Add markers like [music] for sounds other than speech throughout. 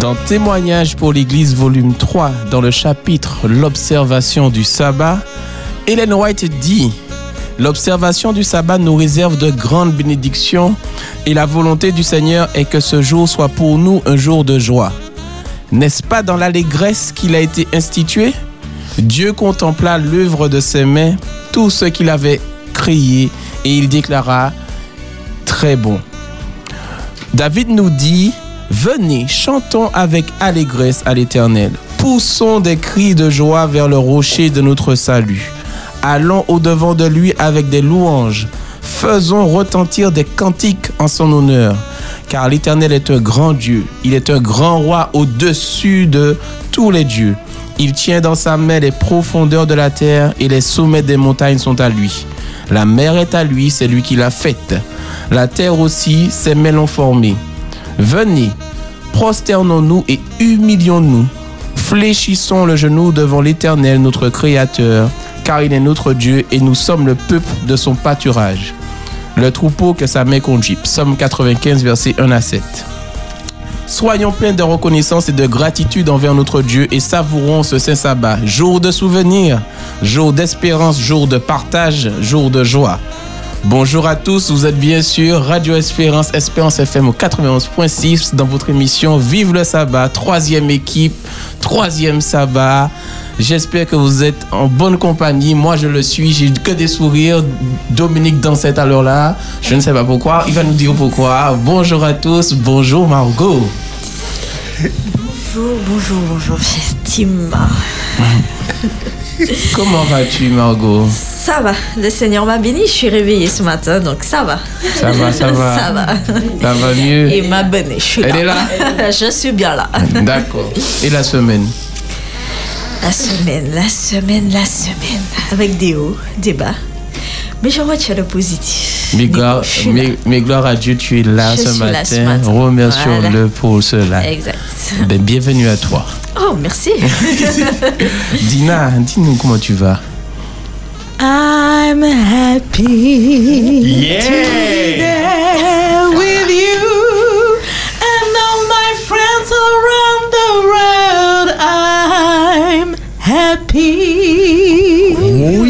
Dans Témoignages pour l'Église, volume 3, dans le chapitre L'observation du sabbat, Hélène White dit L'observation du sabbat nous réserve de grandes bénédictions et la volonté du Seigneur est que ce jour soit pour nous un jour de joie. N'est-ce pas dans l'allégresse qu'il a été institué? Dieu contempla l'œuvre de ses mains, tout ce qu'il avait créé, et il déclara très bon. David nous dit Venez, chantons avec allégresse à l'Éternel. Poussons des cris de joie vers le rocher de notre salut. Allons au-devant de lui avec des louanges. Faisons retentir des cantiques en son honneur. Car l'Éternel est un grand Dieu. Il est un grand roi au-dessus de tous les dieux. Il tient dans sa main les profondeurs de la terre et les sommets des montagnes sont à lui. La mer est à lui, c'est lui qui l'a faite. La terre aussi, ses mains l'ont formée. Venez, prosternons-nous et humilions-nous. Fléchissons le genou devant l'Éternel, notre Créateur, car il est notre Dieu et nous sommes le peuple de son pâturage. Le troupeau que sa main conduit. Psaume 95, versets 1 à 7. Soyons pleins de reconnaissance et de gratitude envers notre Dieu et savourons ce saint sabbat, jour de souvenir, jour d'espérance, jour de partage, jour de joie. Bonjour à tous, vous êtes bien sûr Radio Espérance, Espérance FM au 91.6 dans votre émission Vive le sabbat, troisième équipe, troisième sabbat. J'espère que vous êtes en bonne compagnie. Moi, je le suis. J'ai que des sourires. Dominique dansait à l'heure là. Je ne sais pas pourquoi. Il va nous dire pourquoi. Bonjour à tous. Bonjour Margot. Bonjour, bonjour, bonjour, j'estime. [laughs] Comment vas-tu Margot Ça va, le Seigneur m'a béni, je suis réveillée ce matin, donc ça va. Ça va, ça va. [laughs] ça va. Ça va mieux. Et m'a béni, je suis Elle est là [laughs] Je suis bien là. D'accord. Et la semaine La semaine, la semaine, la semaine, avec des hauts, des bas. Mais je retiens le positif. Mais gloire, mais, mais gloire à Dieu, tu es là, ce suis là matin. ce matin. Remercions-le Voilà. pour cela. Exact. Ben, bienvenue à toi. Oh, merci. [laughs] Dina, dis-nous comment tu vas. I'm happy Yeah. to be there with you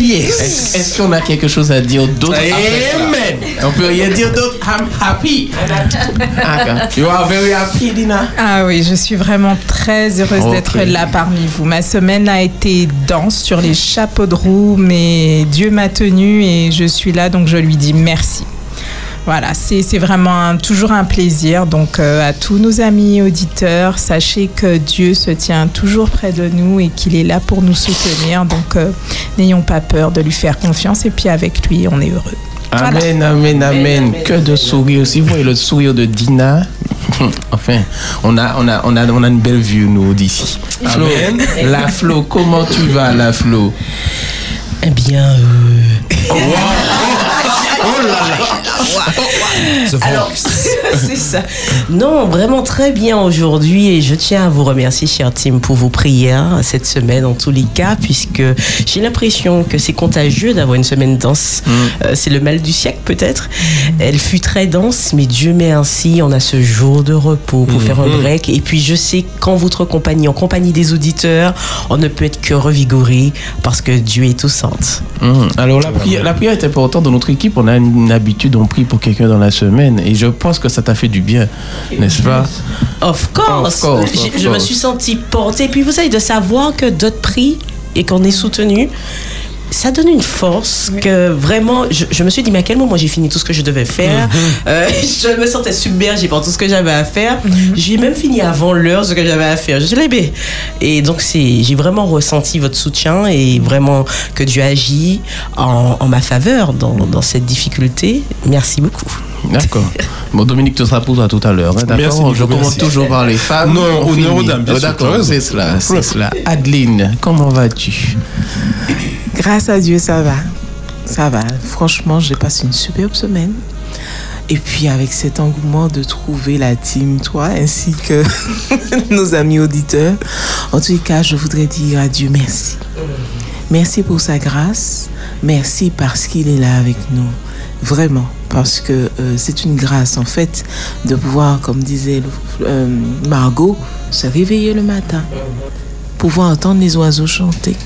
yes. Est-ce qu'on a quelque chose à dire d'autre? Amen. On peut rien dire d'autre. I'm happy. Ah, You are very happy, Dina. Ah oui, je suis vraiment très heureuse Ok. d'être là parmi vous. Ma semaine a été dense sur les chapeaux de roue, mais Dieu m'a tenue et je suis là, donc je lui dis merci. Voilà, c'est c'est vraiment un- toujours un plaisir. Donc euh, à tous nos amis auditeurs, sachez que Dieu se tient toujours près de nous et qu'il est là pour nous soutenir. Donc euh, n'ayons pas peur de lui faire confiance et puis avec lui, on est heureux. Voilà. Amen, amen, amen. Que de sourire. Si vous voyez le sourire de Dina, [laughs] enfin, on a, on a, on a, on a une belle vue, nous, d'ici. Flo, la Flo, comment tu vas, la Flo? Eh bien, euh, Oh là là. [laughs] Alors, [laughs] c'est ça. Non, vraiment très bien aujourd'hui et je tiens à vous remercier, cher team, pour vos prières cette semaine en tous les cas, puisque j'ai l'impression que c'est contagieux d'avoir une semaine dense. Euh, c'est le mal du siècle peut-être. Elle fut très dense, mais Dieu merci, on a ce jour de repos pour faire un break. Et puis je sais qu'en votre compagnie, en compagnie des auditeurs, on ne peut être que revigoré parce que Dieu est tout centre. Alors, la prière, la prière est importante dans notre équipe. On a une habitude, on pour quelqu'un dans la semaine. Et je pense que ça t'a fait du bien, n'est-ce pas? Of course. Of course, J'ai- of je me course. suis sentie portée. Et puis vous savez, de savoir que d'autres prient et qu'on est soutenu, ça donne une force que vraiment, je, je me suis dit, mais à quel moment j'ai fini tout ce que je devais faire Euh, [laughs] Je me sentais submergée par tout ce que j'avais à faire. J'ai même fini avant l'heure ce que j'avais à faire. Je suis là, mais- Et donc, j'ai vraiment ressenti votre soutien et vraiment que Dieu agit en, en ma faveur dans, dans cette difficulté. Merci beaucoup. D'accord. Bon, Dominique, tu seras pour toi tout à l'heure. hein, Merci, D'accord Je commence toujours par les femmes. Non, on honneur aux dames, Oh, D'accord, raison. c'est cela, c'est cela. Adeline, comment vas-tu? Grâce à Dieu, ça va. Ça va. Franchement, j'ai passé une superbe semaine. Et puis avec cet engouement de trouver la team, toi, ainsi que [laughs] nos amis auditeurs, en tous les cas, je voudrais dire à Dieu merci. Merci pour sa grâce. Merci parce qu'il est là avec nous. Vraiment. Parce que euh, c'est une grâce en fait de pouvoir, comme disait euh, Margot, se réveiller le matin, pouvoir entendre les oiseaux chanter,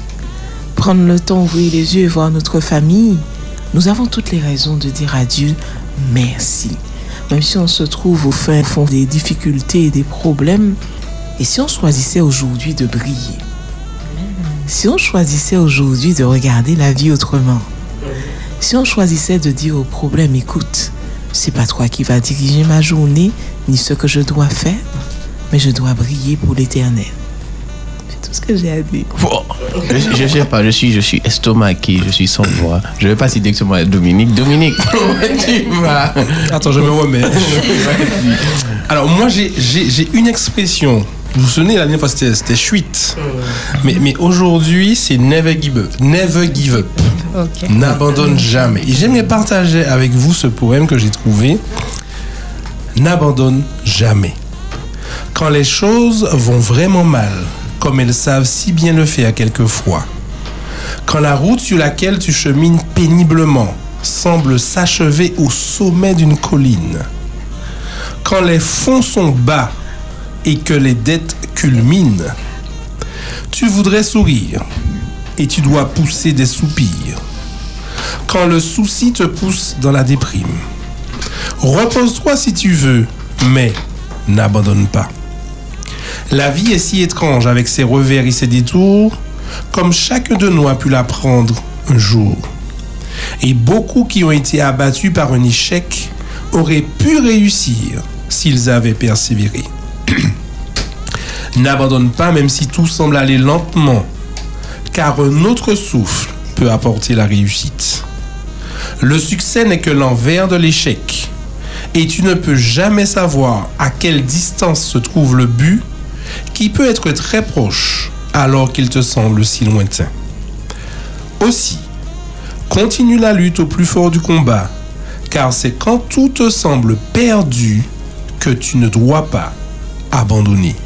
prendre le temps, ouvrir les yeux et voir notre famille. Nous avons toutes les raisons de dire à Dieu merci. Même si on se trouve au fin fond des difficultés et des problèmes, et si on choisissait aujourd'hui de briller, si on choisissait aujourd'hui de regarder la vie autrement, si on choisissait de dire au problème, écoute, c'est pas toi qui vas diriger ma journée, ni ce que je dois faire, mais je dois briller pour l'éternel. C'est tout ce que j'ai à dire. Je, je sais pas, je suis, je suis estomaqué, je suis sans voix. Je vais passer directement à Dominique. Dominique, comment tu vas Attends, je me remets. [laughs] Alors, moi, j'ai- une expression. Vous vous souvenez, la dernière fois, c'était chouette. Mais, mais aujourd'hui, c'est never give up. Never give up. N'abandonne jamais. Et j'aimerais partager avec vous ce poème que j'ai trouvé. N'abandonne jamais. Quand les choses vont vraiment mal, comme elles savent si bien le faire quelquefois. Quand la route sur laquelle tu chemines péniblement semble s'achever au sommet d'une colline. Quand les fonds sont bas et que les dettes culminent. Tu voudrais sourire et tu dois pousser des soupirs. Quand le souci te pousse dans la déprime. Repose-toi si tu veux, mais n'abandonne pas. La vie est si étrange avec ses revers et ses détours, comme chacun de nous a pu l'apprendre un jour. Et beaucoup qui ont été abattus par un échec auraient pu réussir s'ils avaient persévéré. [clears throat] N'abandonne pas même si tout semble aller lentement, car un autre souffle peut apporter la réussite. Le succès n'est que l'envers de l'échec, et tu ne peux jamais savoir à quelle distance se trouve le but qui peut être très proche alors qu'il te semble si lointain. Aussi, continue la lutte au plus fort du combat, car c'est quand tout te semble perdu que tu ne dois pas abandonner.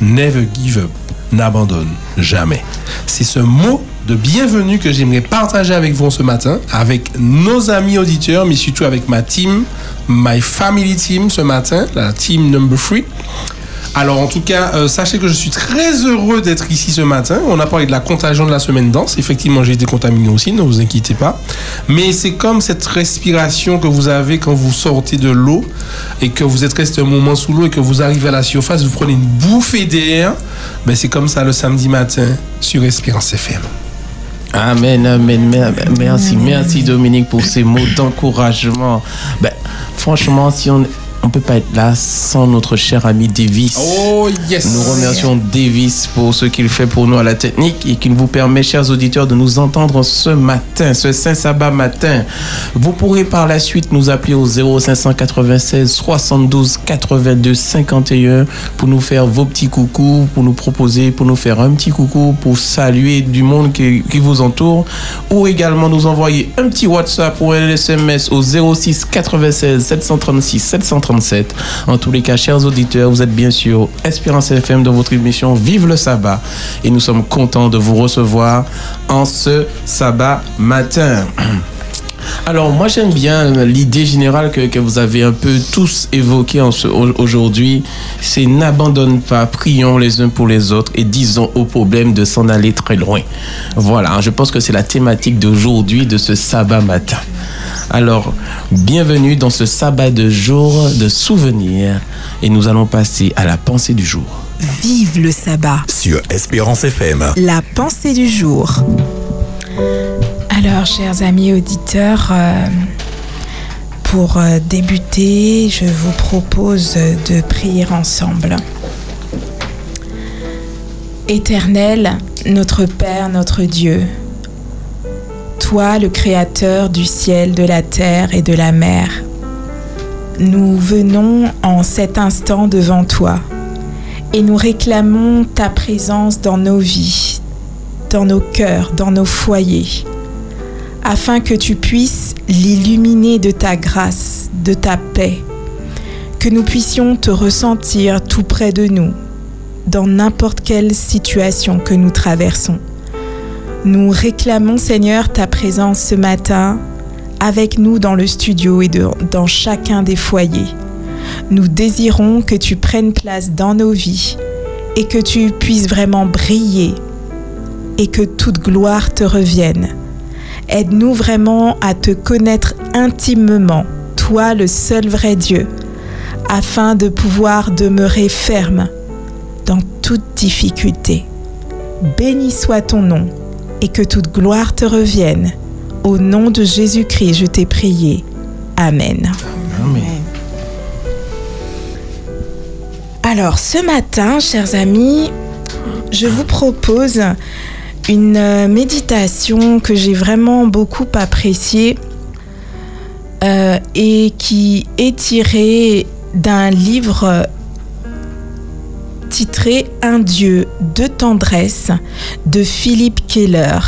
Never give up, n'abandonne jamais. C'est ce mot de bienvenue que j'aimerais partager avec vous ce matin, avec nos amis auditeurs, mais surtout avec ma team, my family team ce matin, la team number 3. Alors en tout cas, euh, sachez que je suis très heureux d'être ici ce matin. On a parlé de la contagion de la semaine danse. Effectivement, j'ai été contaminé aussi, ne vous inquiétez pas. Mais c'est comme cette respiration que vous avez quand vous sortez de l'eau et que vous êtes resté un moment sous l'eau et que vous arrivez à la surface, vous prenez une bouffée d'air. Ben, c'est comme ça le samedi matin sur Espérance FM. Amen, amen, mer- merci, merci Dominique pour ces mots d'encouragement. Ben, franchement, si on on peut pas être là sans notre cher ami Davis. Oh yes Nous remercions Davis pour ce qu'il fait pour nous à la technique et qu'il vous permet, chers auditeurs, de nous entendre ce matin, ce Saint Sabbat matin. Vous pourrez par la suite nous appeler au 0596 72 82 51 pour nous faire vos petits coucous, pour nous proposer, pour nous faire un petit coucou, pour saluer du monde qui, qui vous entoure ou également nous envoyer un petit WhatsApp ou un SMS au 06 96 736 737. En tous les cas, chers auditeurs, vous êtes bien sûr Espérance FM de votre émission Vive le sabbat et nous sommes contents de vous recevoir en ce sabbat matin. Alors moi j'aime bien l'idée générale que, que vous avez un peu tous évoquée au- aujourd'hui, c'est n'abandonne pas, prions les uns pour les autres et disons aux problèmes de s'en aller très loin. Voilà, je pense que c'est la thématique d'aujourd'hui de ce sabbat matin. Alors, bienvenue dans ce sabbat de jour de souvenirs et nous allons passer à la pensée du jour. Vive le sabbat. sur Espérance FM. La pensée du jour. Alors, chers amis auditeurs, euh, pour euh, débuter, je vous propose de prier ensemble. Éternel, notre Père, notre Dieu, toi le Créateur du ciel, de la terre et de la mer, nous venons en cet instant devant toi et nous réclamons ta présence dans nos vies, dans nos cœurs, dans nos foyers, afin que tu puisses l'illuminer de ta grâce, de ta paix, que nous puissions te ressentir tout près de nous, dans n'importe quelle situation que nous traversons. Nous réclamons, Seigneur, ta présence ce matin avec nous dans le studio et dans chacun des foyers. Nous désirons que tu prennes place dans nos vies et que tu puisses vraiment briller et que toute gloire te revienne. Aide-nous vraiment à te connaître intimement, toi le seul vrai Dieu, afin de pouvoir demeurer ferme dans toute difficulté. Béni soit ton nom et que toute gloire te revienne. Au nom de Jésus-Christ, je t'ai prié. Amen. Amen. Alors, ce matin, chers amis, je vous propose une euh, méditation que j'ai vraiment beaucoup appréciée euh, et qui est tirée d'un livre Un Dieu de tendresse de Philippe Keller.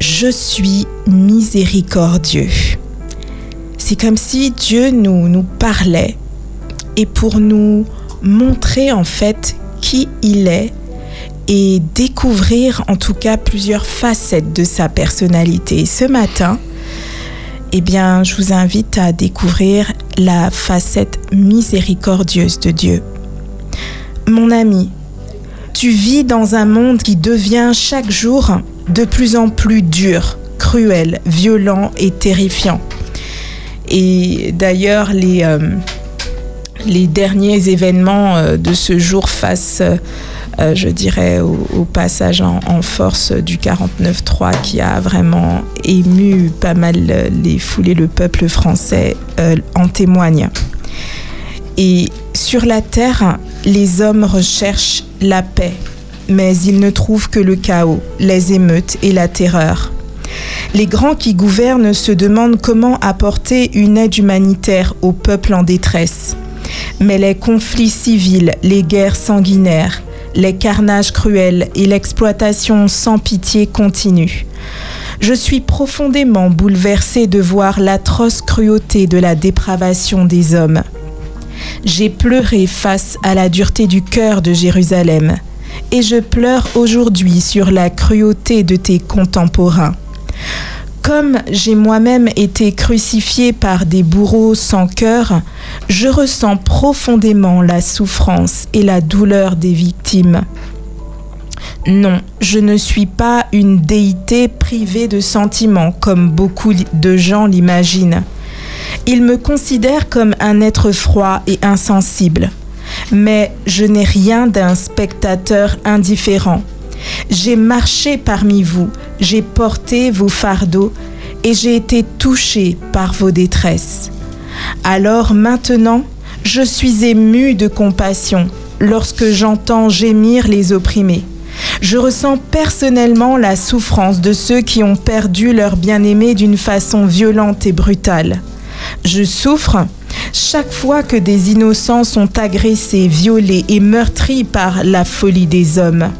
Je suis miséricordieux. C'est comme si Dieu nous, nous parlait et pour nous montrer en fait qui il est et découvrir en tout cas plusieurs facettes de sa personnalité. Ce matin, eh bien, je vous invite à découvrir la facette miséricordieuse de Dieu. Mon ami, tu vis dans un monde qui devient chaque jour de plus en plus dur, cruel, violent et terrifiant. Et d'ailleurs, les, euh, derniers événements euh, de ce jour face, euh, je dirais, au, passage en, force du 49-3 qui a vraiment ému pas mal les foules le peuple français en témoignent. Et sur la terre, les hommes recherchent la paix, mais ils ne trouvent que le chaos, les émeutes et la terreur. Les grands qui gouvernent se demandent comment apporter une aide humanitaire au peuple en détresse. Mais les conflits civils, les guerres sanguinaires, les carnages cruels et l'exploitation sans pitié continuent. Je suis profondément bouleversée de voir l'atroce cruauté de la dépravation des hommes. J'ai pleuré face à la dureté du cœur de Jérusalem, et je pleure aujourd'hui sur la cruauté de tes contemporains. Comme j'ai moi-même été crucifié par des bourreaux sans cœur, je ressens profondément la souffrance et la douleur des victimes. Non, je ne suis pas une déité privée de sentiments comme beaucoup de gens l'imaginent. Ils me considèrent comme un être froid et insensible. Mais je n'ai rien d'un spectateur indifférent. J'ai marché parmi vous, j'ai porté vos fardeaux et j'ai été touché par vos détresses. Alors maintenant, je suis ému de compassion lorsque j'entends gémir les opprimés. Je ressens personnellement la souffrance de ceux qui ont perdu leur bien-aimé d'une façon violente et brutale. Je souffre chaque fois que des innocents sont agressés, violés et meurtris par la folie des hommes.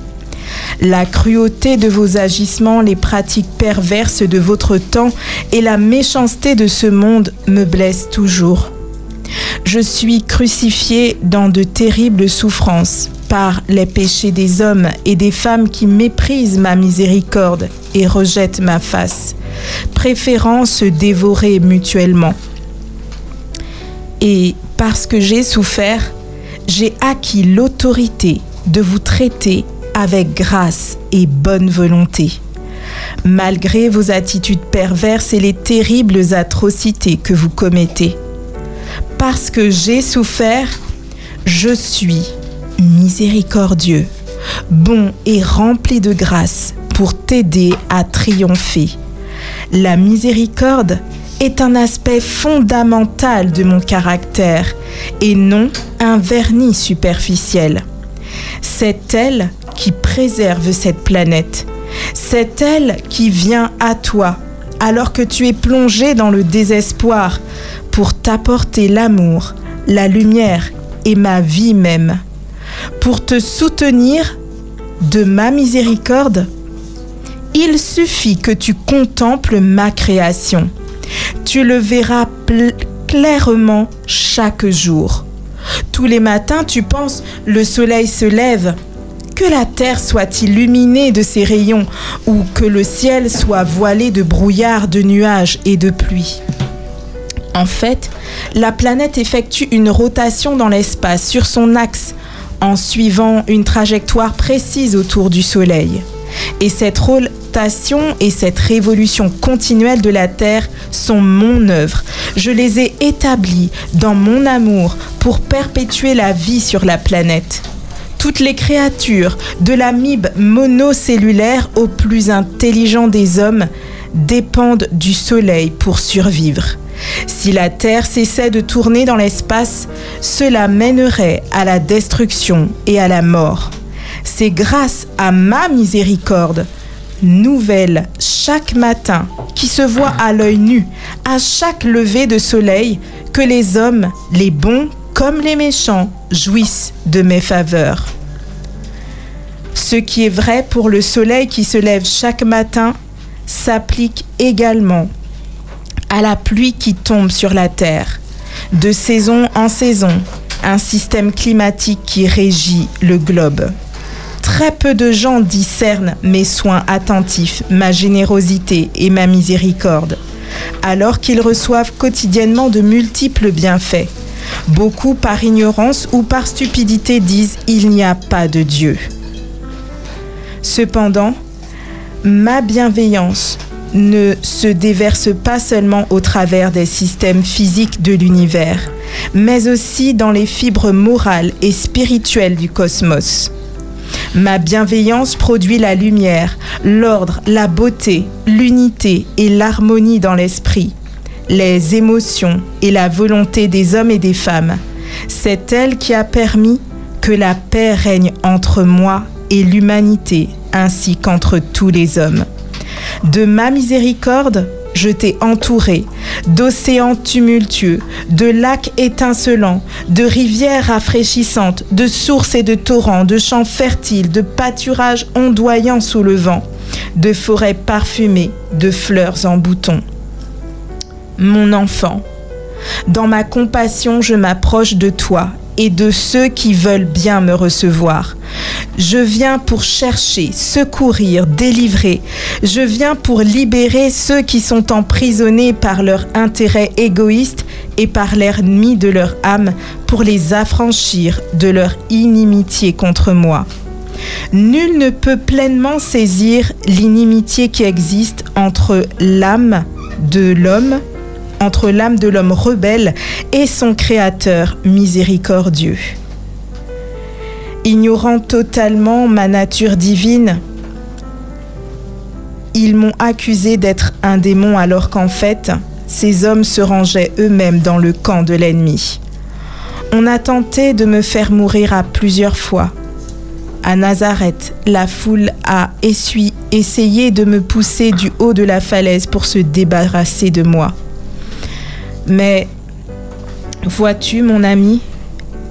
La cruauté de vos agissements, les pratiques perverses de votre temps et la méchanceté de ce monde me blessent toujours. Je suis crucifié dans de terribles souffrances par les péchés des hommes et des femmes qui méprisent ma miséricorde et rejettent ma face, préférant se dévorer mutuellement. Et parce que j'ai souffert, j'ai acquis l'autorité de vous traiter avec grâce et bonne volonté. Malgré vos attitudes perverses et les terribles atrocités que vous commettez. Parce que j'ai souffert, je suis miséricordieux, bon et rempli de grâce pour t'aider à triompher. La miséricorde est un aspect fondamental de mon caractère et non un vernis superficiel. C'est elle qui préserve cette planète. C'est elle qui vient à toi alors que tu es plongé dans le désespoir pour t'apporter l'amour, la lumière et ma vie même. Pour te soutenir de ma miséricorde, il suffit que tu contemples ma création. Tu le verras clairement chaque jour. Tous les matins, tu penses, le soleil se lève. Que la terre soit illuminée de ses rayons ou que le ciel soit voilé de brouillard, de nuages et de pluie. En fait, la planète effectue une rotation dans l'espace sur son axe en suivant une trajectoire précise autour du Soleil. Et cette et cette révolution continuelle de la Terre sont mon œuvre. Je les ai établies dans mon amour pour perpétuer la vie sur la planète. Toutes les créatures, de l'amibe monocellulaire au plus intelligent des hommes, dépendent du Soleil pour survivre. Si la Terre cessait de tourner dans l'espace, cela mènerait à la destruction et à la mort. C'est grâce à ma miséricorde, nouvelle chaque matin, qui se voit à l'œil nu, à chaque lever de soleil, que les hommes, les bons comme les méchants, jouissent de mes faveurs. Ce qui est vrai pour le soleil qui se lève chaque matin s'applique également à la pluie qui tombe sur la terre. De saison en saison, un système climatique qui régit le globe. Très peu de gens discernent mes soins attentifs, ma générosité et ma miséricorde, alors qu'ils reçoivent quotidiennement de multiples bienfaits. Beaucoup par ignorance ou par stupidité disent il n'y a pas de Dieu. Cependant, ma bienveillance ne se déverse pas seulement au travers des systèmes physiques de l'univers, mais aussi dans les fibres morales et spirituelles du cosmos. Ma bienveillance produit la lumière, l'ordre, la beauté, l'unité et l'harmonie dans l'esprit, les émotions et la volonté des hommes et des femmes. C'est elle qui a permis que la paix règne entre moi et l'humanité ainsi qu'entre tous les hommes. De ma miséricorde, je t'ai entouré d'océans tumultueux, de lacs étincelants, de rivières rafraîchissantes, de sources et de torrents, de champs fertiles, de pâturages ondoyants sous le vent, de forêts parfumées, de fleurs en bouton. Mon enfant, dans ma compassion, je m'approche de toi et de ceux qui veulent bien me recevoir. Je viens pour chercher, secourir, délivrer. Je viens pour libérer ceux qui sont emprisonnés par leur intérêt égoïste et par l'ennemi de leur âme pour les affranchir de leur inimitié contre moi. Nul ne peut pleinement saisir l'inimitié qui existe entre l'âme de l'homme entre l'âme de l'homme rebelle et son Créateur miséricordieux. Ignorant totalement ma nature divine, ils m'ont accusé d'être un démon alors qu'en fait, ces hommes se rangeaient eux-mêmes dans le camp de l'ennemi. On a tenté de me faire mourir à plusieurs fois. À Nazareth, la foule a essuyé, essayé de me pousser du haut de la falaise pour se débarrasser de moi. Mais vois-tu, mon ami,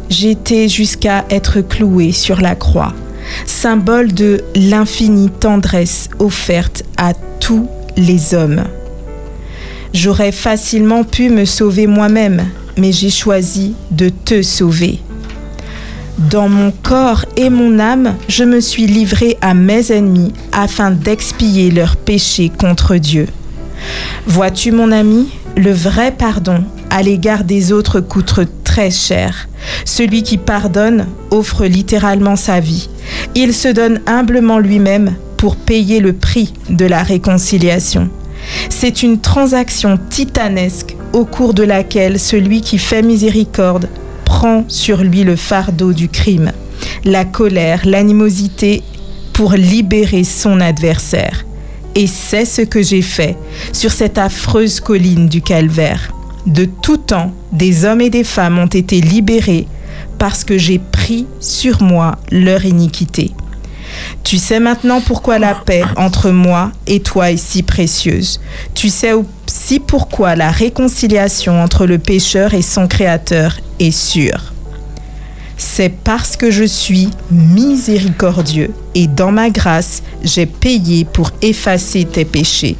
j'étais jusqu'à être cloué sur la croix, symbole de l'infinie tendresse offerte à tous les hommes. J'aurais facilement pu me sauver moi-même, mais j'ai choisi de te sauver. Dans mon corps et mon âme, je me suis livré à mes ennemis afin d'expier leurs péchés contre Dieu. Vois-tu, mon ami, le vrai pardon à l'égard des autres coûte très cher. Celui qui pardonne offre littéralement sa vie. Il se donne humblement lui-même pour payer le prix de la réconciliation. C'est une transaction titanesque au cours de laquelle celui qui fait miséricorde prend sur lui le fardeau du crime, la colère, l'animosité pour libérer son adversaire. Et c'est ce que j'ai fait sur cette affreuse colline du calvaire. De tout temps, des hommes et des femmes ont été libérés parce que j'ai pris sur moi leur iniquité. Tu sais maintenant pourquoi la paix entre moi et toi est si précieuse. Tu sais aussi pourquoi la réconciliation entre le pécheur et son créateur est sûre. C'est parce que je suis miséricordieux et dans ma grâce, j'ai payé pour effacer tes péchés.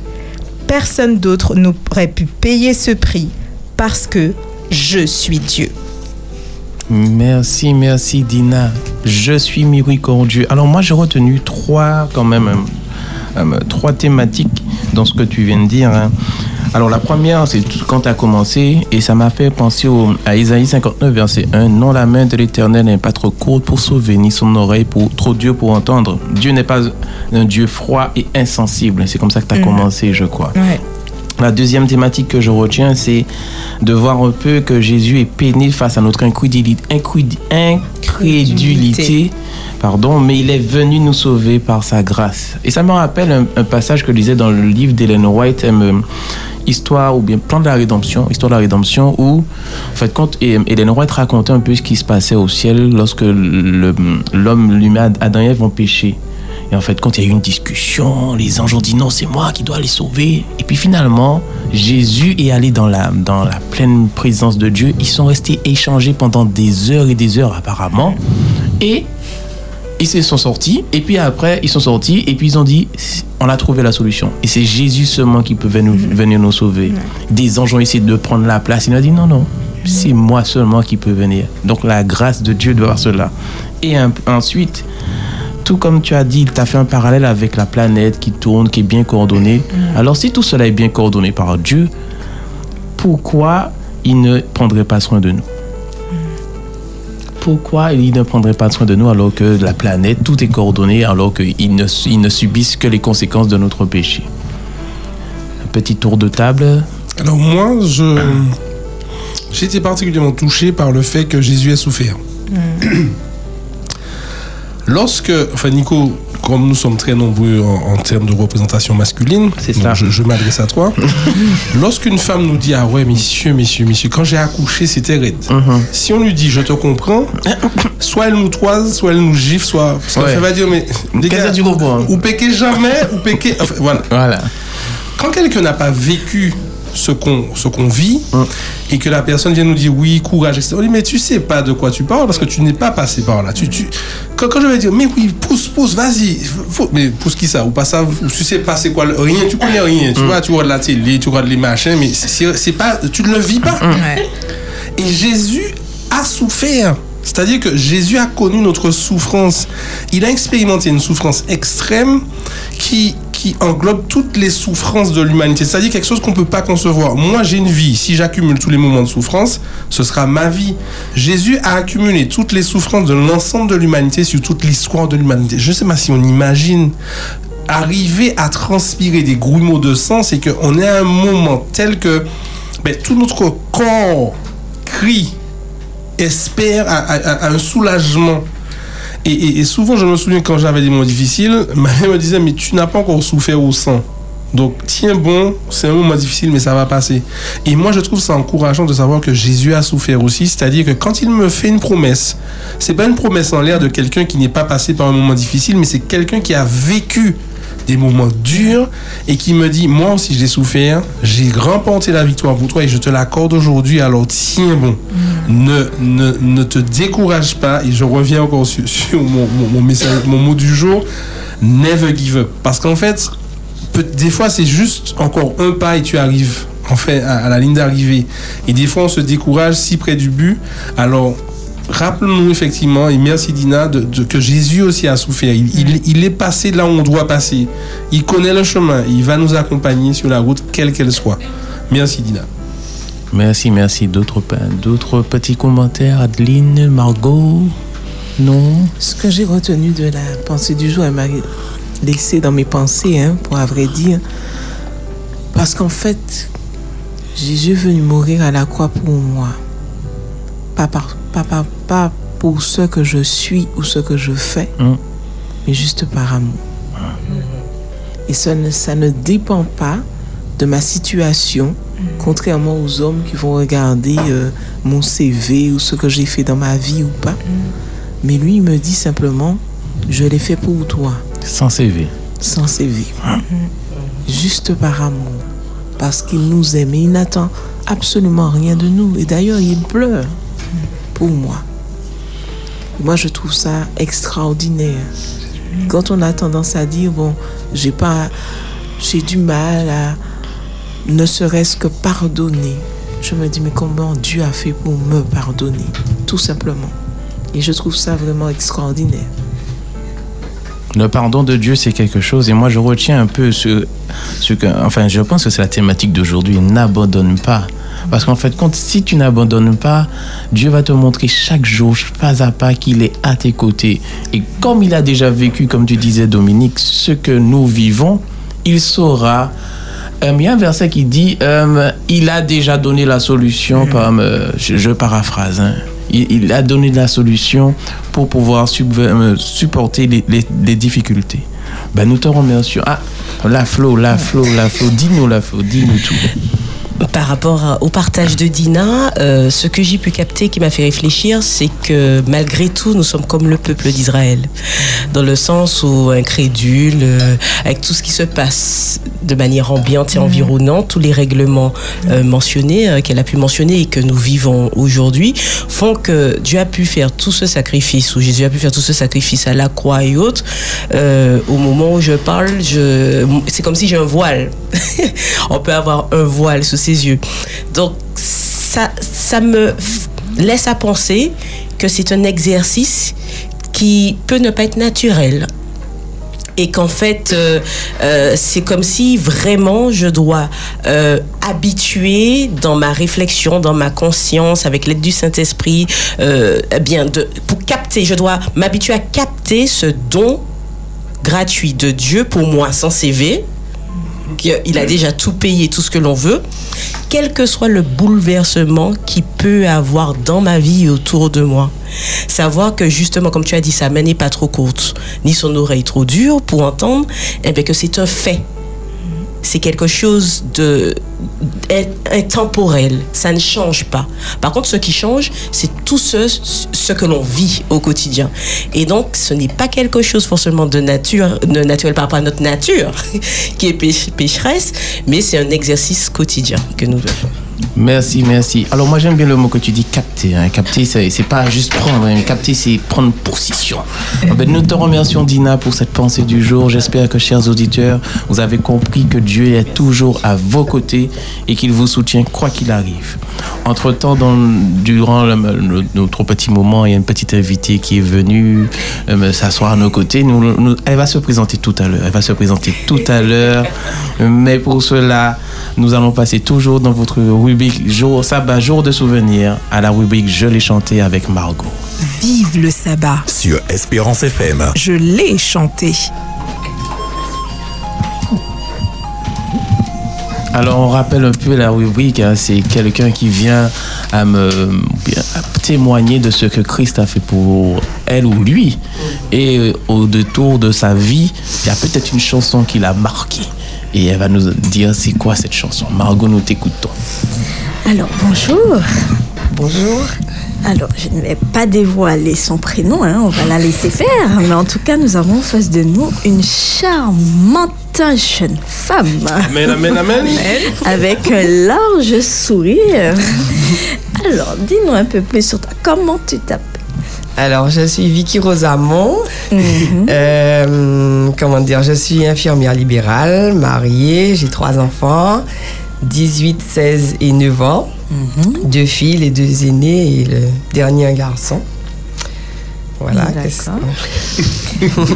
Personne d'autre n'aurait pu payer ce prix parce que je suis Dieu. Merci, merci Dina. Je suis miséricordieux. Alors moi j'ai retenu trois quand même euh, euh, trois thématiques dans ce que tu viens de dire. hein. Alors la première c'est quand tu as commencé et ça m'a fait penser au- à Isaïe 59 verset 1. Non la main de l'Éternel n'est pas trop courte pour sauver ni son oreille pour, trop dure pour entendre. Dieu n'est pas un Dieu froid et insensible. C'est comme ça que tu as commencé je crois. Ouais. La deuxième thématique que je retiens, c'est de voir un peu que Jésus est pénible face à notre incrédulité, incrédu- incrédulité, pardon, mais il est venu nous sauver par sa grâce. Et ça me rappelle un, un passage que je lisais dans le livre d'Ellen White, Histoire ou bien Plan de la rédemption, Histoire de la rédemption, où, en fait, et- Ellen White racontait un peu ce qui se passait au ciel lorsque l'homme, l'humain, Adam et Ève ont péché. Et en fait, quand il y a eu une discussion, les anges ont dit non, c'est moi qui dois les sauver. Et puis finalement, Jésus est allé dans la, dans la pleine présence de Dieu. Ils sont restés échangés pendant des heures et des heures apparemment. Et ils se sont sortis. Et puis après, ils sont sortis. Et puis ils ont dit, on a trouvé la solution. Et c'est Jésus seulement qui peut venir nous, venir nous sauver. Des anges ont essayé de prendre la place. Il a dit non, non. C'est moi seulement qui peux venir. Donc la grâce de Dieu doit faire cela. Et un- ensuite, tout comme tu as dit, tu as fait un parallèle avec la planète qui tourne, qui est bien coordonnée. Alors si tout cela est bien coordonné par Dieu, pourquoi il ne prendrait pas soin de nous? Pourquoi il ne prendrait pas soin de nous alors que la planète, tout est coordonné, alors qu'ils ne, ils ne subissent que les conséquences de notre péché Un petit tour de table. Alors moi, je j'ai été particulièrement touché par le fait que Jésus a souffert. [clears throat] Lorsque, enfin Nico, comme nous sommes très nombreux en, en termes de représentation masculine, ça. je, je m'adresse à toi. [laughs] Lorsqu'une femme nous dit ah ouais messieurs messieurs messieurs, quand j'ai accouché c'était raide. Mhm. Si on lui dit je te comprends, soit elle nous toise, soit elle nous gifle, soit parce Ouais. va dire mais les Qu'est-ce gars, que tu comprends ou péquez jamais, ou péquez, enfin, voilà Voilà. quand quelqu'un n'a pas vécu ce qu'on ce qu'on vit Hum. et que la personne vient nous dire oui courage etc. on dit mais tu sais pas de quoi tu parles parce que tu n'es pas passé par là tu, tu... Quand, quand je vais dire mais oui pousse pousse vas-y faut... mais pousse qui ça? Ou pas ça? Ou tu sais pas c'est quoi le- rien tu connais rien tu vois tu regardes la télé tu regardes les machins mais c'est- pas tu ne le vis pas Ouais. et Jésus a souffert. C'est-à-dire que Jésus a connu notre souffrance. Il a expérimenté une souffrance extrême qui, qui englobe toutes les souffrances de l'humanité. C'est-à-dire quelque chose qu'on ne peut pas concevoir. Moi, j'ai une vie. Si j'accumule tous les moments de souffrance, ce sera ma vie. Jésus a accumulé toutes les souffrances de l'ensemble de l'humanité sur toute l'histoire de l'humanité. Je ne sais pas si on imagine arriver à transpirer des grumeaux de sang, c'est qu'on est à un moment tel que ben, tout notre corps crie, espère à, un soulagement. Et, et- et souvent, je me souviens quand j'avais des moments difficiles, [laughs] ma mère me disait, mais tu n'as pas encore souffert au sang. Donc, tiens bon, c'est un moment difficile, mais ça va passer. Et moi, je trouve ça encourageant de savoir que Jésus a souffert aussi. C'est-à-dire que quand il me fait une promesse, c'est pas une promesse en l'air de quelqu'un qui n'est pas passé par un moment difficile, mais c'est quelqu'un qui a vécu des moments durs et qui me dit, moi aussi j'ai souffert, j'ai remporté la victoire pour toi et je te l'accorde aujourd'hui, alors tiens bon. Ne, ne, ne te décourage pas et je reviens encore sur, sur mon, mon, mon message, mon mot du jour, never give up. Parce qu'en fait, peut- des fois c'est juste encore un pas et tu arrives en fait à, à la ligne d'arrivée. Et des fois on se décourage si près du but. Alors rappelons-nous effectivement, et merci Dina, de, de- que Jésus aussi a souffert. Il, il- il est passé là où on doit passer. Il connaît le chemin. Il va nous accompagner sur la route, quelle qu'elle soit. Merci Dina. Merci, merci. D'autres petits commentaires, Adeline, Margot? Non? Ce que j'ai retenu de la pensée du jour, elle m'a laissé dans mes pensées, hein, pour à vrai dire. Parce qu'en fait, Jésus est venu mourir à la croix pour moi. Pas, par, pas, pas, pas pour ce que je suis ou ce que je fais, Mm. mais juste par amour. Et ça ne, ça ne dépend pas de ma situation, contrairement aux hommes qui vont regarder euh, mon CV ou ce que j'ai fait dans ma vie ou pas. Mais lui, il me dit simplement, je l'ai fait pour toi, Sans CV. sans CV. Juste par amour. Parce qu'il nous aime et il n'attend absolument rien de nous. Et d'ailleurs, il pleure moi. Moi, je trouve ça extraordinaire. Quand on a tendance à dire, bon, j'ai pas, j'ai du mal à ne serait-ce que pardonner. je me dis, mais comment Dieu a fait pour me pardonner Tout simplement. Et je trouve ça vraiment extraordinaire. Le pardon de Dieu, c'est quelque chose. Et moi, je retiens un peu ce, ce que. Enfin, je pense que c'est la thématique d'aujourd'hui. N'abandonne pas. Parce qu'en fait, quand, si tu n'abandonnes pas, Dieu va te montrer chaque jour, pas à pas, qu'il est à tes côtés. Et comme il a déjà vécu, comme tu disais, Dominique, ce que nous vivons, il saura. Euh, il y a un verset qui dit euh, Il a déjà donné la solution, par, euh, je, je paraphrase. hein. Il, il a donné la solution pour pouvoir euh, supporter les, les- les difficultés. Ben, nous te remercions. Ah, la Flo, la Flo, la Flo. Dis-nous, la Flo, dis-nous tout. Par rapport au partage de Dina, euh, ce que j'ai pu capter qui m'a fait réfléchir, c'est que malgré tout, nous sommes comme le peuple d'Israël. Dans le sens où incrédule, euh, avec tout ce qui se passe de manière ambiante et environnante, tous les règlements euh, mentionnés, euh, qu'elle a pu mentionner et que nous vivons aujourd'hui, font que Dieu a pu faire tout ce sacrifice, ou Jésus a pu faire tout ce sacrifice à la croix et autres. Au moment où je parle, je, c'est comme si j'ai un voile. [laughs] On peut avoir un voile sous yeux. Donc, ça, ça me laisse à penser que c'est un exercice qui peut ne pas être naturel. Et qu'en fait, euh, euh, c'est comme si vraiment je dois euh, habituer dans ma réflexion, dans ma conscience, avec l'aide du Saint-Esprit, eh bien, de, pour capter, je dois m'habituer à capter ce don gratuit de Dieu pour moi sans CV. Il a déjà tout payé, tout ce que l'on veut, quel que soit le bouleversement qui peut avoir dans ma vie et autour de moi. Savoir que justement, comme tu as dit, sa main n'est pas trop courte, ni son oreille trop dure pour entendre, et bien que c'est un fait. C'est quelque chose de in- intemporel, ça ne change pas. Par contre, ce qui change, c'est tout ce, que l'on vit au quotidien. Et donc, ce n'est pas quelque chose forcément de nature, de naturel par rapport à notre nature, [laughs] qui est péch- pécheresse, mais c'est un exercice quotidien que nous devons. Merci, merci. Alors moi j'aime bien le mot que tu dis capter. hein. Capter, c'est c'est pas juste prendre. hein. Capter, c'est prendre position. Ah ben, nous te remercions Dina pour cette pensée du jour. J'espère que chers auditeurs, vous avez compris que Dieu est toujours à vos côtés et qu'il vous soutient quoi qu'il arrive. Entre-temps, dans- durant le- le- notre petit moment, il y a une petite invitée qui est venue euh, s'asseoir à nos côtés. Nous- nous- elle va se présenter tout à l'heure. Elle va se présenter tout à l'heure. Mais pour cela, nous allons passer toujours dans votre rubrique jour, sabbat, jour de souvenir, à la rubrique Je l'ai chanté avec Margot. Vive le sabbat. sur Espérance FM. Je l'ai chanté. Alors, on rappelle un peu la rubrique. hein, c'est quelqu'un qui vient à me à témoigner de ce que Christ a fait pour elle ou lui. Et au détour de sa vie, il y a peut-être une chanson qui l'a marqué. Et elle va nous dire c'est quoi cette chanson. Margot, nous t'écoutons. Alors, bonjour. Bonjour. Alors, je ne vais pas dévoiler son prénom, hein, on va la laisser faire. Mais en tout cas, nous avons en face de nous une charmante jeune femme Amen, amen, amen. [laughs] avec un large sourire. Alors, dis-nous un peu plus sur toi. Comment tu t'appelles? Alors, je suis Vicky Rosamond. Mhm. Euh, comment dire, je suis infirmière libérale, mariée, j'ai trois enfants, 18, 16 et 9 ans. Mhm. Deux filles, les deux aînés et le dernier un garçon. Voilà. D'accord. [laughs]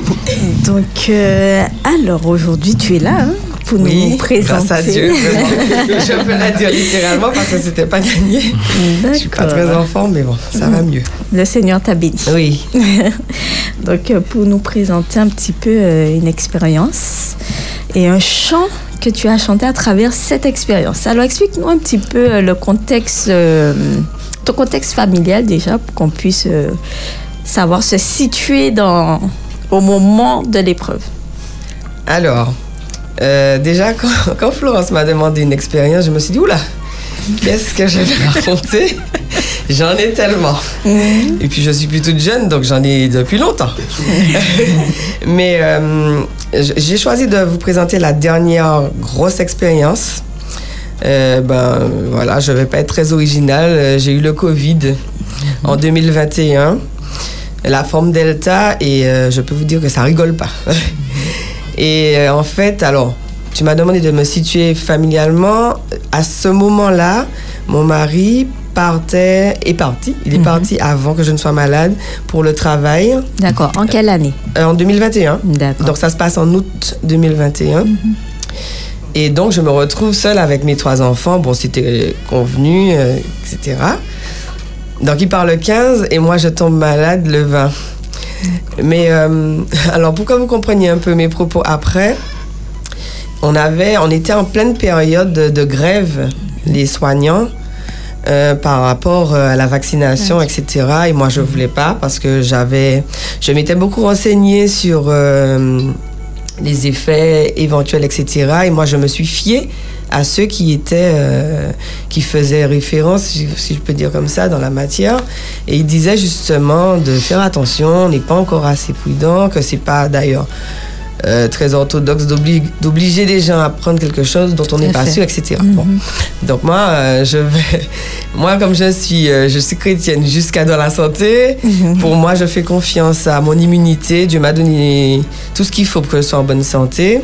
Donc, euh, alors aujourd'hui, tu es là hein, pour Oui, nous présenter. grâce à Dieu, vraiment. [laughs] je peux la dire littéralement parce que c'était pas gagné. Je suis pas très en D'accord. forme, mais bon, ça va mieux. Le Seigneur t'a béni. Oui. [laughs] Donc, euh, pour nous présenter un petit peu euh, une expérience et un chant que tu as chanté à travers cette expérience. Alors, explique-nous un petit peu euh, le contexte, ton contexte familial déjà, pour qu'on puisse savoir se situer dans, au moment de l'épreuve. Alors, euh, déjà, [laughs] quand, quand Florence m'a demandé une expérience, je me suis dit, oula, qu'est-ce que je vais [laughs] raconter? J'en ai tellement. Et puis, je suis plus toute jeune, donc j'en ai depuis longtemps. [laughs] Mais euh, j'ai choisi de vous présenter la dernière grosse expérience. Euh, ben voilà, je vais pas être très originale. Euh, J'ai eu le Covid en 2021, la forme Delta, et je peux vous dire que ça rigole pas. Et euh, en fait, alors, tu m'as demandé de me situer familialement. À ce moment-là, Mon mari partait, est parti. Il est Mhm. parti avant que je ne sois malade pour le travail D'accord. En quelle année? Euh, en 2021. D'accord. Donc ça se passe en août 2021. Et donc je me retrouve seule avec mes trois enfants. Bon, c'était convenu, euh, etc. Donc il part le 15 et moi je tombe malade le 20. Mais euh, alors pour que vous compreniez un peu mes propos après, on avait, on était en pleine période de, de grève, les soignants. euh, par rapport euh, à la vaccination, etc. Et moi, je voulais pas parce que j'avais, je m'étais beaucoup renseignée sur euh, les effets éventuels, etc. Et moi, je me suis fiée à ceux qui étaient, euh, qui faisaient référence, si, je peux dire comme ça, dans la matière. Et ils disaient justement de faire attention, on n'est pas encore assez prudent, que c'est pas d'ailleurs euh, très orthodoxe d'obli- d'obliger les gens à prendre quelque chose dont on n'est pas fait. sûr, etc. Bon. Donc moi, euh, je vais, [laughs] moi comme je suis, euh, je suis chrétienne jusqu'à dans la santé. Pour moi, je fais confiance à mon immunité. Dieu m'a donné tout ce qu'il faut pour que je sois en bonne santé.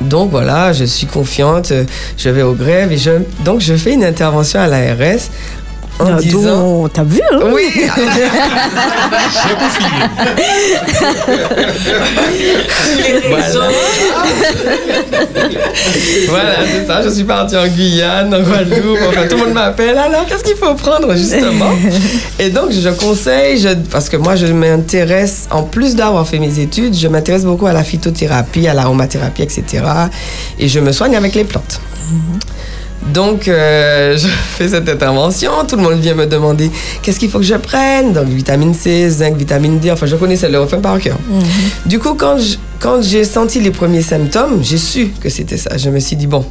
Donc voilà, je suis confiante. Je vais aux grèves et je, donc je fais une intervention à l'ARS en Ah, disant. donc, T'as vu hein Oui, [laughs] J'ai confirmé. voilà, c'est ça. Je suis partie en Guyane, en Guadeloupe. Enfin, tout le monde m'appelle. Alors, qu'est-ce qu'il faut prendre, justement? [laughs] Et donc, je conseille, je, parce que moi, je m'intéresse, en plus d'avoir fait mes études, je m'intéresse beaucoup à la phytothérapie, à l'aromathérapie, etc. Et je me soigne avec les plantes. Donc, euh, [laughs] je fais cette intervention. Tout le monde vient me demander qu'est-ce qu'il faut que je prenne? Donc, vitamine C, zinc, vitamine D. Enfin, je connaissais le refrain par cœur. Du coup, quand j'ai senti les premiers symptômes, j'ai su que c'était ça. Je me suis dit, bon,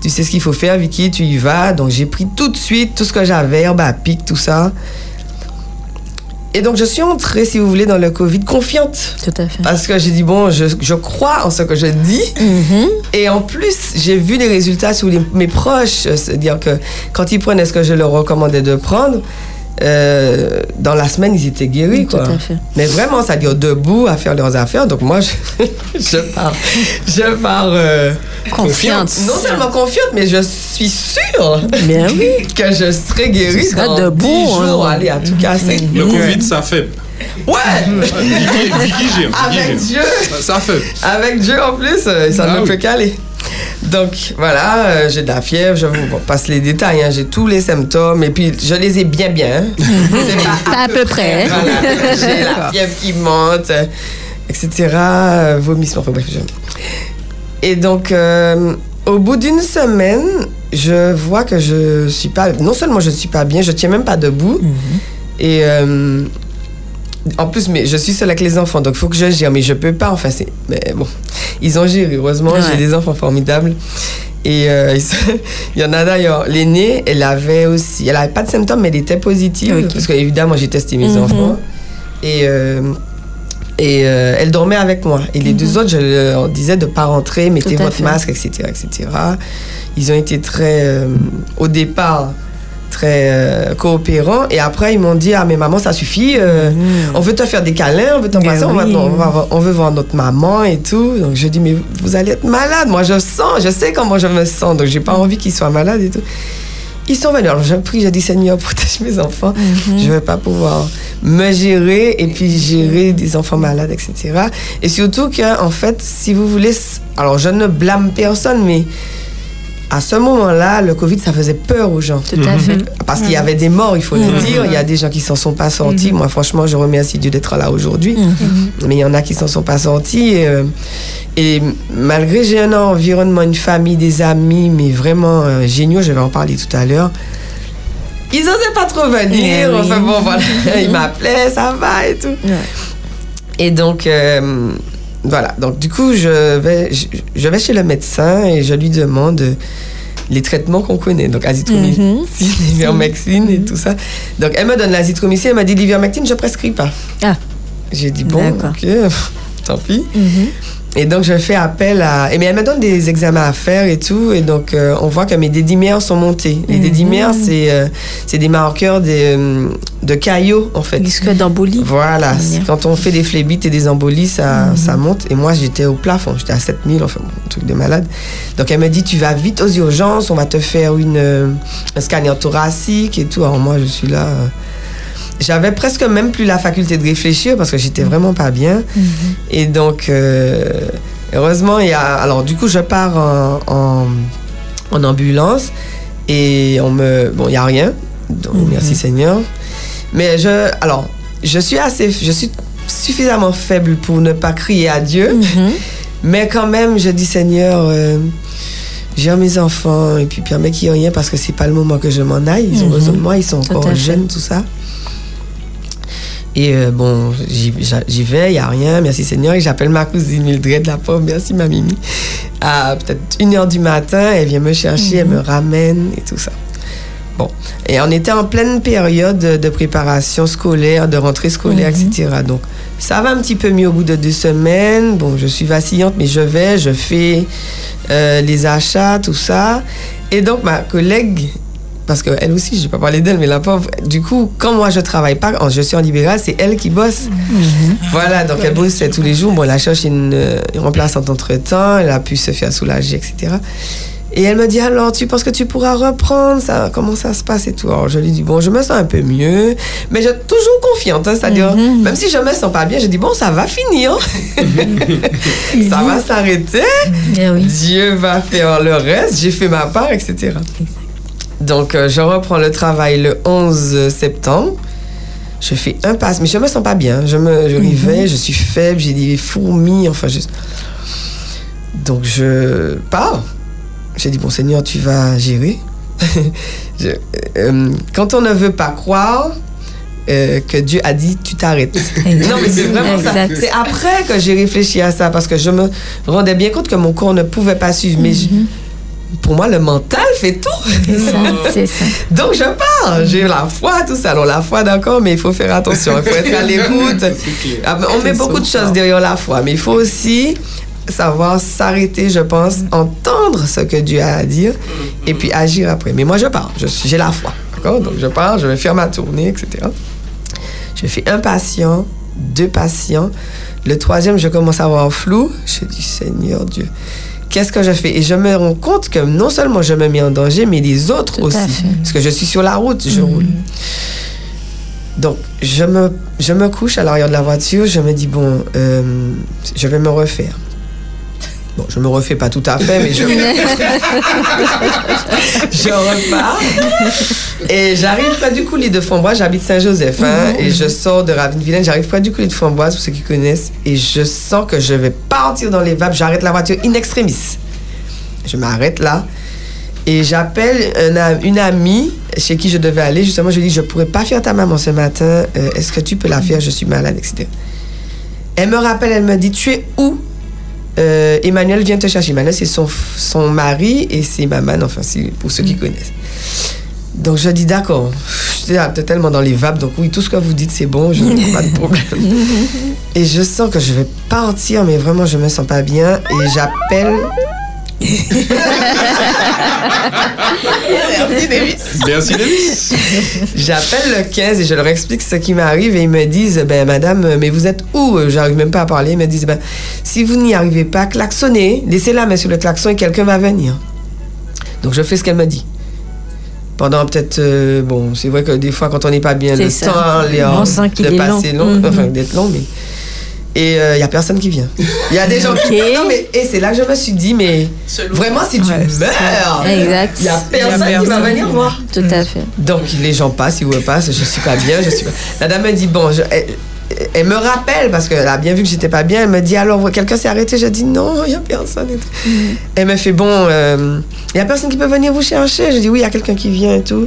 tu sais ce qu'il faut faire, Vicky, tu y vas. Donc, j'ai pris tout de suite tout ce que j'avais, herbe à pic, tout ça. Et donc, je suis entrée, si vous voulez, dans le Covid confiante. Tout à fait. Parce que j'ai dit, bon, je, je crois en ce que je dis. Mhm. Et en plus, j'ai vu les résultats sur les- mes proches. euh, C'est-à-dire que quand ils prenaient ce que je leur recommandais de prendre, euh, dans la semaine, ils étaient guéris. Quoi. à fait. Mais vraiment, ça dire debout à faire leurs affaires. Donc moi, je, [laughs] je pars, je pars euh, Confiante. non seulement confiante, mais je suis sûre Bien [laughs] oui. que je serai guérie Tu seras dans debout, 10 jours. hein. Allez, à tout casser. Le Covid, ça fait. Ouais, Vicky, Vicky gère. avec Dieu. Ça fait. Avec Dieu en plus, euh, ça Ah ne oui. peut qu'aller. Donc voilà, euh, j'ai de la fièvre, je vous passe les détails, hein, j'ai tous les symptômes et puis je les ai bien bien. hein. C'est pas Pas à peu près. hein. Voilà, j'ai la fièvre qui monte, euh, etc. euh, vomissement, enfin bref. je- Et donc, euh, au bout d'une semaine, je vois que je suis pas. Non seulement je suis pas bien, je tiens même pas debout. Et euh, en plus, mais je suis seule avec les enfants, donc il faut que je gère, mais je peux pas. Enfin, c'est. Mais bon, ils ont géré. Heureusement, Ouais. j'ai des enfants formidables. Et euh, [laughs] il y en a d'ailleurs. L'aînée, elle avait aussi. Elle avait pas de symptômes, mais elle était positive. Ok. Parce qu'évidemment, j'ai testé mes Mhm. enfants. Et. euh, et euh, elle dormait avec moi. Et les deux autres, je leur disais de ne pas rentrer, mettez Mhm. Votre fait. masque, etc., etc. Ils ont été très, euh, au départ, très euh, coopérants. Et après, ils m'ont dit, ah mais maman, ça suffit. euh, On veut te faire des câlins, on veut t'embrasser, on, va- oui. on, va- on veut voir notre maman et tout. Donc je dis, mais vous allez être malade. Moi, je sens, je sais comment je me sens. Donc j'ai pas envie qu'ils soient malades et tout. Ils sont venus. Alors j'ai pris, j'ai dit, Seigneur, [laughs] protège mes enfants. Je vais pas pouvoir me gérer et puis gérer des enfants malades, etc. Et surtout que, en fait, si vous voulez, alors je ne blâme personne, mais à ce moment-là, le Covid, ça faisait peur aux gens. Tout à fait. Parce qu'il y avait des morts, il faut le dire. Il y a des gens qui s'en sont pas sortis. Moi, franchement, je remercie Dieu d'être là aujourd'hui. Mais il y en a qui s'en sont pas sortis. Et, euh, et malgré, j'ai un environnement, une famille, des amis, mais vraiment euh, géniaux. Je vais en parler tout à l'heure. Ils osaient pas trop venir. Eh oui. Enfin bon, voilà. [laughs] Ils m'appelaient, ça va et tout. Ouais. Et donc, euh, voilà. Donc, du coup, je vais, je, je vais chez le médecin et je lui demande les traitements qu'on connaît. Donc, azithromycine, [laughs] ivermectine et tout ça. Donc, elle me donne l'azithromycine. Elle m'a dit l'ivermectine, je prescris pas. Ah. J'ai dit, bon, ok, [laughs] tant pis. Mhm. Et donc, je fais appel à. Et mais elle me donne des examens à faire et tout. Et donc, euh, on voit que mes dédimères sont montés. Les Mhm. dédimères, c'est euh, c'est des marqueurs de, euh, de caillots, en fait. Risque d'embolie. Voilà, Mhm. quand on fait des phlébites et des embolies, ça, ça monte. Et moi, j'étais au plafond, j'étais à 7000, enfin bon, truc de malade. Donc elle me dit, tu vas vite aux urgences, on va te faire une, un scanner thoracique et tout. Alors moi, je suis là. euh, j'avais presque même plus la faculté de réfléchir parce que j'étais vraiment pas bien. Et donc, euh, heureusement, il y a. Alors, du coup, je pars en, en, en ambulance et on me. Bon, il n'y a rien. Donc, merci Seigneur. Mais je. Alors, je suis assez. Je suis suffisamment faible pour ne pas crier à Dieu. Mhm. Mais quand même, je dis Seigneur. euh, j'ai mes enfants et puis permets qu'il n'y ait rien parce que c'est pas le moment que je m'en aille. Ils ont Mhm. besoin de moi, ils sont Tout encore jeunes, tout ça. Et euh, bon, j'y vais, il n'y a rien, merci Seigneur. Et j'appelle ma cousine Mildred, la pauvre, merci ma Mimi. À peut-être une heure du matin, elle vient me chercher, elle me ramène et tout ça. Bon, et on était en pleine période de préparation scolaire, de rentrée scolaire, etc. Donc, ça va un petit peu mieux au bout de deux semaines. Bon, je suis vacillante, mais je vais, je fais euh, les achats, tout ça. Et donc, ma collègue, parce qu'elle aussi, je ne vais pas parler d'elle, mais la pauvre, du coup, quand moi je travaille pas, quand je suis en libéral, c'est elle qui bosse. Voilà, donc elle bosse tous les jours. Bon, elle a cherché une, euh, une remplaçante entre-temps, elle a pu se faire soulager, etc. Et elle me dit alors, tu penses que tu pourras reprendre ça? Comment ça se passe et tout? Alors je lui dis bon, je me sens un peu mieux, mais je suis toujours confiante. hein, C'est-à-dire, même si je me sens pas bien, je dis bon, ça va finir, [laughs] ça va s'arrêter. Eh oui. Dieu va faire le reste. J'ai fait ma part, etc. Donc euh, je reprends le travail le 11 septembre. Je fais un passe, mais je me sens pas bien. Je me, je réveille, je suis faible, j'ai des fourmis, enfin juste. Donc je pars. J'ai dit, bon Seigneur, tu vas gérer. [laughs] Je- euh, quand on ne veut pas croire euh, que Dieu a dit, tu t'arrêtes. non, mais c'est vraiment ça. C'est après que j'ai réfléchi à ça, parce que je me rendais bien compte que mon corps ne pouvait pas suivre. Mais je- pour moi, le mental fait tout. C'est ça, [laughs] c'est ça. Donc je pars, j'ai la foi, tout ça. Alors la foi, d'accord, mais il faut faire attention, il faut être à [laughs] l'écoute. Ah, On met beaucoup de choses derrière la foi, mais il faut aussi savoir s'arrêter, je pense, entendre ce que Dieu a à dire et puis agir après. Mais moi, je pars, j'ai la foi, d'accord? Donc je pars, je vais faire ma tournée, etc. Je fais un patient, deux patients. Le troisième, je commence à avoir flou. Je dis, Seigneur Dieu, qu'est-ce que je fais? Et je me rends compte que non seulement je me mets en danger, mais les autres Tout aussi. Parce que je suis sur la route, je roule. Donc, je me, je me couche à l'arrière de la voiture, je me dis, bon, euh, je vais me refaire. Bon, je me refais pas tout à fait, mais je, [laughs] je repars. Et j'arrive près du coulis de Framboise, j'habite Saint-Joseph, hein, et je sors de Ravine-Vilaine, j'arrive près du coulis de Framboise, pour ceux qui connaissent, et je sens que je vais partir dans les vapes, j'arrête la voiture in extremis. Je m'arrête là, et j'appelle une amie chez qui je devais aller. Justement, je lui dis, je pourrais pas faire ta maman ce matin. Euh, Est-ce que tu peux la faire Je suis malade, etc. Elle me rappelle, elle me dit, tu es où Euh, Emmanuel vient te chercher. Emmanuel, c'est son, son mari et c'est maman, enfin, c'est pour ceux qui connaissent. Donc, je dis, d'accord. J'étais tellement dans les vapes, donc oui, tout ce que vous dites, c'est bon, je n'ai pas de problème. [laughs] et je sens que je vais partir, mais vraiment, je me sens pas bien. Et j'appelle Merci, Davis. J'appelle le 15 et je leur explique ce qui m'arrive et ils me disent ben madame mais vous êtes où? J'arrive même pas à parler. Ils me disent ben si vous n'y arrivez pas, klaxonnez, laissez la main sur le klaxon et quelqu'un va venir. Donc je fais ce qu'elle me dit. Pendant peut-être euh, bon, c'est vrai que des fois quand on n'est pas bien le ça. temps les- On sent qu'il de est passer long. long, Mhm. enfin d'être long mais et il y a personne qui vient. Il y a des gens qui Ok. non mais et c'est là que je me suis dit mais vraiment si tu Ouais, meurs, Exact. il y a personne qui va venir voir. Tout à fait. Donc les gens passent, ils repassent, je suis pas bien, je suis pas... La dame me dit, bon, je- elle, me rappelle, parce qu'elle a bien vu que j'étais pas bien, elle me dit, alors, quelqu'un s'est arrêté? Je dis, non, il y a personne. tout. Elle me fait, bon, euh, il y a personne qui peut venir vous chercher? Je dis, oui, il y a quelqu'un qui vient et tout.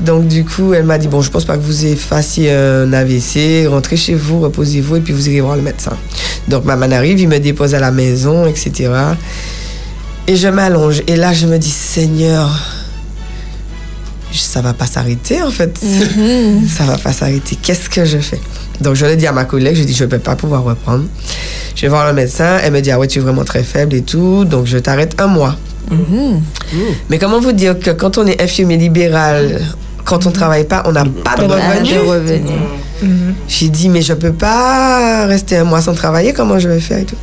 Donc du coup, elle m'a dit, bon, je pense pas que vous fassiez un AVC, rentrez chez vous, reposez-vous, et puis vous irez voir le médecin. Donc maman arrive, il me dépose à la maison, etc. Et je m'allonge, et là, je me dis, Seigneur, ça va pas s'arrêter en fait. [laughs] ça va pas s'arrêter. Qu'est-ce que je fais? Donc je l'ai dit à ma collègue, je dis je vais pas pouvoir reprendre. Je vais voir le médecin, elle me dit ah ouais tu es vraiment très faible et tout, donc je t'arrête un mois. Mais comment vous dire que quand on est infirmier libéral, quand on travaille pas, on n'a pas de Pas revenus de revenus. j'ai dit, mais je peux pas rester un mois sans travailler, comment je vais faire et tout?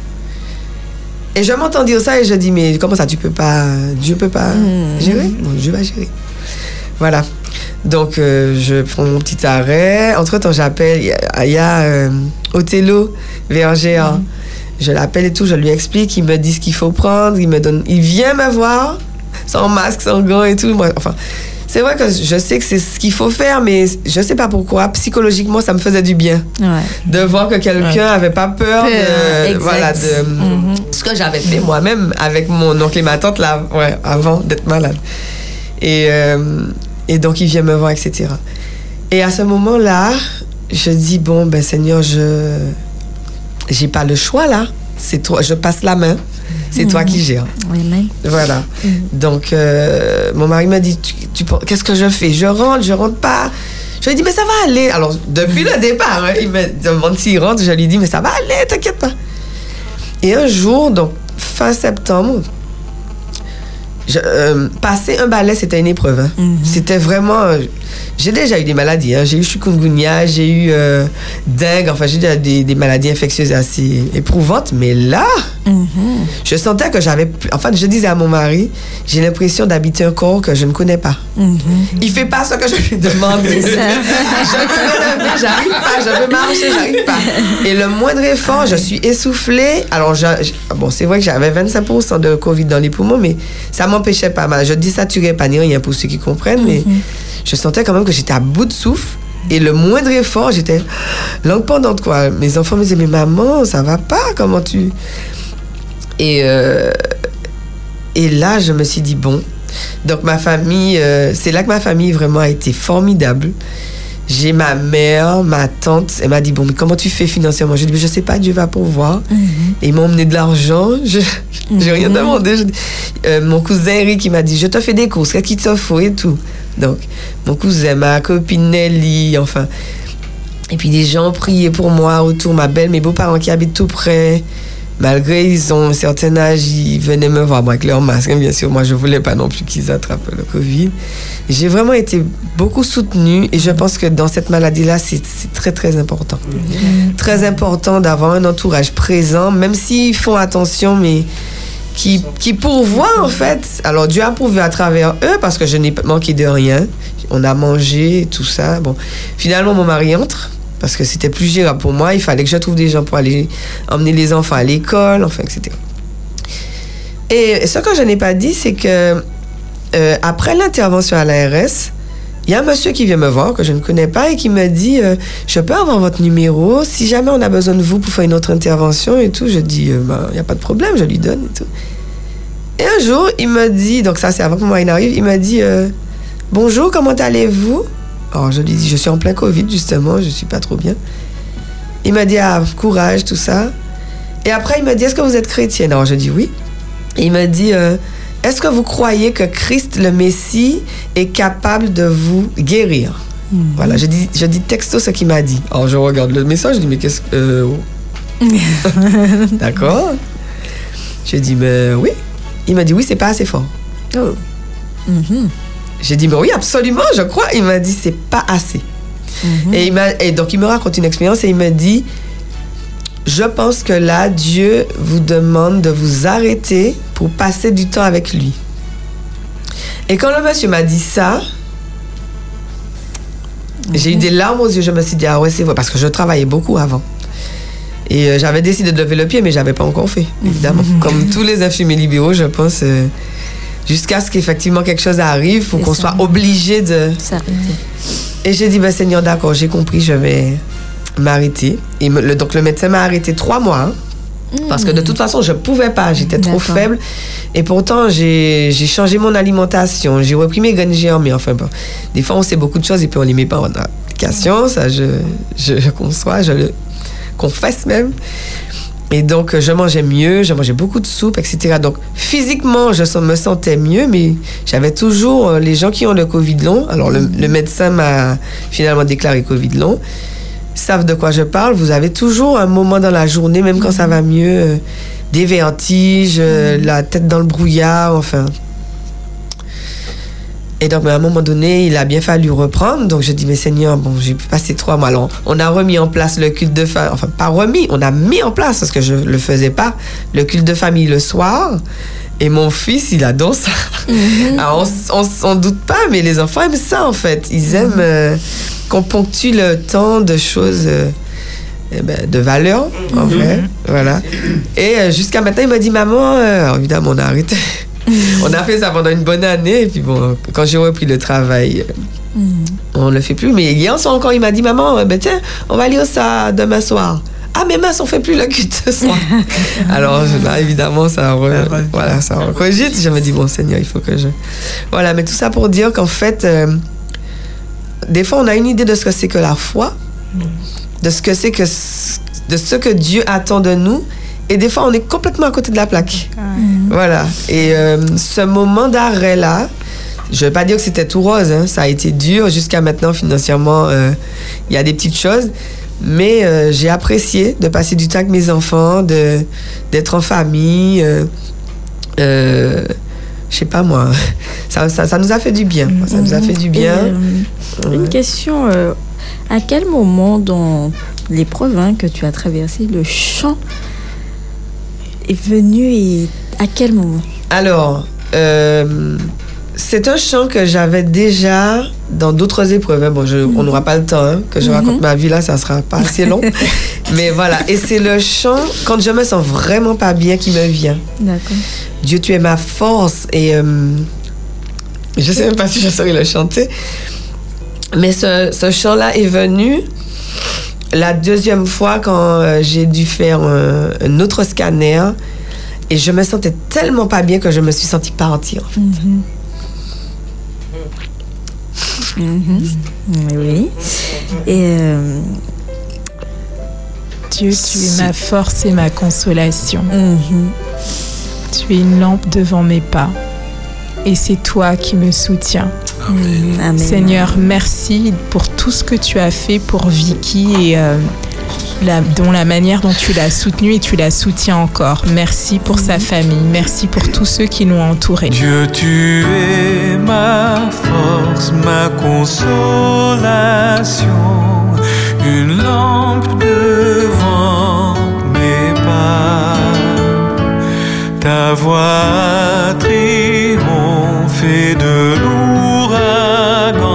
Et je m'entends dire ça et je dis, mais comment ça, tu peux pas, Dieu peut pas gérer? Bon, Dieu va gérer. Voilà. Donc, euh, je prends mon petit arrêt. Entre-temps, j'appelle, il y a, euh, Othello Vergéa. Je l'appelle et tout, je lui explique, il me dit ce qu'il faut prendre, il me donne, il vient me voir, sans masque, sans gants et tout. Moi, enfin, c'est vrai que je sais que c'est ce qu'il faut faire, mais je sais pas pourquoi. Psychologiquement, ça me faisait du bien Ouais. de voir que quelqu'un avait pas peur, de, voilà, de Mhm. ce que j'avais fait moi-même avec mon oncle et ma tante là, ouais, avant d'être malade. Et, euh, et donc il vient me voir, etc. Et à ce moment-là, je dis bon ben Seigneur, je j'ai pas le choix là. C'est toi, je passe la main. C'est toi qui gères. Amen. Voilà. Donc, euh, mon mari m'a dit, tu, qu'est-ce que je fais? Je rentre, je rentre pas. Je lui ai dit, mais ça va aller. Alors, depuis le départ, hein, il me demande s'il rentre. Je lui dis, mais ça va aller, t'inquiète pas. Et un jour, donc, fin septembre, je, euh, passer un balai, c'était une épreuve. hein. C'était vraiment. J'ai déjà eu des maladies. hein. J'ai eu chikungunya, j'ai eu euh, dengue. Enfin, j'ai déjà des, des maladies infectieuses assez éprouvantes. Mais là, je sentais que j'avais. plus- En fait, je disais à mon mari, j'ai l'impression d'habiter un corps que je ne connais pas. Il fait pas ce que je lui demande. [laughs] j'arrive pas. Je veux marcher, j'arrive pas. Et le moindre effort, je suis essoufflée. Alors, je- je- bon, c'est vrai que j'avais 25% de Covid dans les poumons, mais ça m'empêchait pas mal. Je désaturais pas ni rien pour ceux qui comprennent, mais je sentais quand même que j'étais à bout de souffle. Et le moindre effort, j'étais langue pendante, quoi. Mes enfants me disaient, mais maman, ça va pas, comment tu. Et, euh, et là, je me suis dit, bon. Donc, ma famille, euh, c'est là que ma famille vraiment a été formidable. J'ai ma mère, ma tante, elle m'a dit, bon, mais comment tu fais financièrement? Je dis, mais je sais pas, Dieu va pourvoir. Et ils m'ont emmené de l'argent. [laughs] Je j'ai rien demandé. Je- euh, mon cousin Eric, il m'a dit, je te fais des courses, qu'est-ce qu'il te faut et tout. Donc, mon cousin, ma copine Nelly, enfin. Et puis des gens priaient pour moi autour, ma belle, mes beaux-parents qui habitent tout près. Malgré ils ont un certain âge, ils venaient me voir avec leur masque, hein, bien sûr. Moi, je voulais pas non plus qu'ils attrapent le Covid. J'ai vraiment été beaucoup soutenue et je pense que dans cette maladie-là, c'est très, très important. Très important d'avoir un entourage présent, même s'ils font attention, mais qui, qui pourvoient en fait. Alors Dieu a pourvu à travers eux parce que je n'ai manqué de rien. On a mangé, tout ça. Bon, finalement, mon mari entre parce que c'était plus gérable pour moi. Il fallait que je trouve des gens pour aller emmener les enfants à l'école, enfin, etc. Et ce que je n'ai pas dit, c'est que euh, après l'intervention à l'ARS, il y a un monsieur qui vient me voir que je ne connais pas et qui me dit euh, Je peux avoir votre numéro si jamais on a besoin de vous pour faire une autre intervention et tout. Je dis euh, Ben, Il n'y a pas de problème, je lui donne et tout. Et un jour, il me dit Donc, ça, c'est avant que mon mari n'arrive il m'a dit Bonjour, comment allez-vous? Alors, je lui dis Je suis en plein Covid, justement, je suis pas trop bien. Il m'a dit Ah, courage, tout ça. Et après, il m'a dit Est-ce que vous êtes chrétienne? Alors, je dis Oui. Et il m'a dit euh, Est-ce que vous croyez que Christ, le Messie, est capable de vous guérir? Voilà, je dis, je dis texto ce qu'il m'a dit. Alors, je regarde le message, je dis Mais qu'est-ce que. euh, [laughs] oh. D'accord. Je dis Mais oui. Il m'a dit Oui, c'est pas assez fort. Oh. J'ai dit, mais oui, absolument, je crois. Il m'a dit, c'est pas assez. et, il m'a, et donc, il me raconte une expérience et il me dit, je pense que là, Dieu vous demande de vous arrêter pour passer du temps avec lui. Et quand le monsieur m'a dit ça, j'ai eu des larmes aux yeux. Je me suis dit, ah ouais, c'est vrai, parce que je travaillais beaucoup avant. Et euh, j'avais décidé de lever le pied, mais j'avais pas encore fait, évidemment. Comme tous les infirmiers libéraux, je pense, euh, jusqu'à ce qu'effectivement quelque chose arrive pour C'est qu'on soit obligé de. Et j'ai dit, ben, Seigneur, d'accord, j'ai compris, je vais m'arrêter. Et me- le, donc le médecin m'a arrêté trois mois. hein, Parce que de toute façon, je pouvais pas, j'étais trop faible. Et pourtant, j'ai changé mon alimentation, j'ai repris mes graines germées. Enfin, bon, des fois, on sait beaucoup de choses et puis on les met pas en application. Ça, je, je, je conçois, je le confesse même. Et donc, euh, je mangeais mieux, je mangeais beaucoup de soupe, etc. Donc, physiquement, je me sentais mieux, mais j'avais toujours euh, les gens qui ont le Covid long. Alors, le, le médecin m'a finalement déclaré Covid long. Savent de quoi je parle. Vous avez toujours un moment dans la journée, même quand ça va mieux, euh, des vertiges, euh, la tête dans le brouillard, enfin. Et donc, à un moment donné, il a bien fallu reprendre. Donc, je dis, mais Seigneur, bon, j'ai passé trois mois. Alors, on a remis en place le culte de famille. Enfin, pas remis, on a mis en place, parce que je le faisais pas, le culte de famille le soir. Et mon fils, il adore ça. Alors, on, on doute pas, mais les enfants aiment ça, en fait. Ils aiment euh, qu'on ponctue le temps de choses euh, eh ben, de valeur, en vrai. Voilà. Et euh, jusqu'à maintenant, il m'a dit, maman, euh, alors, évidemment, on a arrêté. [laughs] on a fait ça pendant une bonne année. Et puis, bon, quand j'ai repris le travail, euh, on le fait plus. Mais hier soir encore, il m'a dit, maman, euh, ben, tiens, on va lire ça demain soir. Ah, mais mince, on fait plus le culte ce soir. [laughs] Alors là, évidemment, ça, re- voilà, ça recogite. Je me dis, bon, Seigneur, il faut que je. Voilà, mais tout ça pour dire qu'en fait, euh, des fois, on a une idée de ce que c'est que la foi, de ce que c'est que de ce que Dieu attend de nous. Et des fois, on est complètement à côté de la plaque. Voilà. Et euh, ce moment d'arrêt-là, je ne vais pas dire que c'était tout rose, hein. ça a été dur jusqu'à maintenant financièrement. euh, Il y a des petites choses, mais euh, j'ai apprécié de passer du temps avec mes enfants, d'être en famille. Je sais pas moi, [laughs] ça, ça, ça nous a fait du bien. Ça nous a fait du bien. Une question, à quel moment dans l'épreuve hein, que tu as traversée, le chant est venu et à quel moment Alors, euh, c'est un chant que j'avais déjà dans d'autres épreuves. hein. Bon, je- on n'aura pas le temps hein, que je raconte ma vie là, ça sera pas assez long. [laughs] Mais voilà, et c'est le chant quand je me sens vraiment pas bien qui me vient. D'accord. Dieu, tu es ma force. Et euh, je sais même pas si je saurais le chanter. Mais ce, ce chant-là est venu la deuxième fois quand euh, j'ai dû faire un, un autre scanner. Et je me sentais tellement pas bien que je me suis sentie partir. en fait. Mhm. Oui. Et euh, Dieu, tu es ma force et ma consolation. Tu es une lampe devant mes pas. Et c'est toi qui me soutiens. Amen. Seigneur, merci pour tout ce que tu as fait pour Vicky et euh, la, dont la manière dont tu l'as soutenue et tu la soutiens encore. Merci pour sa famille. Merci pour tous ceux qui l'ont entourée. Dieu, tu es ma force, ma consolation, une lampe devant mes pas. Ta voix de l'ouragan,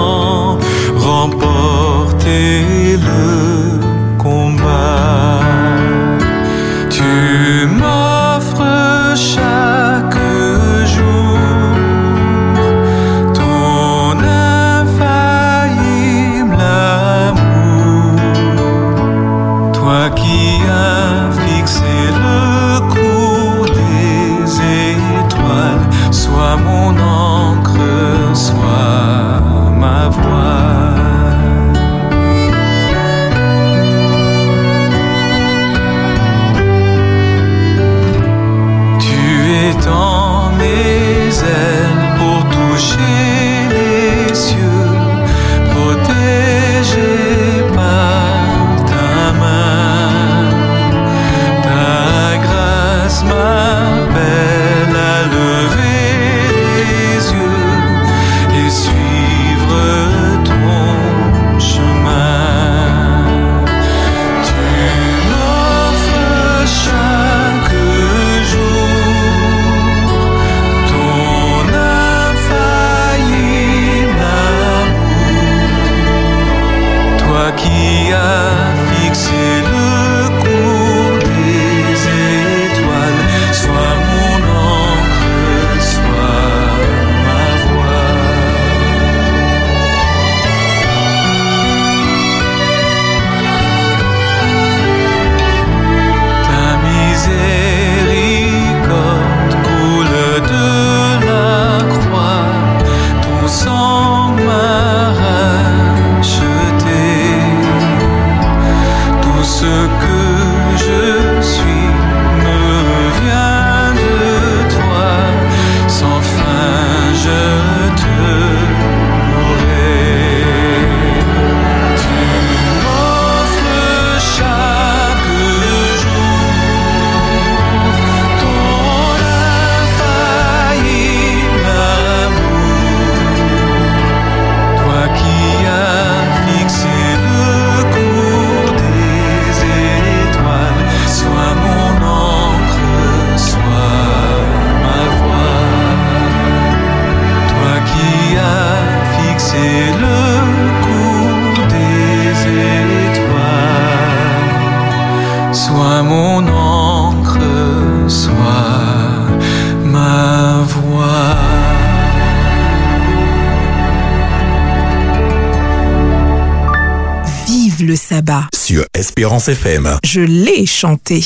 sabbat. sur Espérance FM. Je l'ai chanté.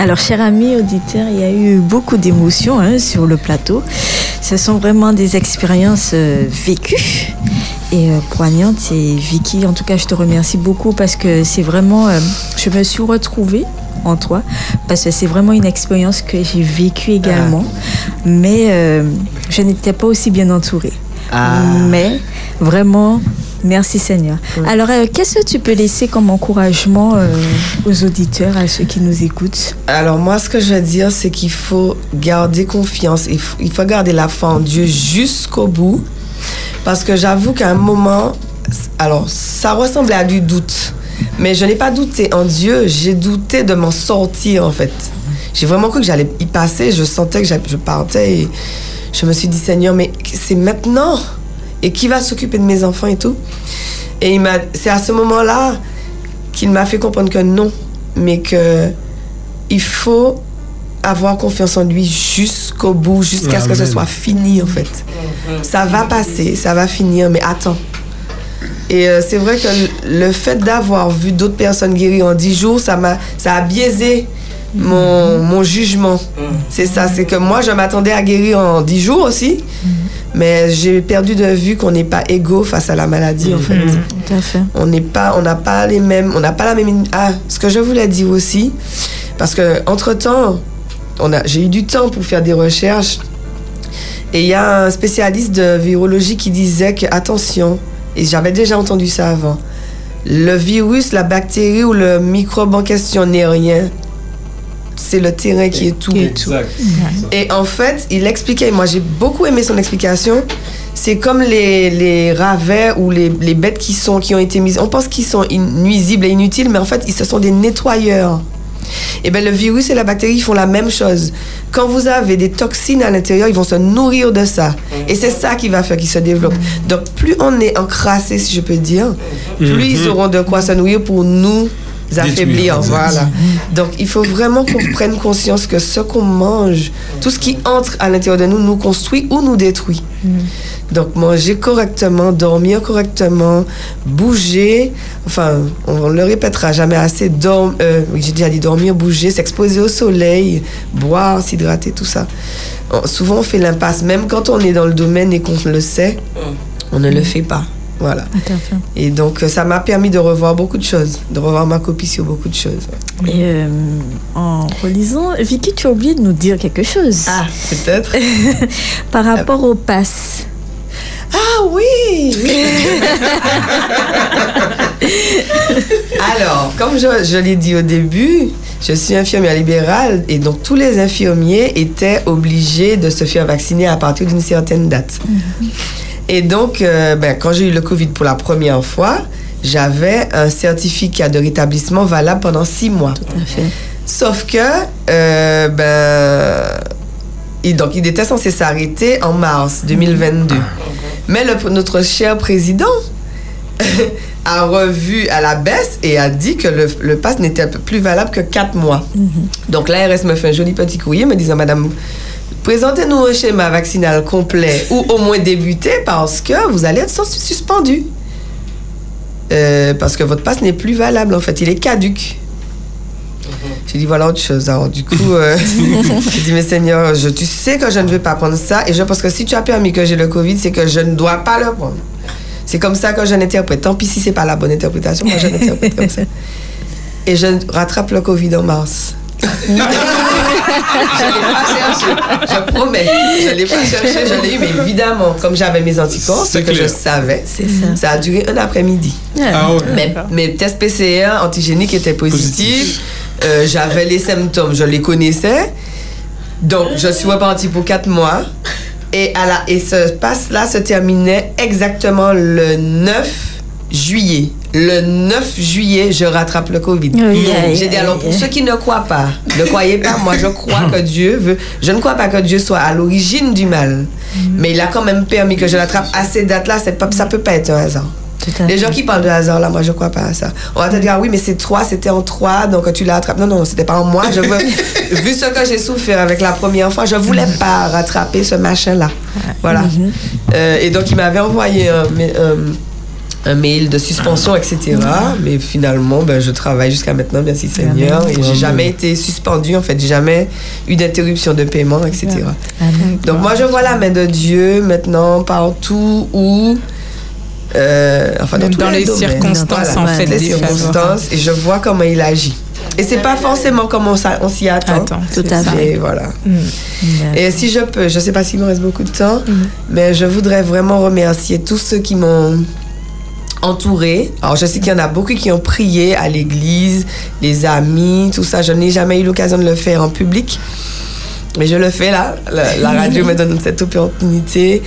Alors, chers amis auditeurs, il y a eu beaucoup d'émotions hein, sur le plateau. Ce sont vraiment des expériences euh, vécues et euh, poignantes. Et Vicky, en tout cas, je te remercie beaucoup parce que c'est vraiment, euh, je me suis retrouvée en toi parce que c'est vraiment une expérience que j'ai vécue également, mais euh, je n'étais pas aussi bien entourée. Ah. Mais vraiment, merci Seigneur. Alors, euh, qu'est-ce que tu peux laisser comme encouragement euh, aux auditeurs, à ceux qui nous écoutent? Alors moi, ce que je veux dire, c'est qu'il faut garder confiance. Il faut, il faut garder la foi en Dieu jusqu'au bout. Parce que j'avoue qu'à un moment, alors ça ressemblait à du doute. Mais je n'ai pas douté en Dieu, j'ai douté de m'en sortir en fait. J'ai vraiment cru que j'allais y passer, je sentais que je partais et je me suis dit Seigneur, mais c'est maintenant Et qui va s'occuper de mes enfants et tout? Et il m'a- c'est à ce moment-là qu'il m'a fait comprendre que non, mais que il faut avoir confiance en lui jusqu'au bout, jusqu'à ce que ce soit fini en fait. Ça va passer, ça va finir, mais attends. Et euh, c'est vrai que le- le fait d'avoir vu d'autres personnes guérir en 10 jours, ça m'a ça a biaisé mon, mon jugement. C'est ça, c'est que moi je m'attendais à guérir en 10 jours aussi, mais j'ai perdu de vue qu'on n'est pas égaux face à la maladie en fait. Tout à fait. On n'est pas, on n'a pas les mêmes, on n'a pas la même. Ah, ce que je voulais dire aussi, parce que entre temps, on a, j'ai eu du temps pour faire des recherches, et il y a un spécialiste de virologie qui disait que attention, et j'avais déjà entendu ça avant, le virus, la bactérie ou le microbe en question n'est rien. C'est le terrain qui est tout. Exact. Et en fait, il expliquait, moi j'ai beaucoup aimé son explication, c'est comme les, les ravets ou les, les bêtes qui, sont, qui ont été mises, on pense qu'ils sont in- nuisibles et inutiles, mais en fait, ils, ce sont des nettoyeurs. Et bien le virus et la bactérie font la même chose. Quand vous avez des toxines à l'intérieur, ils vont se nourrir de ça. Et c'est ça qui va faire qu'ils se développent. Donc plus on est encrassé, si je peux dire, plus ils auront de quoi se nourrir pour nous affaiblir. Voilà. Donc il faut vraiment qu'on prenne conscience que ce qu'on mange, tout ce qui entre à l'intérieur de nous, nous construit ou nous détruit. Donc manger correctement, dormir correctement, bouger, enfin on ne le répétera jamais assez, dorm, euh, j'ai déjà dit dormir, bouger, s'exposer au soleil, boire, s'hydrater, tout ça. On- souvent on fait l'impasse, même quand on est dans le domaine et qu'on le sait, on ne le fait pas. Voilà. Et donc euh, ça m'a permis de revoir beaucoup de choses, de revoir ma copie sur beaucoup de choses. Et euh, en relisant, Vicky, tu as oublié de nous dire quelque chose Ah, peut-être. [laughs] par rapport au pass. Ah oui, oui. [laughs] Alors, comme je, je l'ai dit au début, je suis infirmière libérale et donc tous les infirmiers étaient obligés de se faire vacciner à partir d'une certaine date. Et donc, euh, ben, quand j'ai eu le Covid pour la première fois, j'avais un certificat de rétablissement valable pendant six mois. Tout à fait. Sauf que, euh, ben, il, donc, il était censé s'arrêter en mars 2022. Mais le- notre cher président [laughs] a revu à la baisse et a dit que le, le pass n'était plus valable que quatre mois. Donc l'ARS me fait un joli petit courrier me disant, Madame, présentez-nous un schéma vaccinal complet ou au moins débuté parce que vous allez être sus- suspendu. Euh, parce que votre passe n'est plus valable en fait, il est caduque. J'ai dit voilà autre chose. Alors du coup, euh, [laughs] j'ai dit mais Seigneur, je, tu sais que je ne veux pas prendre ça et je pense que si tu as permis que j'ai le Covid, c'est que je ne dois pas le prendre. C'est comme ça que je l'interprète. Tant pis si c'est pas la bonne interprétation, moi je l'interprète comme ça. Et je rattrape le Covid en mars. [laughs] je ne l'ai pas cherché, je promets. Je ne l'ai pas cherché, je l'ai eu, mais évidemment, comme j'avais mes anticorps, ce que je savais, C'est ça. ça a duré un après-midi. Ah ouais. Mes, mes tests PCR antigéniques étaient positifs. Euh, J'avais les symptômes, je les connaissais. Donc, je suis repartie pour quatre mois. Et, à la, et ce passe-là se terminait exactement le 9 juillet. Le 9 juillet, je rattrape le Covid. Oui, J'ai dit, alors, pour ceux qui ne croient pas, ne croyez pas, moi, je crois que Dieu veut. Je ne crois pas que Dieu soit à l'origine du mal. Mais il a quand même permis que je l'attrape à ces dates-là. Ça peut pas être un hasard. Les gens qui parlent de hasard, là, moi, je crois pas à ça. On va te dire, ah oui, mais c'est trois, c'était en trois, donc tu l'as attrapé. Non, non, c'était pas en moi. Je veux, [laughs] vu ce que j'ai souffert avec la première fois, je voulais pas rattraper ce machin-là. Voilà. Mhm. Euh, et donc, il m'avait envoyé un, un- un mail de suspension, etc. Mais finalement, ben, je travaille jusqu'à maintenant, merci Seigneur. Et j'ai jamais été suspendu, en fait. J'ai jamais eu d'interruption de paiement, etc. Amen. Donc moi je vois la main de Dieu maintenant partout où euh, enfin dans les circonstances, en fait, les circonstances et je vois comment il agit. Et c'est pas forcément comme on, s'y attend. Attends, Tout à fait. Et voilà. Mm. Et si je peux, je sais pas s'il me reste beaucoup de temps, Mm. mais je voudrais vraiment remercier tous ceux qui m'ont entouré. Alors je sais qu'il y en a beaucoup qui ont prié à l'église, les amis, tout ça. Je n'ai jamais eu l'occasion de le faire en public. Mais je le fais là. La, radio me donne cette opportunité.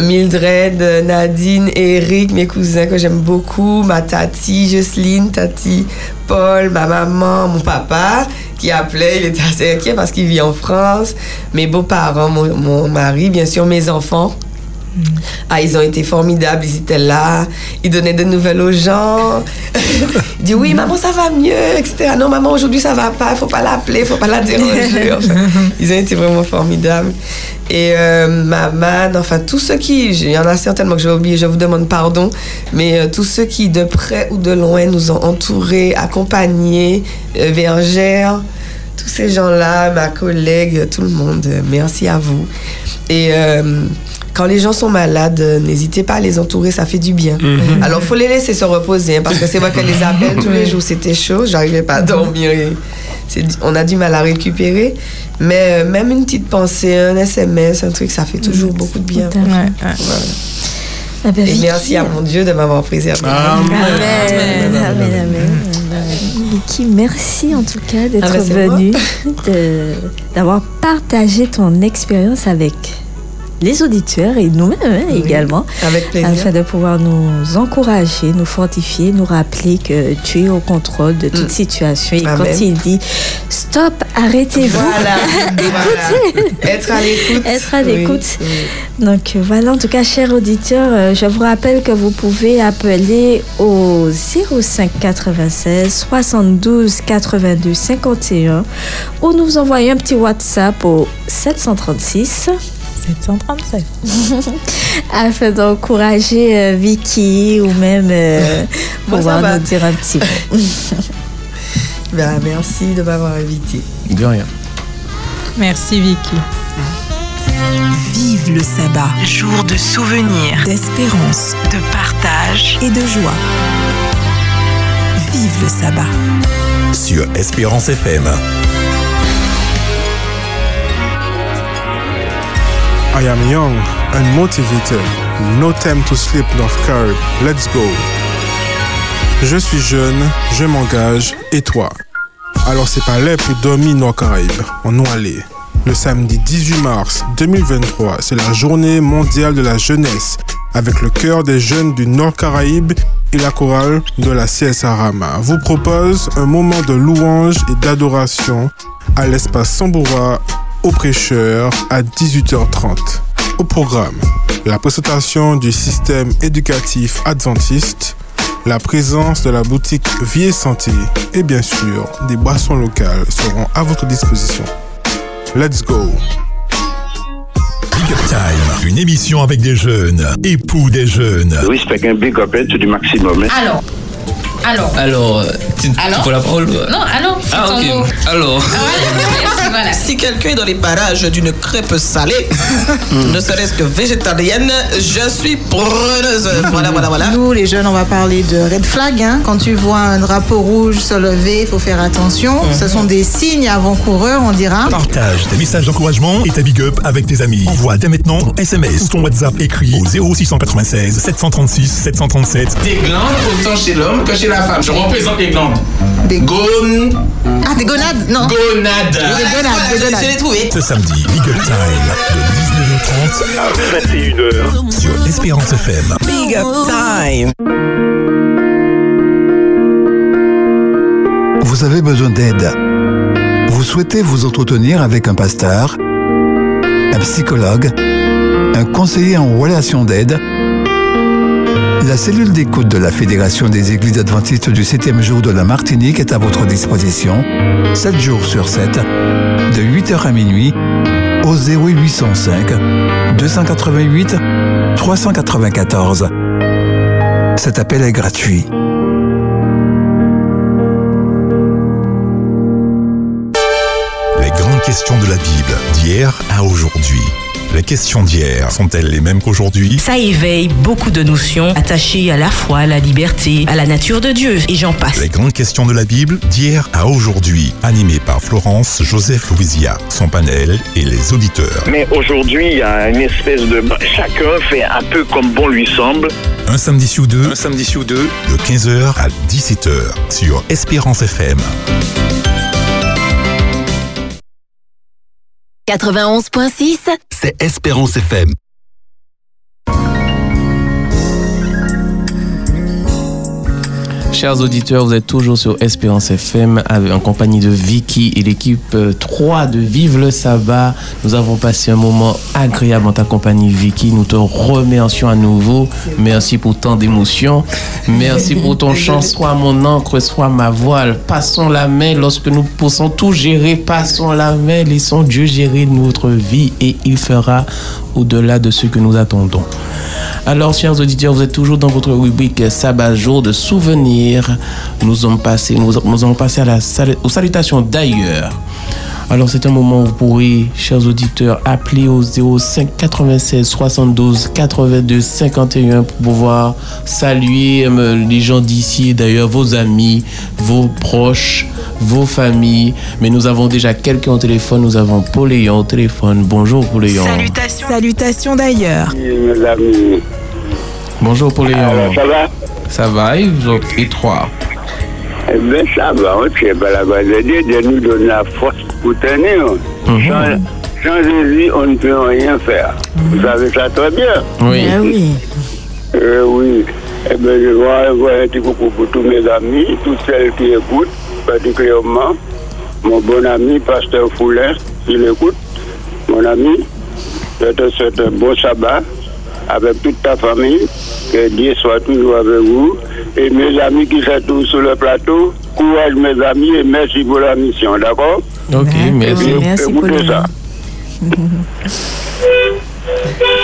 Mildred, Nadine, Eric, mes cousins que j'aime beaucoup, ma tati, Jocelyne, tati, Paul, ma maman, mon papa qui appelait, il était assez inquiet parce qu'il vit en France, mes beaux-parents, mon mari, bien sûr mes enfants. Ah, ils ont été formidables, ils étaient là, ils donnaient des nouvelles aux gens. [laughs] ils disent oui, maman, ça va mieux, etc. Non, maman, aujourd'hui, ça va pas, faut pas l'appeler, faut pas la déranger. Enfin, ils ont été vraiment formidables. Et euh, maman, enfin, tous ceux qui, il y en a certainement que j'ai oublié, je vous demande pardon, mais euh, tous ceux qui, de près ou de loin, nous ont entourés, accompagnés, euh, tous ces gens-là, ma collègue, tout le monde, merci à vous. Et euh, quand les gens sont malades, euh, n'hésitez pas à les entourer, ça fait du bien. Alors, faut les laisser se reposer, hein, parce que c'est vrai que les appels [laughs] tous les jours, c'était chaud, j'arrivais pas à dormir. et on a du mal à récupérer. Mais euh, même une petite pensée, un SMS, un truc, ça fait toujours beaucoup de bien. Ouais, ouais. Voilà. Ah ben, Et Vicky, merci à mon Dieu de m'avoir préservé. Amen, amen, amen, amen. Vicky, merci en tout cas d'être Ah ben, c'est venue, d'avoir partagé ton expérience avec les auditeurs et nous-mêmes hein, Oui, également, Avec plaisir. afin de pouvoir nous encourager, nous fortifier, nous rappeler que tu es au contrôle de toute Mm. situation. Et Amen. quand il dit stop, arrêtez-vous, Voilà. [laughs] Voilà. Être à l'écoute. Être à Oui, l'écoute. oui. Donc euh, voilà, en tout cas, chers auditeurs, euh, je vous rappelle que vous pouvez appeler au 05 96 72 82 51 ou nous envoyer un petit WhatsApp au 736 737. afin [laughs] d'encourager euh, Vicky ou même euh, [laughs] pouvoir nous dire un petit mot. [laughs] Ben, merci de m'avoir invité. De rien. Merci Vicky. Vive le sabbat, Jour de souvenirs, d'espérance de partage. et de joie. Vive le sabbat. sur Espérance FM. I am young and motivated. No time to sleep, North Carib. Let's go. Je suis jeune, je m'engage, et toi? Alors c'est pas l'air pour dormir Nord Caraïbes. On nous allait. Le samedi 18 mars 2023, c'est la journée mondiale de la jeunesse avec le cœur des jeunes du Nord Caraïbes et la chorale de la CSA Rama vous propose un moment de louange et d'adoration à l'espace Samboura au prêcheur à 18h30. Au programme, la présentation du système éducatif adventiste, la présence de la boutique Vie et Santé et bien sûr des boissons locales seront à votre disposition. Let's go! Big Up Time, une émission avec des jeunes, époux des jeunes. Respect un big up to du maximum. hein? Alors, alors, Alors, euh, tu, tu Alors prends la parole non, alors, c'est Ah, ton ok. mot. Alors. Voilà, [laughs] voilà. Si quelqu'un est dans les parages d'une crêpe salée, ne serait-ce que végétarienne, je suis preneuse. Voilà, voilà, voilà. Nous, les jeunes, on va parler de red flag. hein. Quand tu vois un drapeau rouge se lever, il faut faire attention. Ce sont des signes avant-coureurs, on dira. Partage tes messages d'encouragement et ta big up avec tes amis. Envoie dès maintenant ton SMS ou ton WhatsApp écrit au 0696 736 737. Des glandes autant chez l'homme que chez la femme. Je représente les glandes. Des Gon... Ah, des gonades Non. Gonades. Des gonades, des gonades. Je l'ai trouvé. Ce samedi, Big Up Time de 19h30 21h. sur Espérance FM. Big up time. Vous avez besoin d'aide. Vous souhaitez vous entretenir avec un pasteur, un psychologue, un conseiller en relation d'aide, La cellule d'écoute de la Fédération des Églises adventistes du 7e jour de la Martinique est à votre disposition, 7 jours sur 7, de 8h à minuit, au 0805 288 394. Cet appel est gratuit. Les grandes questions de la Bible, d'hier à aujourd'hui. Les questions d'hier sont-elles les mêmes qu'aujourd'hui? Ça éveille beaucoup de notions attachées à la foi, à la liberté, à la nature de Dieu, et j'en passe. Les grandes questions de la Bible, d'hier à aujourd'hui. Animé par Florence Joseph Louisia, son panel et les auditeurs. Mais aujourd'hui, il y a une espèce de... Chacun fait un peu comme bon lui semble. Un samedi sur deux. Un samedi sur deux. De 15h à 17h sur Espérance FM. 91.6, C'est Espérance FM. Chers auditeurs, vous êtes toujours sur Espérance FM en compagnie de Vicky et l'équipe euh, 3 de Vive le Sabbat. Nous avons passé un moment agréable en ta compagnie, Vicky. Nous te remercions à nouveau. Merci pour tant d'émotions. Merci pour ton [laughs] chant. Sois mon encre, sois ma voile. Passons la main lorsque nous poussons tout gérer. Passons la main, laissons Dieu gérer notre vie et il fera au-delà de ce que nous attendons. Alors, chers auditeurs, vous êtes toujours dans votre rubrique Sabbat jour de souvenirs. Nous allons passer, nous, passer à la, aux salutations d'ailleurs. Alors, c'est un moment où vous pourrez, chers auditeurs, appeler au 05 96 72 82 51 pour pouvoir saluer euh, les gens d'ici, d'ailleurs vos amis, vos proches, vos familles. Mais nous avons déjà quelqu'un au téléphone. Nous avons Pauléon au téléphone. Bonjour, Pauléon. Salutations. Salutations d'ailleurs. Amis. Bonjour Pauléon. Alors, ça va? Ça va et et trois Eh bien, ça va, on tient pas la base de Dieu. Dieu nous donne la force pour tenir. Sans, sans Jésus, on ne peut rien faire. Vous savez ça très bien. Oui. Ah oui. Euh, oui. Eh bien, je vais envoyer un petit coucou pour tous mes amis, toutes celles qui écoutent, particulièrement mon bon ami, Pasteur Foulin, il écoute. Mon ami, je te souhaite un bon sabbat avec toute ta famille. Que Dieu soit toujours avec vous. Et mes amis qui sont tous sur le plateau, courage mes amis et merci pour la mission, d'accord Ok, merci. Merci, Écoutez Pauline. ça. [laughs]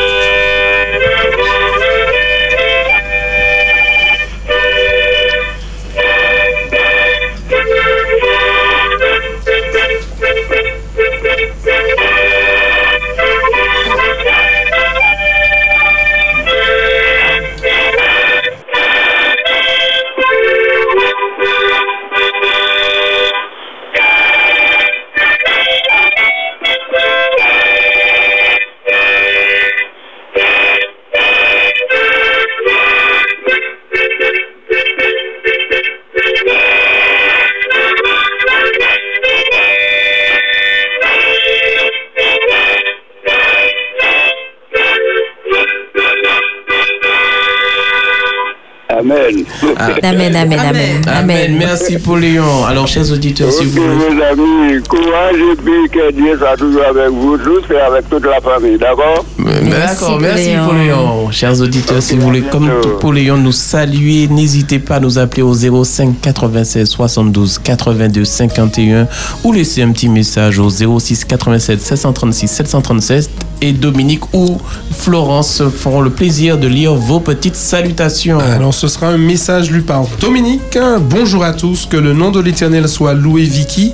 Amen, amen, amen. Amen. Merci Pauléon. Alors, chers auditeurs, si vous voulez. mes amis, courage et puis que Dieu soit toujours avec vous tous et avec toute la famille, d'accord? D'accord, merci Pauléon. Chers auditeurs, si vous voulez, comme tout Pauléon, nous saluer, n'hésitez pas à nous appeler au 05 96 72 82 51 ou laisser un petit message au 06 87 736 737 et Dominique ou Florence feront le plaisir de lire vos petites salutations. Alors, ce sera un message lu par Dominique. Bonjour à tous, que le nom de l'Éternel soit loué, Vicky.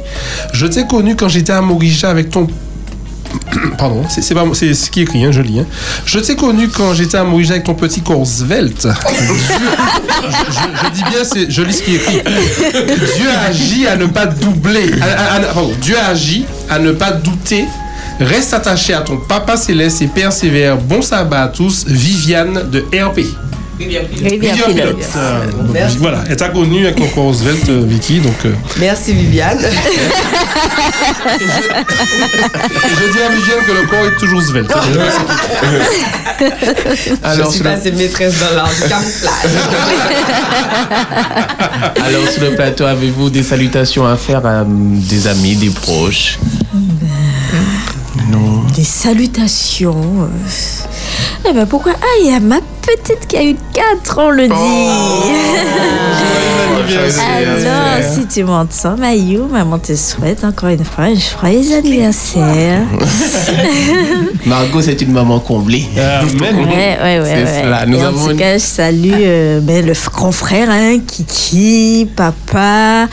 Je t'ai connu quand j'étais à Mauricia avec ton. [coughs] Pardon, c'est pas c'est ce qui est écrit, hein, je lis. hein. Je t'ai connu quand j'étais à Mauricia avec ton petit corps svelte. [laughs] Je, dis bien, c'est- je lis ce qui est écrit. Dieu agit à ne pas doubler. à- Dieu agit à ne pas douter. Reste attaché à ton Papa céleste et persévère. Bon sabbat à tous. Viviane de RP. Rivière Viviane Pilote. Euh, voilà, elle t'a connu avec ton corps svelte, euh, Vicky. Donc, euh, Merci Viviane. et je dis à Viviane que le corps est toujours svelte. [laughs] Alors, je suis sur le- passée maîtresse dans l'art du camouflage. [laughs] Alors, sur le plateau, avez-vous des salutations à faire à hum, des amis, des proches? Non. Des salutations. euh, Eh ben pourquoi? Ah, il y a ma petite qui a eu 4 ans le [laughs] dit. Alors, si tu m'entends, Mayou, maman te souhaite encore une fois un joyeux anniversaire. [laughs] Margot, c'est une maman comblée. Ouais, ouais, ouais. C'est ouais. cela. Nous Et en tout une- cas, je salue euh, ben, le grand frère, hein, Kiki, papa.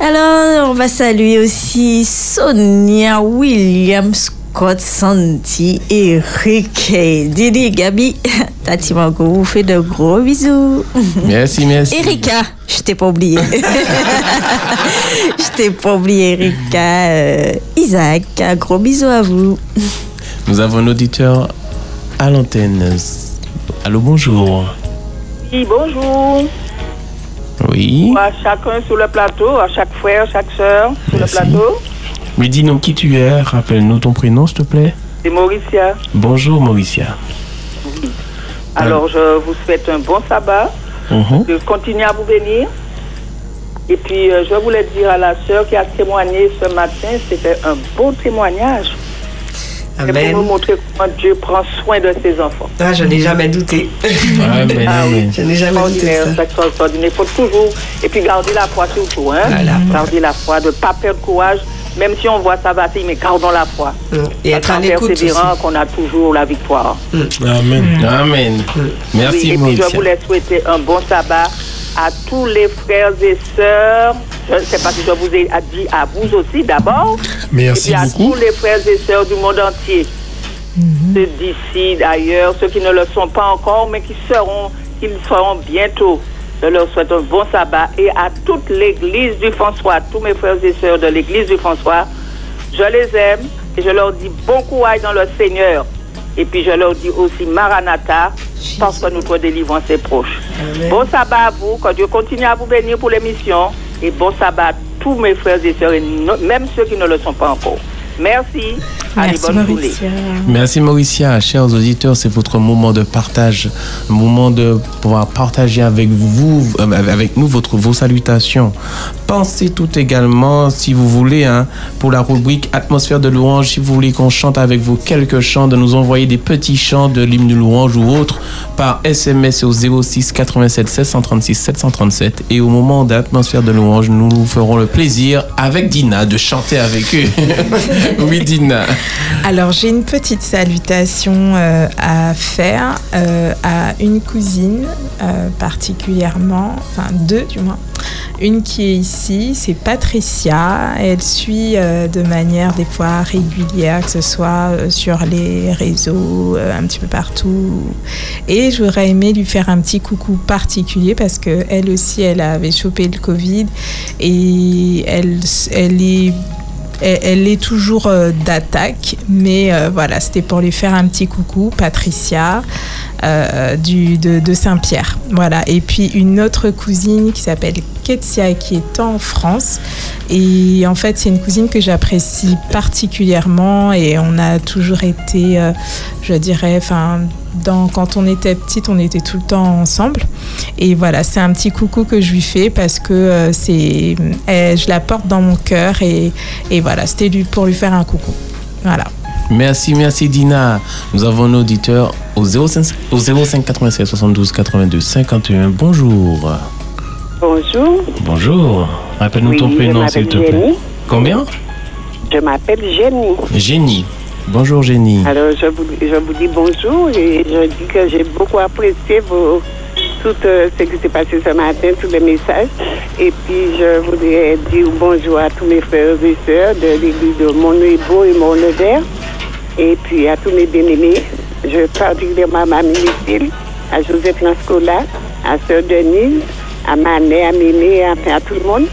Alors, on va saluer aussi Sonia, William, Scott, Santi, Eric, et Didi, Gabi. [laughs] Tati Margot vous fait de gros bisous. Merci, merci. Erika, je t'ai pas oublié. [laughs] je t'ai pas oublié, Erika. Euh, Isaac, un gros bisou à vous. Nous avons un auditeur à l'antenne. Allô, bonjour. Oui, bonjour. Oui. À chacun sur le plateau, à chaque frère, chaque soeur sur Merci. le plateau. Mais dis-nous qui tu es. Rappelle-nous ton prénom, s'il te plaît. C'est Mauricia. Bonjour, Mauricia. Alors, je vous souhaite un bon sabbat. Mhm. De continuer à vous bénir. Et puis, euh, je voulais dire à la sœur qui a témoigné ce matin, c'était un beau témoignage. C'est Amen. pour nous montrer comment Dieu prend soin de ses enfants. Ah, je n'ai jamais douté. Amen, Ah oui. Je n'ai jamais douté. Il faut toujours, et puis garder la foi surtout, hein. Garder la foi, de ne pas perdre courage, même si on voit ça passer, mais gardons la foi. Et être à l'écoute qu'on a toujours la victoire. Amen. Amen. Merci, Oui, et puis je voulais souhaiter un bon sabbat à tous les frères et sœurs. Je ne sais pas si je vous ai dit à vous aussi d'abord. Merci et puis à beaucoup. tous les frères et sœurs du monde entier. Ceux d'ici, d'ailleurs, ceux qui ne le sont pas encore, mais qui seront, qui le seront bientôt. Je leur souhaite un bon sabbat. Et à toute l'église du François, tous mes frères et sœurs de l'église du François, je les aime et je leur dis bon courage dans le Seigneur. Et puis je leur dis aussi Maranatha, parce que notre délivrance est proche. Bon sabbat à vous, que Dieu continue à vous bénir pour l'émission. Et bon sabbat à tous mes frères et sœurs, et même ceux qui ne le sont pas encore. Merci. Allez, Merci, bonne journée. Mauricia. Merci Mauricia, chers auditeurs, c'est votre moment de partage, un moment de pouvoir partager avec vous, euh, avec nous votre, vos salutations. Pensez tout également, si vous voulez, hein, pour la rubrique Atmosphère de louange, si vous voulez qu'on chante avec vous quelques chants, de nous envoyer des petits chants de l'hymne de louange ou autre par SMS au 06 87 736 737. Et au moment d'Atmosphère de louange, nous ferons le plaisir avec Dina de chanter avec eux. [laughs] oui, Dina. Alors j'ai une petite salutation euh, à faire euh, à une cousine euh, particulièrement, enfin deux du moins. Une qui est ici, c'est Patricia. Elle suit euh, de manière des fois régulière, que ce soit euh, sur les réseaux, euh, un petit peu partout. Et j'aurais aimé lui faire un petit coucou particulier parce que elle aussi, elle avait chopé le Covid et elle, elle est elle, est toujours euh, d'attaque, mais euh, voilà, c'était pour lui faire un petit coucou, Patricia, euh, de, Saint-Pierre. Voilà, et puis une autre cousine qui s'appelle Ketsia, qui est en France. Et en fait, c'est une cousine que j'apprécie particulièrement et on a toujours été, je dirais, enfin, dans, quand on était petite, on était tout le temps ensemble. Et voilà, c'est un petit coucou que je lui fais parce que euh, c'est, je la porte dans mon cœur et, et voilà, c'était lui, pour lui faire un coucou. Voilà. Merci, merci Dina. Nous avons un auditeur au 05, au 05 96 72 82 51. Bonjour. Bonjour. Bonjour. Rappelle-nous ton Oui, prénom, s'il te m'appelle plaît. Jenny. Combien? Je m'appelle Jenny. Génie. Bonjour Génie. Alors, je vous, je vous dis bonjour et je dis que j'ai beaucoup apprécié tout euh, ce qui s'est passé ce matin, tous les messages. Et puis, je voudrais dire bonjour à tous mes frères et sœurs de l'église de Montnébeau et Montnevert. Et puis, à tous mes bien-aimés. Je particulièrement à ma Lucille, à Joseph Lanscola, à Sœur Denise, à Manet, à Mémé, à, à tout le monde.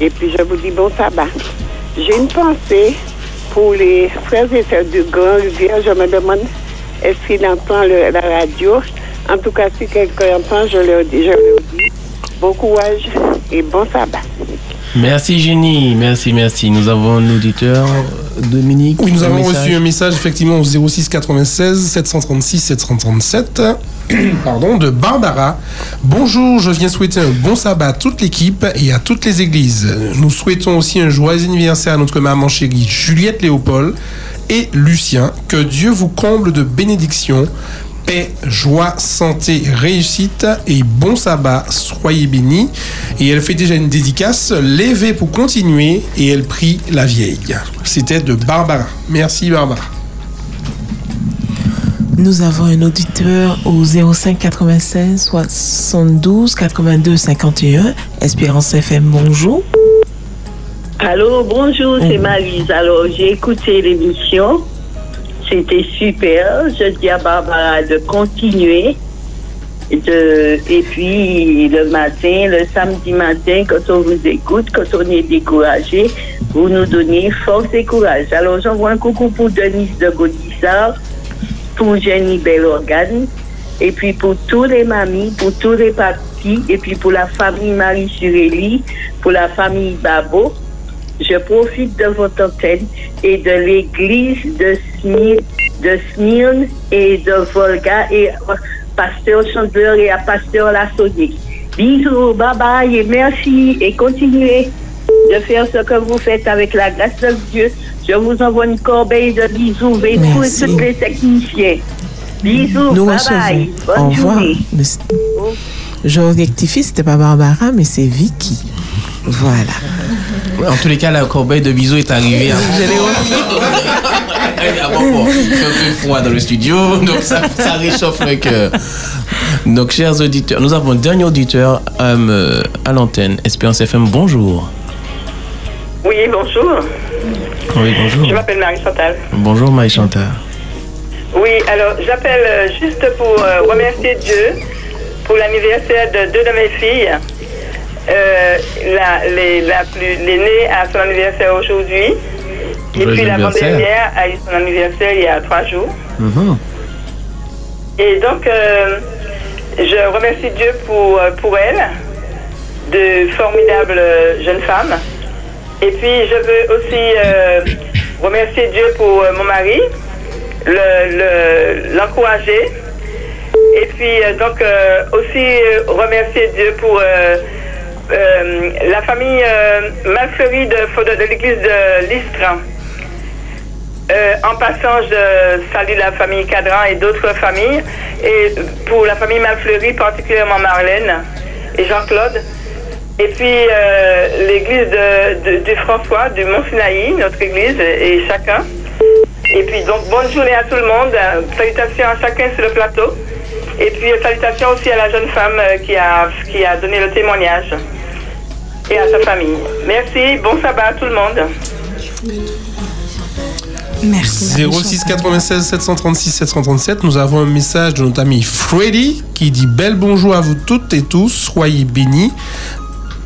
Et puis, je vous dis bon sabbat. J'ai une pensée pour les frères et sœurs du Grand Rivière. Je me demande est-ce qu'il entend le- la radio. En tout cas, si quelqu'un entend, je leur dis, je leur dis bon courage et bon sabbat. Merci Génie. Merci, merci. Nous avons un auditeur, Dominique. Oui, nous avons message. reçu un message effectivement au 06 96 736 737 [clears throat] pardon, de Barbara. Bonjour, je viens souhaiter un bon sabbat à toute l'équipe et à toutes les églises. Nous souhaitons aussi un joyeux anniversaire à notre maman chérie Juliette Léopold et Lucien. Que Dieu vous comble de bénédictions, paix, joie, santé, réussite et bon sabbat. Soyez bénis. Et elle fait déjà une dédicace. Levez pour continuer et elle prie la vieille. C'était de Barbara. Merci Barbara. Nous avons un auditeur au 05 96 72 82 51. Espérance FM, bonjour. Allô, bonjour, c'est Marise. Alors, j'ai écouté l'émission. C'était super. Je dis à Barbara de continuer. De, et puis, le matin, le samedi matin, quand on vous écoute, quand on est découragé, vous nous donnez force et courage. Alors, j'envoie un coucou pour Denise de Gaudissart, pour Jenny Bellorgane, et puis pour tous les mamies, pour tous les papis, et puis pour la famille Marie Sureli, pour la famille Babo. Je profite de votre antenne et de l'église de Smyrne, de Smyrne et de Volga et pasteur chanteur et à pasteur Lassonique. Bisous, bye bye et merci et continuez de faire ce que vous faites avec la grâce de Dieu. Je vous envoie une corbeille de bisous vers tous et toutes les techniciens. Bisous, Nous bye recevons. bye. Au Bonne revoir. journée. C'est- Je rectifie, c'était pas Barbara, mais c'est Vicky. Voilà. En tous les cas, la corbeille de bisous est arrivée avant. avant bon, il fait un peu froid dans le studio, donc ça, ça réchauffe le cœur. Donc, chers auditeurs, nous avons un dernier auditeur euh, à l'antenne, Espérance FM. Bonjour. Oui, bonjour. Oui, bonjour. Je m'appelle Marie-Chantal. Bonjour, Maï Chantal. Oui, alors j'appelle euh, juste pour euh, remercier Dieu pour l'anniversaire de deux de mes filles. Euh, la, les, la plus, l'aînée a son anniversaire aujourd'hui. Et puis l'avant-dernière a eu son anniversaire il y a trois jours. Mhm. Et donc, euh, je remercie Dieu pour, pour elle, de formidables jeunes femmes. Et puis, je veux aussi euh, remercier Dieu pour euh, mon mari, le- le- l'encourager. Et puis, euh, donc, aussi remercier Dieu pour la famille Malfleury de, de, l'église de l'Istre. En passant, je salue la famille Cadran et d'autres familles. Et pour la famille Malfleury, particulièrement Marlène et Jean-Claude. Et puis euh, l'église de, François, du Mont-Sinaï, notre église, et chacun. Et puis donc bonne journée à tout le monde. Salutations à chacun sur le plateau. Et puis salutations aussi à la jeune femme euh, qui a, qui a donné le témoignage. Et à sa famille. Merci, bon sabbat à tout le monde. Merci. 06 96 736 737, nous avons un message de notre ami Freddy qui dit Bel bonjour à vous toutes et tous, soyez bénis.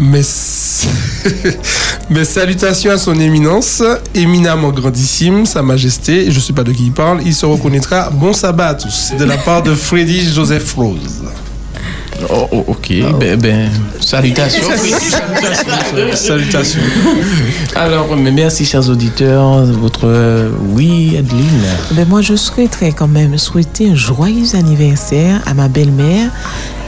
Mes, [laughs] mes salutations à son éminence, éminemment grandissime, sa majesté, je ne sais pas de qui il parle, il se reconnaîtra. Bon sabbat à tous, de la part de Freddy Joseph Rose. Oh, oh, ok, ben, ben, [laughs] salutations. Salutations. Alors, mais merci, chers auditeurs. Votre. euh, oui, Adeline. Ben moi, je souhaiterais quand même souhaiter un joyeux anniversaire à ma belle-mère.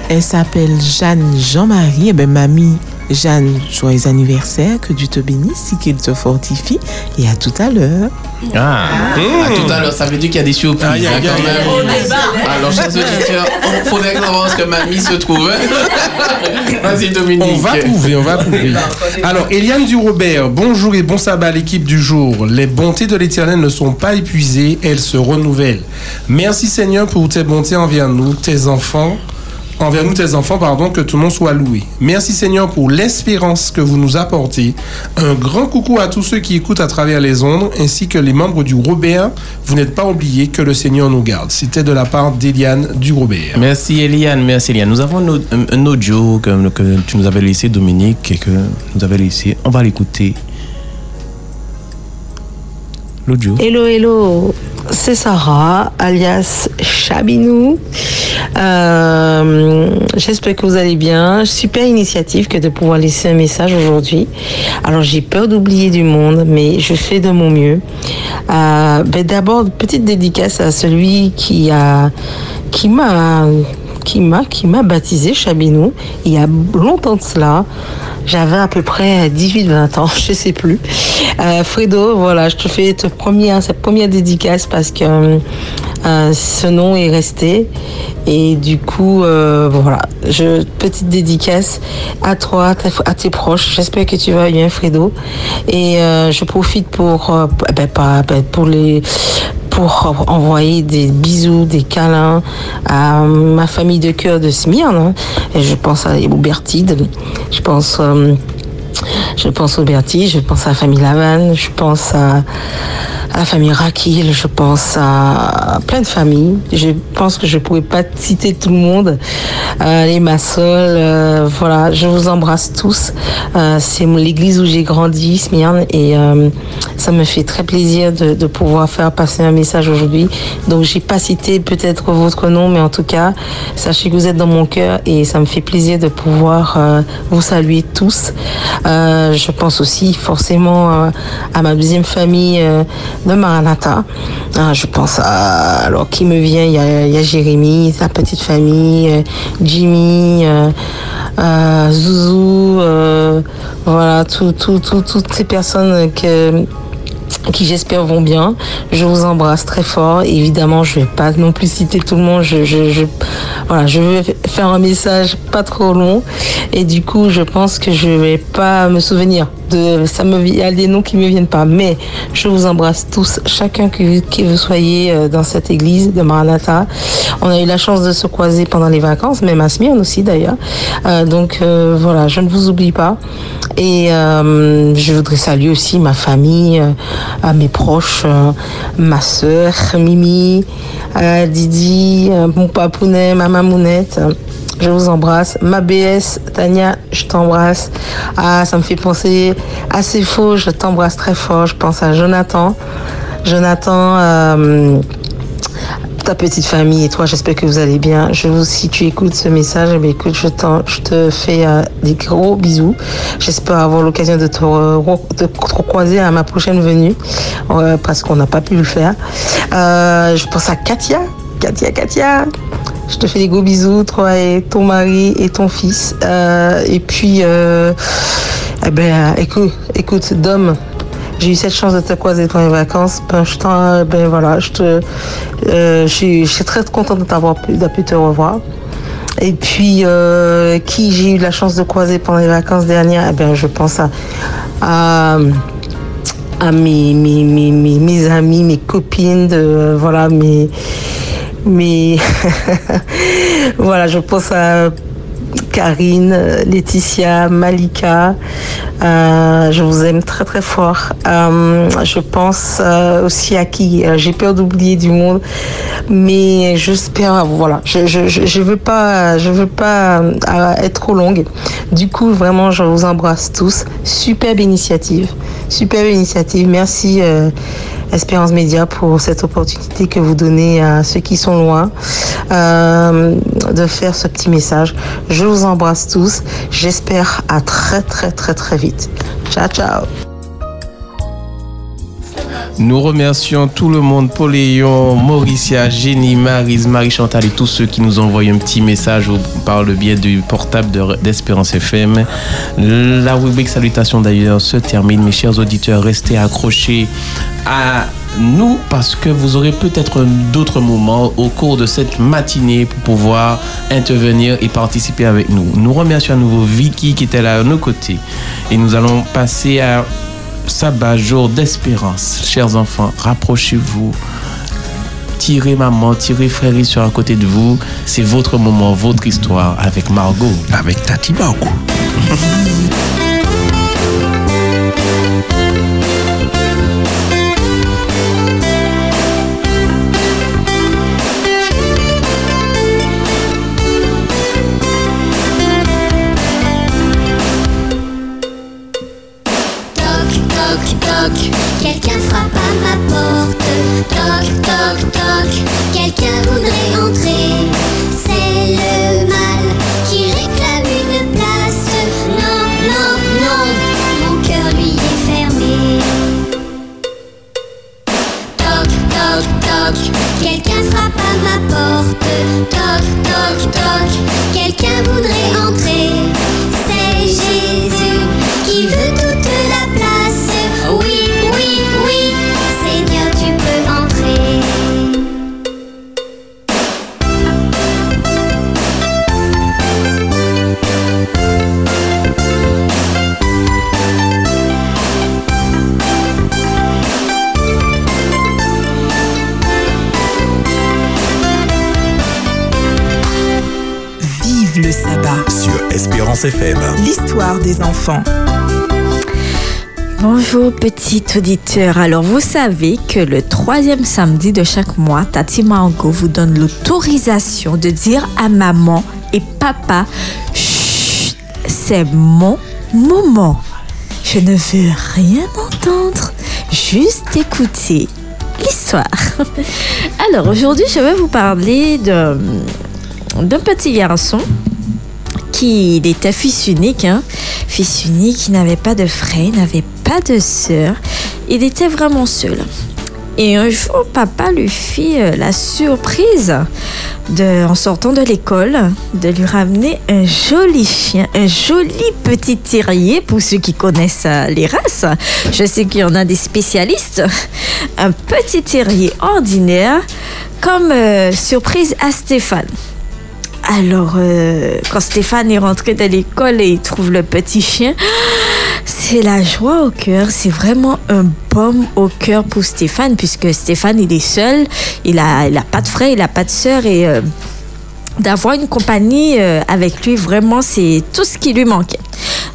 Elle s'appelle Jeanne Jean-Marie. Eh ben, mamie Jeanne, joyeux anniversaire. Que Dieu te bénisse et qu'il te fortifie. Et à tout à l'heure. Ah, à tout à l'heure, ça veut dire qu'il y a des surprises. Aïe, aïe, hein, quand même. Alors, chers auditeurs, il faudrait qu'on avance que mamie se trouve. [laughs] Vas-y, Dominique. On va trouver, on va trouver. Alors, Eliane Durobert, bonjour et bon sabbat à l'équipe du jour. Les bontés de l'Éternel ne sont pas épuisées, elles se renouvellent. Merci Seigneur pour tes bontés envers nous, tes enfants. Envers nous, tes enfants, pardon, que tout le soit loué. Merci Seigneur pour l'espérance que vous nous apportez. Un grand coucou à tous ceux qui écoutent à travers les ondes, ainsi que les membres du Robert. Vous n'êtes pas oubliés que le Seigneur nous garde. C'était de la part d'Eliane du Robert. Merci Eliane, merci Eliane. Nous avons un, au- un- un audio que, que tu nous avais laissé, Dominique, et que nous avais laissé. On va l'écouter. Hello, hello, c'est Sarah, alias Chabinou. Euh, J'espère que vous allez bien. Super initiative que de pouvoir laisser un message aujourd'hui. Alors j'ai peur d'oublier du monde, mais je fais de mon mieux. Euh, ben D'abord, petite dédicace à celui qui a, qui m'a qui m'a qui m'a baptisé Chabinou il y a longtemps de cela. J'avais à peu près 18-20 ans, [laughs] je sais plus. Euh, Fredo, voilà, je te fais cette première, cette première dédicace parce que euh, ce nom est resté. Et du coup, euh, voilà, je, petite dédicace à toi, à tes- proches. J'espère que tu vas bien, Fredo. Et je profite pour, ben, ben, pour les pour envoyer des bisous, des câlins à ma famille de cœur de Smyrne. hein. Et je pense à Bertide, je pense, euh, je pense au Bertide, je pense à la famille Lavanne, je pense à, la famille Rakil, je pense à plein de familles. Je pense que je ne pourrais pas citer tout le monde. Euh, les Massol, euh, voilà, je vous embrasse tous. Euh, C'est l'église où j'ai grandi, Smyrne, et ça me fait très plaisir de, pouvoir faire passer un message aujourd'hui. Donc, j'ai pas cité peut-être votre nom, mais en tout cas, sachez que vous êtes dans mon cœur et ça me fait plaisir de pouvoir vous saluer tous. Euh, je pense aussi forcément euh, à ma deuxième famille euh, de Maranatha. Euh, je pense à, alors qui me vient, il y a, Jérémy, sa petite famille, Jimmy, Zouzou, voilà, tout- toutes ces personnes que qui j'espère vont bien. Je vous embrasse très fort. Évidemment, je vais pas non plus citer tout le monde. Je, voilà, je vais faire un message pas trop long. Et du coup, je pense que je vais pas me souvenir de, ça me, il y a des noms qui me viennent pas. Mais je vous embrasse tous, chacun que, vous soyez euh, dans cette église de Maranatha. On a eu la chance de se croiser pendant les vacances, même à Smyrne aussi d'ailleurs. Euh, donc euh, voilà, je ne vous oublie pas. Et je voudrais saluer aussi ma famille, à mes proches, ma sœur Mimi, Didi, mon papounet, ma mamounette. Je vous embrasse. Ma BS, Tania, je t'embrasse. Ah, ça me fait penser à C'est faux, je t'embrasse très fort. Je pense à Jonathan. Jonathan, euh, ta petite famille et toi, j'espère que vous allez bien. Je vous, si tu écoutes ce message, eh écoute, je, te fais euh, des gros bisous. J'espère avoir l'occasion de te, de croiser à ma prochaine venue, euh, parce qu'on n'a pas pu le faire. Je pense à Katia. Katia, Katia. Je te fais des gros bisous, toi et ton mari et ton fils. Euh, et puis, euh, eh ben, écoute, écoute, Dom, j'ai eu cette chance de te croiser pendant les vacances. Ben, je t'en- ben voilà, je te, euh, suis très contente de pu, te revoir. Et puis, qui j'ai eu la chance de croiser pendant les vacances dernières, eh ben, je pense à, à, mes, mes, mes, mes amis, mes copines, de, voilà, mes, mes [laughs] voilà, je pense à Karine, euh, Laetitia, Malika. Euh, je vous aime très très fort. Euh, je pense aussi à qui j'ai peur d'oublier du monde, mais j'espère. Voilà, je je, je, veux pas être trop longue. Du coup, vraiment, je vous embrasse tous. Superbe initiative, superbe initiative. Merci. Espérance Média pour cette opportunité que vous donnez à ceux qui sont loin de faire ce petit message. Je vous embrasse tous. J'espère à très très très très vite. Ciao ciao. Nous remercions tout le monde, Pauléon, Mauricia, Jenny, Marise, Marie-Chantal et tous ceux qui nous envoyé un petit message par le biais du portable de- d'Espérance FM. La rubrique salutations d'ailleurs se termine. Mes chers auditeurs, restez accrochés à nous parce que vous aurez peut-être d'autres moments au cours de cette matinée pour pouvoir intervenir et participer avec nous. Nous remercions à nouveau Vicky qui était là à nos côtés et nous allons passer à sabbat, jour d'espérance. Chers enfants, rapprochez-vous. Tirez maman, tirez frère et soeur à côté de vous. C'est votre moment, votre histoire avec Margot. Avec Tati Margot. [laughs] FM. L'histoire des enfants. Bonjour petit auditeur. Alors vous savez que le troisième samedi de chaque mois, Tati Margot vous donne l'autorisation de dire à maman et papa, Chut, c'est mon moment. Je ne veux rien entendre, juste écouter l'histoire. [laughs] Alors aujourd'hui, je vais vous parler de- d'un petit garçon il était fils unique, hein. fils unique, il n'avait pas de frère, il n'avait pas de sœur, il était vraiment seul. Et un jour, papa lui fit euh, la surprise, de, en sortant de l'école, de lui ramener un joli chien, un joli petit terrier, pour ceux qui connaissent euh, les races. Je sais qu'il y en a des spécialistes. Un petit terrier ordinaire, comme euh, surprise à Stéphane. Alors, euh, quand Stéphane est rentré de l'école et il trouve le petit chien, c'est la joie au cœur. C'est vraiment un baume au cœur pour Stéphane, puisque Stéphane, il est seul. Il a, il a pas de frère, il a pas de sœur. Et euh, d'avoir une compagnie euh, avec lui, vraiment, c'est tout ce qui lui manquait.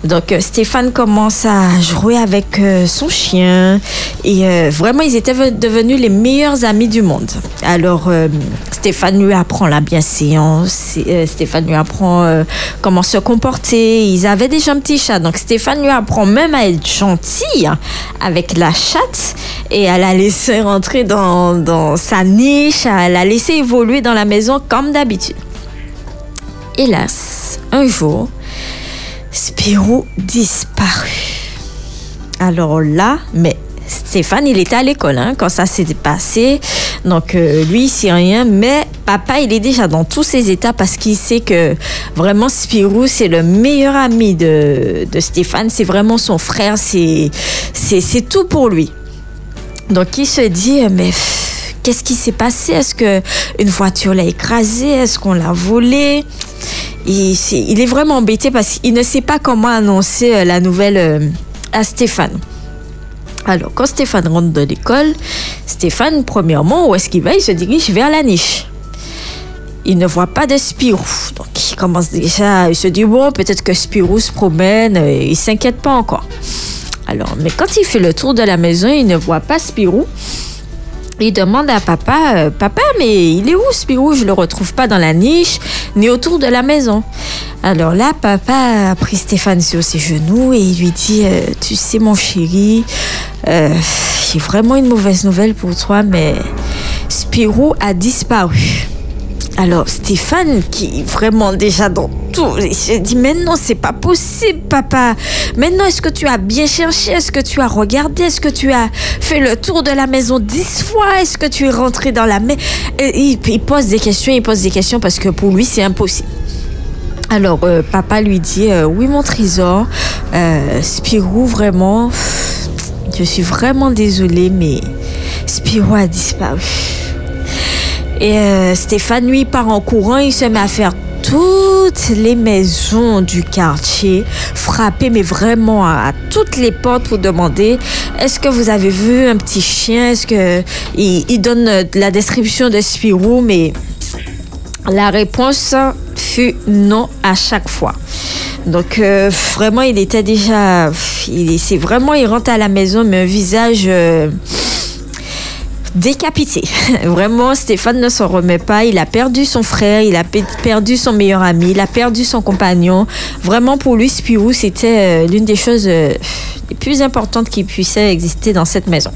Donc, euh, Stéphane commence à jouer avec euh, son chien. Et euh, vraiment, ils étaient ve- devenus les meilleurs amis du monde. Alors, Stéphane lui apprend la bienséance. Stéphane lui apprend comment se comporter. Ils avaient déjà un petit chat. Donc, Stéphane lui apprend même à être gentil avec la chatte. Et à la laisser rentrer dans, dans sa niche, à la laisser évoluer dans la maison comme d'habitude. Hélas, un jour, Spirou disparut. Alors là, mais Stéphane, il était à l'école hein, quand ça s'est passé. Donc euh, lui, il sait rien. Mais papa, il est déjà dans tous ses états parce qu'il sait que vraiment Spirou, c'est le meilleur ami de, de Stéphane. C'est vraiment son frère. C'est, tout pour lui. Donc il se dit, mais qu'est-ce qui s'est passé? Est-ce que une voiture l'a écrasé? Est-ce qu'on l'a volé? Il, est vraiment embêté parce qu'il ne sait pas comment annoncer euh, la nouvelle euh, à Stéphane. Alors, quand Stéphane rentre de l'école, Stéphane, premièrement, où est-ce qu'il va? Il se dirige vers la niche. Il ne voit pas de Spirou. Donc, il commence déjà, il se dit, bon, peut-être que Spirou se promène, euh, il s'inquiète pas encore. Alors, mais quand il fait le tour de la maison, il ne voit pas Spirou. Il demande à papa, euh, papa, mais il est où Spirou? Je le retrouve pas dans la niche, ni autour de la maison. Alors là, papa a pris Stéphane sur ses genoux et il lui dit, euh, tu sais mon chéri, euh, j'ai vraiment une mauvaise nouvelle pour toi, mais Spirou a disparu. Alors Stéphane, qui est vraiment déjà dans tout, il se dit mais non, c'est pas possible, papa. Maintenant, est-ce que tu as bien cherché? Est-ce que tu as regardé? Est-ce que tu as fait le tour de la maison dix fois? Est-ce que tu es rentré dans la maison il, pose des questions, il pose des questions parce que pour lui, c'est impossible. Alors, euh, papa lui dit euh, Oui, mon trésor, euh, Spirou, vraiment, je suis vraiment désolée, mais Spirou a disparu. Et euh, Stéphane, lui, part en courant, il se met à faire toutes les maisons du quartier, frapper, mais vraiment à, toutes les portes pour demander est-ce que vous avez vu un petit chien? Est-ce que. Il, donne euh, la description de Spirou, mais la réponse fut non à chaque fois. Donc euh, vraiment, il était déjà, il c'est vraiment, il rentre à la maison mais un visage décapité. [laughs] vraiment, Stéphane ne s'en remet pas. Il a perdu son frère, il a pe- perdu son meilleur ami, il a perdu son compagnon. Vraiment, pour lui, Spirou, c'était euh, l'une des choses euh, les plus importantes qui puissaient exister dans cette maison.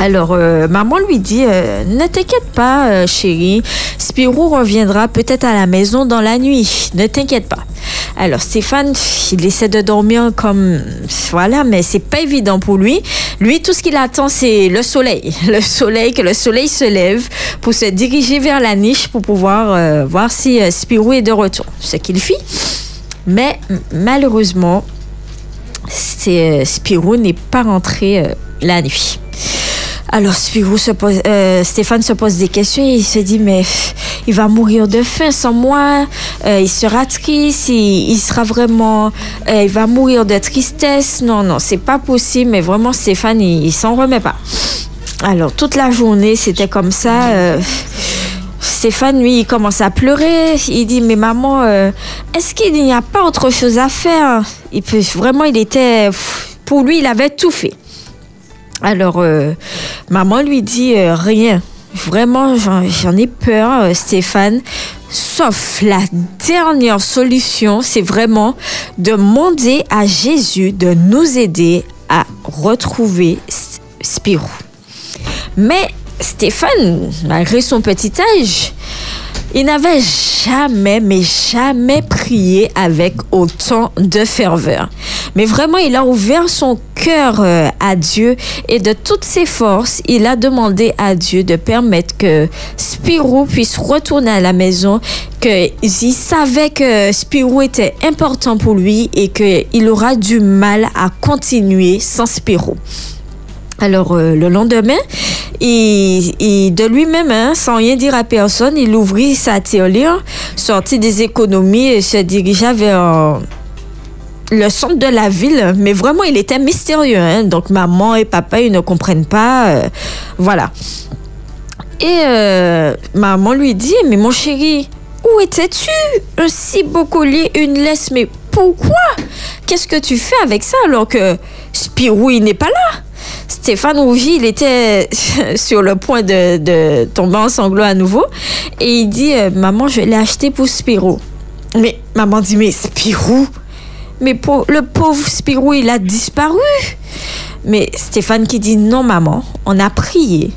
Alors, euh, maman lui dit euh, Ne t'inquiète pas, euh, chérie. Spirou reviendra peut-être à la maison dans la nuit. Ne t'inquiète pas. Alors, Stéphane, il essaie de dormir comme. Voilà, mais c'est pas évident pour lui. Lui, tout ce qu'il attend, c'est le soleil. [laughs] Le soleil, que le soleil se lève pour se diriger vers la niche pour pouvoir voir si Spirou est de retour. Ce qu'il fit. Mais malheureusement, Spirou n'est pas rentré la nuit. Alors se pose, euh, Stéphane se pose des questions et il se dit mais il va mourir de faim sans moi, euh, il sera triste, il, il sera vraiment, euh, il va mourir de tristesse. Non non c'est pas possible mais vraiment Stéphane il, s'en remet pas. Alors toute la journée c'était comme ça. Stéphane, lui, il commence à pleurer. Il dit, mais maman, est-ce qu'il n'y a pas autre chose à faire? Il peut, Vraiment, il était... Pour lui, il avait tout fait. Alors, euh, maman lui dit, euh, rien. Vraiment, j'en ai peur, euh, Stéphane. Sauf la dernière solution, c'est vraiment de demander à Jésus de nous aider à retrouver Spirou. Mais Stéphane, malgré son petit âge, il n'avait jamais, mais jamais prié avec autant de ferveur. Mais vraiment, il a ouvert son cœur euh, à Dieu et de toutes ses forces, il a demandé à Dieu de permettre que Spirou puisse retourner à la maison, qu'il savait que Spirou était important pour lui et qu'il aura du mal à continuer sans Spirou. Alors, euh, le lendemain, il- de lui-même, hein, sans rien dire à personne, il ouvrit sa tirelire, sortit des économies et se dirigea vers euh, le centre de la ville. Mais vraiment, il était mystérieux. hein. Donc, maman et papa, ils ne comprennent pas. euh, voilà. Et euh, maman lui dit, mais mon chéri, où étais-tu? Un si beau collier, une laisse, mais pourquoi Qu'est-ce que tu fais avec ça alors que Spirou, il n'est pas là? Stéphane rougit, il était [laughs] sur le point de, de tomber en sanglots à nouveau. Et il dit, euh, maman, je l'ai acheté pour Spirou. Mais maman dit, mais Spirou? Mais pour, le pauvre Spirou, il a disparu. Mais Stéphane qui dit, non maman, on a prié.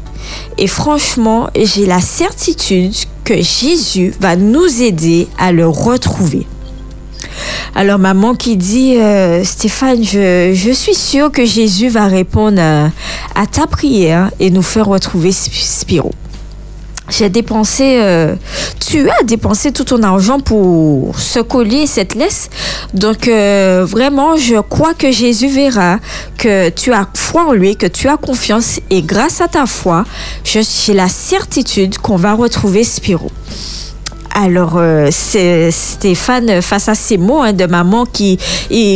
Et franchement, j'ai la certitude que Jésus va nous aider à le retrouver. Alors maman qui dit, euh, Stéphane, je, suis sûre que Jésus va répondre à, à ta prière et nous faire retrouver Sp- Spirou. J'ai dépensé, euh, tu as dépensé tout ton argent pour ce collier et cette laisse. Donc euh, vraiment, je crois que Jésus verra que tu as foi en lui, que tu as confiance et grâce à ta foi, j'ai la certitude qu'on va retrouver Spirou. Alors, euh, Stéphane, face à ces mots hein, de maman, qui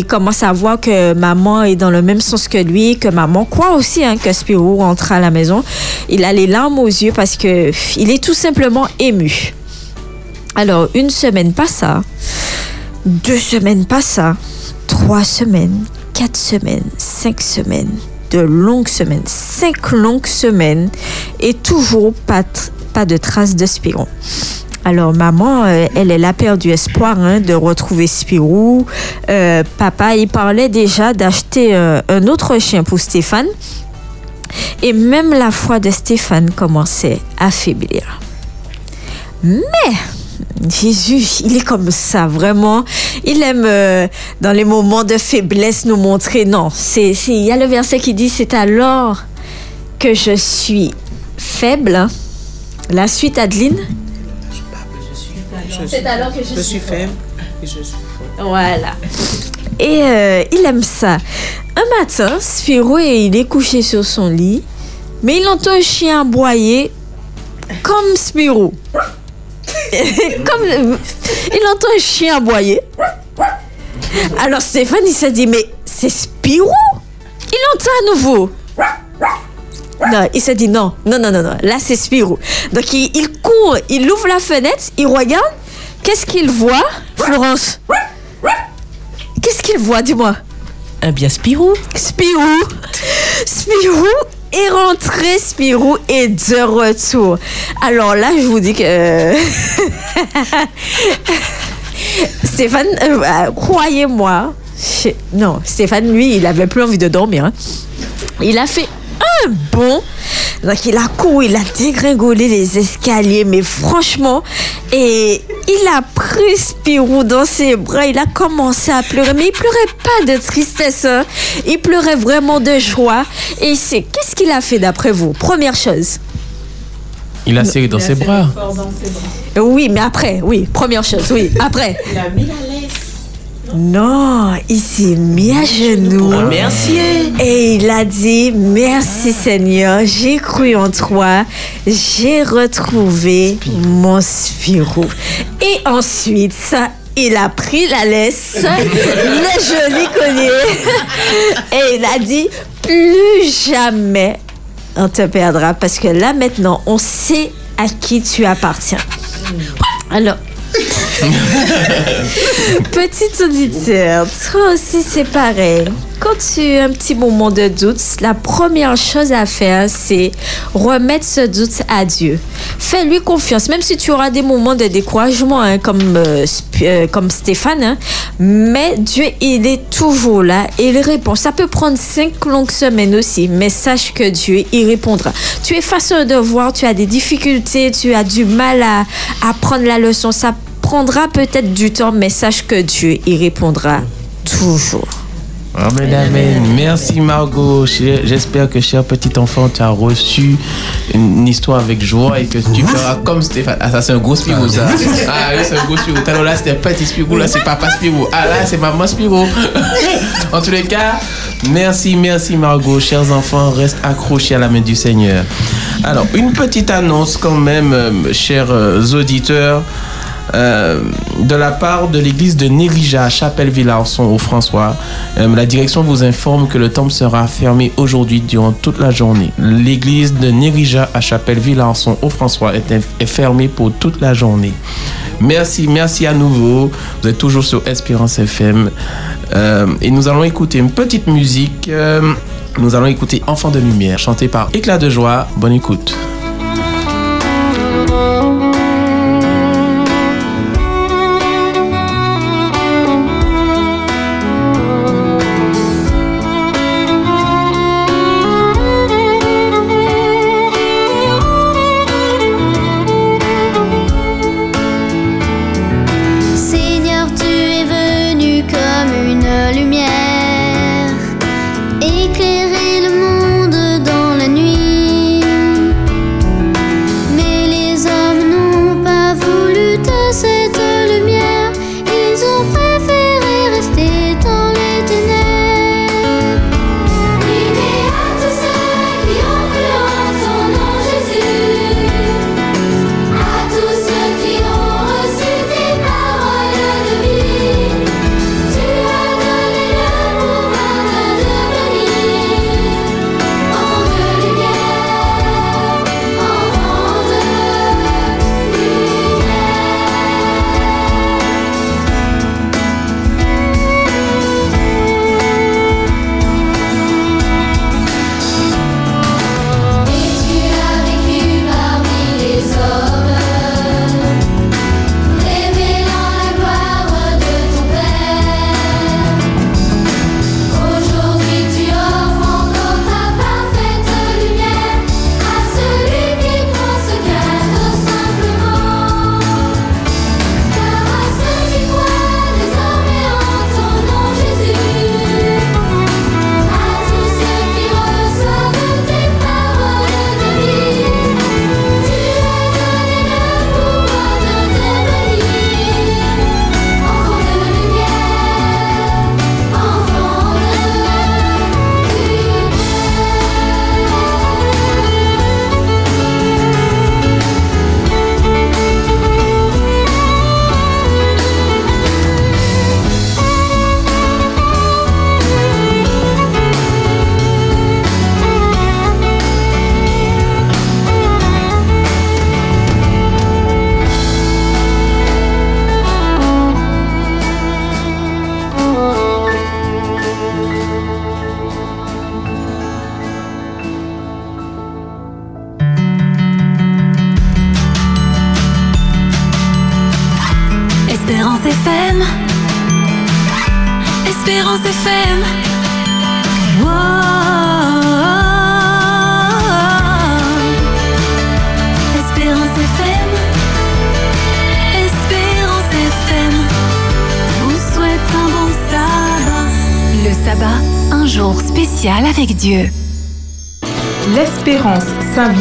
commence à voir que maman est dans le même sens que lui, que maman croit aussi hein, que Spirou rentre à la maison. Il a les larmes aux yeux parce que il est tout simplement ému. Alors, une semaine passa, deux semaines passa, trois semaines, quatre semaines, cinq semaines, de longues semaines, cinq longues semaines, et toujours pas, pas de traces de Spirou. Alors maman, euh, elle, a perdu espoir hein, de retrouver Spirou. Euh, papa, il parlait déjà d'acheter euh, un autre chien pour Stéphane. Et même la foi de Stéphane commençait à faiblir. Mais Jésus, il est comme ça, vraiment. Il aime, dans les moments de faiblesse, nous montrer. Non, il y a le verset qui dit, c'est alors que je suis faible. La suite, Adeline? C'est alors que je, Je suis faible et je suis forte. Voilà. Et euh, il aime ça. Un matin, Spirou, il est couché sur son lit, mais il entend un chien aboyer comme Spirou. [laughs] comme, il entend un chien aboyer. Alors Stéphane, il se dit, mais c'est Spirou? Il entend à nouveau. Non, il se dit non, non, non, non, non. Là, c'est Spirou. Donc, il, il court, il ouvre la fenêtre, il regarde. Qu'est-ce qu'il voit, Florence Qu'est-ce qu'il voit, dis-moi Un bien Spirou. Spirou. Spirou est rentré, Spirou est de retour. Alors là, je vous dis que... [laughs] Stéphane, euh, euh, croyez-moi, non, Stéphane, lui, il avait plus envie de dormir. hein. Il a fait un bond. Donc il a couru, il a dégringolé les escaliers, mais franchement, et il a pris Spirou dans ses bras, il a commencé à pleurer, mais il pleurait pas de tristesse, hein. il pleurait vraiment de joie. Et c'est qu'est-ce qu'il a fait d'après vous? Première chose. Il a serré dans ses bras. Oui, mais après, oui, première chose, oui, après. Il a mis la laisse. Non, il s'est mis à genoux. Merci. Et il a dit Merci Seigneur, j'ai cru en toi, j'ai retrouvé mon Spirou. Et ensuite, ça, il a pris la laisse, le joli collier, et il a dit Plus jamais on te perdra parce que là maintenant, on sait à qui tu appartiens. Alors, [laughs] Petit auditeur, toi aussi c'est pareil. Quand tu as un petit moment de doute, la première chose à faire, c'est remettre ce doute à Dieu. Fais-lui confiance, même si tu auras des moments de découragement, hein, comme, euh, euh, comme Stéphane. hein. mais Dieu, il est toujours là et il répond. Ça peut prendre cinq longues semaines aussi, mais sache que Dieu, il répondra. Tu es face un devoir, tu as des difficultés, tu as du mal à, à prendre la leçon. Ça prendra peut-être du temps, mais sache que Dieu, il répondra toujours. Amen, amen. Merci Margot. J'espère que, cher petit enfant, tu as reçu une histoire avec joie et que tu feras comme Stéphane. Ah, ça, c'est un gros Spirou, ça. Ah, oui, c'est un gros Spirou. L'heure, là, c'était petit Spirou. Là, c'est papa Spirou. Ah, là, c'est maman Spirou. [laughs] en tous les cas, merci, merci Margot. Chers enfants, reste accrochés à la main du Seigneur. Alors, une petite annonce quand même, euh, chers euh, auditeurs. Euh, de la part de l'église de Nérija, Chapelle-Villarson au François. Euh, la direction vous informe que le temple sera fermé aujourd'hui durant toute la journée. L'église de Nérija à Chapelle-Villarson au François est, fermée pour toute la journée. Merci, merci à nouveau. Vous êtes toujours sur Espérance FM. Euh, et nous allons écouter une petite musique. Nous allons écouter Enfant de lumière, chanté par Éclat de joie. Bonne écoute.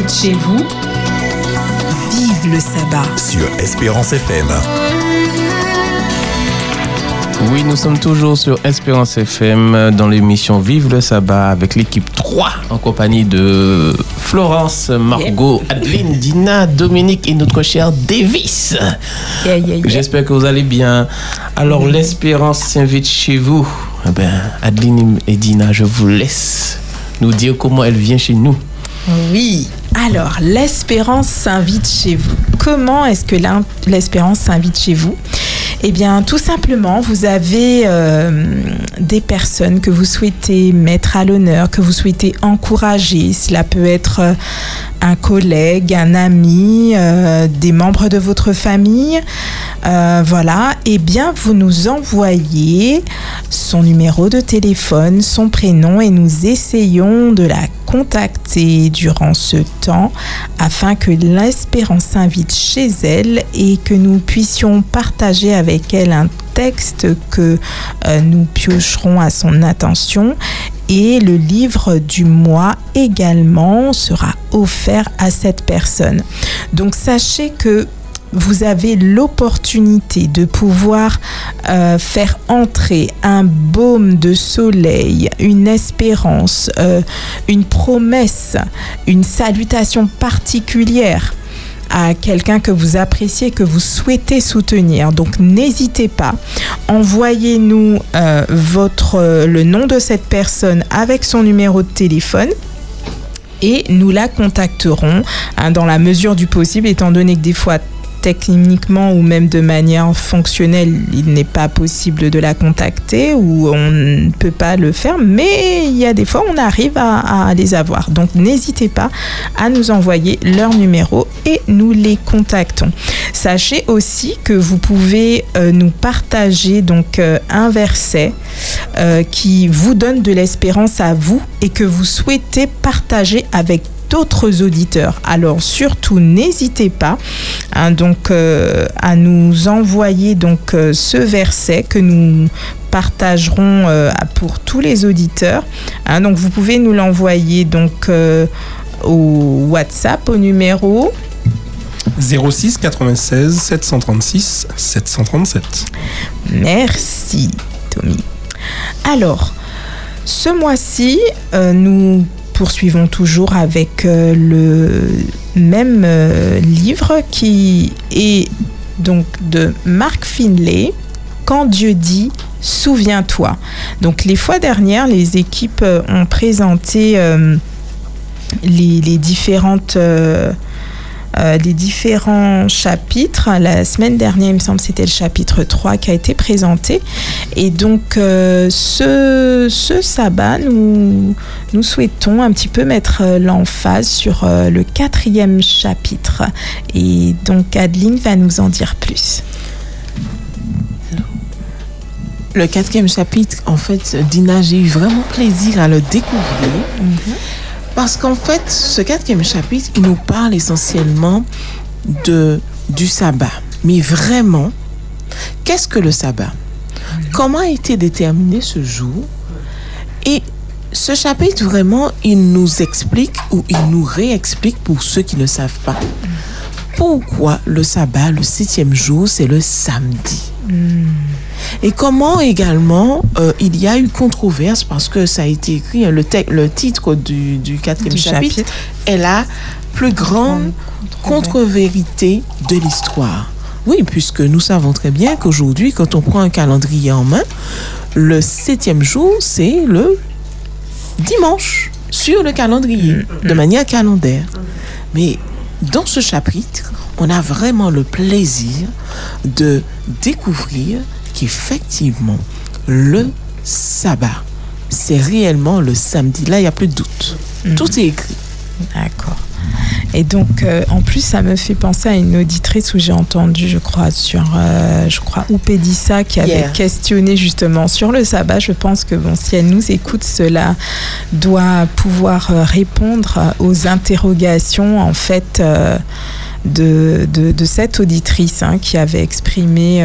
Chez vous. Vive le sabbat. Sur Espérance FM. Oui, nous sommes toujours sur Espérance FM dans l'émission Vive le sabbat avec l'équipe 3 en compagnie de Florence, Margot, Adeline, Dina, Dominique et notre cher Davis. J'espère que vous allez bien. Alors, l'espérance s'invite chez vous. Eh ben, Adeline et Dina, je vous laisse nous dire comment elle vient chez nous. Oui. Alors, l'espérance s'invite chez vous. Comment est-ce que l'espérance s'invite chez vous? Eh bien, tout simplement, vous avez euh, des personnes que vous souhaitez mettre à l'honneur, que vous souhaitez encourager. Cela peut être euh, un collègue, un ami, euh, des membres de votre famille. Voilà. Eh bien, vous nous envoyez son numéro de téléphone, son prénom et nous essayons de la contacter durant ce temps afin que l'espérance s'invite chez elle et que nous puissions partager avec elle un texte que euh, nous piocherons à son attention et le livre du mois également sera offert à cette personne. Donc sachez que vous avez l'opportunité de pouvoir euh, faire entrer un baume de soleil, une espérance, euh, une promesse, une salutation particulière à quelqu'un que vous appréciez, que vous souhaitez soutenir. Donc n'hésitez pas, envoyez-nous euh, votre le nom de cette personne avec son numéro de téléphone et nous la contacterons hein, dans la mesure du possible, étant donné que des fois techniquement ou même de manière fonctionnelle, il n'est pas possible de la contacter ou on ne peut pas le faire, mais il y a des fois on arrive à, les avoir. Donc n'hésitez pas à nous envoyer leur numéro et nous les contactons. Sachez aussi que vous pouvez euh, nous partager donc euh, un verset euh, qui vous donne de l'espérance à vous et que vous souhaitez partager avec d'autres auditeurs. Alors surtout n'hésitez pas hein, donc euh, à nous envoyer donc euh, ce verset que nous partagerons euh, pour tous les auditeurs. Hein, donc vous pouvez nous l'envoyer donc au WhatsApp au numéro 06 96 736 737. Merci, Tommy. Alors, ce mois-ci, euh, nous poursuivons toujours avec euh, le même euh, livre qui est donc de Mark Finlay, Quand Dieu dit Souviens-toi. Donc, les fois dernières, les équipes euh, ont présenté les différentes. Euh, euh, différents chapitres. La semaine dernière, il me semble, c'était le chapitre 3 qui a été présenté. Et donc, euh, ce, ce sabbat, nous, nous souhaitons un petit peu mettre euh, l'emphase sur euh, le quatrième chapitre. Et donc, Adeline va nous en dire plus. Le quatrième chapitre, en fait, Dina, j'ai eu vraiment plaisir à le découvrir. Parce qu'en fait, ce quatrième chapitre, il nous parle essentiellement du sabbat. Mais vraiment, qu'est-ce que le sabbat? Comment a été déterminé ce jour? Et ce chapitre, vraiment, il nous explique ou il nous réexplique pour ceux qui ne savent pas. Pourquoi le sabbat, le septième jour, c'est le samedi? Et comment également euh, il y a eu controverse parce que ça a été écrit, hein, le, titre du, du quatrième Du chapitre, chapitre. est la plus grande contre-vérité de l'histoire. Oui, puisque nous savons très bien qu'aujourd'hui, quand on prend un calendrier en main, le septième jour, c'est le dimanche sur le calendrier, de manière calendaire. Mais dans ce chapitre, on a vraiment le plaisir de découvrir qu'effectivement, le sabbat, c'est réellement le samedi. Là, il n'y a plus de doute. Tout est écrit. D'accord. Et donc, euh, en plus, ça me fait penser à une auditrice où j'ai entendu, je crois, sur, euh, je crois, Oupédissa, qui avait questionné justement sur le sabbat. Je pense que, bon, si elle nous écoute, cela doit pouvoir euh, répondre aux interrogations, en fait, euh, de, de, de cette auditrice hein, qui avait exprimé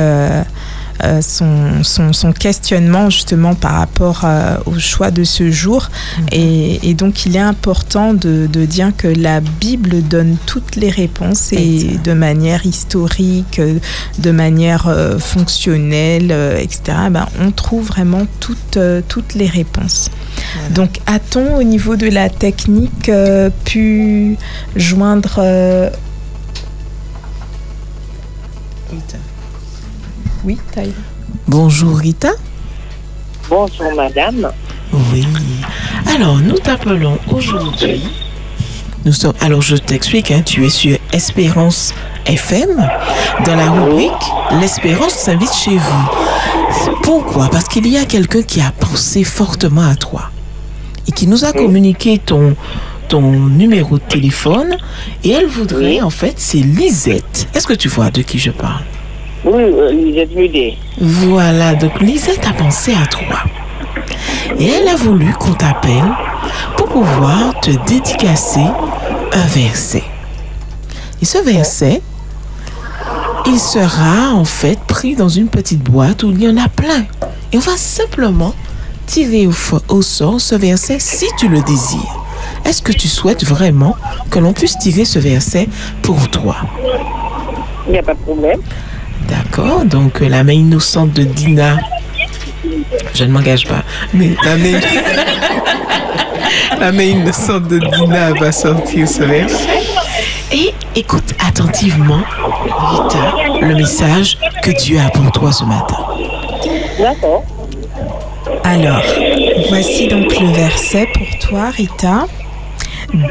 euh, son, son, son questionnement justement par rapport euh, au choix de ce jour. et, et donc il est important de, de dire que la Bible donne toutes les réponses et de manière historique, euh, de manière euh, fonctionnelle, etc. Ben, on trouve vraiment toutes, toutes les réponses. Donc a-t-on au niveau de la technique pu joindre... Oui, Taïla. Bonjour Rita. Bonjour madame. Oui. Alors, nous t'appelons aujourd'hui Nous sommes, alors je t'explique, hein, tu es sur Espérance FM. Dans la rubrique L'Espérance s'invite chez vous. Pourquoi? Parce qu'il y a quelqu'un qui a pensé fortement à toi et qui nous a communiqué ton, ton numéro de téléphone. Et elle voudrait, en fait, c'est Lisette. Est-ce que tu vois de qui je parle? Oui, euh, Lisette. Voilà, donc Lisette a pensé à toi. Et elle a voulu qu'on t'appelle pour pouvoir te dédicacer un verset. Et ce verset, il sera en fait pris dans une petite boîte où il y en a plein. Et on va simplement tirer au sort ce verset si tu le désires. Est-ce que tu souhaites vraiment que l'on puisse tirer ce verset pour toi? Il n'y a pas de problème. D'accord, donc euh, la main innocente de Dina, je ne m'engage pas, mais la main, [laughs] la main innocente de Dina va sortir ce verset. Et écoute attentivement, Rita, le message que Dieu a pour toi ce matin. D'accord. Alors, voici donc le verset pour toi, Rita.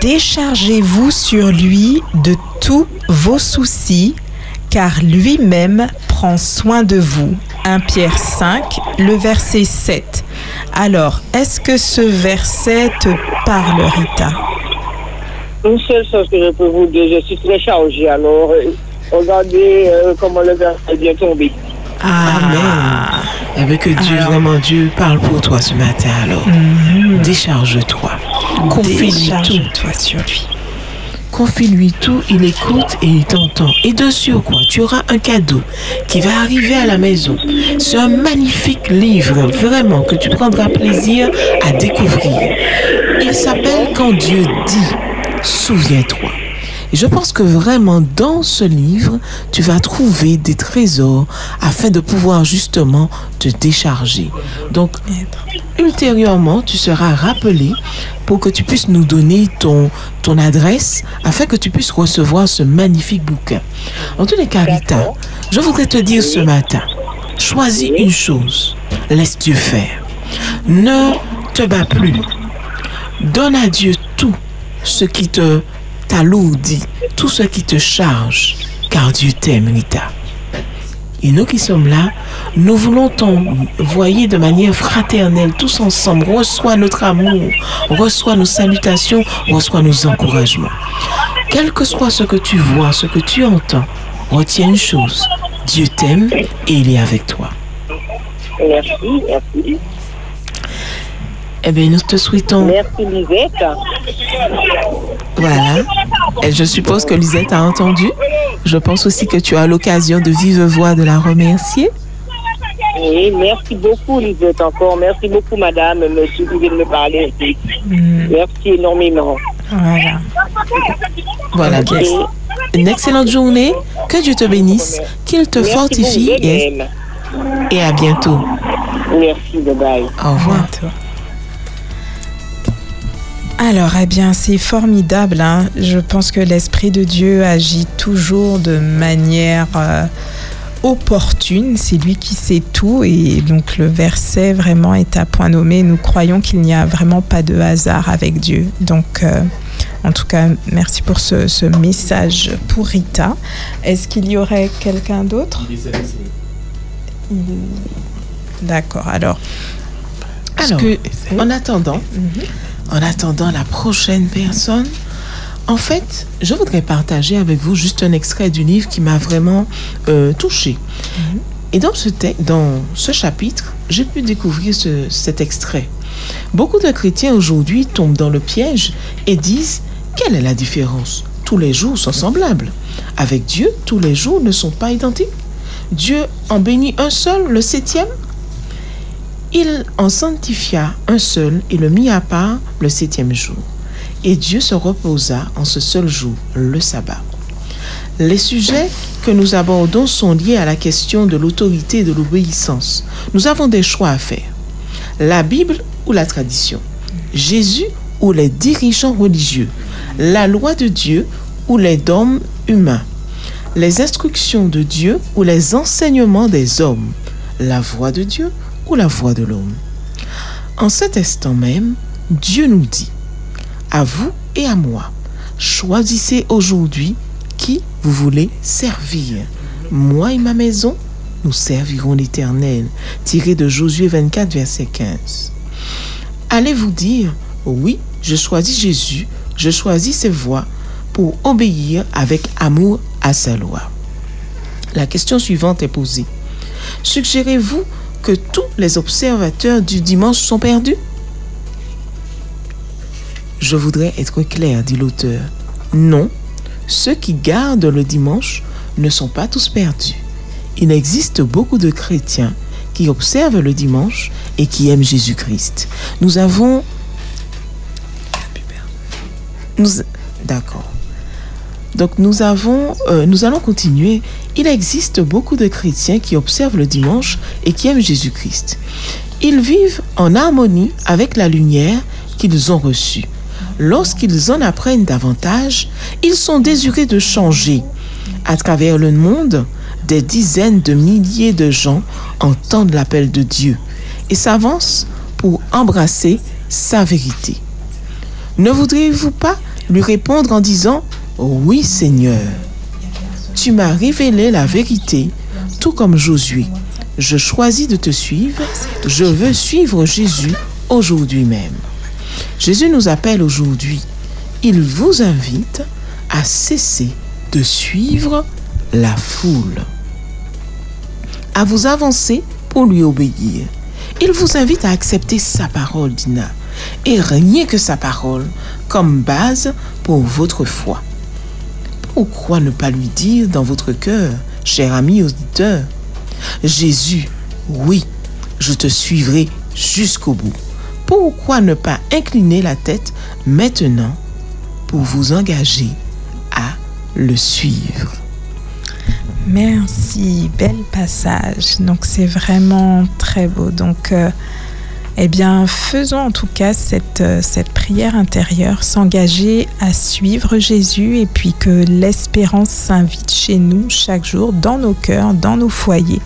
Déchargez-vous sur lui de tous vos soucis, car lui-même prend soin de vous. 1 Pierre 5, le verset 7. Alors, est-ce que ce verset te parle, Rita? Une seule chose que je peux vous dire, je suis très chargé. Alors, euh, regardez euh, comment le verset est bien tombé. Amen. Et bien que Dieu, vraiment Dieu parle pour toi ce matin alors. Décharge-toi. Confie-lui tout. Décharge-toi sur lui. Confie-lui tout, il écoute et il t'entend. Et de quoi tu auras un cadeau qui va arriver à la maison. C'est un magnifique livre, vraiment, que tu prendras plaisir à découvrir. Il s'appelle Quand Dieu dit, souviens-toi. Et je pense que vraiment dans ce livre, tu vas trouver des trésors afin de pouvoir justement te décharger. Donc, ultérieurement, tu seras rappelé pour que tu puisses nous donner ton, ton adresse afin que tu puisses recevoir ce magnifique bouquin. En tous les cas, Rita, je voudrais te dire ce matin, choisis une chose, laisse Dieu faire. Ne te bats plus. Donne à Dieu tout ce qui te t'alourdit, tout ce qui te charge, car Dieu t'aime, Rita. Et nous qui sommes là, nous voulons t'envoyer de manière fraternelle, tous ensemble. Reçois notre amour, reçois nos salutations, reçois nos encouragements. Quel que soit ce que tu vois, ce que tu entends, retiens une chose. Dieu t'aime et il est avec toi. Merci, merci. Eh bien, nous te souhaitons. Merci, Lisette. Voilà. Et je suppose que Lisette a entendu. Je pense aussi que tu as l'occasion de vive voix de la remercier. Oui, merci beaucoup, Lisette, encore. Merci beaucoup, madame, monsieur, qui vient de me parler. Merci énormément. Voilà. Voilà. Ok. Une excellente journée. Que Dieu te bénisse. Qu'il te Merci fortifie. Et, et à bientôt. Merci, bye bye. Au revoir. Alors, eh bien, c'est formidable. hein. Je pense que l'Esprit de Dieu agit toujours de manière euh, opportune. C'est lui qui sait tout. Et donc, le verset vraiment est à point nommé. Nous croyons qu'il n'y a vraiment pas de hasard avec Dieu. Donc, euh, en tout cas, merci pour ce, ce message pour Rita. Est-ce qu'il y aurait quelqu'un d'autre? Il- D'accord. Alors, est-ce Alors, que- en attendant, en attendant la prochaine personne, en fait, je voudrais partager avec vous juste un extrait du livre qui m'a vraiment euh, touché. Et dans ce, te- dans ce chapitre, j'ai pu découvrir ce- cet extrait. Beaucoup de chrétiens aujourd'hui tombent dans le piège et disent quelle est la différence? Tous les jours sont semblables. Avec Dieu, tous les jours ne sont pas identiques. Dieu en bénit un seul, le septième, il en sanctifia un seul et le mit à part le septième jour. Et Dieu se reposa en ce seul jour, le sabbat. Les sujets que nous abordons sont liés à la question de l'autorité et de l'obéissance. Nous avons des choix à faire. La Bible ou la tradition? Jésus ou les dirigeants religieux? La loi de Dieu ou les dogmes humains? Les instructions de Dieu ou les enseignements des hommes? La voix de Dieu ou la voix de l'homme En cet instant même, Dieu nous dit, à vous et à moi, choisissez aujourd'hui qui vous voulez servir. Moi et ma maison, nous servirons l'Éternel. Tiré de Josué 24, verset 15. Allez vous dire, oui, je choisis Jésus, je choisis ses voies pour obéir avec amour à sa loi? La question suivante est posée. Suggérez-vous que tous les observateurs du dimanche sont perdus Je voudrais être clair, dit l'auteur. Non, ceux qui gardent le dimanche ne sont pas tous perdus. Il existe beaucoup de chrétiens qui observent le dimanche et qui aiment Jésus-Christ. Nous avons... Nous... D'accord. Donc nous avons, euh, nous allons continuer. Il existe beaucoup de chrétiens qui observent le dimanche et qui aiment Jésus-Christ. Ils vivent en harmonie avec la lumière qu'ils ont reçue. Lorsqu'ils en apprennent davantage, ils sont désirés de changer. À travers le monde, des dizaines de milliers de gens entendent l'appel de Dieu et s'avancent pour embrasser sa vérité. Ne voudriez-vous pas lui répondre en disant Oui Seigneur, tu m'as révélé la vérité, tout comme Josué. Je choisis de te suivre, je veux suivre Jésus aujourd'hui même. Jésus nous appelle aujourd'hui. Il vous invite à cesser de suivre la foule, à vous avancer pour lui obéir. Il vous invite à accepter sa parole, Dina, et rien que sa parole comme base pour votre foi. Pourquoi ne pas lui dire dans votre cœur, cher ami auditeur, Jésus, oui, je te suivrai jusqu'au bout. Pourquoi ne pas incliner la tête maintenant pour vous engager à le suivre? Merci, bel passage. Donc c'est vraiment très beau. Donc euh, eh bien, faisons en tout cas cette, euh, cette prière intérieure, s'engager à suivre Jésus et puis que l'espérance s'invite chez nous chaque jour, dans nos cœurs, dans nos foyers.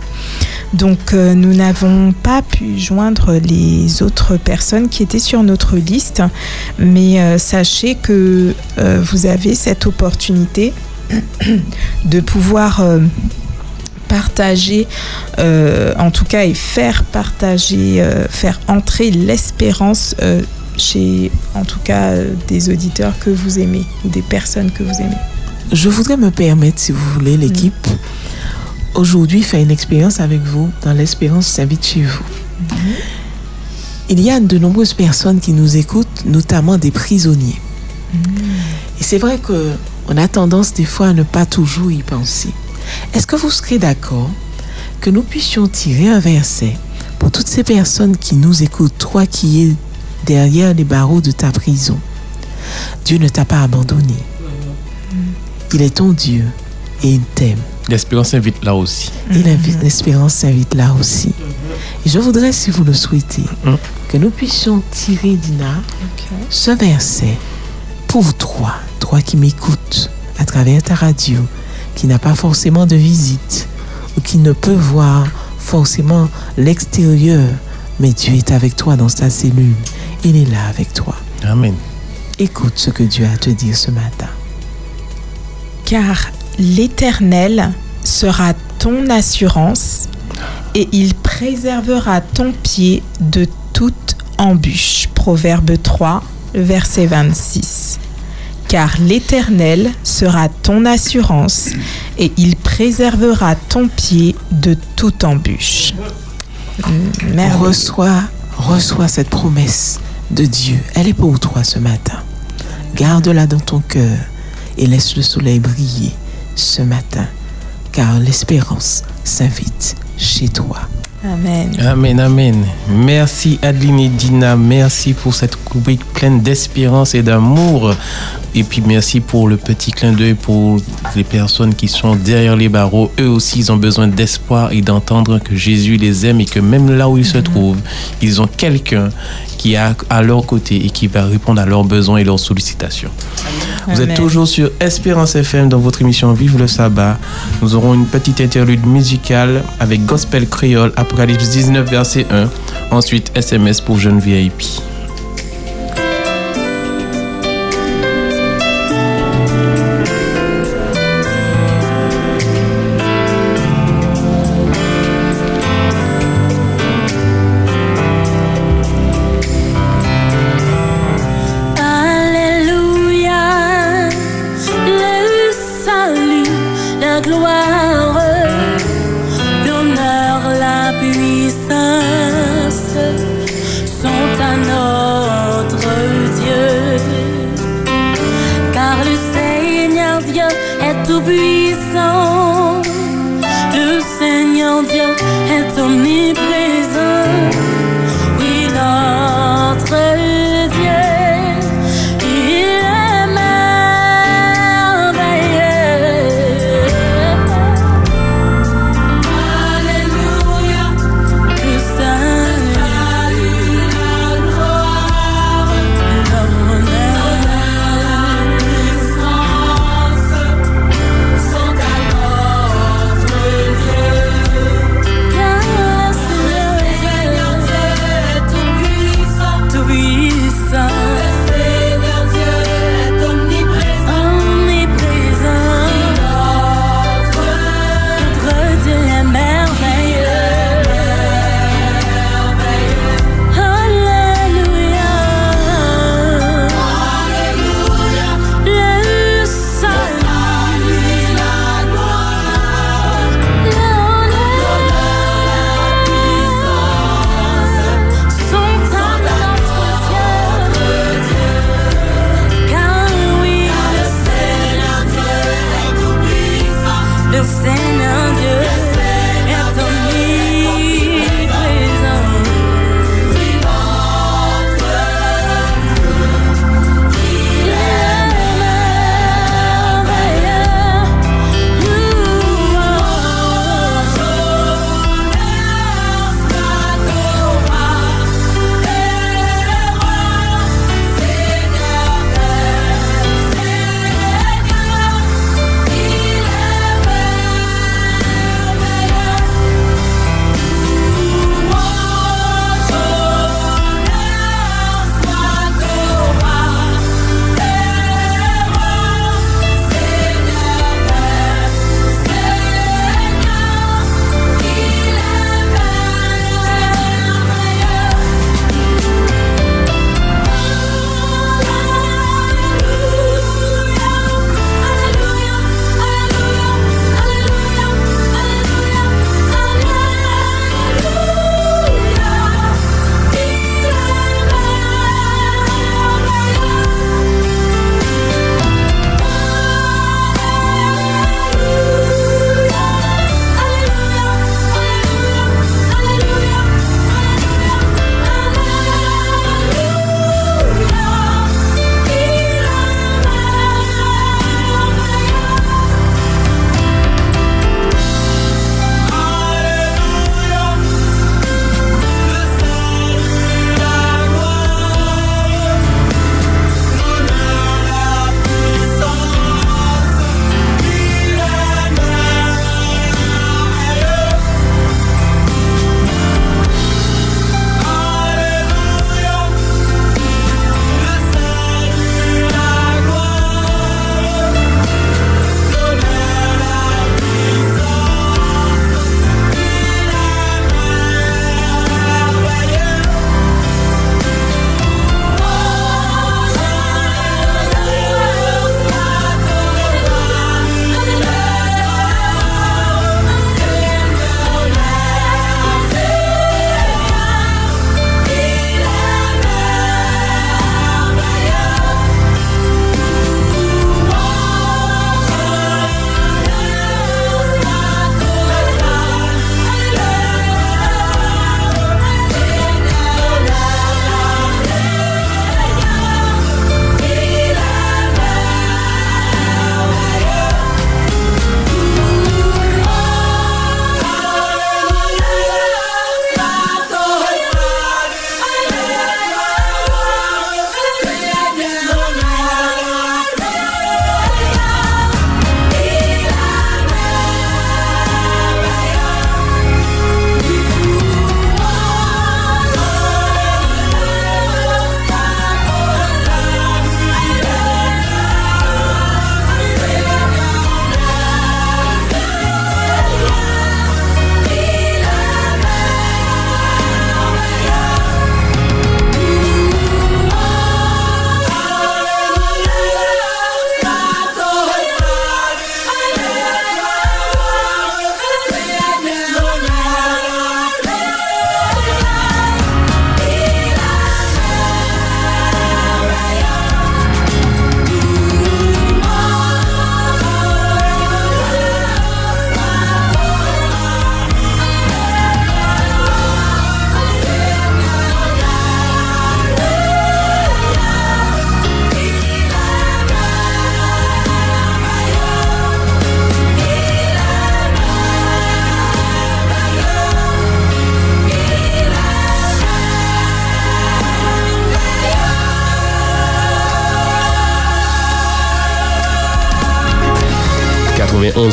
Donc, euh, nous n'avons pas pu joindre les autres personnes qui étaient sur notre liste, mais euh, sachez que vous avez cette opportunité de pouvoir partager, euh, en tout cas, et faire partager, euh, faire entrer l'espérance euh, chez, en tout cas, des auditeurs que vous aimez ou des personnes que vous aimez. Je voudrais me permettre, si vous voulez, l'équipe, aujourd'hui faire une expérience avec vous dans l'espérance s'invite chez vous. Il y a de nombreuses personnes qui nous écoutent, notamment des prisonniers. Et c'est vrai que on a tendance des fois à ne pas toujours y penser. Est-ce que vous serez d'accord que nous puissions tirer un verset pour toutes ces personnes qui nous écoutent, toi qui es derrière les barreaux de ta prison? Dieu ne t'a pas abandonné. Il est ton Dieu et il t'aime. L'espérance invite là aussi. Et l'espérance s'invite là aussi. Et je voudrais, si vous le souhaitez, que nous puissions tirer, Dina, ce verset pour toi, toi qui m'écoutes à travers ta radio, qui n'a pas forcément de visite ou qui ne peut voir forcément l'extérieur, mais Dieu est avec toi dans ta cellule. Il est là avec toi. Amen. Écoute ce que Dieu a à te dire ce matin. Car l'Éternel sera ton assurance et il préservera ton pied de toute embûche. Proverbe 3, verset 26. Car l'Éternel sera ton assurance et il préservera ton pied de toute embûche. Reçois, reçois cette promesse de Dieu. Elle est pour toi ce matin. Garde-la dans ton cœur et laisse le soleil briller ce matin, car l'espérance s'invite chez toi. Amen. Amen, amen. Merci Adeline et Dina. Merci pour cette rubrique pleine d'espérance et d'amour. Et puis merci pour le petit clin d'œil pour les personnes qui sont derrière les barreaux. Eux aussi, ils ont besoin d'espoir et d'entendre que Jésus les aime et que même là où ils se trouvent, ils ont quelqu'un qui est à, leur côté et qui va répondre à leurs besoins et leurs sollicitations. Vous êtes toujours sur Espérance FM dans votre émission Vive le sabbat. Nous aurons une petite interlude musicale avec Gospel Créole, Apocalypse 19, verset 1. Ensuite, SMS pour jeunes VIP. sont à notre Dieu, car le Seigneur Dieu est tout puissant.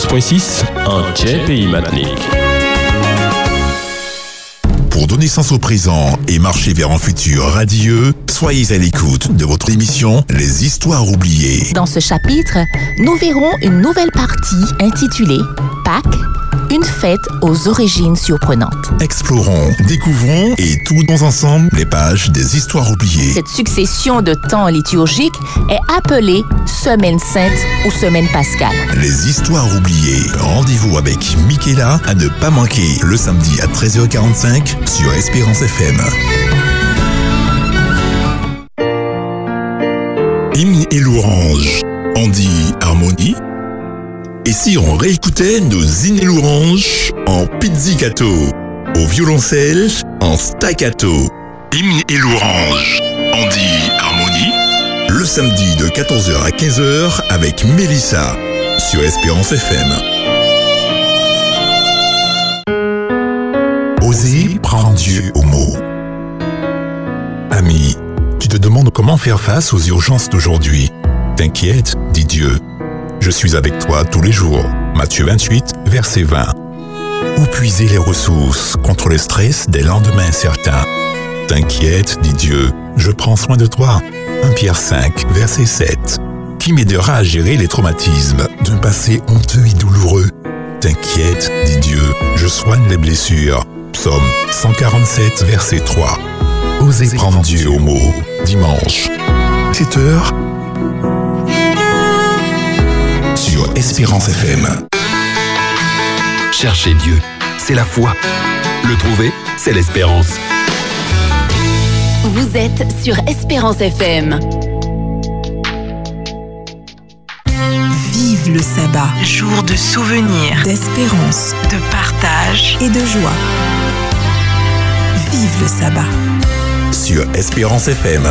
91.6 en Tchè Pays Matinique. Pour donner sens au présent et marcher vers un futur radieux, soyez à l'écoute de votre émission Les Histoires oubliées. Dans ce chapitre, nous verrons une nouvelle partie intitulée une fête aux origines surprenantes. Explorons, découvrons et tournons ensemble les pages des histoires oubliées. Cette succession de temps liturgiques est appelée Semaine sainte ou Semaine pascale. Les histoires oubliées. Rendez-vous avec Michaela à ne pas manquer le samedi à 13h45 sur Espérance FM. Hymne et louange. On dit harmonie. Et si on réécoutait nos hymnes et louanges en pizzicato, au violoncelle en staccato? Hymne et louange. On dit harmonie. Le samedi de 14h à 15h avec Mélissa sur Espérance FM. Oser prendre Dieu au mot. Ami, tu te demandes comment faire face aux urgences d'aujourd'hui. T'inquiète, dit Dieu. Je suis avec toi tous les jours. Matthieu 28, verset 20. Où puiser les ressources contre le stress des lendemains incertains T'inquiète, dit Dieu, je prends soin de toi. 1 Pierre 5, verset 7. Qui m'aidera à gérer les traumatismes d'un passé honteux et douloureux? T'inquiète, dit Dieu, je soigne les blessures. Psaume 147, verset 3. Osez prendre Dieu au mot. Dimanche, 7 heures, Espérance FM. Chercher Dieu, c'est la foi. Le trouver, c'est l'espérance. Vous êtes sur Espérance FM. Vive le sabbat. Jour de souvenirs, d'espérance, de partage et de joie. Vive le sabbat. Sur Espérance FM.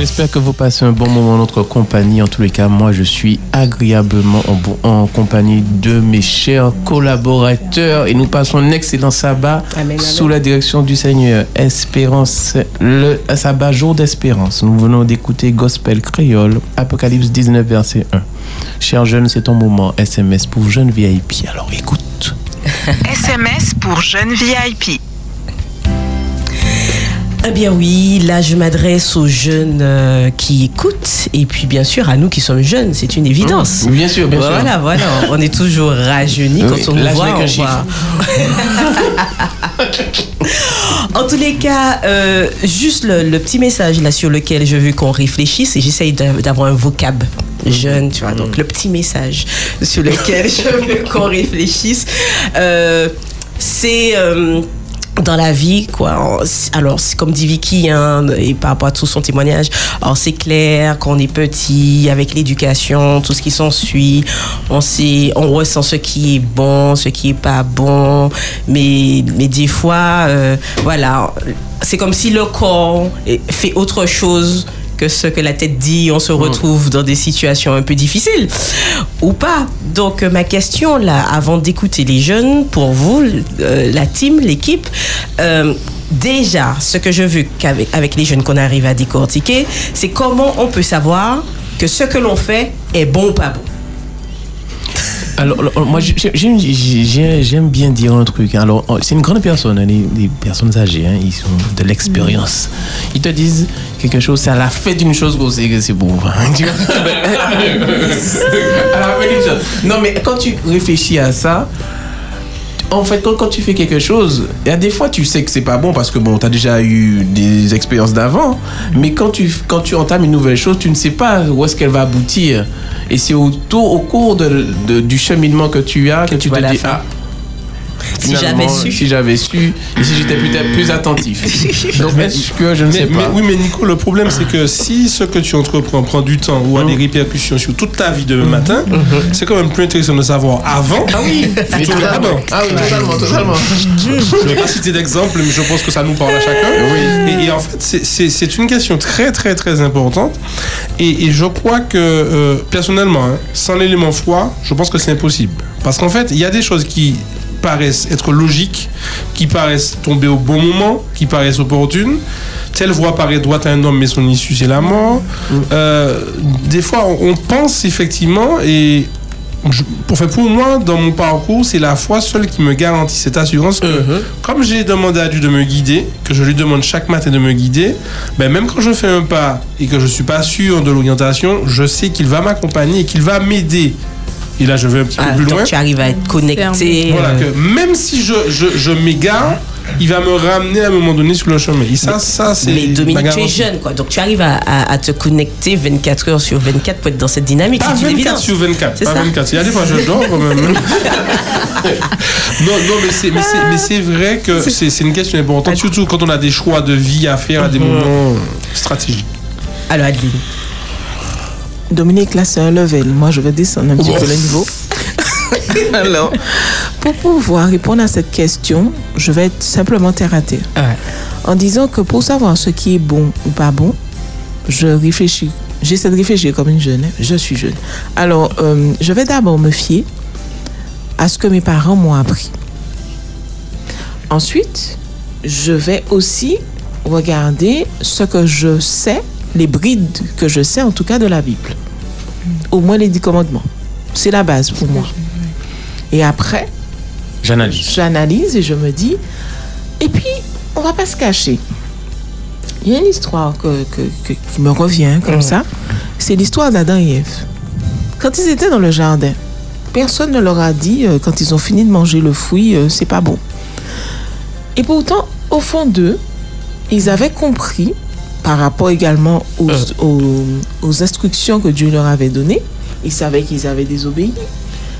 J'espère que vous passez un bon moment en notre compagnie. En tous les cas, moi, je suis agréablement en, bon- en compagnie de mes chers collaborateurs et nous passons un excellent sabbat Amen, amen. sous la direction du Seigneur. Espérance, le sabbat jour d'espérance. Nous venons d'écouter Gospel Créole, Apocalypse 19, verset 1. Chers jeunes, c'est ton moment. SMS pour jeunes VIP. Alors écoute. [laughs] SMS pour jeunes VIP. Eh bien oui, là je m'adresse aux jeunes euh, qui écoutent et puis bien sûr à nous qui sommes jeunes, c'est une évidence. Mmh, bien sûr, bien sûr. voilà, Voilà, on est toujours rajeunis Oui, quand on nous voit. on voit. [laughs] en tous les cas, euh, juste le, le petit message là sur lequel je veux qu'on réfléchisse et j'essaye d'a- d'avoir un vocable jeune, tu vois. Donc le petit message sur lequel [laughs] je veux qu'on réfléchisse, euh, c'est dans la vie, quoi. Alors, c'est comme dit Vicky, hein, et par rapport à tout son témoignage, alors c'est clair qu'on est petit, avec l'éducation, tout ce qui s'ensuit, on sait, on ressent ce qui est bon, ce qui est pas bon, mais, mais des fois, euh, voilà, c'est comme si le corps fait autre chose que ce que la tête dit, on se retrouve dans des situations un peu difficiles ou pas. Donc euh, ma question là, avant d'écouter les jeunes, pour vous, euh, la team, l'équipe, euh, déjà, ce que je veux qu'avec avec les jeunes qu'on arrive à décortiquer, c'est comment on peut savoir que ce que l'on fait est bon ou pas bon? Alors, alors, moi, j'ai- j'aime j'ai- j'aime bien dire un truc. hein. Alors, c'est une grande personne, hein, les, les personnes âgées, hein, ils ont de l'expérience. Ils te disent quelque chose, c'est à la fin d'une chose qu'on sait que c'est beau. hein, [laughs] tu vois. [laughs] À la fin d'une chose. Non, mais quand tu réfléchis à ça, en fait, quand, quand tu fais quelque chose, il y a des fois tu sais que c'est pas bon parce que bon, tu as déjà eu des expériences d'avant, mais quand tu, quand tu entames une nouvelle chose, tu ne sais pas où est-ce qu'elle va aboutir. Et c'est au, au cours de- de- du cheminement que tu as que, tu vois te dis. Si j'avais su. Si j'avais su, et si j'étais peut-être plus attentif. [laughs] Donc, est-ce que je ne mais, sais pas. mais- oui, mais Nico, le problème, c'est que si ce que tu entreprends prend du temps ou a des répercussions sur toute ta vie demain matin, c'est quand même plus intéressant de savoir avant. Ah oui, plutôt. Ah oui, totalement, totalement. Je ne vais pas citer d'exemple, mais je pense que ça nous parle à chacun. Et, et en fait, c'est- une question très, très, très importante. Et, et je crois que, euh, personnellement, hein, sans l'élément froid, je pense que c'est impossible. Parce qu'en fait, il y a des choses qui paraissent être logiques, qui paraissent tomber au bon moment, qui paraissent opportunes. telle voie paraît droite à un homme, mais son issue c'est la mort. Euh, des fois, on, pense effectivement et je- pour, pour moi, dans mon parcours, c'est la foi seule qui me garantit cette assurance que, comme j'ai demandé à Dieu de me guider, que je lui demande chaque matin de me guider, ben même quand je fais un pas et que je suis pas sûr de l'orientation, je sais qu'il va m'accompagner et qu'il va m'aider. Et là, je vais un petit Ah, peu plus donc loin. tu arrives à être connecté. Voilà, euh, que même si je, je, je m'égare, il va me ramener à un moment donné sur le chemin. Et ça, ça c'est. Mais ma Dominique, tu es jeune, quoi. Donc tu arrives à, à- à te connecter 24 heures sur 24 pour être dans cette dynamique. Pas c'est une 24 évidence. sur 24. C'est Pas ça. 24. Il y a des fois, je dors quand même. non, non, mais c'est, mais c'est, mais c'est vrai que c'est, c'est une question importante, surtout quand on a des choix de vie à faire à des Mhm. moments stratégiques. Alors, Adeline. Dominique, là, c'est un level. Moi, je vais descendre un petit peu le niveau. [laughs] Alors, pour pouvoir répondre à cette question, je vais être simplement terre à terre. En disant que pour savoir ce qui est bon ou pas bon, je réfléchis. J'essaie de réfléchir comme une jeune. hein. Je suis jeune. Alors, euh, je vais d'abord me fier à ce que mes parents m'ont appris. Ensuite, je vais aussi regarder ce que je sais, les brides que je sais en tout cas de la Bible. Au moins les dix commandements. C'est la base pour moi. Et après, J'analyse. j'analyse et je me dis, et puis, on va pas se cacher. Il y a une histoire que, que- que- qui me revient comme ça. C'est l'histoire d'Adam et Ève. Quand ils étaient dans le jardin, personne ne leur a dit, euh, quand ils ont fini de manger le fruit, euh, c'est pas bon. Et pourtant, au fond d'eux, ils avaient compris, par rapport également aux, aux- aux instructions que Dieu leur avait données, ils savaient qu'ils avaient désobéi,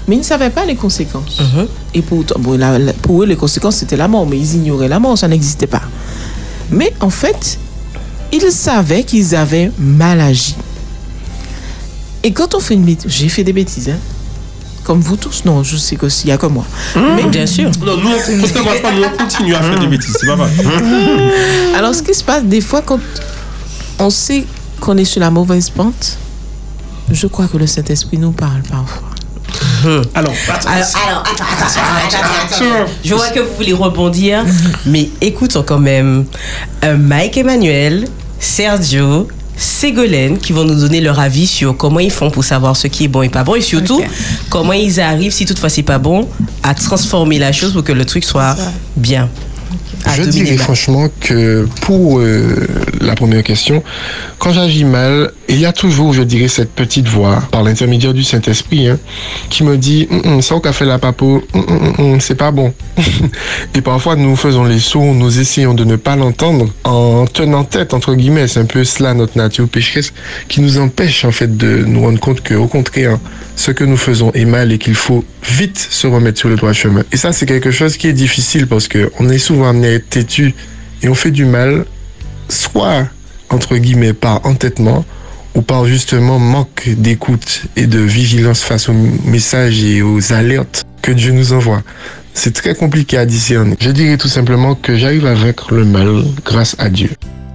mais ils ne savaient pas les conséquences. Et pourtant, bon, la- la- pour eux, les conséquences, c'était la mort, mais ils ignoraient la mort, ça n'existait pas. Mais en fait, ils savaient qu'ils avaient mal agi. Et quand on fait une bêtise, j'ai fait des bêtises, hein. Comme vous tous, non, je sais que s'il y a que moi. Mais bien sûr. Non, nous, on nous, on continue à faire des bêtises, c'est pas mal. [laughs] Alors, ce qui se passe, des fois, quand on sait qu'on est sur la mauvaise pente, je crois que le Saint-Esprit nous parle parfois. [laughs] Alors, Alors, alors, attends, attends, attends, attends, attends. Je vois que vous voulez rebondir, [laughs] mais écoutons quand même euh, Mike Emmanuel, Sergio, Ségolène qui vont nous donner leur avis sur comment ils font pour savoir ce qui est bon et pas bon et surtout comment ils arrivent, si toutefois c'est pas bon, à transformer la chose pour que le truc soit bien. À Je dirais franchement que pour euh, la première question, quand j'agis mal, il y a toujours, je dirais, cette petite voix, par l'intermédiaire du Saint-Esprit, hein, qui me dit Hum, hum, ça au café la papo, hum, c'est pas bon. [laughs] Et parfois, nous faisons les sourds, nous essayons de ne pas l'entendre en tenant tête, entre guillemets. C'est un peu cela notre nature pécheresse qui nous empêche, en fait, de nous rendre compte que, au contraire, ce que nous faisons est mal et qu'il faut vite se remettre sur le droit chemin. Et ça, c'est quelque chose qui est difficile parce que on est souvent amené têtu et on fait du mal, soit, entre guillemets, par entêtement ou par justement manque d'écoute et de vigilance face aux messages et aux alertes que Dieu nous envoie. C'est très compliqué à discerner. Je dirais tout simplement que j'arrive à vaincre le mal grâce à Dieu.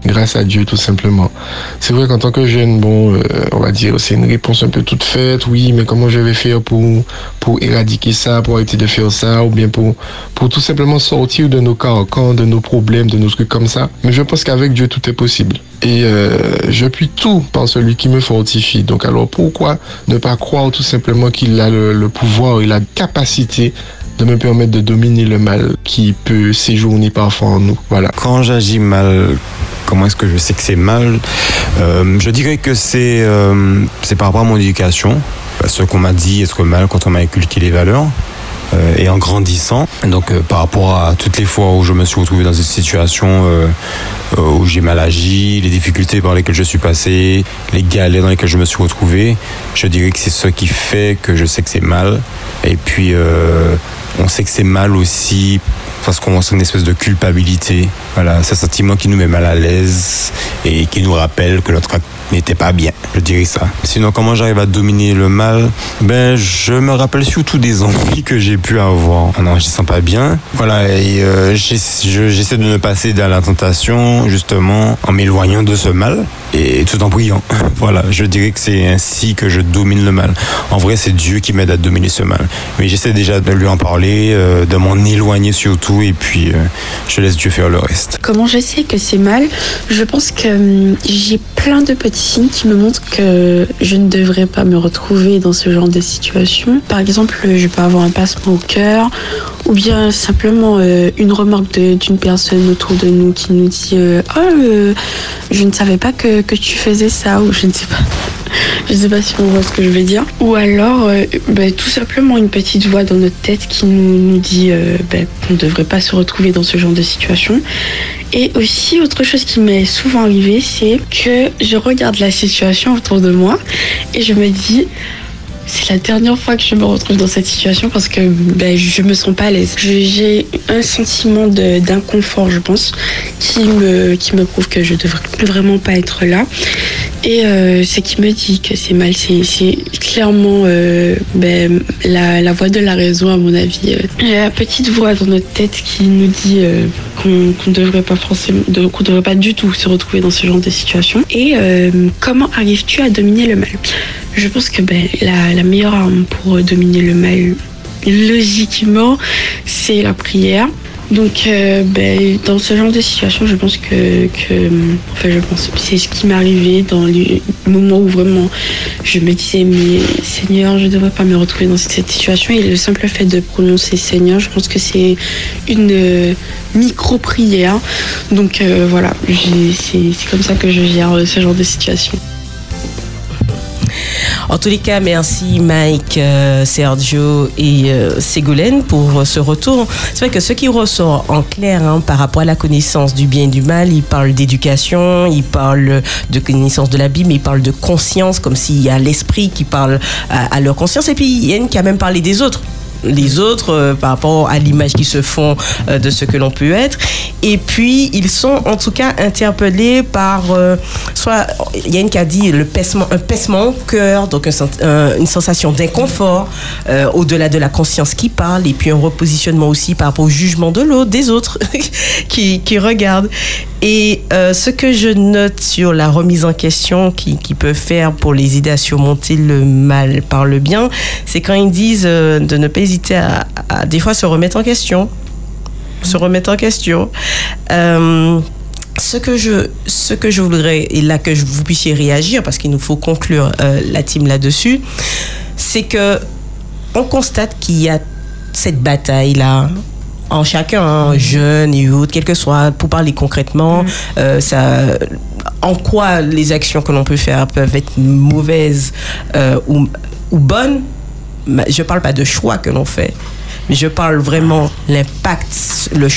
Grâce à Dieu, tout simplement. C'est vrai qu'en tant que jeune, bon, euh, on va dire, c'est une réponse un peu toute faite. Oui, mais comment je vais faire pour, pour éradiquer ça, pour arrêter de faire ça, ou bien pour, pour tout simplement sortir de nos carcans, de nos problèmes, de nos trucs comme ça. Mais je pense qu'avec Dieu, tout est possible. Et euh, je puis tout par celui qui me fortifie. Donc alors pourquoi ne pas croire tout simplement qu'il a le, le pouvoir et la capacité de me permettre de dominer le mal qui peut séjourner parfois en nous. Voilà. Quand j'agis mal, comment est-ce que je sais que c'est mal? Euh, Je dirais que c'est euh, c'est par rapport à mon éducation, ce qu'on m'a dit est-ce que mal quand on m'a inculqué les valeurs. Euh, et en grandissant, donc par rapport à toutes les fois où je me suis retrouvé dans une situation où j'ai mal agi, les difficultés par lesquelles je suis passé, les galères dans lesquelles je me suis retrouvé, je dirais que c'est ce qui fait que je sais que c'est mal. Et puis on sait que c'est mal aussi parce qu'on ressent une espèce de culpabilité. Voilà, c'est un sentiment qui nous met mal à l'aise et qui nous rappelle que notre n'était pas bien, je dirais ça. Sinon, comment j'arrive à dominer le mal? Ben, je me rappelle surtout des ennuis que j'ai pu avoir. Non, je sens pas bien. Voilà, et euh, j'ess- je- j'essaie de ne pas céder à la tentation, justement, en m'éloignant de ce mal et tout en priant. [laughs] Voilà, je dirais que c'est ainsi que je domine le mal. En vrai, c'est Dieu qui m'aide à dominer ce mal. Mais j'essaie déjà de lui en parler, euh, de m'en éloigner surtout, et puis euh, je laisse Dieu faire le reste. Comment je sais que c'est mal? Je pense que hum, j'ai plein de petits qui me montrent que je ne devrais pas me retrouver dans ce genre de situation. Par exemple, je peux avoir un passement au cœur ou bien simplement euh, une remarque d'une personne autour de nous qui nous dit euh, je ne savais pas que tu faisais ça ou je ne sais pas. Je sais pas si on voit ce que je veux dire. Ou alors, euh, ben, tout simplement une petite voix dans notre tête qui nous, dit euh, ben, qu'on ne devrait pas se retrouver dans ce genre de situation. Et aussi, autre chose qui m'est souvent arrivé, c'est que je regarde la situation autour de moi et je me dis, c'est la dernière fois que je me retrouve dans cette situation parce que ben, je me sens pas à l'aise. J'ai un sentiment d'inconfort, je pense, qui me, qui me prouve que je devrais vraiment pas être là. Et euh, ce qui me dit que c'est mal, c'est clairement euh, ben, la, voix de la raison, à mon avis. Euh, La petite voix dans notre tête qui nous dit qu'on qu'on devrait pas devrait pas du tout se retrouver dans ce genre de situation. Et comment arrives-tu à dominer le mal? Je pense que ben, la meilleure arme pour dominer le mal, logiquement, c'est la prière. Donc, euh, ben, dans ce genre de situation, je pense que, enfin, je pense, c'est ce qui m'est arrivé dans les moments où vraiment je me disais, mais Seigneur, je ne devrais pas me retrouver dans cette situation. Et le simple fait de prononcer Seigneur, je pense que c'est une euh, micro-prière. Donc, euh, voilà, c'est comme ça que je gère ce genre de situation. En tous les cas, merci Mike, euh, Sergio et euh, Ségolène pour ce retour. C'est vrai que ce qui ressort en clair hein, par rapport à la connaissance du bien et du mal, ils parlent d'éducation, ils parlent de connaissance de la Bible, mais ils parlent de conscience, comme s'il y a l'esprit qui parle à, à leur conscience. Et puis, il y a une qui a même parlé des autres les autres euh, par rapport à l'image qu'ils se font euh, de ce que l'on peut être. Et puis, ils sont en tout cas interpellés par, euh, soit, il y a une qui a dit le un paissement au cœur, donc une sensation d'inconfort au-delà de la conscience qui parle, et puis un repositionnement aussi par rapport au jugement de l'autre, des autres [laughs] qui, regardent. Et ce que je note sur la remise en question qui, qui peut faire pour les aider à surmonter le mal par le bien, c'est quand ils disent de ne pas hésiter à, à des fois se remettre en question. Se remettre en question. Euh, ce que je ce que je voudrais et là que je- vous puissiez réagir parce qu'il nous faut conclure euh, la team là-dessus c'est que on constate qu'il y a cette bataille là en chacun, hein, jeune et autres, quel que soit, pour parler concrètement, euh, ça, en quoi les actions que l'on peut faire peuvent être mauvaises euh, ou, ou bonnes. Je parle pas de choix que l'on fait, mais je parle vraiment l'impact. Le,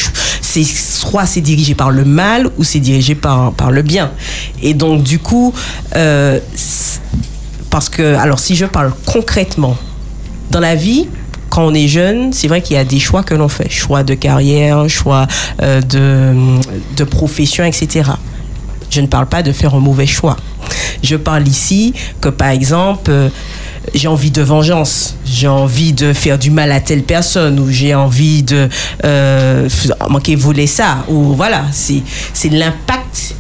c'est soit c'est dirigé par le mal ou c'est dirigé par, par le bien. Et donc du coup, euh, parce que alors si je parle concrètement dans la vie, quand on est jeune, c'est vrai qu'il y a des choix que l'on fait. Choix de carrière, choix euh, de, de profession, etc. Je ne parle pas de faire un mauvais choix. Je parle ici que, par exemple, euh, j'ai envie de vengeance, j'ai envie de faire du mal à telle personne, ou j'ai envie de euh, manquer voler ça, ou voilà, c'est l'impact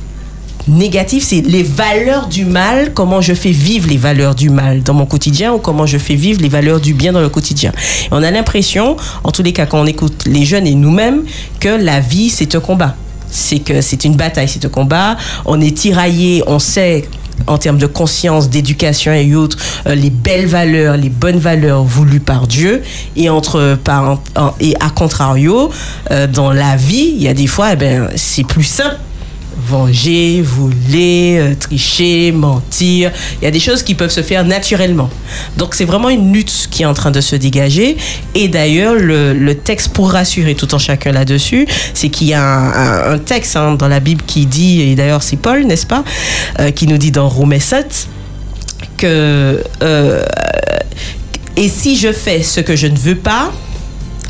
négatif, c'est les valeurs du mal, comment je fais vivre les valeurs du mal dans mon quotidien ou comment je fais vivre les valeurs du bien dans le quotidien. On a l'impression, en tous les cas, quand on écoute les jeunes et nous-mêmes, que la vie, c'est un combat. C'est que c'est une bataille, c'est un combat. On est tiraillé, on sait en termes de conscience, d'éducation et autres, euh, les belles valeurs, les bonnes valeurs voulues par Dieu. Et entre à contrario, euh, dans la vie, il y a des fois, eh ben, c'est plus simple venger, voler, euh, tricher, mentir. Il y a des choses qui peuvent se faire naturellement. Donc c'est vraiment une lutte qui est en train de se dégager. Et d'ailleurs, le, le texte pour rassurer tout en chacun là-dessus, c'est qu'il y a un, texte hein, dans la Bible qui dit, et d'ailleurs c'est Paul, n'est-ce pas, euh, qui nous dit dans Romains 7 que... euh, et si je fais ce que je ne veux pas,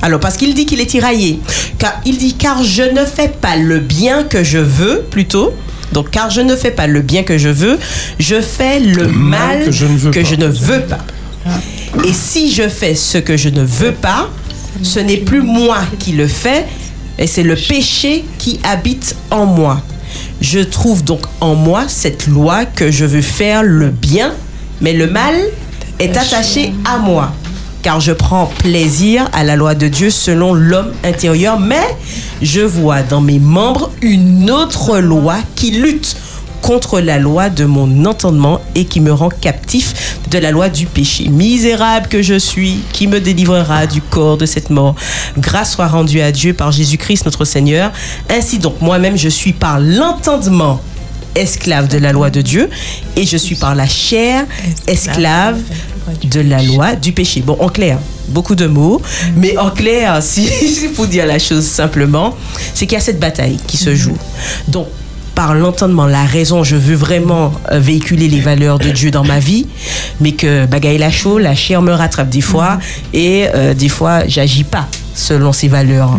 alors, parce qu'il dit qu'il est tiraillé. Car, il dit, car je ne fais pas le bien que je veux, plutôt, Donc, car je ne fais pas le bien que je veux, je fais le, mal, que je ne veux pas. je ne veux pas. Et si je fais ce que je ne veux pas, ce n'est plus moi qui le fais, et c'est le péché qui habite en moi. Je trouve donc en moi cette loi que je veux faire le bien, mais le mal est attaché à moi. Car je prends plaisir à la loi de Dieu selon l'homme intérieur, mais je vois dans mes membres une autre loi qui lutte contre la loi de mon entendement et qui me rend captif de la loi du péché. Misérable que je suis, qui me délivrera du corps de cette mort Grâce soit rendue à Dieu par Jésus-Christ notre Seigneur. Ainsi donc, moi-même, je suis par l'entendement esclave de la loi de Dieu et je suis par la chair esclave de la loi du péché. Bon, en clair, beaucoup de mots, mais en clair, [laughs] si faut dire la chose simplement, c'est qu'il y a cette bataille qui se joue. Donc, par l'entendement, la raison, je veux vraiment euh, véhiculer les valeurs de Dieu dans ma vie, mais que bagaille la chaud, la chair me rattrape des fois, et euh, des fois, j'agis pas selon ces valeurs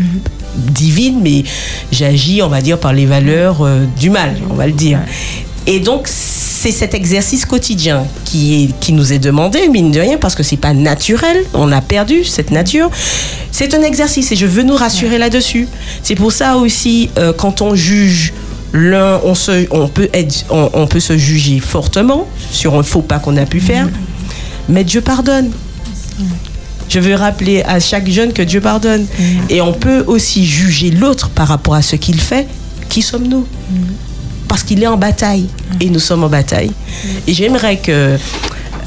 divines, mais j'agis, on va dire, par les valeurs euh, du mal, on va le dire. Et donc, c'est cet exercice quotidien qui, est, qui nous est demandé, mine de rien, parce que c'est pas naturel. On a perdu cette nature. C'est un exercice et je veux nous rassurer là-dessus. C'est pour ça aussi, euh, quand on juge l'un, on, se, on, peut être, on, on peut se juger fortement sur un faux pas qu'on a pu faire, mais Dieu pardonne. Je veux rappeler à chaque jeune que Dieu pardonne. Et on peut aussi juger l'autre par rapport à ce qu'il fait. Qui sommes-nous? Parce qu'il est en bataille et nous sommes en bataille. Et j'aimerais que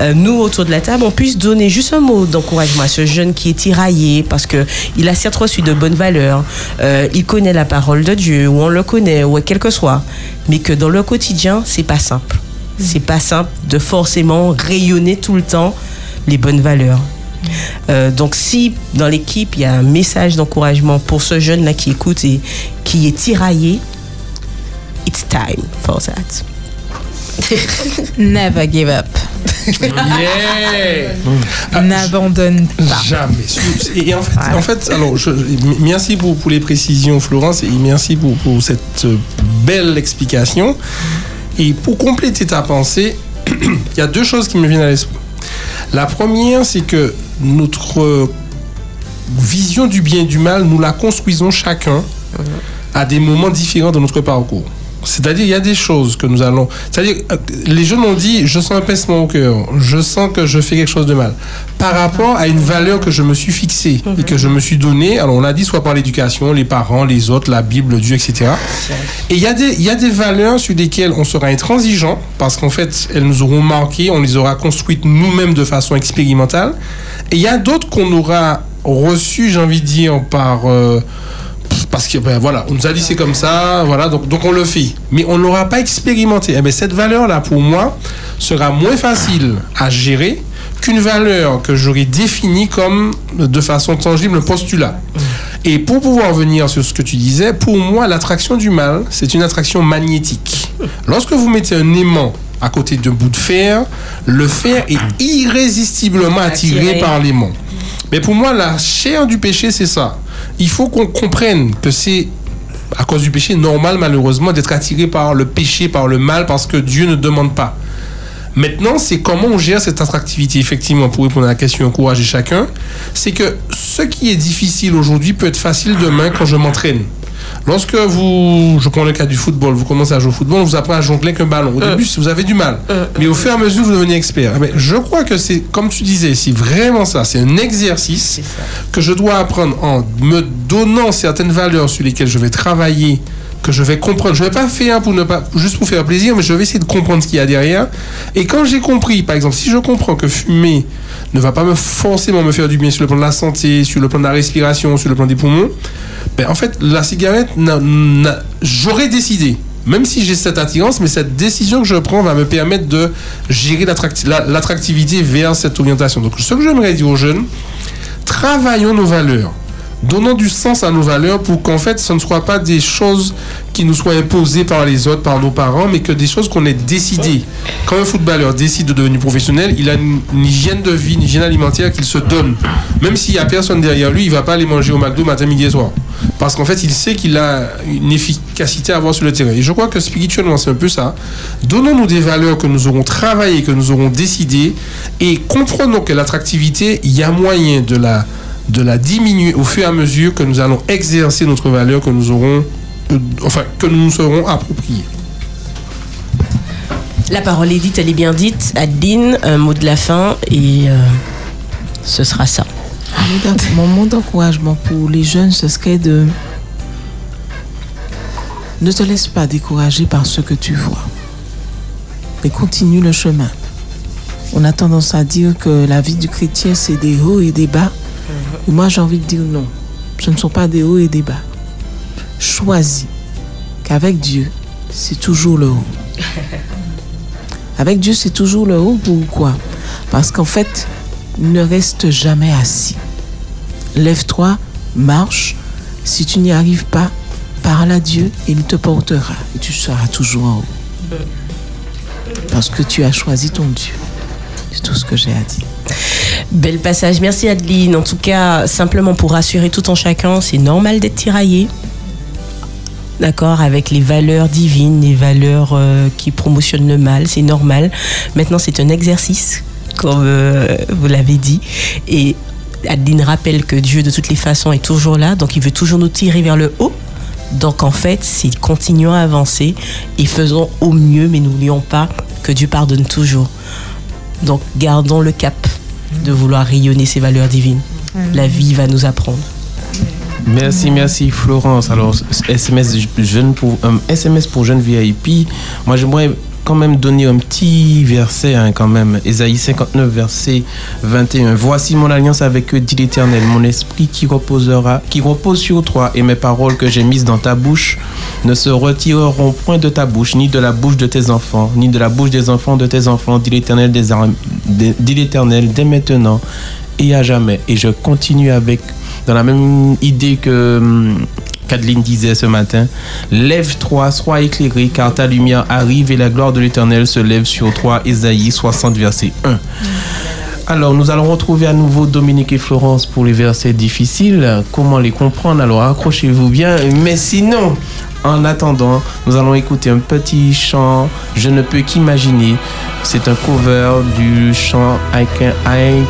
euh, nous, autour de la table, on puisse donner juste un mot d'encouragement à ce jeune qui est tiraillé parce que il a certes reçu de bonnes valeurs, euh, il connaît la parole de Dieu, ou on le connaît, ou quel que soit, mais que dans le quotidien, c'est pas simple. C'est pas simple de forcément rayonner tout le temps les bonnes valeurs. Euh, donc si dans l'équipe il y a un message d'encouragement pour ce jeune là qui écoute et qui est tiraillé, it's time for that. [laughs] Never give up. Yeah. [laughs] N'abandonne pas. Jamais. Et en fait, en fait alors, je, merci pour, pour les précisions, Florence, et merci pour, pour cette euh, belle explication. Et pour compléter ta pensée, [clears throat] il y a deux choses qui me viennent à l'esprit. La première, c'est que notre euh, vision du bien et du mal, nous la construisons chacun à des moments différents de notre parcours. C'est-à-dire, il y a des choses que nous allons. C'est-à-dire, euh, les jeunes ont dit je sens un pincement au cœur, je sens que je fais quelque chose de mal. Par rapport à une valeur que je me suis fixée et que je me suis donnée, alors on a dit soit par l'éducation, les parents, les autres, la Bible, Dieu, etc. Et il y, a des- il y a des valeurs sur lesquelles on sera intransigeant parce qu'en fait, elles nous auront marqué, on les aura construites nous-mêmes de façon expérimentale. Et il y a d'autres qu'on aura reçues, j'ai envie de dire, par. euh, parce que ben, voilà, on nous a dit c'est comme ça, voilà, donc, donc on le fait. Mais on ne l'aura pas expérimenté. Eh ben, cette valeur-là, pour moi, sera moins facile à gérer qu'une valeur que j'aurais définie comme de façon tangible un postulat. Et pour pouvoir venir sur ce que tu disais, pour moi, l'attraction du mal, c'est une attraction magnétique. Lorsque vous mettez un aimant à côté d'un bout de fer, le fer est irrésistiblement attiré Attiré. par l'aimant. Mais pour moi, la chair du péché, c'est ça. Il faut qu'on comprenne que c'est à cause du péché normal, malheureusement, d'être attiré par le péché, par le mal, parce que Dieu ne demande pas. Maintenant, c'est comment on gère cette attractivité, effectivement, pour répondre à la question encourager chacun. C'est que ce qui est difficile aujourd'hui peut être facile demain quand je m'entraîne. Lorsque vous, je prends le cas du football, vous commencez à jouer au football, on vous apprend à jongler avec un ballon. Au début, vous avez du mal. Mais au fur et à mesure, vous devenez expert. Mais je crois que c'est, comme tu disais, c'est vraiment ça. C'est un exercice que je dois apprendre en me donnant certaines valeurs sur lesquelles je vais travailler, que je vais comprendre. Je vais pas faire pour ne pas, juste pour faire plaisir, mais je vais essayer de comprendre ce qu'il y a derrière. Et quand j'ai compris, par exemple, si je comprends que fumer ne va pas me forcément me faire du bien sur le plan de la santé, sur le plan de la respiration, sur le plan des poumons, ben en fait, la cigarette, j'aurais décidé. Même si j'ai cette attirance, mais cette décision que je prends va me permettre de gérer l'attracti- la- l'attractivité vers cette orientation. Donc, ce que j'aimerais dire aux jeunes, travaillons nos valeurs. Donnons du sens à nos valeurs pour qu'en fait, ce ne soit pas des choses qui nous soient imposées par les autres, par nos parents, mais que des choses qu'on ait décidées. Quand un footballeur décide de devenir professionnel, il a une, hygiène de vie, une hygiène alimentaire qu'il se donne. Même s'il n'y a personne derrière lui, il va pas aller manger au McDo matin, midi et soir. Parce qu'en fait, il sait qu'il a une efficacité à avoir sur le terrain. Et je crois que spirituellement, c'est un peu ça. Donnons-nous des valeurs que nous aurons travaillées, que nous aurons décidées, et comprenons que l'attractivité, il y a moyen de la, de la diminuer au fur et à mesure que nous allons exercer notre valeur, que nous aurons, euh, enfin, que nous nous serons appropriés. La parole est dite, elle est bien dite. Adeline, un mot de la fin et euh, ce sera ça. Mon mot d'en- Mon mot d'encouragement pour les jeunes, ce serait de ne te laisse pas décourager par ce que tu vois, mais continue le chemin. On a tendance à dire que la vie du chrétien, c'est des hauts et des bas. Moi, j'ai envie de dire non. Ce ne sont pas des hauts et des bas. Choisis qu'avec Dieu, c'est toujours le haut. [laughs] Avec Dieu, c'est toujours le haut. Pourquoi Parce qu'en fait, ne reste jamais assis. Lève-toi, marche. Si tu n'y arrives pas, parle à Dieu et il te portera. Et tu seras toujours en haut. Parce que tu as choisi ton Dieu. C'est tout ce que j'ai à dire. Bel passage. Merci Adeline. En tout cas, simplement pour rassurer tout en chacun, c'est normal d'être tiraillé. D'accord, avec les valeurs divines, les valeurs euh, qui promotionnent le mal, c'est normal. Maintenant, c'est un exercice, comme euh, vous l'avez dit. Et Adeline rappelle que Dieu, de toutes les façons, est toujours là, donc il veut toujours nous tirer vers le haut. Donc en fait, c'est continuons à avancer et faisons au mieux, mais n'oublions pas que Dieu pardonne toujours. Donc gardons le cap de vouloir rayonner ces valeurs divines. La vie va nous apprendre. Merci, merci Florence. Alors, SMS, jeune pour, euh, SMS pour jeunes VIP. Moi, j'aimerais quand même donner un petit verset hein, quand même. Ésaïe 59, verset 21. Voici mon alliance avec eux, dit l'Éternel, mon esprit qui reposera, qui repose sur toi et mes paroles que j'ai mises dans ta bouche ne se retireront point de ta bouche, ni de la bouche de tes enfants, ni de la bouche des enfants de tes enfants, dit dit l'Éternel dès maintenant et à jamais. Et je continue avec, dans la même idée que qu'Adeline disait ce matin, lève-toi, sois éclairé, car ta lumière arrive et la gloire de l'Éternel se lève sur toi. Ésaïe 60, verset 1. Alors, nous allons retrouver à nouveau Dominique et Florence pour les versets difficiles. Comment les comprendre? Alors, accrochez-vous bien. Mais sinon, en attendant, nous allons écouter un petit chant Je ne peux qu'imaginer. C'est un cover du chant I Can I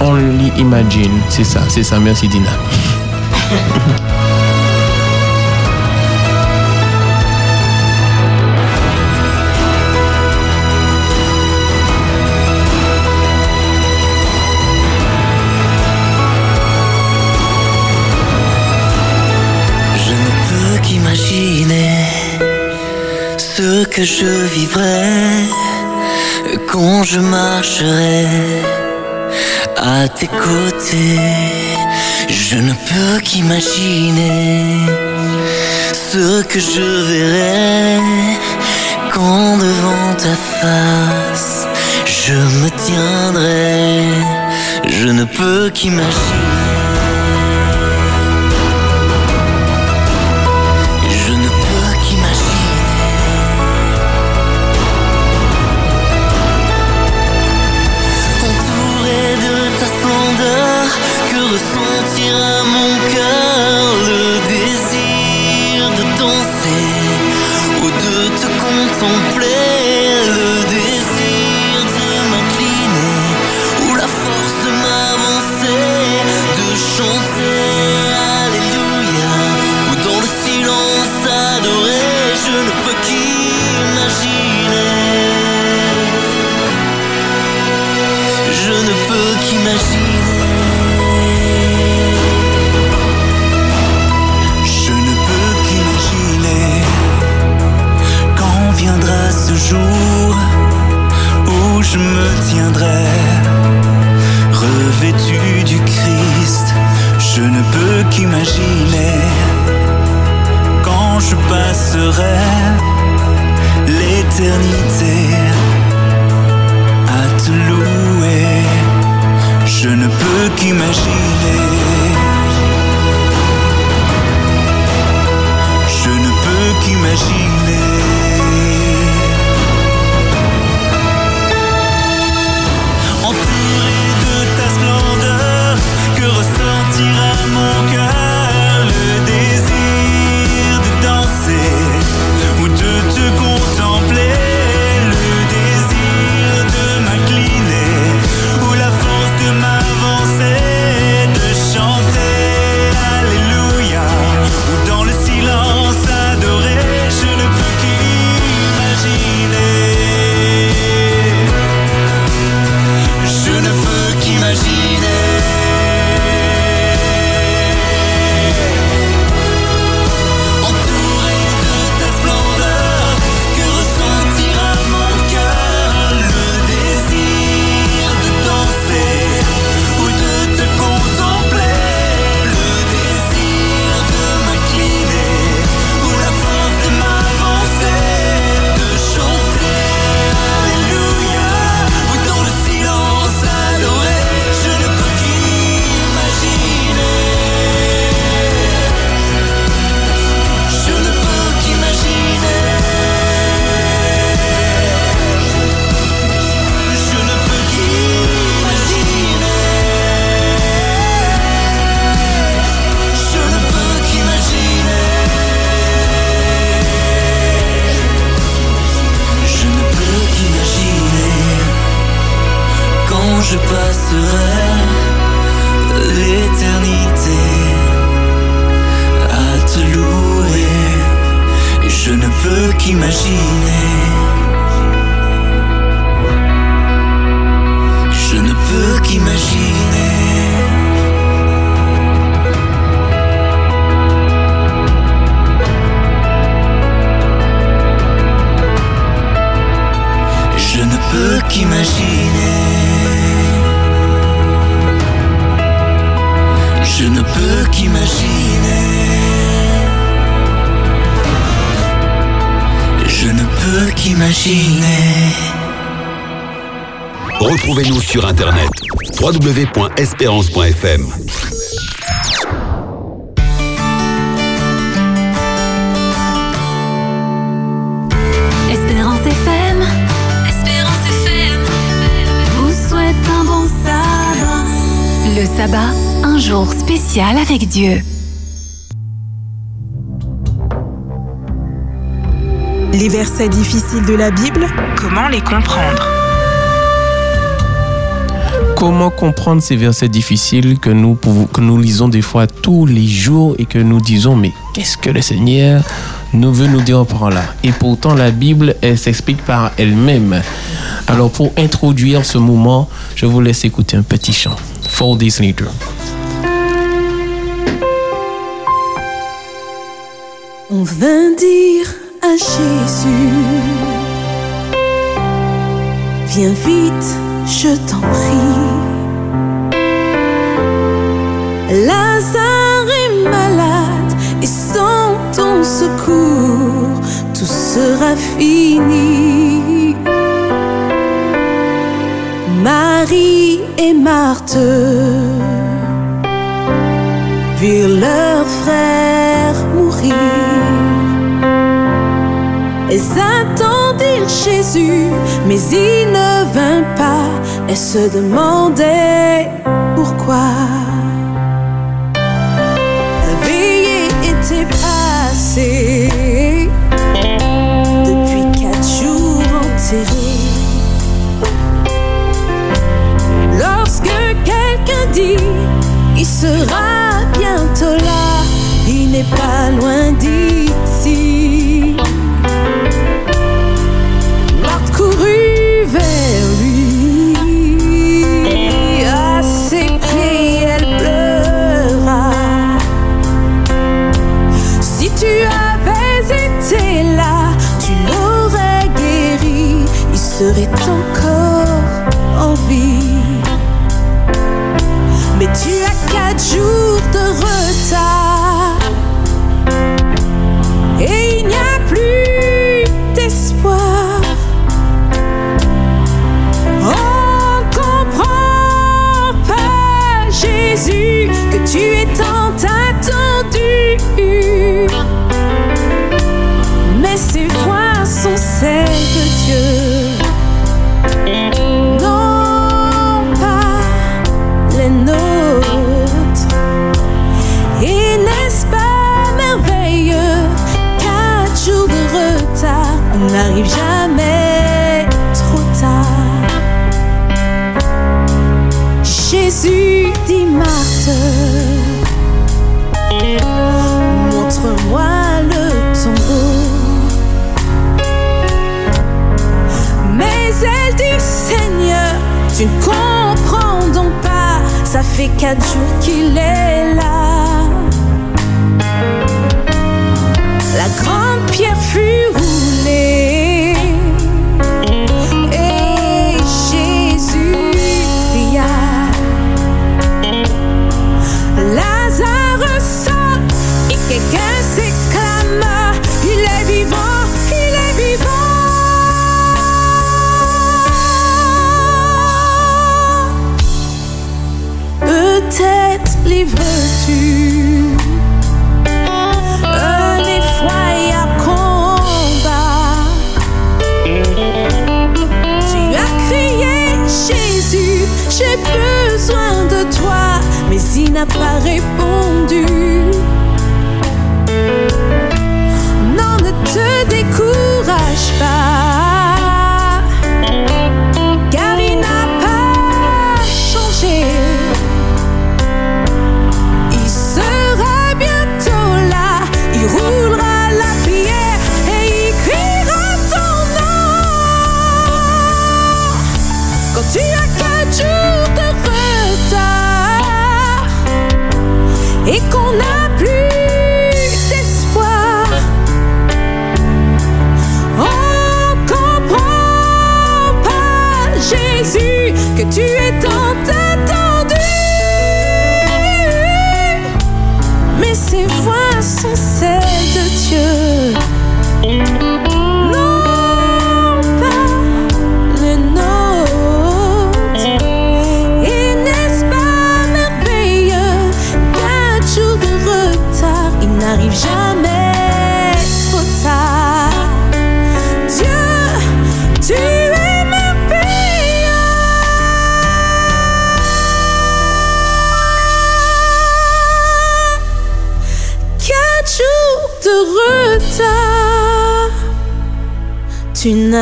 Only Imagine. C'est ça, c'est ça. Merci Dina. [laughs] ce que je vivrais quand je marcherai à tes côtés. Je ne peux qu'imaginer ce que je verrai quand devant ta face je me tiendrai. Je ne peux qu'imaginer. où je me tiendrai revêtu du Christ. Je ne peux qu'imaginer quand je passerai l'éternité à te louer. Je ne peux qu'imaginer. Je ne peux qu'imaginer. Retrouvez-nous sur Internet www.espérance.fm. Espérance FM. Espérance FM. Vous souhaite un bon sabbat. Le sabbat, un jour spécial avec Dieu. Les versets difficiles de la Bible, comment les comprendre Comment comprendre ces versets difficiles que nous, pouvons- que nous lisons des fois tous les jours et que nous disons, mais qu'est-ce que le Seigneur nous veut nous dire par là? Et pourtant, la Bible, elle s'explique par elle-même. Alors, pour introduire ce moment, je vous laisse écouter un petit chant. Four Days Later. On vint dire Jésus, viens vite, je t'en prie. Lazare est malade et sans ton secours, tout sera fini. Marie et Marthe Mais il ne vint pas. Elles se demandaient pourquoi. La veillée était passée depuis quatre jours enterrés. Lorsque quelqu'un dit, il sera bientôt là, il n'est pas loin ça fait quatre jours qu'il est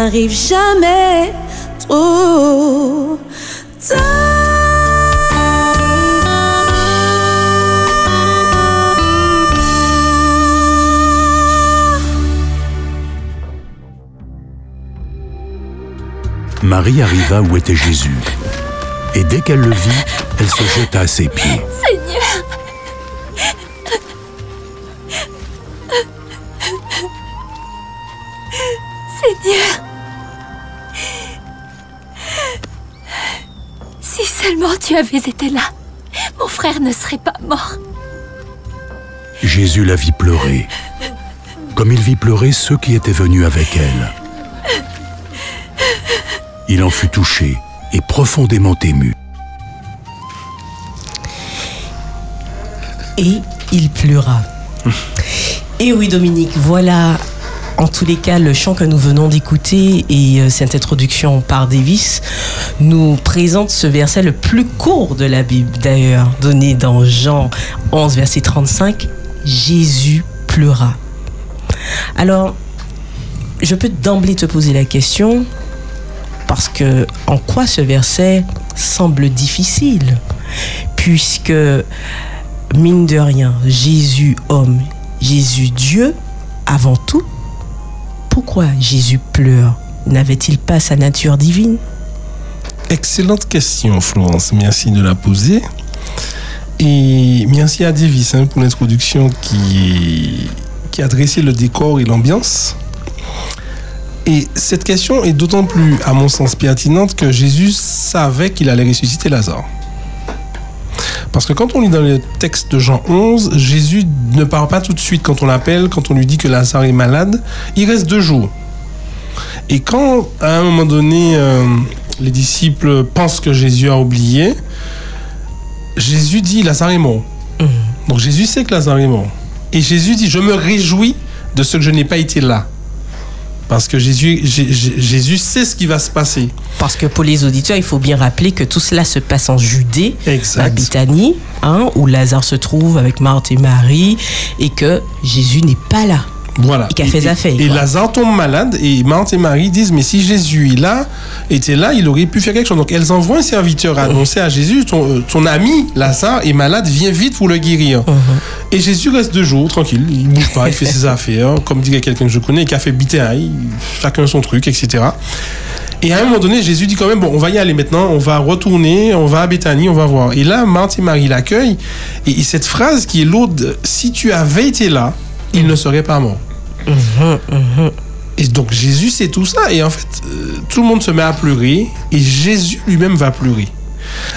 tu n'arrives jamais Marie arriva où était Jésus. Et dès qu'elle le vit, elle se jeta à ses pieds. Tu avais été là, mon frère ne serait pas mort. Jésus la vit pleurer, comme il vit pleurer ceux qui étaient venus avec elle. Il en fut touché et profondément ému. et il pleura. [laughs] Et oui, Dominique, voilà en tous les cas le chant que nous venons d'écouter et euh, cette introduction par Davis nous présente ce verset le plus court de la Bible d'ailleurs, donné dans Jean 11, verset 35. Jésus pleura. Alors, je peux d'emblée te poser la question parce que en quoi ce verset semble difficile? Puisque mine de rien, Jésus homme, Jésus Dieu, avant tout, pourquoi Jésus pleure? N'avait-il pas sa nature divine? Excellente question, Florence. Merci de la poser. Et merci à Davis hein, pour l'introduction qui, qui a dressé le décor et l'ambiance. Et cette question est d'autant plus, à mon sens, pertinente que Jésus savait qu'il allait ressusciter Lazare. Parce que quand on lit dans le texte de Jean 11, Jésus ne part pas tout de suite quand on l'appelle, quand on lui dit que Lazare est malade. Il reste deux jours. Et quand, à un moment donné, euh, les disciples pensent que Jésus a oublié, Jésus dit Lazare est mort. Donc Jésus sait que Lazare est mort. Et Jésus dit Je me réjouis de ce que je n'ai pas été là. Parce que Jésus, Jésus sait ce qui va se passer. Parce que pour les auditeurs, il faut bien rappeler que tout cela se passe en Judée, Exact. à Bithanie, hein, où Lazare se trouve avec Marthe et Marie, et que Jésus n'est pas là. Voilà. Et fait sa fait, Et. Lazare tombe malade et Marthe et Marie disent mais si Jésus est là, était là, il aurait pu faire quelque chose. Donc elles envoient un serviteur annoncer à Jésus ton, euh, ton ami Lazare est malade, viens vite pour le guérir. Et Jésus reste deux jours tranquille, il bouge pas, il fait [laughs] ses affaires, comme dirait quelqu'un que je connais, qui a fait biter un, chacun son truc, etc. Et à un moment donné, Jésus dit quand même, bon, on va y aller maintenant, on va retourner, on va à Béthanie, on va voir. Et là, Marthe et Marie l'accueillent. Et, et cette phrase qui est lourde, si tu avais été là, il ne serait pas mort. Et donc Jésus sait tout ça. Et en fait, euh, tout le monde se met à pleurer. Et Jésus lui-même va pleurer.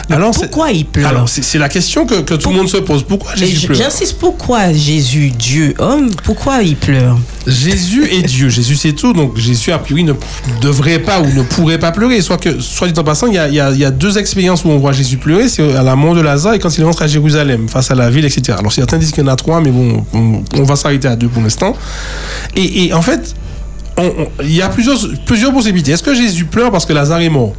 Alors, pourquoi il pleure Alors, c'est la question que, que tout le monde se pose. Pourquoi Jésus pleure J'insiste, pourquoi Jésus, Dieu, homme, pourquoi il pleure Jésus est Dieu. Jésus c'est tout. Donc Jésus a priori ne devrait pas ou ne pourrait pas pleurer. Soit que, soit dit en passant, il y a, il y a- il y a deux expériences où on voit Jésus pleurer. C'est à la mort de Lazare et quand il rentre à Jérusalem face à la ville, etc. Alors certains disent qu'il y en a trois, mais bon, on, on va s'arrêter à deux pour l'instant. Et, et en fait, il y a plusieurs, plusieurs possibilités. Est-ce que Jésus pleure parce que Lazare est mort?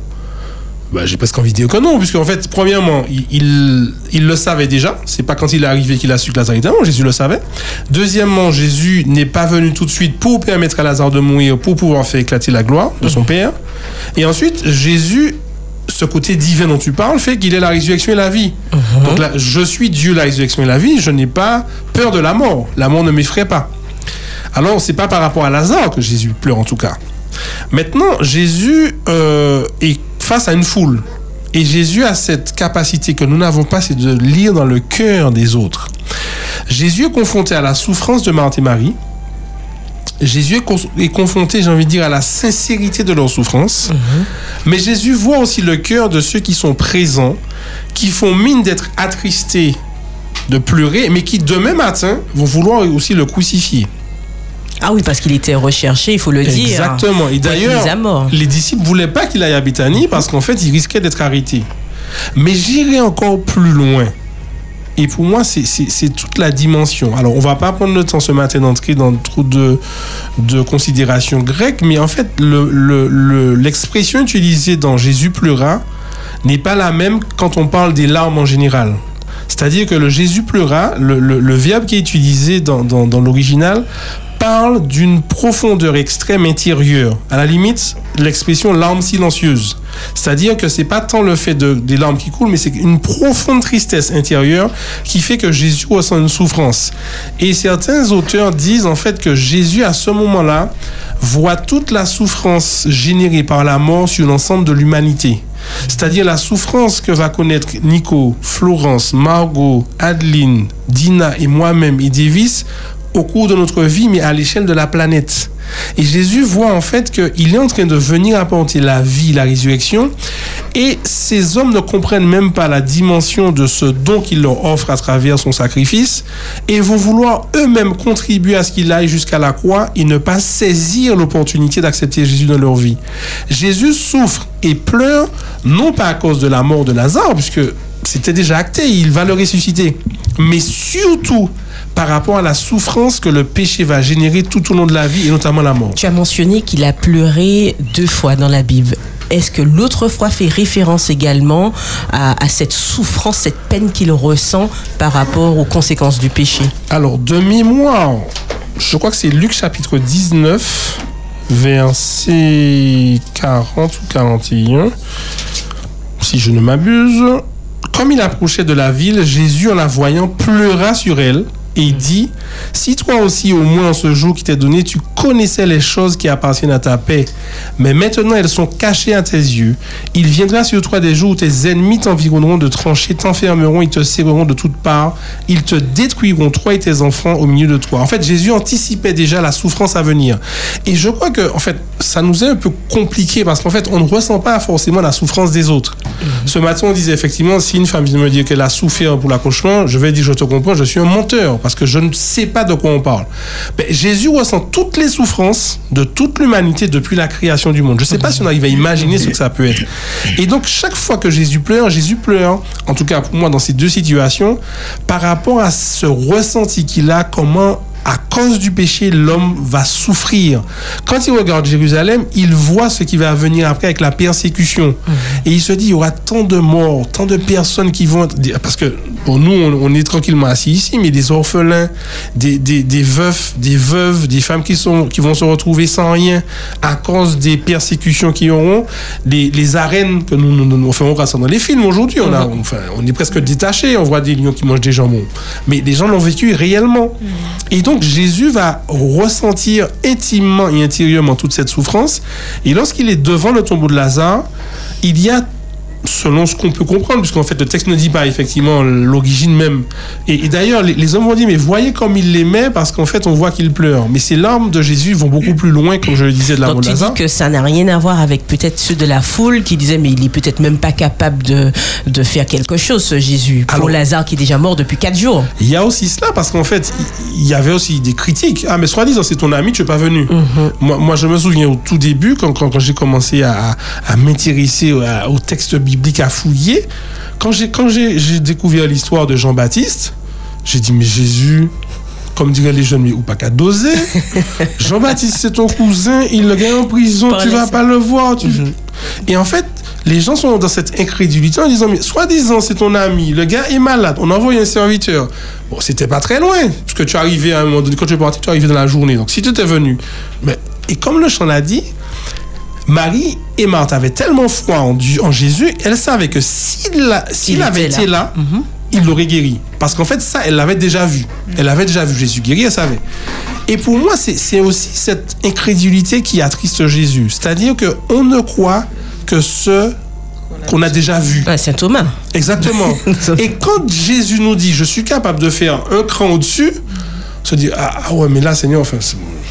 Bah, j'ai presque envie de dire que non, puisque en fait, premièrement, il, il, il le savait déjà. C'est pas quand il est arrivé qu'il a su que Lazare était mort. Jésus le savait. Deuxièmement, Jésus n'est pas venu tout de suite pour permettre à Lazare de mourir, pour pouvoir faire éclater la gloire de son Père. Et ensuite, Jésus, ce côté divin dont tu parles, fait qu'il est la résurrection et la vie. Donc là, je suis Dieu, la résurrection et la vie. Je n'ai pas peur de la mort. La mort ne m'effraie pas. Alors, c'est pas par rapport à Lazare que Jésus pleure en tout cas. Maintenant, Jésus euh, est face à une foule. Et Jésus a cette capacité que nous n'avons pas, c'est de lire dans le cœur des autres. Jésus est confronté à la souffrance de Marthe et Marie. Jésus est, con- est confronté, j'ai envie de dire, à la sincérité de leur souffrance. Mais Jésus voit aussi le cœur de ceux qui sont présents, qui font mine d'être attristés, de pleurer, mais qui demain matin vont vouloir aussi le crucifier. Ah oui, parce qu'il était recherché, il faut le dire. Exactement. Et d'ailleurs, les disciples voulaient pas qu'il aille à Béthanie parce qu'en fait, il risquait d'être arrêté. Mais j'irai encore plus loin. Et pour moi, c'est- toute la dimension. Alors, on va pas prendre le temps ce matin d'entrer dans trop de, de considérations grecques, mais en fait, le- le- le- l'expression utilisée dans Jésus pleura n'est pas la même quand on parle des larmes en général. C'est-à-dire que le Jésus pleura, le, verbe qui est utilisé dans, dans- dans l'original, parle d'une profondeur extrême intérieure. À la limite, l'expression larmes silencieuses. C'est-à-dire que c'est pas tant le fait de, des larmes qui coulent, mais c'est une profonde tristesse intérieure qui fait que Jésus ressent une souffrance. Et certains auteurs disent en fait que Jésus, à ce moment-là, voit toute la souffrance générée par la mort sur l'ensemble de l'humanité. C'est-à-dire la souffrance que va connaître Nico, Florence, Margot, Adeline, Dina et moi-même et Davis au cours de notre vie, mais à l'échelle de la planète. Et Jésus voit en fait qu'il est en train de venir apporter la vie, la résurrection, et ces hommes ne comprennent même pas la dimension de ce don qu'il leur offre à travers son sacrifice, et vont vouloir eux-mêmes contribuer à ce qu'il aille jusqu'à la croix et ne pas saisir l'opportunité d'accepter Jésus dans leur vie. Jésus souffre et pleure, non pas à cause de la mort de Lazare, puisque c'était déjà acté, il va le ressusciter, mais surtout par rapport à la souffrance que le péché va générer tout au long de la vie et notamment la mort. Tu as mentionné qu'il a pleuré deux fois dans la Bible. Est-ce que l'autre fois fait référence également à, à cette souffrance, cette peine qu'il ressent par rapport aux conséquences du péché? Alors, de mémoire, je crois que c'est Luc chapitre 19, verset 40 ou 41, si je ne m'abuse. Comme il approchait de la ville, Jésus, en la voyant, pleura sur elle et dit, si toi aussi, au moins en ce jour qui t'est donné, tu connaissais les choses qui appartiennent à ta paix, mais maintenant elles sont cachées à tes yeux, il viendra sur toi des jours où tes ennemis t'environneront de tranchées, t'enfermeront, ils te serreront de toutes parts, ils te détruiront, toi et tes enfants, au milieu de toi. En fait, Jésus anticipait déjà la souffrance à venir. Et je crois que, en fait, ça nous est un peu compliqué parce qu'en fait, on ne ressent pas forcément la souffrance des autres. Ce matin, on disait effectivement, si une femme vient me dire qu'elle a souffert pour l'accouchement, je vais dire, je te comprends, je suis un menteur parce que je ne sais pas de quoi on parle. Mais Jésus ressent toutes les souffrances de toute l'humanité depuis la création du monde. Je ne sais pas si on arrive à imaginer ce que ça peut être. Et donc, chaque fois que Jésus pleure, Jésus pleure, en tout cas pour moi, dans ces deux situations, par rapport à ce ressenti qu'il a, comment à cause du péché, l'homme va souffrir. Quand il regarde Jérusalem, il voit ce qui va venir après avec la persécution. Et il se dit, il y aura tant de morts, tant de personnes qui vont... Parce que Bon, nous, on, on est tranquillement assis ici, mais des orphelins, des, des, des veufs, des veuves, des femmes qui, sont, qui vont se retrouver sans rien à cause des persécutions qu'ils auront, les, les arènes que nous, nous, nous, à dans les films aujourd'hui, on, a, enfin, on est presque détaché, on voit des lions qui mangent des jambons. Mais les gens l'ont vécu réellement. Et donc, Jésus va ressentir intimement et intérieurement toute cette souffrance. Et lorsqu'il est devant le tombeau de Lazare, il y a selon ce qu'on peut comprendre, puisqu'en fait le texte ne dit pas effectivement l'origine même. Et, et d'ailleurs, les, les hommes vont dire, mais voyez comme il l'aimait, parce qu'en fait on voit qu'il pleure. Mais ces larmes de Jésus vont beaucoup plus loin, comme je le disais, de la Donc tu dis que ça n'a rien à voir avec peut-être ceux de la foule qui disaient mais il est peut-être même pas capable de, de faire quelque chose ce Jésus pour Lazare qui est déjà mort depuis quatre jours. Il y a aussi cela, parce qu'en fait, il y avait aussi des critiques. Ah, mais soi-disant, c'est ton ami, tu n'es pas venu. moi, moi, je me souviens au tout début, quand, quand, quand j'ai commencé à, à- m'intéresser au, à- au texte biblique, à fouiller, quand j'ai quand j'ai j'ai découvert l'histoire de Jean-Baptiste, j'ai dit, mais Jésus, comme diraient les jeunes, mais ou pas qu'à doser? [laughs] Jean-Baptiste, c'est ton cousin, il le gagne en prison, tu vas pas le voir. tu- Et en fait, les gens sont dans cette incrédulité en disant, mais soi-disant, c'est ton ami, le gars est malade, on envoie un serviteur. Bon, c'était pas très loin, puisque tu arrivais à un moment donné, quand tu es parti, tu arrivais dans la journée. Donc si tu étais venu. Mais, et comme le chant l'a dit, Marie et Marthe avaient tellement foi en, Dieu, en Jésus, elles savaient que s'il avait était été là. là, il l'aurait guéri. Parce qu'en fait, ça, elle l'avait déjà vu. Elle avait déjà vu Jésus guéri, elle savait. Et pour moi, c'est aussi cette incrédulité qui attriste Jésus. C'est-à-dire qu'on ne croit que ce qu'on a déjà vu. Saint Thomas. Exactement. [laughs] Et quand Jésus nous dit, je suis capable de faire un cran au-dessus, se dire, ah, ah ouais, mais là, Seigneur, enfin,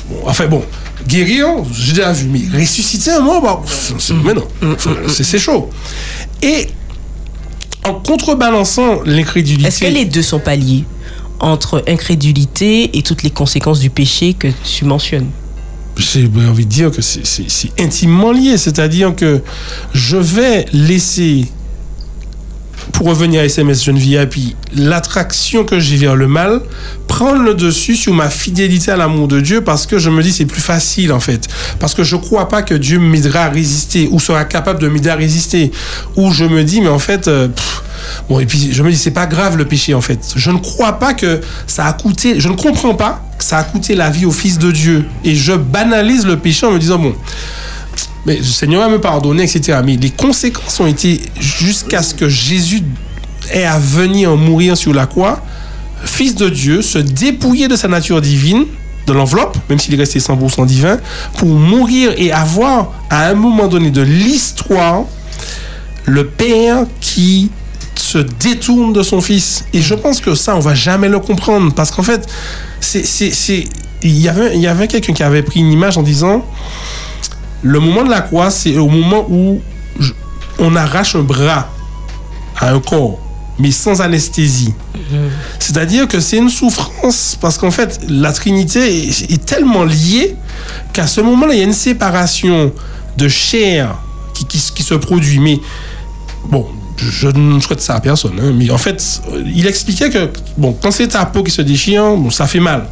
bon, enfin bon, guérir, j'ai déjà vu, mais ressusciter un mort, bah, c'est- mais non, Enfin, c'est c'est chaud. Et en contrebalançant l'incrédulité. Est-ce que les deux sont pas liés entre incrédulité et toutes les conséquences du péché que tu mentionnes? J'ai envie de dire que c'est intimement lié. C'est-à-dire que je vais laisser, pour revenir à SMS Jeune VIP, l'attraction que j'ai vers le mal prendre le dessus sur ma fidélité à l'amour de Dieu parce que je me dis c'est plus facile en fait. Parce que je crois pas que Dieu m'aidera à résister ou sera capable de m'aider à résister. Ou je me dis mais en fait... euh, Bon, et puis je me dis, c'est pas grave le péché en fait. Je ne crois pas que ça a coûté, je ne comprends pas que ça a coûté la vie au Fils de Dieu. Et je banalise le péché en me disant, bon, mais le Seigneur va me pardonner, etc. Mais les conséquences ont été jusqu'à ce que Jésus ait à venir mourir sur la croix, Fils de Dieu, se dépouiller de sa nature divine, de l'enveloppe, même s'il est resté 100% divin, pour mourir et avoir à un moment donné de l'histoire le Père qui se détourne de son fils. Et je pense que ça, on va jamais le comprendre. Parce qu'en fait, c'est, il y avait, il y avait quelqu'un qui avait pris une image en disant le moment de la croix, c'est au moment où je- on arrache un bras à un corps, mais sans anesthésie. C'est-à-dire que c'est une souffrance parce qu'en fait, la Trinité est, est tellement liée qu'à ce moment-là, il y a une séparation de chair qui, qui, qui se produit. Mais bon, je, ne souhaite ça à personne. hein, mais en fait, euh, il expliquait que bon, quand c'est ta peau qui se déchire, bon, ça fait mal.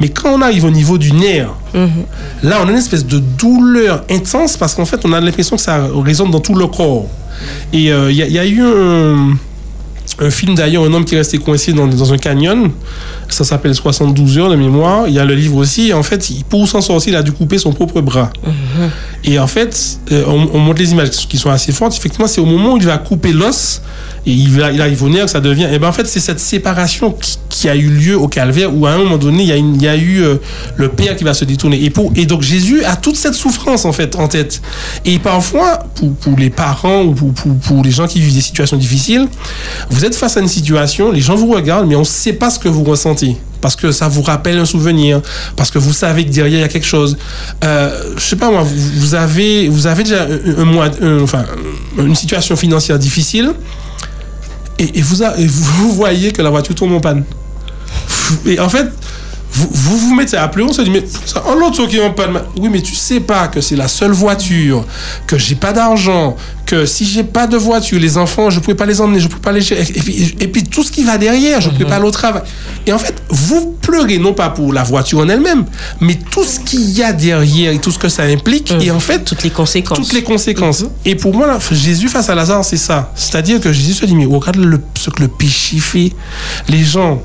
Mais quand on arrive au niveau du nerf, là, on a une espèce de douleur intense parce qu'en fait, on a l'impression que ça résonne dans tout le corps. Et euh, il y, y a eu un, un film d'ailleurs, un homme qui est resté coincé dans, dans un canyon. Ça s'appelle 72 heures de mémoire. Il y a le livre aussi. En fait, pour s'en sortir, il a dû couper son propre bras. Et en fait, euh, on, on montre les images qui sont assez fortes. Effectivement, c'est au moment où il va couper l'os et il, il arrive au nerf ça devient. Et ben en fait, c'est cette séparation qui, qui a eu lieu au calvaire où à un moment donné, il y a, une- il y a eu euh, le père qui va se détourner. Et, pour, et donc Jésus a toute cette souffrance en fait en tête. Et parfois, pour, pour les parents ou pour, pour, pour les gens qui vivent des situations difficiles, vous êtes face à une situation, les gens vous regardent, mais on ne sait pas ce que vous ressentez. Parce que ça vous rappelle un souvenir, parce que vous savez que derrière il y a quelque chose. Euh, je sais pas moi, vous, vous avez, vous avez déjà un, un un- enfin, une situation financière difficile, et, vous, a- et vous [laughs] voyez que la voiture tombe en panne. Et en fait, vous, vous vous mettez à pleurer, on se dit, mais ça, un autre qui n'a pas de Oui, mais tu sais pas que c'est la seule voiture, que j'ai pas d'argent, que si j'ai pas de voiture, les enfants, je pouvais pas les emmener, je pouvais pas les. Et puis, et puis tout ce qui va derrière, je pouvais pas aller au travail. Et en fait, vous pleurez non pas pour la voiture en elle-même, mais tout ce qu'il y a derrière et tout ce que ça implique. Et en fait, toutes les conséquences. Toutes les conséquences. Et pour moi, là, Jésus face à Lazare, c'est ça. C'est-à-dire que Jésus se dit, mais regarde le- ce que le péché fait. Les gens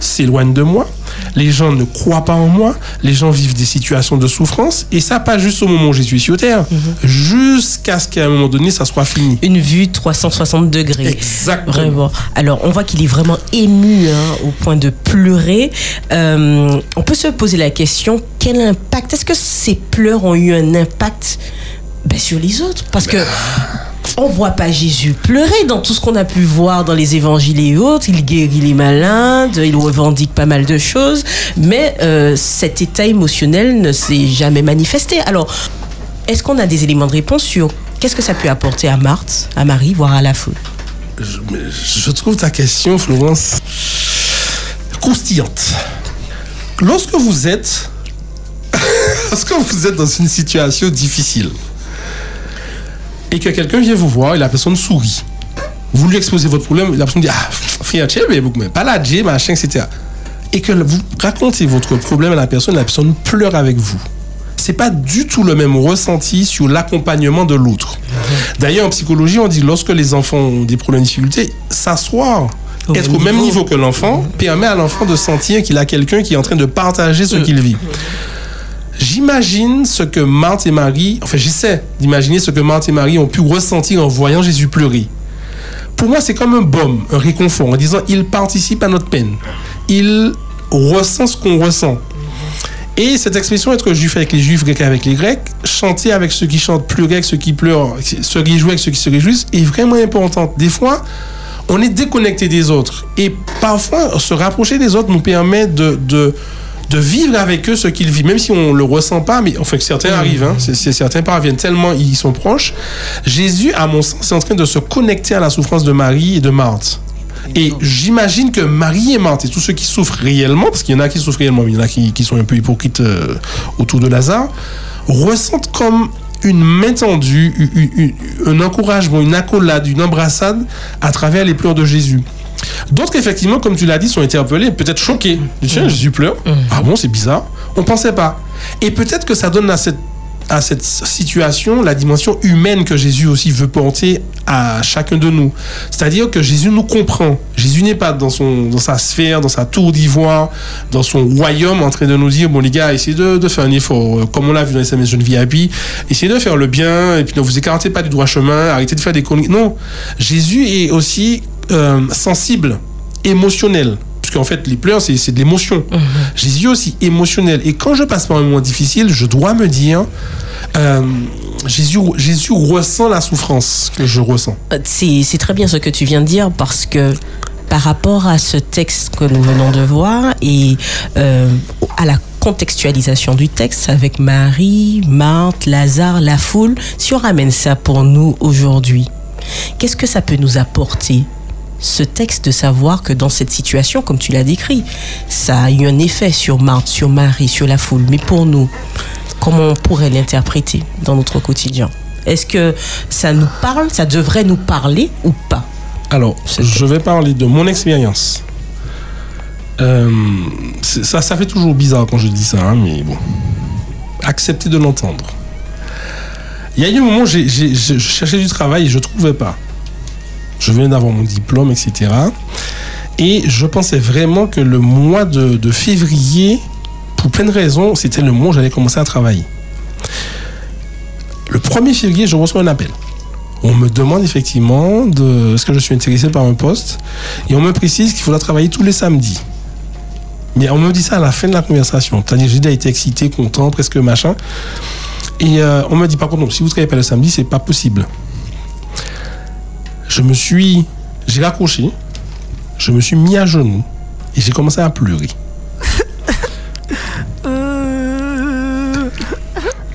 s'éloignent de moi, les gens ne croient pas en moi, les gens vivent des situations de souffrance, et ça pas juste au moment où Jésus est sur terre, jusqu'à ce qu'à un moment donné, ça soit fini. Une vue 360 degrés. Exactement. Vraiment. Alors, on voit qu'il est vraiment ému hein, au point de pleurer. Euh, on peut se poser la question quel impact Est-ce que ces pleurs ont eu un impact ben, sur les autres? Parce que. On voit pas Jésus pleurer dans tout ce qu'on a pu voir dans les évangiles et autres. Il guérit les malades, il revendique pas mal de choses, mais euh, cet état émotionnel ne s'est jamais manifesté. Alors, est-ce qu'on a des éléments de réponse sur qu'est-ce que ça peut apporter à Marthe, à Marie, voire à la foule? Je, je trouve ta question, Florence, croustillante. Lorsque vous êtes, [laughs] lorsque vous êtes dans une situation difficile et que quelqu'un vient vous voir et la personne sourit, vous lui exposez votre problème, et la personne dit ah frère, mais pas la machin, etc. Et que vous racontez votre problème à la personne, la personne pleure avec vous. C'est pas du tout le même ressenti sur l'accompagnement de l'autre. D'ailleurs, en psychologie, on dit lorsque les enfants ont des problèmes de difficulté, s'asseoir, être au même niveau que l'enfant, permet à l'enfant de sentir qu'il a quelqu'un qui est en train de partager ce qu'il vit. J'imagine ce que Marthe et Marie, enfin j'essaie d'imaginer ce que Marthe et Marie ont pu ressentir en voyant Jésus pleurer. Pour moi, c'est comme un baume, un réconfort, en disant il participe à notre peine. Il ressent ce qu'on ressent. Et cette expression être juif avec les juifs, grec avec les grecs, chanter avec ceux qui chantent, pleurer avec ceux qui pleurent, se réjouir avec ceux qui se réjouissent, est vraiment importante. Des fois, on est déconnecté des autres. Et parfois, se rapprocher des autres nous permet de, de, de vivre avec eux ce qu'ils vivent, même si on ne le ressent pas, mais enfin que certains arrivent, hein, certains parviennent tellement ils sont proches. Jésus, à mon sens, est en train de se connecter à la souffrance de Marie et de Marthe. Et j'imagine que Marie et Marthe et tous ceux qui souffrent réellement, parce qu'il y en a qui souffrent réellement, mais il y en a qui, qui sont un peu hypocrites euh, autour de Lazare, ressentent comme une main tendue, un encouragement, une accolade, une embrassade à travers les pleurs de Jésus. D'autres, effectivement, comme tu l'as dit, sont interpellés, peut-être choqués. Tiens, Jésus pleure. Ah bon, c'est bizarre. On pensait pas. Et peut-être que ça donne à cette, à cette situation la dimension humaine que Jésus aussi veut porter à chacun de nous. C'est-à-dire que Jésus nous comprend. Jésus n'est pas dans, son, dans sa sphère, dans sa tour d'ivoire, dans son royaume en train de nous dire, bon les gars, essayez de, de faire un effort. Euh, Comme on l'a vu dans les SMS Jeunes VIP, essayez de faire le bien et puis ne vous écartez pas du droit chemin, arrêtez de faire des conneries. Non, Jésus est aussi euh, sensible, émotionnel. Parce qu'en fait, les pleurs, c'est de l'émotion. Jésus est aussi émotionnel. Et quand je passe par un moment difficile, je dois me dire, euh, Jésus, Jésus ressent la souffrance que je ressens. Euh, C'est c'est très bien ce que tu viens de dire parce que par rapport à ce texte que nous venons de voir et euh, à la contextualisation du texte avec Marie, Marthe, Lazare, la foule, si on ramène ça pour nous aujourd'hui, qu'est-ce que ça peut nous apporter ce texte de savoir que dans cette situation, comme tu l'as décrit, ça a eu un effet sur Marthe, sur Marie, sur la foule. Mais pour nous, comment on pourrait l'interpréter dans notre quotidien? Est-ce que ça nous parle, ça devrait nous parler ou pas? Alors, je vais parler de mon expérience. Euh, ça, ça fait toujours bizarre quand je dis ça, hein, mais bon. Accepter de l'entendre. Il y a eu un moment où je cherchais du travail et je ne trouvais pas. Je venais d'avoir mon diplôme, etc. Et je pensais vraiment que le mois de, février, pour plein de raisons, c'était le mois où j'allais commencer à travailler. Le 1er février, je reçois un appel. On me demande effectivement de est-ce que je suis intéressé par un poste et on me précise qu'il faudra travailler tous les samedis. Mais on me dit ça à la fin de la conversation. C'est-à-dire j'ai été excité, content, presque machin. Et euh, on me dit par contre, si vous ne travaillez pas le samedi, c'est pas possible. Je me suis. J'ai raccroché, je me suis mis à genoux et j'ai commencé à pleurer.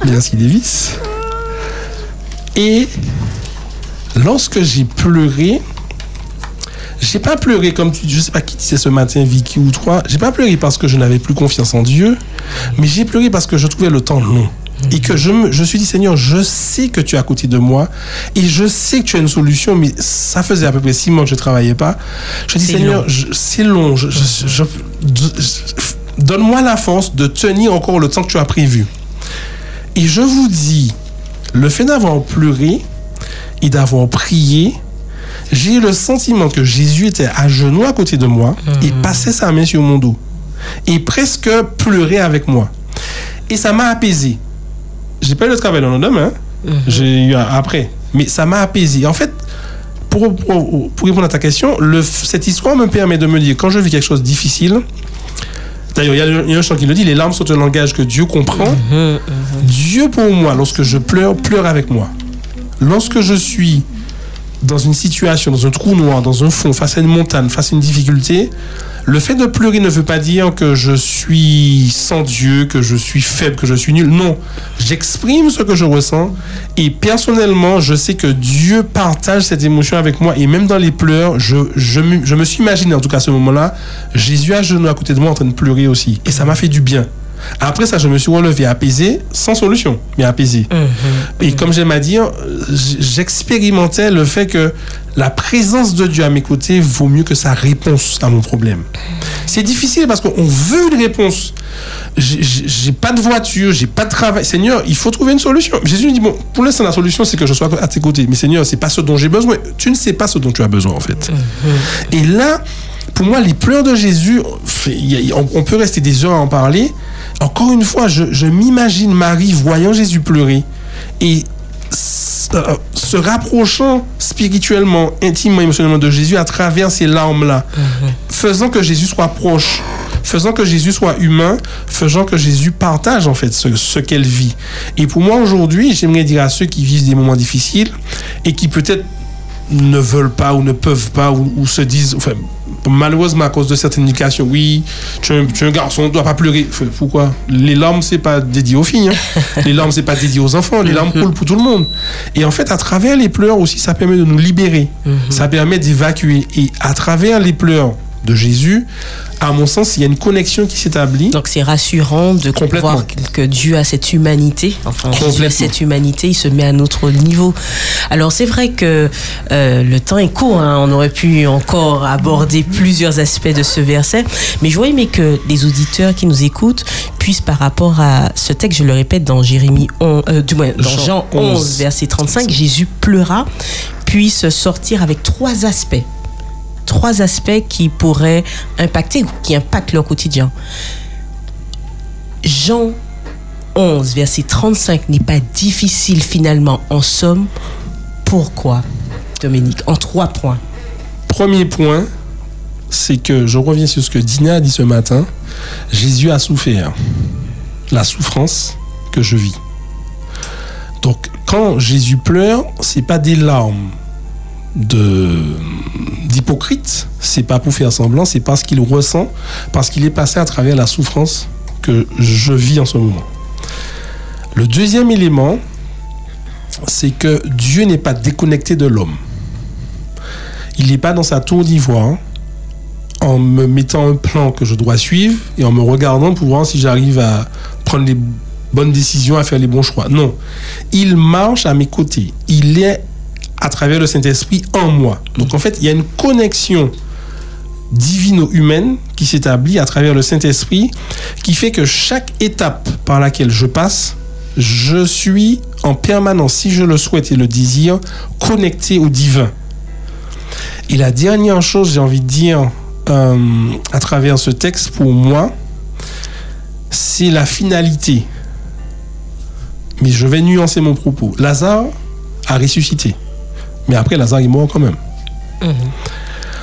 Merci Davis. Et lorsque j'ai pleuré, J'ai pas pleuré comme tu, je sais pas qui disait ce matin, Vicky ou toi. J'ai pas pleuré parce que je n'avais plus confiance en Dieu, mais j'ai pleuré parce que je trouvais le temps long. Et que je me je suis dit, Seigneur, je sais que tu es à côté de moi et je sais que tu as une solution, mais ça faisait à peu près six mois que je travaillais pas. Je dis, Seigneur, c'est long. Je- je- je- Donne-moi la force de tenir encore le temps que tu as prévu. Et je vous dis, le fait d'avoir pleuré et d'avoir prié, j'ai eu le sentiment que Jésus était à genoux à côté de moi et passait sa main sur mon dos. Et presque pleurait avec moi. Et ça m'a apaisé. J'ai pas eu le travail le lendemain. hein. J'ai eu après. Mais ça m'a apaisé. En fait, pour, pour, pour répondre à ta question, le, cette histoire me permet de me dire, quand je vis quelque chose de difficile, D'ailleurs, il y a le- il y, a un chant qui le dit, les larmes sont un langage que Dieu comprend. Dieu pour moi, lorsque je pleure, pleure avec moi. Lorsque je suis dans une situation, dans un trou noir, dans un fond, face à une montagne, face à une difficulté, le fait de pleurer ne veut pas dire que je suis sans Dieu, que je suis faible, que je suis nul. Non, j'exprime ce que je ressens et personnellement, je sais que Dieu partage cette émotion avec moi et même dans les pleurs, je, je, me- je me suis imaginé, en tout cas à ce moment-là, Jésus à genoux à côté de moi en train de pleurer aussi. Et ça m'a fait du bien. Après ça, je me suis relevé apaisé, sans solution, mais apaisé. Et comme j'aime à dire, j'expérimentais le fait que la présence de Dieu à mes côtés vaut mieux que sa réponse à mon problème. C'est difficile parce qu'on veut une réponse. J'ai- pas de voiture, j'ai pas de travail. Seigneur, il faut trouver une solution. Jésus me dit bon, pour l'instant la solution c'est que je sois à tes côtés. Mais Seigneur, c'est pas ce dont j'ai besoin. Tu ne sais pas ce dont tu as besoin en fait. Et là, pour moi, les pleurs de Jésus, on peut rester des heures à en parler. Encore une fois, je, je m'imagine Marie voyant Jésus pleurer et euh, se rapprochant spirituellement, intimement, émotionnellement de Jésus à travers ces larmes-là, faisant que Jésus soit proche, faisant que Jésus soit humain, faisant que Jésus partage en fait ce, ce qu'elle vit. Et pour moi aujourd'hui, j'aimerais dire à ceux qui vivent des moments difficiles et qui peut-être ne veulent pas ou ne peuvent pas ou, ou se disent, enfin, malheureusement à cause de certaines éducations, oui, tu es un, tu es un garçon, on ne doit pas pleurer. Enfin, Pourquoi? Les larmes, c'est pas dédié aux filles. hein. [laughs] les larmes, c'est pas dédié aux enfants. Les larmes coulent pour tout le monde. Et en fait, à travers les pleurs aussi, ça permet de nous libérer. Ça permet d'évacuer. Et à travers les pleurs de Jésus, à mon sens, il y a une connexion qui s'établit. Donc c'est rassurant de voir que- Dieu a cette humanité. Enfin, Jésus a cette humanité, il se met à notre niveau. Alors c'est vrai que euh, le temps est court, hein. on aurait pu encore aborder plusieurs aspects de ce verset, mais je voudrais aimer que les auditeurs qui nous écoutent puissent par rapport à ce texte, je le répète, dans Jérémie 11, euh, du moins, dans Jean Jean 11, 11, verset 35, Jésus pleura, puisse sortir avec trois aspects trois aspects qui pourraient impacter ou qui impactent leur quotidien. Jean 11, verset 35 n'est pas difficile finalement. En somme, pourquoi, Dominique? En trois points. Premier point, c'est que je reviens sur ce que Dina a dit ce matin. Jésus a souffert la souffrance que je vis. Donc, quand Jésus pleure, c'est pas des larmes d'hypocrite, c'est pas pour faire semblant, c'est parce qu'il ressent, parce qu'il est passé à travers la souffrance que je vis en ce moment. Le deuxième élément, c'est que Dieu n'est pas déconnecté de l'homme. Il n'est pas dans sa tour d'ivoire en me mettant un plan que je dois suivre et en me regardant pour voir si j'arrive à prendre les bonnes décisions, à faire les bons choix. Non. Il marche à mes côtés. Il est à travers le Saint-Esprit en moi. Donc en fait, il y a une connexion divino-humaine qui s'établit à travers le Saint-Esprit qui fait que chaque étape par laquelle je passe, je suis en permanence, si je le souhaite et le désire, connecté au divin. Et la dernière chose, j'ai envie de dire, euh, à travers ce texte, pour moi, c'est la finalité. Mais je vais nuancer mon propos. Lazare a ressuscité. Mais après, Lazare est mort quand même.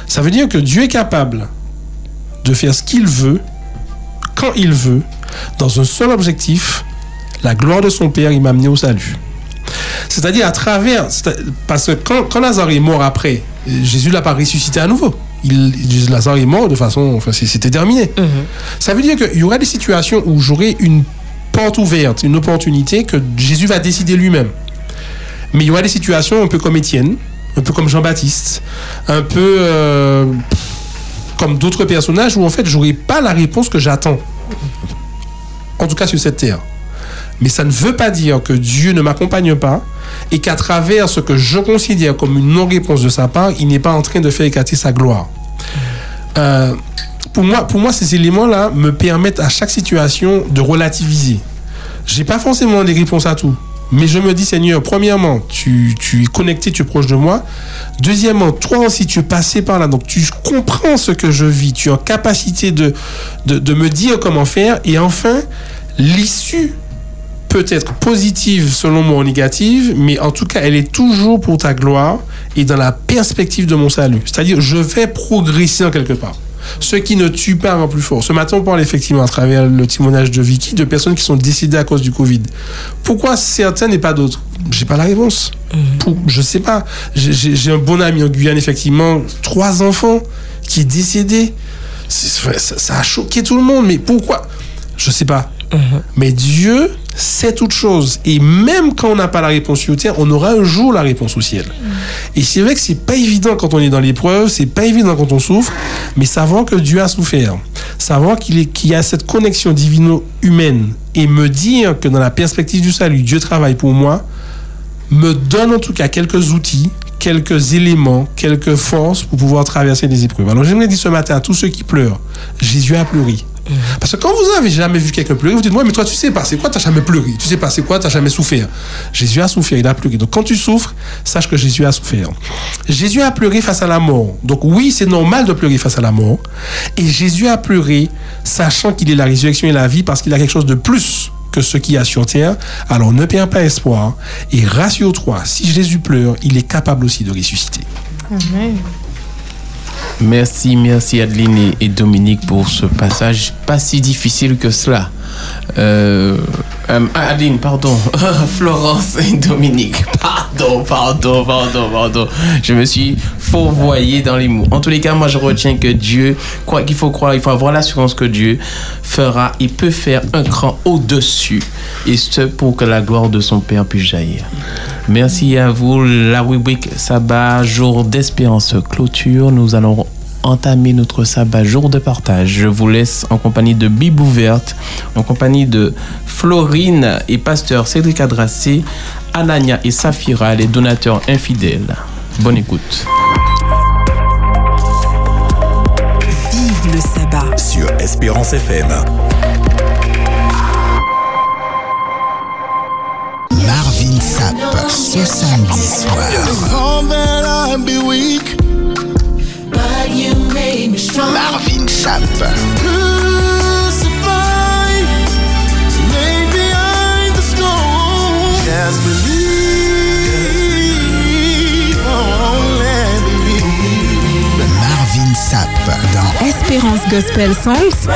Ça veut dire que Dieu est capable de faire ce qu'il veut, quand il veut, dans un seul objectif, la gloire de son Père, il m'a amené au salut. C'est-à-dire à travers, parce que quand, quand Lazare est mort après, Jésus l'a pas ressuscité à nouveau. Il, Lazare est mort de façon, enfin c'était terminé. Ça veut dire qu'il y aura des situations où j'aurai une porte ouverte, une opportunité que Jésus va décider lui-même. Mais il y aura des situations un peu comme Étienne, un peu comme Jean-Baptiste, un peu euh, comme d'autres personnages où en fait j'aurai pas la réponse que j'attends. En tout cas sur cette terre. Mais ça ne veut pas dire que Dieu ne m'accompagne pas et qu'à travers ce que je considère comme une non-réponse de sa part, il n'est pas en train de faire éclater sa gloire. Euh, pour moi, pour moi, ces éléments-là me permettent à chaque situation de relativiser. J'ai pas forcément des réponses à tout. Mais je me dis, Seigneur, premièrement, tu, tu es connecté, tu es proche de moi. Deuxièmement, toi aussi, tu es passé par là. Donc, tu comprends ce que je vis. Tu es en capacité de, de, de me dire comment faire. Et enfin, l'issue peut être positive selon moi ou négative, mais en tout cas, elle est toujours pour ta gloire et dans la perspective de mon salut. C'est-à-dire, je vais progresser en quelque part. Ce qui ne tue pas rend plus fort. Ce matin, on parle effectivement à travers le témoignage de Vicky de personnes qui sont décédées à cause du Covid. Pourquoi certains et pas d'autres? J'ai pas la réponse. Pour- je sais pas. J'ai- un bon ami en Guyane, effectivement, trois enfants qui est décédé. Ça, ça a choqué tout le monde. Mais pourquoi? Je sais pas. Mais Dieu sait toutes choses. Et même quand on n'a pas la réponse sur terre, on aura un jour la réponse au ciel. Et c'est vrai que c'est pas évident quand on est dans l'épreuve, c'est pas évident quand on souffre, mais savoir que Dieu a souffert, savoir qu'il y a cette connexion divino-humaine et me dire que dans la perspective du salut, Dieu travaille pour moi, me donne en tout cas quelques outils, quelques éléments, quelques forces pour pouvoir traverser les épreuves. Alors j'aimerais dire ce matin à tous ceux qui pleurent, Jésus a pleuré. Parce que quand vous avez jamais vu quelqu'un pleurer, vous dites, ouais, mais toi, tu sais pas, c'est quoi, t'as jamais pleuré? Tu sais pas, c'est quoi, t'as jamais souffert? Jésus a souffert, il a pleuré. Donc quand tu souffres, sache que Jésus a souffert. Jésus a pleuré face à la mort. Donc oui, c'est normal de pleurer face à la mort. Et Jésus a pleuré, sachant qu'il est la résurrection et la vie, parce qu'il a quelque chose de plus que ce qu'il y a sur terre. Alors ne perds pas espoir. Et rassure-toi, si Jésus pleure, il est capable aussi de ressusciter. Merci, merci Adeline et, Dominique pour ce passage pas si difficile que cela. Euh, euh, Adeline, pardon. [laughs] Florence et Dominique. Pardon, pardon, pardon, pardon. Je me suis fourvoyé dans les mots. En tous les cas, moi je retiens que Dieu, quoi qu'il faut croire, il faut avoir l'assurance que Dieu fera, il peut faire un cran au-dessus. Et ce pour que la gloire de son Père puisse jaillir. Merci à vous. La rubrique Sabbat, jour d'espérance clôture. Nous allons entamer notre sabbat jour de partage. Je vous laisse en compagnie de Bible ouverte, en compagnie de Florine et pasteur Cédric Adrassé, Anania et Safira, les donateurs infidèles. Bonne écoute. Vive le sabbat. Sur Espérance FM. Marvin Sapp, ce samedi soir. Only believe. Marvin Sapp dans Espérance Gospel Songs.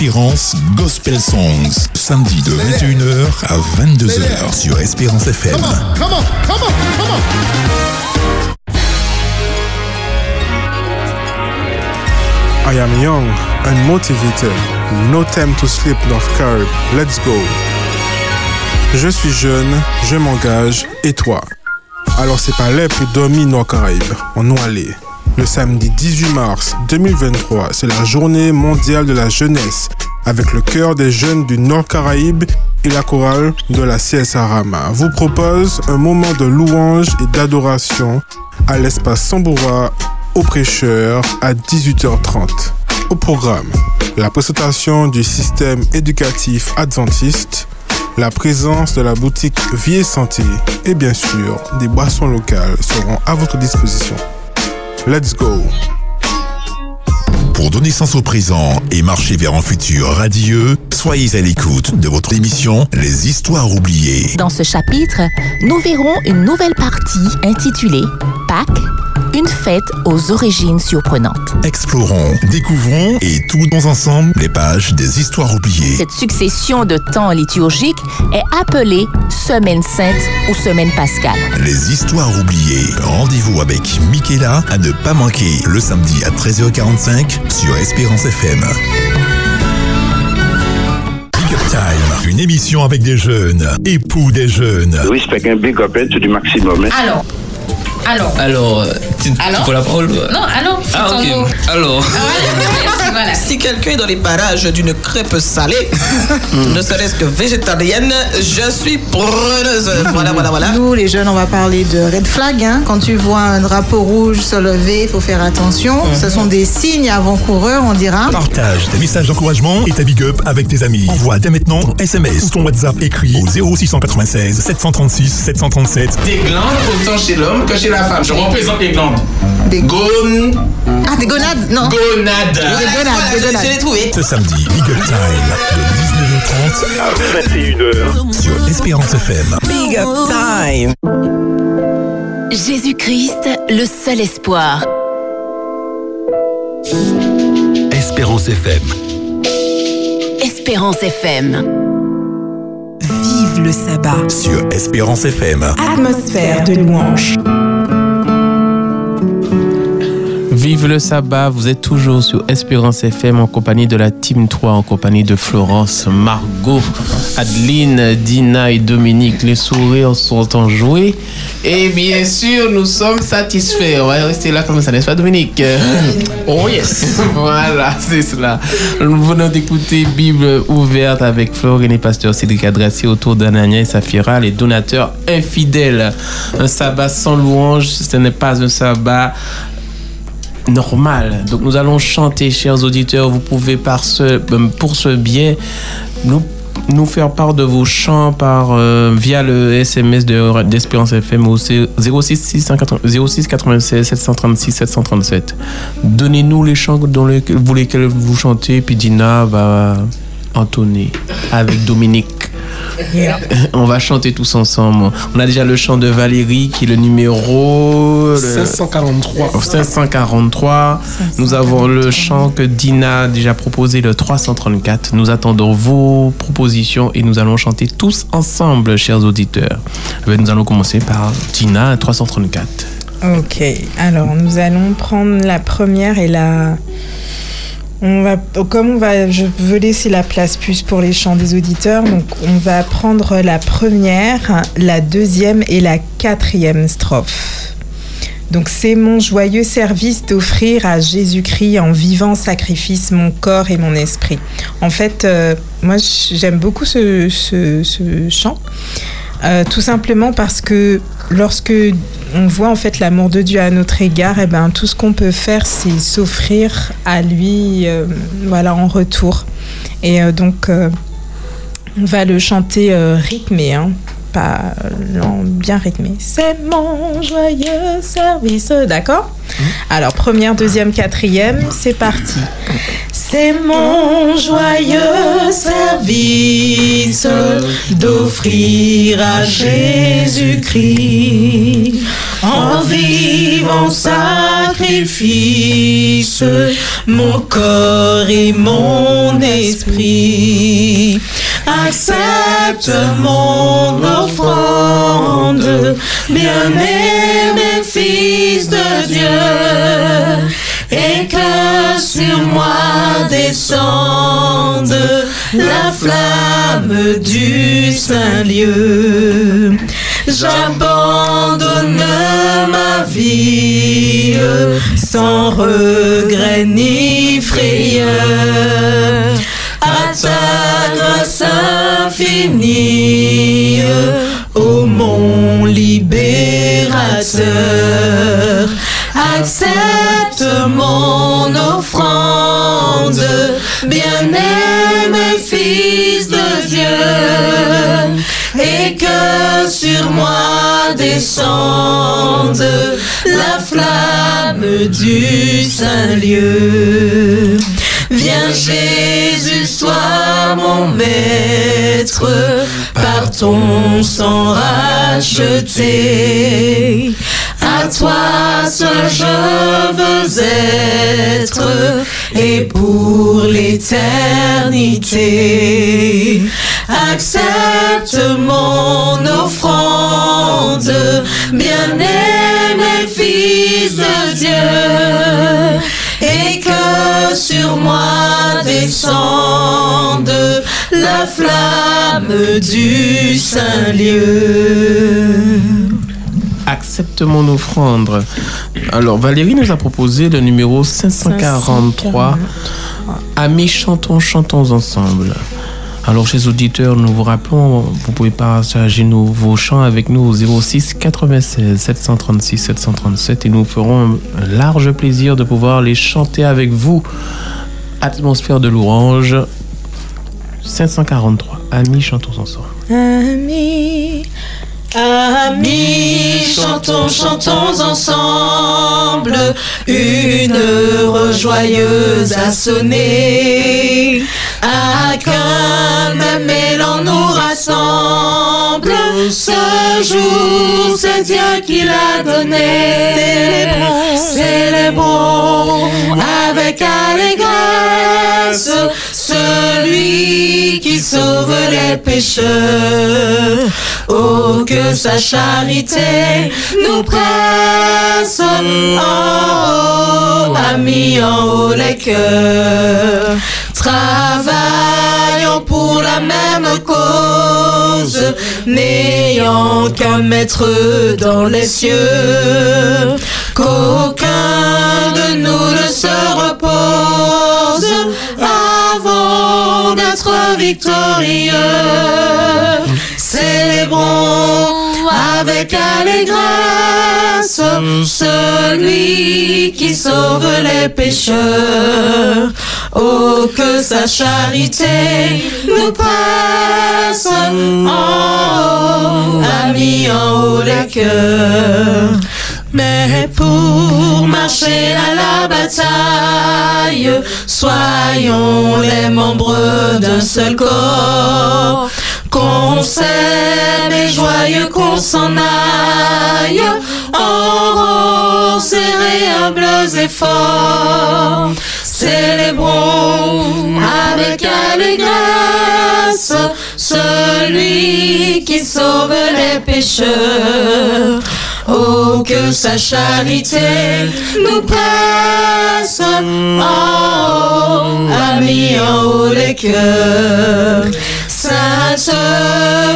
Espérance Gospel Songs, samedi de 21h à 22h sur Espérance FM. Come on, come on, come on. I am young and motivated. No time to sleep, North Carib. Let's go. Je suis jeune, je m'engage, et toi? Alors c'est pas l'air pour dormir Nord Caraïbes. On nous allait. Le samedi 18 mars 2023, c'est la journée mondiale de la jeunesse avec le cœur des jeunes du Nord Caraïbes et la chorale de la CSA Rama vous propose un moment de louange et d'adoration à l'espace Samboura au prêcheur à 18h30. Au programme, la présentation du système éducatif adventiste, la présence de la boutique Vie et Santé et bien sûr des boissons locales seront à votre disposition. Let's go! Pour donner sens au présent et marcher vers un futur radieux, soyez à l'écoute de votre émission Les Histoires oubliées. Dans ce chapitre, nous verrons une nouvelle partie intitulée Pâques, une fête aux origines surprenantes. Explorons, découvrons et tournons ensemble les pages des Histoires oubliées. Cette succession de temps liturgiques est appelée Semaine sainte ou Semaine pascale. Les Histoires oubliées. Rendez-vous avec Michaela à ne pas manquer le samedi à 13h45 sur Espérance FM. Big Up Time, une émission avec des jeunes, époux des jeunes. Oui, c'est un big up du maximum. hein. Alors. Alors. Alors, euh, tu, tu Alors prends la parole Non, alors. c'est Ah, ton mot. ok. Alors. Voilà. Si quelqu'un est dans les parages d'une crêpe salée, [laughs] ne serait-ce que végétarienne, je suis preneuse. [laughs] Voilà, voilà, voilà. Nous, les jeunes, on va parler de red flag. hein. Quand tu vois un drapeau rouge se lever, il faut faire attention. Ce sont des signes avant-coureurs, on dira. Partage tes messages d'encouragement et ta big up avec tes amis. Envoie dès maintenant ton SMS ou ton WhatsApp écrit au 0696 736 737. Des glandes autant chez l'homme que chez la femme. Je représente les glandes. Des gonades. Ah, des gonades Non. Gonades. Des gonades, des gonades. trouvé. Ce samedi, Big Up Time de 19h30 à 21h sur Espérance FM. Big up time. Jésus-Christ, le seul espoir. Espérance FM. Espérance FM. Vive le sabbat. Sur Espérance FM. Atmosphère de louange. Vive le sabbat, vous êtes toujours sur Espérance FM en compagnie de la Team 3, en compagnie de Florence, Margot, Adeline, Dina et Dominique. Les sourires sont enjoués. Et bien sûr, nous sommes satisfaits. On va rester là comme ça, n'est-ce pas Dominique? [laughs] Oh yes [laughs] Voilà, c'est cela. Nous venons d'écouter Bible ouverte avec Florine et Pasteur Cédric adressé autour d'Anania et Saphira, les donateurs infidèles. Un sabbat sans louange, ce n'est pas un sabbat normal. Donc nous allons chanter, chers auditeurs. Vous pouvez par ce, euh, pour ce biais nous, nous faire part de vos chants par, euh, via le SMS de- d'Espérance FM au 06 680 06 96 736 737. Donnez-nous les chants dans lesquels, vous lesquels vous chantez, puis Dina va entonner avec Dominique. On va chanter tous ensemble. On a déjà le chant de Valérie qui est le numéro le- 543. 543. Nous avons le chant que Dina a déjà proposé, le 334. Nous attendons vos propositions et nous allons chanter tous ensemble, chers auditeurs. Eh bien, Nous allons commencer par Dina, 334. Ok, alors nous allons prendre la première et la. On va, comme on va, je veux laisser la place plus pour les chants des auditeurs, on va prendre la première, la deuxième et la quatrième strophe. Donc c'est mon joyeux service d'offrir à Jésus-Christ en vivant sacrifice mon corps et mon esprit. En fait, euh, moi j'aime beaucoup ce chant. Euh, tout simplement parce que lorsque on voit en fait l'amour de Dieu à notre égard, et ben tout ce qu'on peut faire, c'est s'offrir à lui, euh, voilà, en retour. Et euh, donc, on va le chanter rythmé, hein, pas lent, bien rythmé. C'est mon joyeux service, d'accord? Alors première, deuxième, quatrième, c'est parti. C'est mon joyeux service d'offrir à Jésus-Christ en vivant sacrifice mon corps et mon esprit. Accepte mon offrande, bien-aimé fils de Dieu et que sur moi descende la flamme du Saint-Lieu. J'abandonne ma vie sans regret ni frayeur à ta infinie, ô mon libérateur. Sur moi descende la flamme du Saint-Lieu. Viens Jésus, sois mon maître, par ton sang racheté. À toi seul je veux être, et pour l'éternité. Accepte mon offrande, bien-aimé fils de Dieu, et que sur moi descende la flamme du Saint-Lieu. Accepte mon offrande. Alors, Valérie nous a proposé le numéro 543. Amis, chantons, chantons ensemble. Alors, chers auditeurs, nous vous rappelons, vous pouvez partager nos, vos chants avec nous au 06 96 736 737 et nous ferons un large plaisir de pouvoir les chanter avec vous. Atmosphère de l'orange, 543. Amis, chantons ensemble. Amis, amis, chantons, chantons ensemble. Une heure joyeuse a sonné. À qu'un même élan nous rassemble. Ce jour, c'est Dieu qui l'a donné. Célébrons avec allégresse celui qui sauve les pécheurs. Oh, que sa charité nous presse en haut, amis en haut les cœurs. Travaillons pour la même cause, n'ayant qu'un maître dans les cieux, qu'aucun de nous ne se repose avant d'être victorieux. Célébrons avec allégresse celui qui sauve les pécheurs. Oh, que sa charité nous presse en haut, amis en haut les cœurs. Mais pour marcher à la bataille, soyons les membres d'un seul corps. Qu'on s'aime et joyeux qu'on s'en aille, en rang serré, humbles et forts. Célébrons avec allégresse celui qui sauve les pécheurs. Oh, que sa charité nous presse en haut, amis en haut les cœurs. Sainte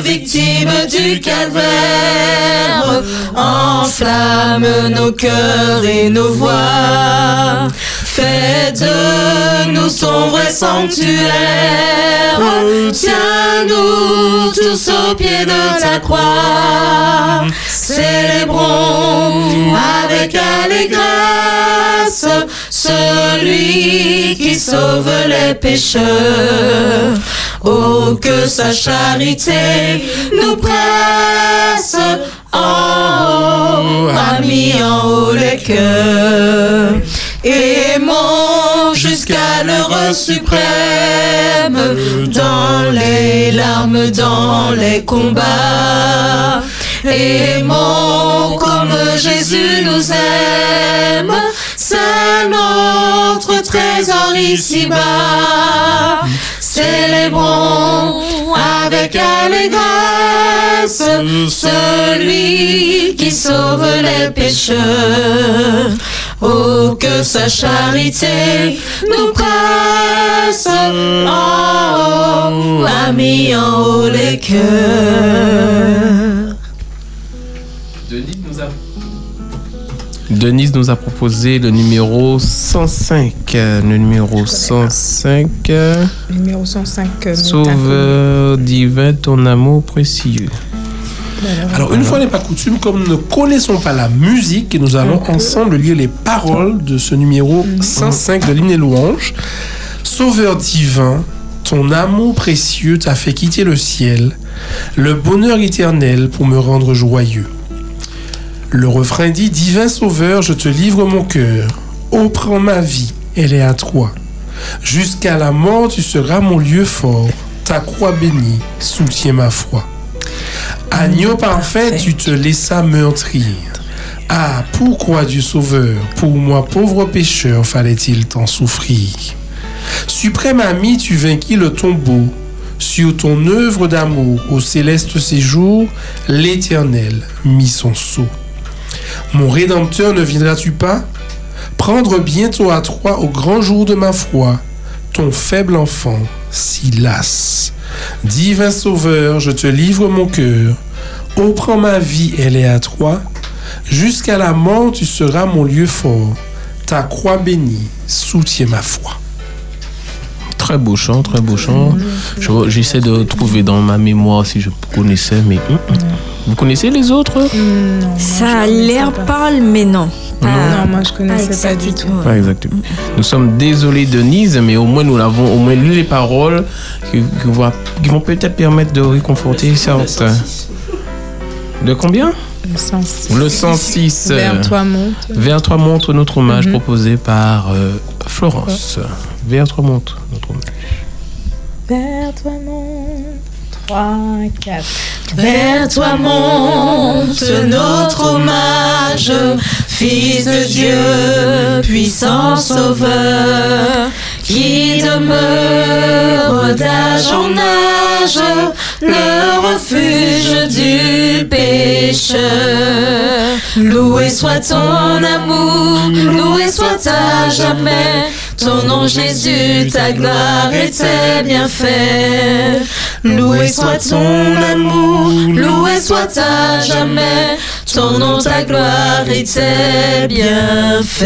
victime du calvaire, enflamme nos cœurs et nos voix. Fais de nous son vrai sanctuaire. Tiens-nous tous au pied de ta croix. Célébrons avec allégresse celui qui sauve les pécheurs. Oh, que sa charité nous presse en haut, amis en haut les cœurs. Aimons jusqu'à l'heure suprême, dans les larmes, dans les combats. Aimons comme Jésus nous aime, c'est notre trésor ici-bas. Célébrons avec allégresse celui qui sauve les pécheurs. Oh, que sa charité nous presse en haut, amis en haut les cœurs. Denise nous a proposé le numéro 105. euh, Le numéro 105. euh, Numéro 105. euh, Sauveur divin, ton amour précieux. Alors, une fois n'est pas coutume, comme nous ne connaissons pas la musique, et nous allons ensemble lire les paroles de ce numéro 105 de l'hymne et louange. Sauveur divin, ton amour précieux t'a fait quitter le ciel, le bonheur éternel pour me rendre joyeux. Le refrain dit Divin Sauveur, je te livre mon cœur. Ô prends ma vie, elle est à toi. Jusqu'à la mort, tu seras mon lieu fort. Ta croix bénie soutient ma foi. Agneau parfait, tu te laissas meurtrir. Ah, pourquoi Dieu Sauveur, pour moi pauvre pécheur, fallait-il tant souffrir? Suprême ami, tu vainquis le tombeau. Sur ton œuvre d'amour, au céleste séjour, l'Éternel mit son sceau. Mon Rédempteur, ne viendras-tu pas? Prendre bientôt à toi au grand jour de ma foi, ton faible enfant, si las. Divin Sauveur, je te livre mon cœur. Ô prends ma vie, elle est à toi. Jusqu'à la mort, tu seras mon lieu fort. Ta croix bénie soutient ma foi. Très beau chant, très beau chant. Je- J'essaie de trouver dans ma mémoire si je connaissais, mais hum, hum. vous connaissez les autres? Ça a l'air parle, mais non. Non. Non, moi je connaissais pas du tout. Pas exactement. Nous sommes désolés Denise, mais au moins nous l'avons au moins lu les paroles qui, qui vont, qui vont peut-être permettre de réconforter certains. De combien? Le sens. Le 106. euh, Vers toi monte. Vers toi montre notre hommage Mhm. proposé par euh, Florence. Vers toi montre notre hommage. Vers toi monte. 3, 4. Vers toi monte notre hommage, Fils de Dieu, puissant sauveur, qui demeure d'âge en âge, le refuge du pécheur. Loué soit ton amour, loué soit à jamais. Ton nom Jésus, ta gloire et tes bienfaits. Loué soit ton amour, loué soit à jamais. Ton nom, ta gloire et tes bienfaits.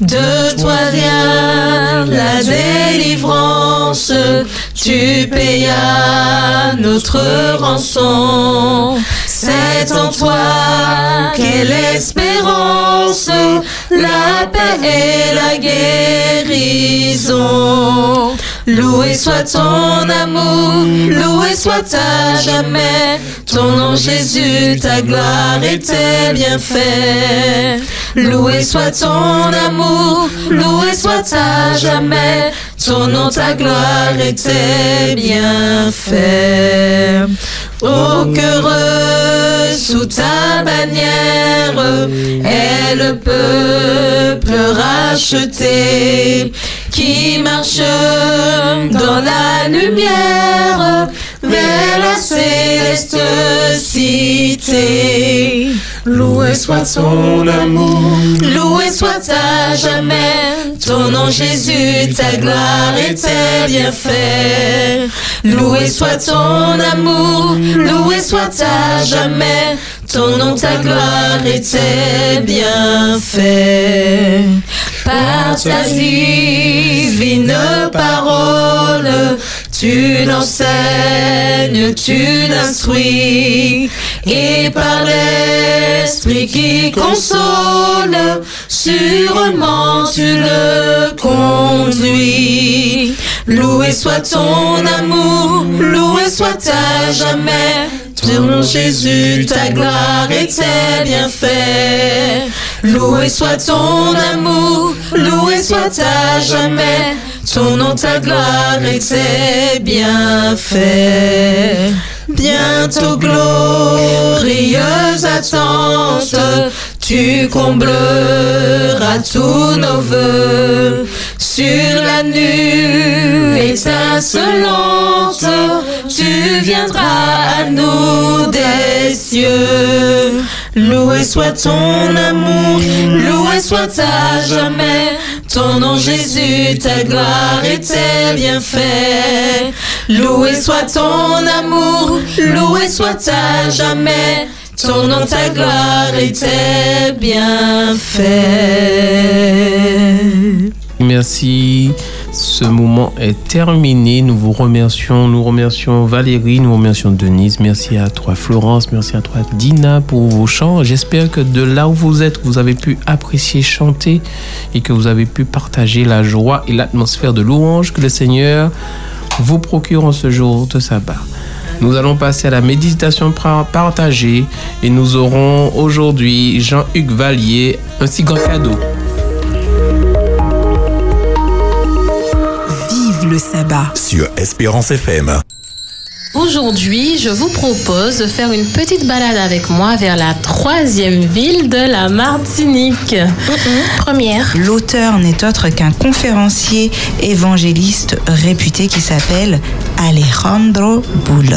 De toi vient la délivrance, tu payas notre rançon. C'est en toi qu'est l'espérance, la paix et la guérison. Loué soit ton amour, loué soit à jamais. Ton nom Jésus, ta gloire et tes bienfaits. Loué soit ton amour, loué soit à jamais. Ton nom, ta gloire et tes bienfaits. Ô cœur heureux sous ta bannière est le peuple racheté qui marche dans la lumière vers la céleste cité. Loué soit ton amour, loué soit à jamais. Ton nom Jésus, ta gloire et tes bienfaits. Loué soit ton amour, loué soit à jamais. Ton nom, ta gloire et tes bienfaits. Par ta divine parole, tu l'enseignes, tu l'instruis, et par l'esprit qui console, sûrement tu le conduis. Loué soit ton amour, loué soit à jamais. Ton Jésus, ta gloire et tes bienfaits. Loué soit ton amour, loué soit à jamais. Ton nom, ta gloire et tes bienfaits. Bientôt glorieuse attente, tu combleras tous nos voeux. Sur la nue étincelante, tu viendras à nous des cieux. Loué soit ton amour, loué soit à jamais. Ton nom Jésus, ta gloire et tes bienfaits. Loué soit ton amour, loué soit à jamais. Ton nom, ta gloire et tes bienfaits. Merci. Ce moment est terminé. Nous vous remercions. Nous remercions Valérie, nous remercions Denise. Merci à toi Florence, merci à toi Dina pour vos chants. J'espère que de là où vous êtes, vous avez pu apprécier chanter et que vous avez pu partager la joie et l'atmosphère de louange que le Seigneur vous procure en ce jour de sabbat. Nous allons passer à la méditation partagée et nous aurons aujourd'hui Jean-Hugues Vallier, un si grand cadeau. Vive le sabbat. Sur Espérance FM. Aujourd'hui, je vous propose de faire une petite balade avec moi vers la troisième ville de la Martinique. Première. L'auteur n'est autre qu'un conférencier évangéliste réputé qui s'appelle Alejandro Boulon.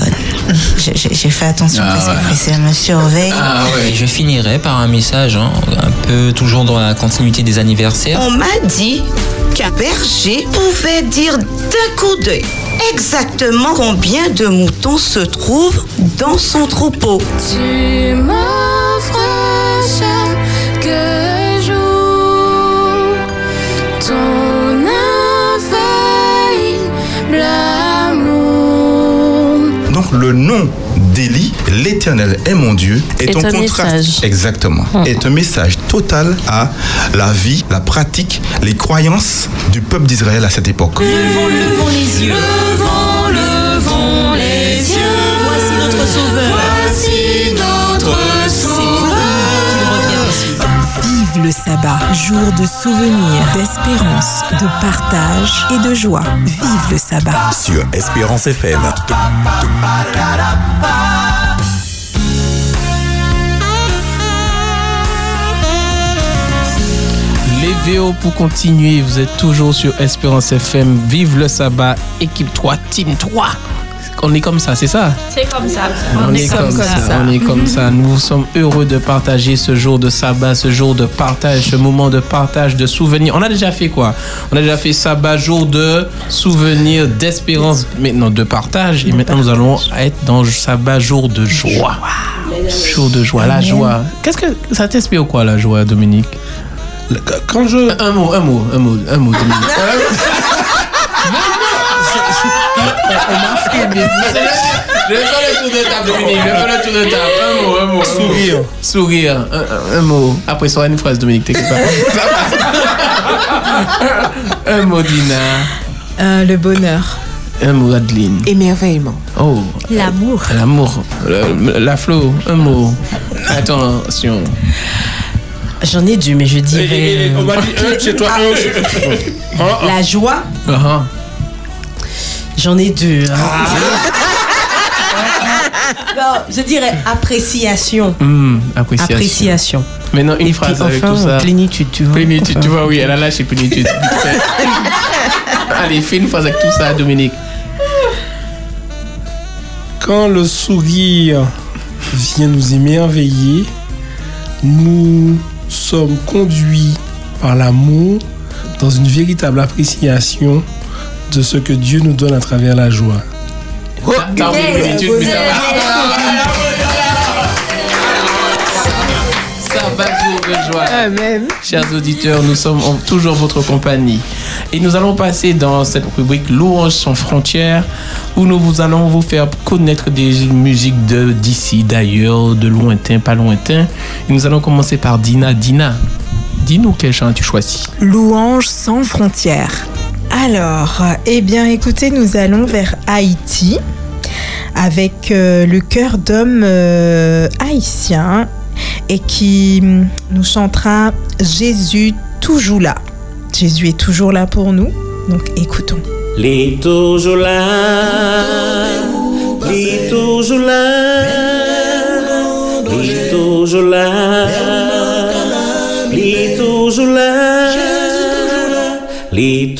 J'ai- fait attention Ah, parce ouais. que ça me surveille. Ah ouais. Je finirai par un message, hein, un peu toujours dans la continuité des anniversaires. On m'a dit qu'un berger pouvait dire d'un coup d'œil exactement combien de moutons se trouvent dans son troupeau. Tu m'offres chaque nom d'Élie, l'Éternel est mon Dieu, est, Est un un contraste message. exactement, Hmm. est un message total à la vie, la pratique, les croyances du peuple d'Israël à cette époque. Levons, levons les yeux. Levons, levons sabbat, jour de souvenir, d'espérance, de partage et de joie. Vive le sabbat. Sur Espérance FM. Lévéo pour continuer, vous êtes toujours sur Espérance FM. Vive le sabbat, équipe 3, team 3. On est comme ça, c'est ça C'est comme ça. On, est, comme, ça. On est comme ça. Nous sommes heureux de partager ce jour de sabbat, ce jour de partage, ce moment de partage, de souvenirs. On a déjà fait quoi? On a déjà fait sabbat, jour de souvenirs, d'espérance, maintenant de partage. Et maintenant, nous allons être dans sabbat, jour de joie. Jour de joie, la joie. Qu'est-ce que ça t'inspire quoi, la joie, Dominique? Quand je. Un mot, un mot, un mot, un mot, Dominique. [laughs] On m'a fait, mais- Je vais faire le tour de table, Dominique. Je vais faire le tour de table. Un mot, un mot. Sourire. Sourire. Un, un- un mot. Après, ça une phrase, Dominique. T'inquiète pas. Un mot, Dina. Euh, le bonheur. Un mot, Adeline. Émerveillement. Oh. L'amour. L'amour. La Flo. Un mot. Attention. J'en ai dû, mais je dirais. Et- et- on m'a dit euh, un chez toi, un chez ah, La joie, Uh-huh. J'en ai deux. hein. non, je dirais appréciation. Hum, appréciation. Appréciation. Maintenant, une Et phrase puis avec enfin, tout ça. plénitude, tu vois. Plénitude, Enfin. tu vois, oui, elle a lâché plénitude. [laughs] Allez, fais une phrase avec tout ça, Dominique. Quand le sourire vient nous émerveiller, nous sommes conduits par l'amour dans une véritable appréciation de ce que Dieu nous donne à travers la joie. T'as oublié plénitude, mais ça va. Ça va jour de joie. Chers auditeurs, nous sommes en- toujours votre compagnie. Et nous allons passer dans cette rubrique Louanges sans frontières où nous vous allons vous faire connaître des musiques de d'ici, d'ailleurs, de lointain, pas lointain. Et nous allons commencer par Dina. Dina, dis-nous quel chant tu choisis. Louange sans frontières. Alors, eh bien, écoutez, nous allons vers Haïti avec euh, le cœur d'homme euh, haïtien et qui nous chantera Jésus toujours là. Jésus est toujours là pour nous. Donc, écoutons. Il est toujours là, il est toujours là, il est toujours là, il est toujours là, il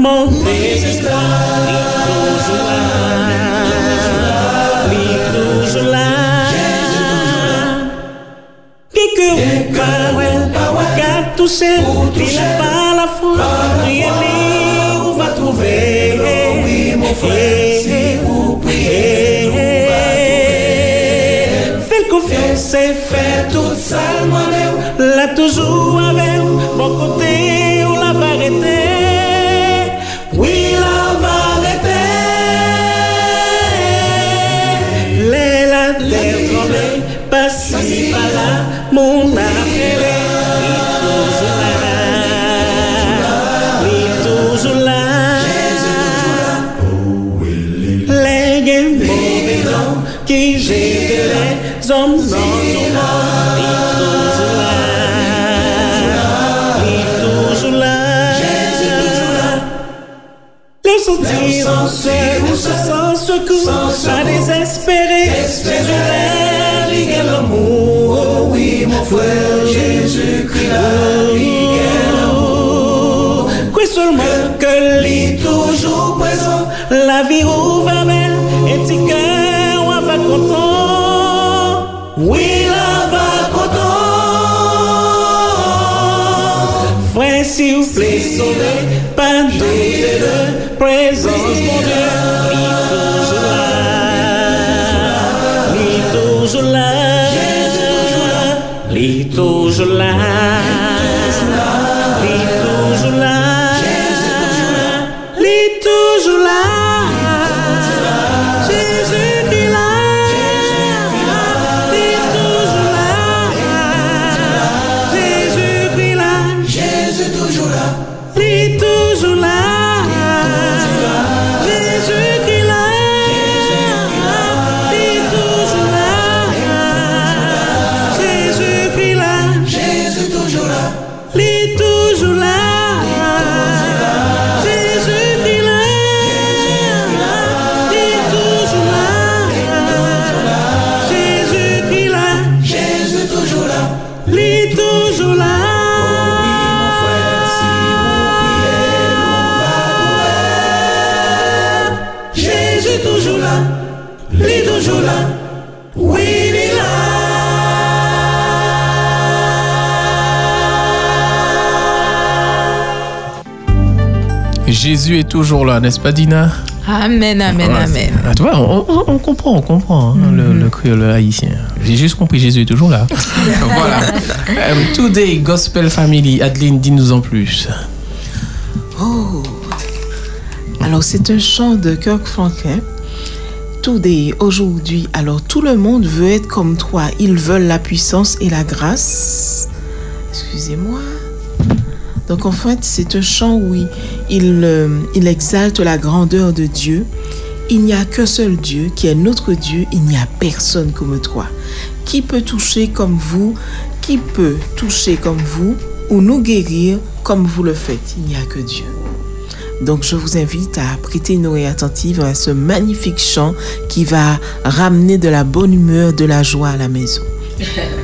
Mon desestan Li toujou la Li toujou la Kike ou pa wè Ka touche Li la pa la fwa Priye li ou va trouve Oui mon frè Si ou priye ou va trouve Fè l'konfian se fè Tout sa mwen lè La toujou avè Mon kote Sanse ou san sekou, san desespere Jésus lè, ligè l'amou, oui mon fwè Jésus est toujours là, n'est-ce pas, Dina? Amen, amen, Ouais, amen. Ah, tu vois, on, on- on comprend, on comprend hein, le, le créole haïtien. J'ai juste compris, Jésus est toujours là. [laughs] voilà. Euh, Today Gospel Family, Adeline, dis-nous en plus. Oh. Alors, c'est un chant de Kirk Franklin. Today, aujourd'hui. Alors, tout le monde veut être comme toi. Ils veulent la puissance et la grâce. Excusez-moi. Donc, en fait, c'est un chant où il, il, euh, il exalte la grandeur de Dieu. Il n'y a qu'un seul Dieu qui est notre Dieu. Il n'y a personne comme toi. Qui peut toucher comme vous? Qui peut toucher comme vous ou nous guérir comme vous le faites? Il n'y a que Dieu. Donc je vous invite à prêter une oreille attentive à ce magnifique chant qui va ramener de la bonne humeur, de la joie à la maison. [laughs]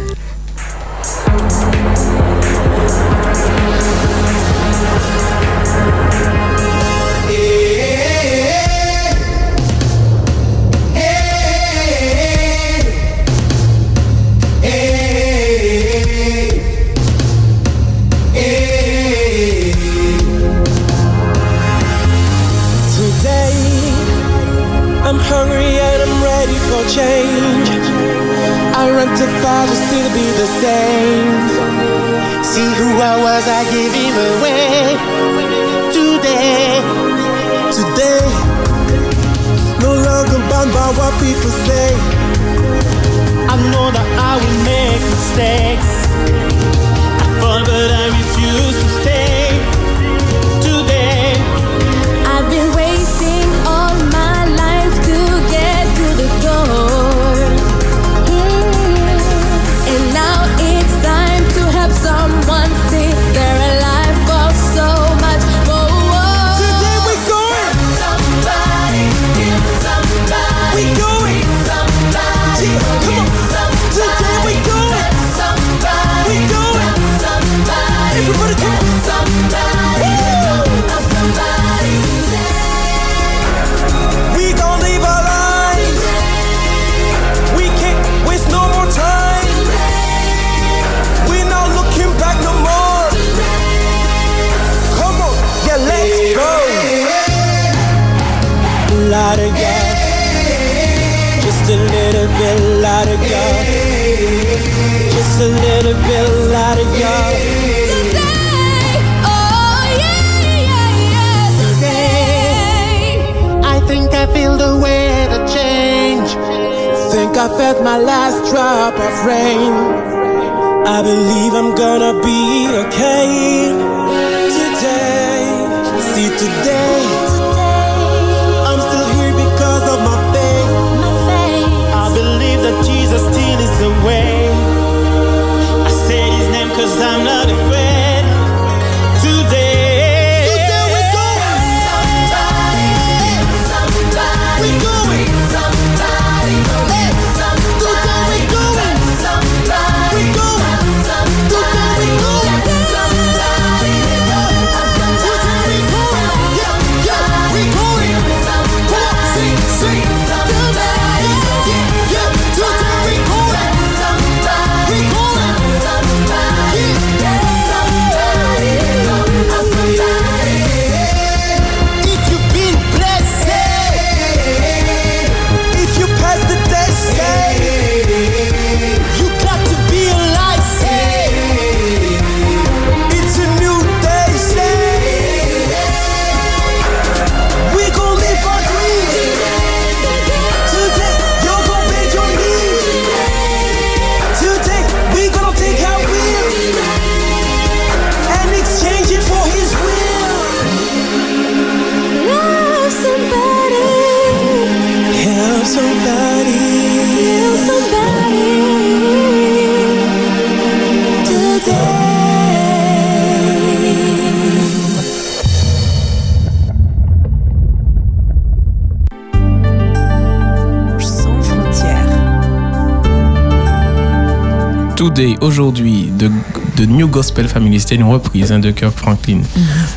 aujourd'hui, de, de New Gospel Family. C'était une reprise hein, de Kirk Franklin.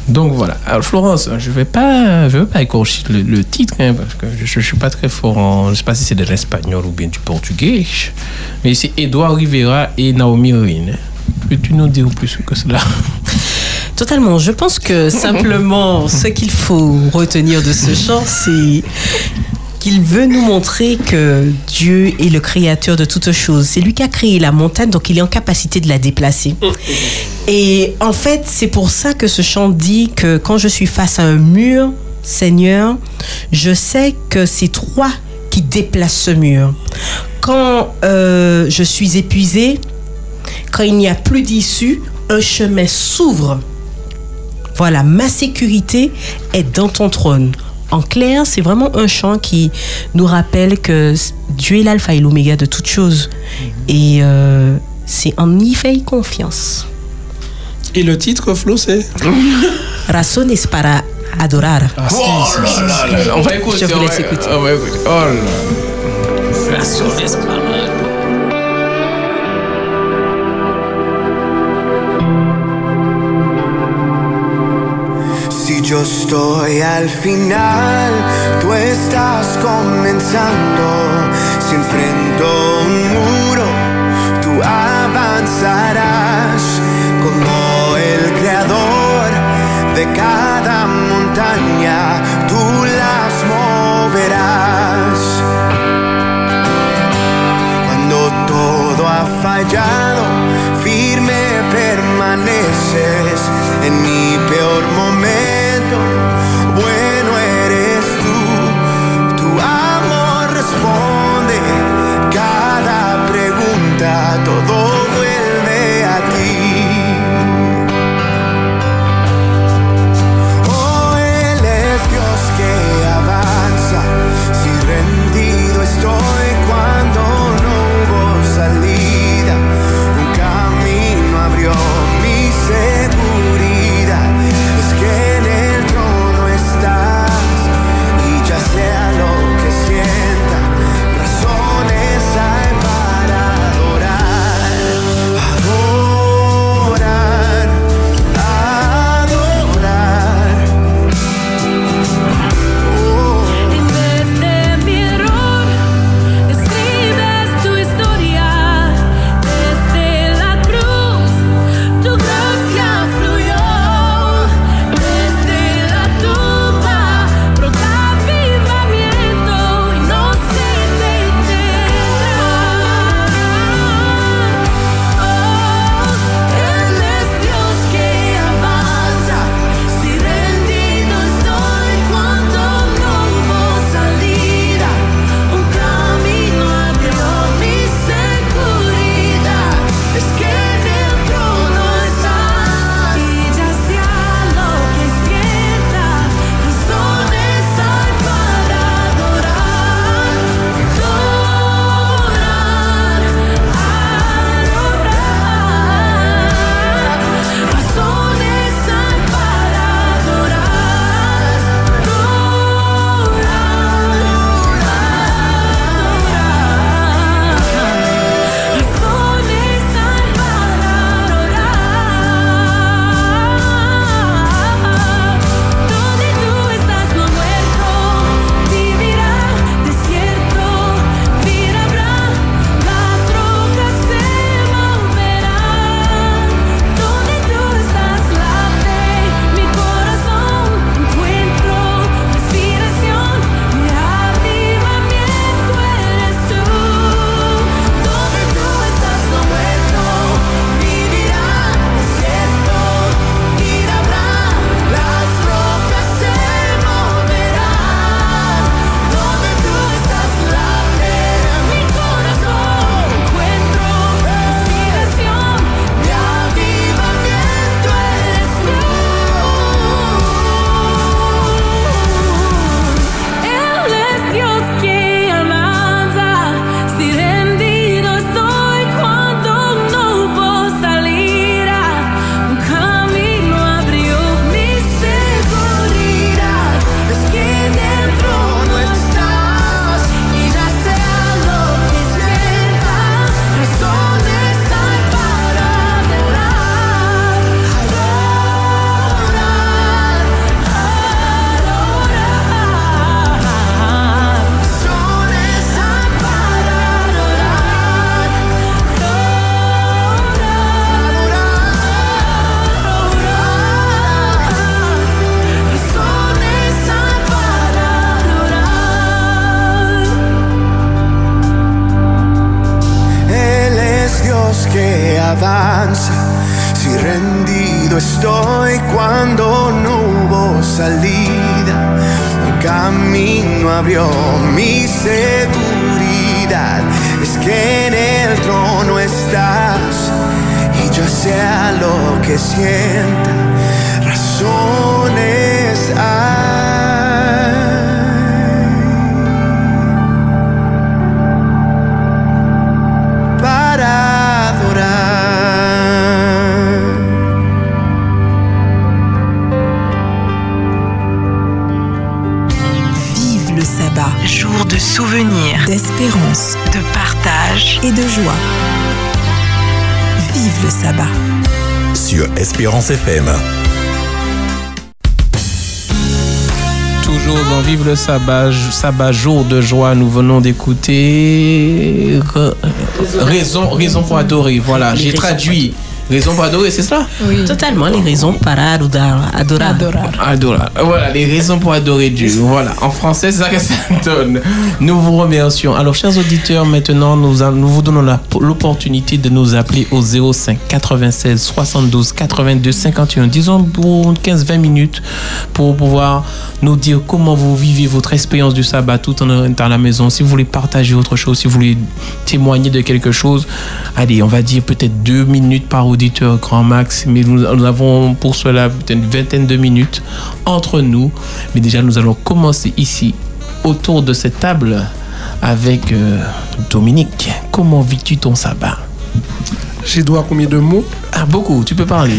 Donc voilà. Alors Florence, je vais pas, je vais pas écorcher le, le titre hein, parce que je, je suis pas très fort en, je sais pas si c'est de l'espagnol ou bien du portugais, mais c'est Edouard Rivera et Naomi Rin. Peux-tu nous dire plus que cela? [laughs] Totalement. Je pense que simplement, ce qu'il faut retenir de ce [laughs] chant, c'est qu'il veut nous montrer que Dieu est le créateur de toutes choses. C'est lui qui a créé la montagne, donc il est en capacité de la déplacer. Et en fait, c'est pour ça que ce chant dit que quand je suis face à un mur, Seigneur, je sais que c'est toi qui déplaces ce mur. Quand euh, je suis épuisé, quand il n'y a plus d'issue, un chemin s'ouvre. Voilà, ma sécurité est dans ton trône. En clair, c'est vraiment un chant qui nous rappelle que Dieu est l'alpha et l'oméga de toutes choses. Et euh, c'est en y fait confiance. Et le titre, Flo, c'est? [laughs] Razones para adorar. Oh là là là là, on va écouter. Je vous laisse écouter. on va écouter. Oh là. Razones para- yo estoy al final, tú estás comenzando. Si enfrento un muro, tú avanzarás como el creador de cada montaña, tú las moverás. Cuando todo ha fallado, firme permaneces en mi peor momento. FM. Toujours dans Vive le sabbat, sabbat, jour de joie, nous venons d'écouter Re- Raison, raison pour adorer. Voilà, j'ai traduit. Raison pour adorer, c'est ça? Totalement, les raisons para adorar. adorar. Adorer. Voilà, les raisons pour adorer Dieu. Voilà, en français, c'est ça que ça donne. Nous vous remercions. Alors, chers auditeurs, maintenant, nous, nous vous donnons l'opportunité de nous appeler au 05 96 72 82 51. Disons pour 15-20 minutes pour pouvoir nous dire comment vous vivez votre expérience du sabbat tout en étant à la maison. Si vous voulez partager autre chose, si vous voulez témoigner de quelque chose, allez, on va dire peut-être deux minutes par auditeur grand max, mais nous, nous avons pour cela une vingtaine de minutes entre nous. Mais déjà, nous allons commencer ici autour de cette table avec euh, Dominique. Comment vis-tu ton sabbat? J'ai droit à combien de mots? Ah, beaucoup, tu peux parler.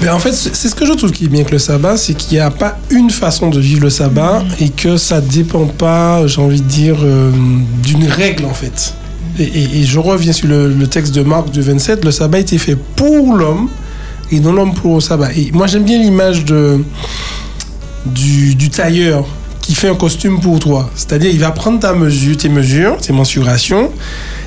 Mais [laughs] en fait, c'est ce que je trouve qui est bien avec le sabbat, c'est qu'il n'y a pas une façon de vivre le sabbat et que ça dépend pas, j'ai envie de dire, euh, d'une règle en fait. Et, je reviens sur le, texte de Marc du 27, le sabbat été fait pour l'homme et non l'homme pour le sabbat. Et moi j'aime bien l'image du, tailleur qui fait un costume pour toi. C'est-à-dire, il va prendre ta mesure, tes mesures, tes mensurations,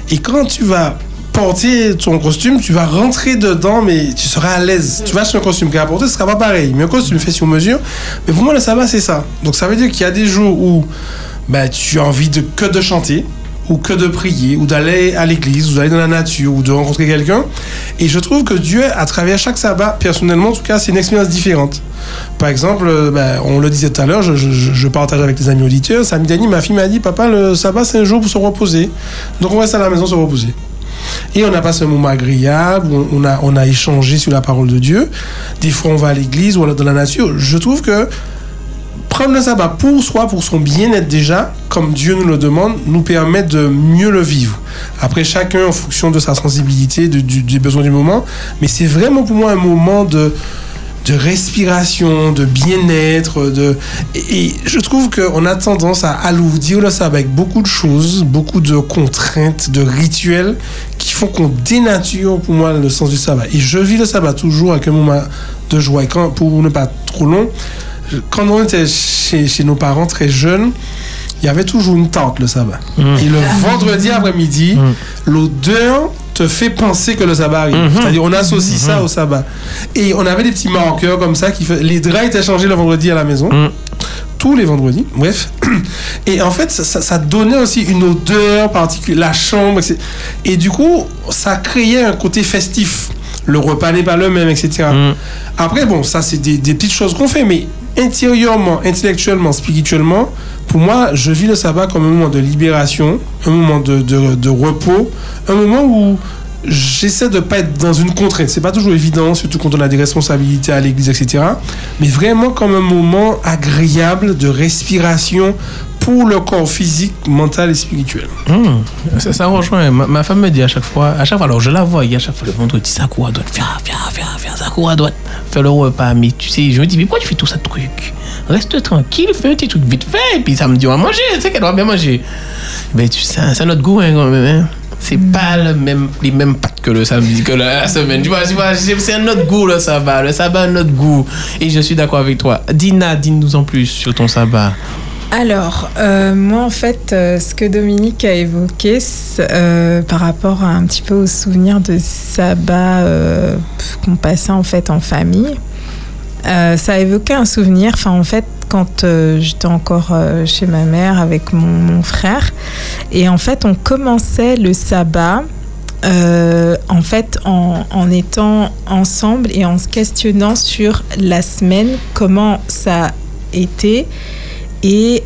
et quand tu vas porter ton costume, tu vas rentrer dedans, mais tu seras à l'aise. Tu vas acheter un costume qu'il a porté, ce sera pas pareil. Mais un costume fait sur mesure. Mais pour moi, le sabbat, c'est ça. Donc ça veut dire qu'il y a des jours où bah, tu as envie que de chanter, ou que de prier, ou d'aller à l'église, ou d'aller dans la nature, ou de rencontrer quelqu'un. Et je trouve que Dieu, à travers chaque sabbat, personnellement, en tout cas, c'est une expérience différente. Par exemple, euh, ben, on le disait tout à l'heure, je, je- partage avec les amis auditeurs. Samedi dernier, ma fille m'a dit Papa, le sabbat, c'est un jour pour se reposer. Donc, on reste à la maison se reposer. Et on a passé un moment agréable, on a, on a échangé sur la parole de Dieu. Des fois, on va à l'église ou dans la nature. Je trouve que prendre le sabbat pour soi, pour son bien-être déjà, comme Dieu nous le demande, nous permet de mieux le vivre. Après, chacun en fonction de sa sensibilité, du- des besoins du moment. Mais c'est vraiment pour moi un moment de, de respiration, de bien-être. Et je trouve qu'on a tendance à alourdir le sabbat avec beaucoup de choses, beaucoup de contraintes, de rituels qui font qu'on dénature pour moi le sens du sabbat. Et je vis le sabbat toujours avec un moment de joie. Et quand, pour ne pas trop long, quand on était chez, chez nos parents très jeunes, il y avait toujours une tente le sabbat. Et le vendredi après-midi, l'odeur te fait penser que le sabbat arrive. C'est-à-dire, on associe ça au sabbat. Et on avait des petits marqueurs comme ça qui fait... Les draps étaient changés le vendredi à la maison. Tous les vendredis, bref. [clears throat] Et en fait, ça, ça- ça donnait aussi une odeur particulière, la chambre, etc. Et du coup, ça créait un côté festif. Le repas n'est pas le même, etc. Après, bon, ça, c'est des, des petites choses qu'on fait, mais intérieurement, intellectuellement, spirituellement, pour moi, je vis le sabbat comme un moment de libération, un moment de, de- repos, un moment où j'essaie de pas être dans une contrainte. C'est pas toujours évident, surtout quand on a des responsabilités à l'église, etc. Mais vraiment comme un moment agréable de respiration pour le corps physique, mental et spirituel. Hum, ça, ça rejoint. Ma, femme me dit à chaque fois, à chaque fois, alors je la vois, a à chaque fois le vendredi, ça court à droite, viens, viens, viens, viens, ça court à droite, fais le repas. Mais tu sais, je me dis, mais pourquoi tu fais tout ça truc? Reste tranquille, fais un petit truc vite fait, et puis ça me dit, on va manger, tu sais qu'elle doit bien manger. Mais tu sais, c'est notre goût, hein, quand même. hein. C'est pas le même, les mêmes pâtes que le samedi, que la semaine. Tu vois, tu vois c'est un autre goût le sabbat. Le sabbat, un autre goût. Et je suis d'accord avec toi. Dina, dis-nous en plus sur ton sabbat. Alors, euh, moi, en fait, euh, ce que Dominique a évoqué euh, par rapport à un petit peu aux souvenirs de sabbat qu'on passait en fait en famille, ça a évoqué un souvenir. Enfin, en fait, quand euh, j'étais encore euh, chez ma mère avec mon, frère, et en fait, on commençait le sabbat euh, en fait, en, étant ensemble et en se questionnant sur la semaine, comment ça été et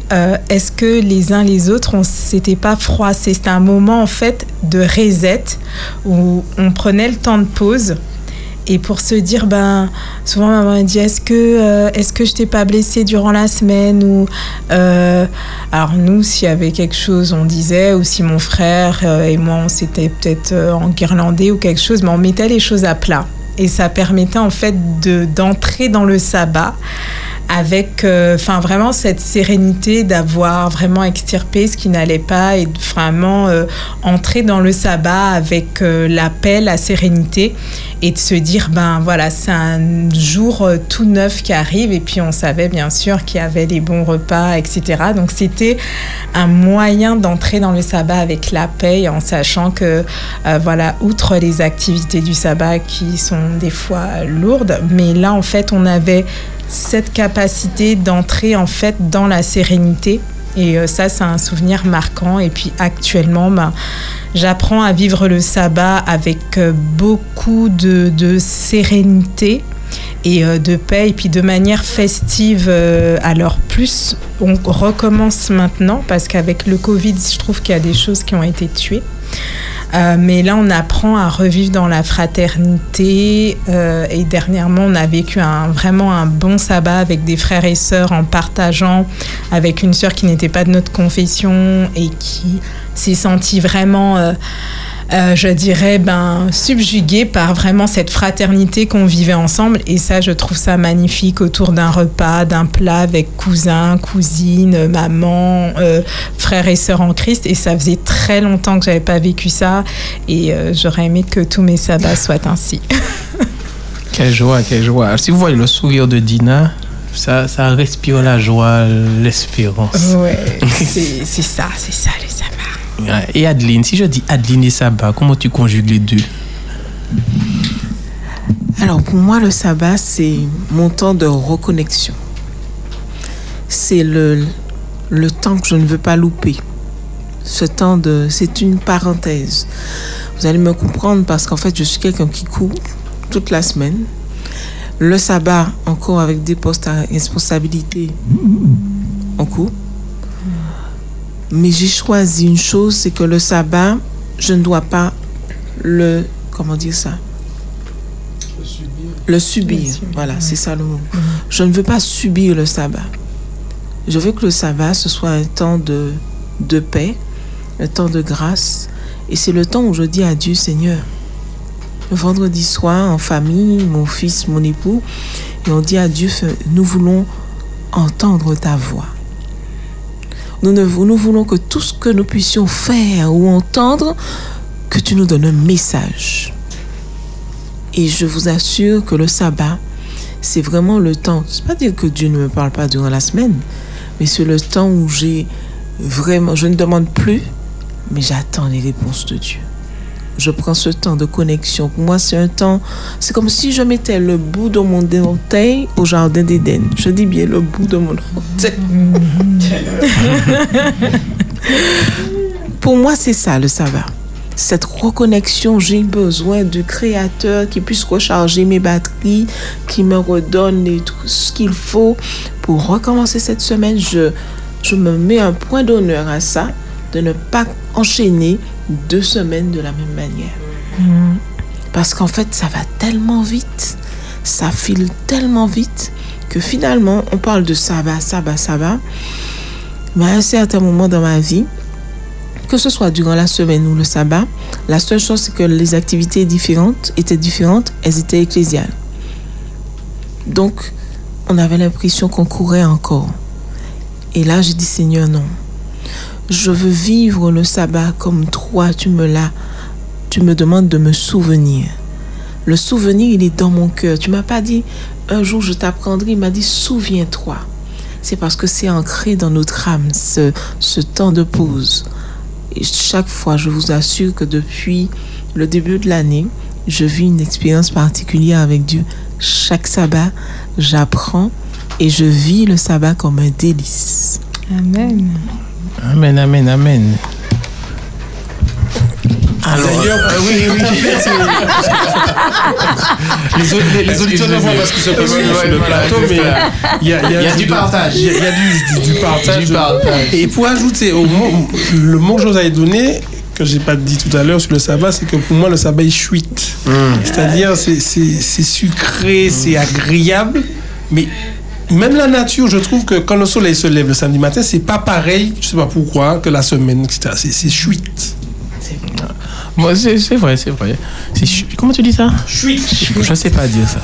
est-ce que les uns les autres, on s'était pas froissé C'était un moment en fait de reset où on prenait le temps de pause et pour se dire, ben, souvent maman elle dit, est-ce que, euh, est-ce je t'ai pas blessé durant la semaine ou, euh, alors nous, s'il y avait quelque chose, on disait, ou si mon frère euh, et moi, on s'était peut-être euh, enguirlandés ou quelque chose, mais on mettait les choses à plat. Et ça permettait en fait de, d'entrer dans le sabbat avec euh, enfin vraiment cette sérénité d'avoir vraiment extirpé ce qui n'allait pas et vraiment euh, entrer dans le sabbat avec euh, la paix, la sérénité et de se dire ben voilà c'est un jour tout neuf qui arrive et puis on savait bien sûr qu'il y avait les bons repas etc donc c'était un moyen d'entrer dans le sabbat avec la paix en sachant que voilà outre les activités du sabbat qui sont des fois lourdes mais là en fait on avait cette capacité d'entrer en fait dans la sérénité. Et euh, ça, c'est un souvenir marquant. Et puis actuellement, ben, j'apprends à vivre le sabbat avec euh, beaucoup de, de sérénité et euh, de paix et puis de manière festive alors plus on recommence maintenant parce qu'avec le Covid je trouve qu'il y a des choses qui ont été tuées Euh, mais là, on apprend à revivre dans la fraternité. euh, et dernièrement, on a vécu un, vraiment un bon sabbat avec des frères et sœurs en partageant avec une sœur qui n'était pas de notre confession et qui s'est sentie vraiment, euh, je dirais, ben, subjuguée par vraiment cette fraternité qu'on vivait ensemble. Et ça, je trouve ça magnifique autour d'un repas, d'un plat avec cousins, cousines, maman, euh, frères et sœurs en Christ. Et ça faisait très longtemps que j'avais pas vécu ça. Et euh, j'aurais aimé que tous mes sabbats soient ainsi. [laughs] Quelle joie, quelle joie. Alors, si vous voyez le sourire de Dina, ça, ça respire la joie, l'espérance. Ouais, c'est ça, c'est ça le sabbat. Et Adeline, si je dis Adeline et Sabbat, comment tu conjugues les deux? Alors pour moi, le sabbat, c'est mon temps de reconnexion. C'est le, le temps que je ne veux pas louper. Ce temps de... C'est une parenthèse. Vous allez me comprendre parce qu'en fait, je suis quelqu'un qui court toute la semaine. Le sabbat, encore avec des postes à responsabilité, on court. Mais j'ai choisi une chose, c'est que le sabbat, je ne dois pas le... Comment dire ça? Le subir. Voilà, c'est ça le mot. Je ne veux pas subir le sabbat. Je veux que le sabbat, ce soit un temps de, de paix, un temps de grâce. Et c'est le temps où je dis à Dieu, Seigneur, le vendredi soir, en famille, mon fils, mon époux, et on dit à Dieu, nous voulons entendre ta voix. Nous, ne, voulons que tout ce que nous puissions faire ou entendre, que tu nous donnes un message. Et je vous assure que le sabbat, c'est vraiment le temps. C'est pas dire que Dieu ne me parle pas durant la semaine, mais c'est le temps où j'ai vraiment, je ne demande plus, mais j'attends les réponses de Dieu. Je prends ce temps de connexion. Pour moi, c'est un temps, c'est comme si je mettais le bout de mon orteil au jardin d'Éden. Je dis bien le bout de mon orteil. Pour moi, c'est ça le sabbat. Cette reconnexion, j'ai besoin du Créateur qui puisse recharger mes batteries, qui me redonne ce qu'il faut pour recommencer cette semaine. Je, je me mets un point d'honneur à ça, de ne pas enchaîner deux semaines de la même manière. Parce qu'en fait, ça va tellement vite, ça file tellement vite que finalement, on parle de sabbat, sabbat, sabbat. Mais à un certain moment dans ma vie, que ce soit durant la semaine ou le sabbat, la seule chose, c'est que les activités différentes étaient différentes, elles étaient ecclésiales. Donc, on avait l'impression qu'on courait encore. Et là, j'ai dit, Seigneur, non. Je veux vivre le sabbat comme toi, tu me l'as. Tu me demandes de me souvenir. Le souvenir, il est dans mon cœur. Tu m'as pas dit, un jour je t'apprendrai. Il m'a dit, souviens-toi. C'est parce que c'est ancré dans notre âme, ce, ce temps de pause. Et chaque fois, je vous assure que depuis le début de l'année, je vis une expérience particulière avec Dieu. Chaque sabbat, j'apprends et je vis le sabbat comme un délice. Amen. Amen, amen, amen. D'ailleurs, euh, oui, oui, merci. les, les- les auditeurs ne voient pas ce qui se passe sur le plateau, mais il y a, Il du partage. Il y a, il du, partage. Et pour ajouter au mot, le mot que je vous avais donné, que j'ai pas dit tout à l'heure sur le sabbat, c'est que pour moi, le sabbat est chuite. C'est-à-dire, c'est- c'est c'est sucré, c'est agréable, mais même la nature, je trouve que quand le soleil se lève le samedi matin, c'est pas pareil, je sais pas pourquoi, que la semaine, etc. C'est- chuite. C'est vrai, c'est vrai. Comment tu dis ça? Chuite. Je sais pas dire ça.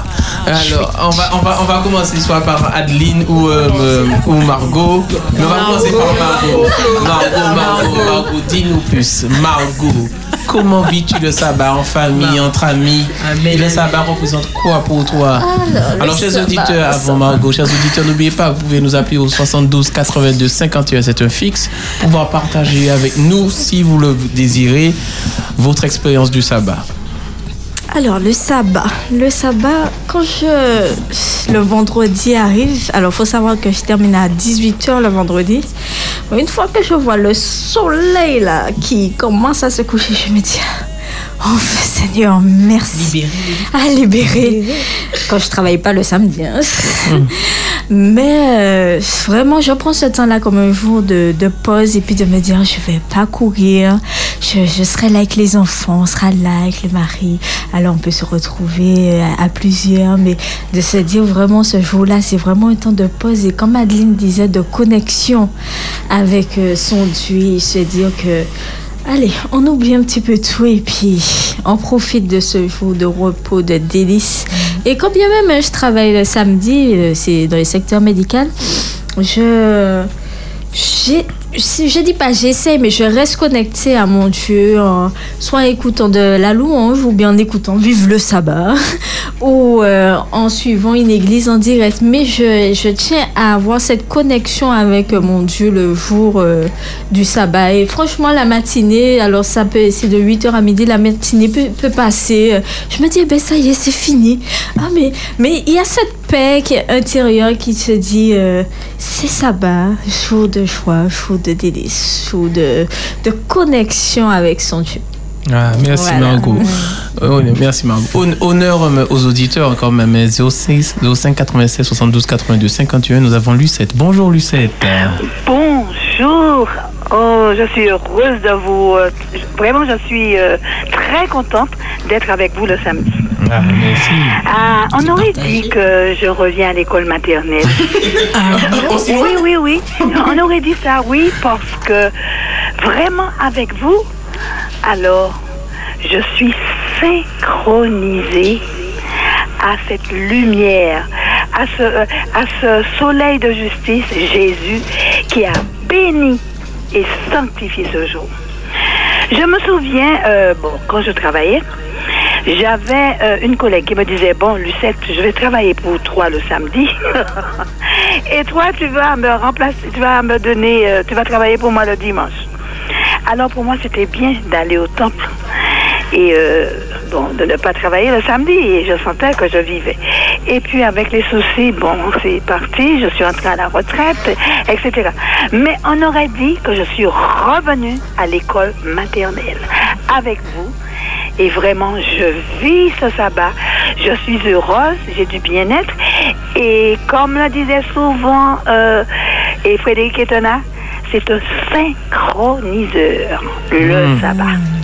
Alors, on va, on va, on va commencer soit par Adeline ou, euh, euh, ou Margot. Mais on va commencer par Margot. Margot, Margot, Margot, dis-nous plus. Margot, comment vis-tu le sabbat en famille, entre amis Et le sabbat représente quoi pour toi Alors, le Alors, chers auditeurs, avant. Margot, chers auditeurs, n'oubliez pas, vous pouvez nous appeler au 72 82 51, c'est un fixe, pour pouvoir partager avec nous, si vous le désirez, votre expérience du sabbat. Alors, le sabbat. Le sabbat, quand je, le vendredi arrive, alors faut savoir que je termine à 18h le vendredi. Une fois que je vois le soleil là qui commence à se coucher, je me dis, oh Seigneur, merci. À libérer. Quand je travaille pas le samedi. hein. Mais euh, vraiment, je prends ce temps-là comme un jour de, de pause et puis de me dire, je vais pas courir, je, je serai là avec les enfants, on sera là avec le mari. Alors on peut se retrouver euh, à, à plusieurs, mais de se dire vraiment ce jour-là, c'est vraiment un temps de pause et comme Adeline disait, de connexion avec euh, son Dieu se dire que Allez, on oublie un petit peu tout et puis on profite de ce jour de repos, de délices. Et quand bien même je travaille le samedi, euh, c'est dans le secteur médical, je. j'ai- si- Je dis pas j'essaie, mais je reste connectée à mon Dieu, en- soit en écoutant de la louange ou bien en écoutant Vive le sabbat [laughs] ou euh, en suivant une église en direct. Mais je, tiens à avoir cette connexion avec mon Dieu le jour euh, du sabbat. Et franchement, la matinée, alors ça peut, c'est de 8h à midi, la matinée peut, peut passer. Je me dis, eh ben ça y est, c'est fini. Ah, mais mais il y a cette paix qui est intérieure qui se dit, euh, c'est sabbat, jour de joie, jour de délice, jour de, de connexion avec son Dieu. Ah, merci Voilà. Margot. Oh, merci Margot. Hon- Honneur euh, aux auditeurs quand même. 06 05 96 72 82 51. Nous avons Lucette. Bonjour Lucette. Bonjour. Oh, je suis heureuse de vous. euh, vraiment, je suis euh, très contente d'être avec vous le samedi. Ah, merci. Ah, on aurait dit que je reviens à l'école maternelle. [laughs] oui, oui, oui. On aurait dit ça, oui, parce que vraiment avec vous, alors, je suis synchronisée à cette lumière, à ce, euh, à ce soleil de justice, Jésus, qui a béni et sanctifié ce jour. Je me souviens, euh, bon, quand je travaillais, j'avais euh, une collègue qui me disait, bon, Lucette, je vais travailler pour toi le samedi. [laughs] et toi, tu vas me remplacer, tu vas me donner, euh, tu vas travailler pour moi le dimanche. Alors pour moi, c'était bien d'aller au temple et euh, bon, de ne pas travailler le samedi. Et je sentais que je vivais. Et puis avec les soucis, bon, c'est parti, je suis entrée à la retraite, etc. Mais on aurait dit que je suis revenue à l'école maternelle avec vous. Et vraiment, je vis ce sabbat. Je suis heureuse, j'ai du bien-être. Et comme le disait souvent euh, et Frédéric Etona, c'est un synchroniseur, le Mm. sabbat.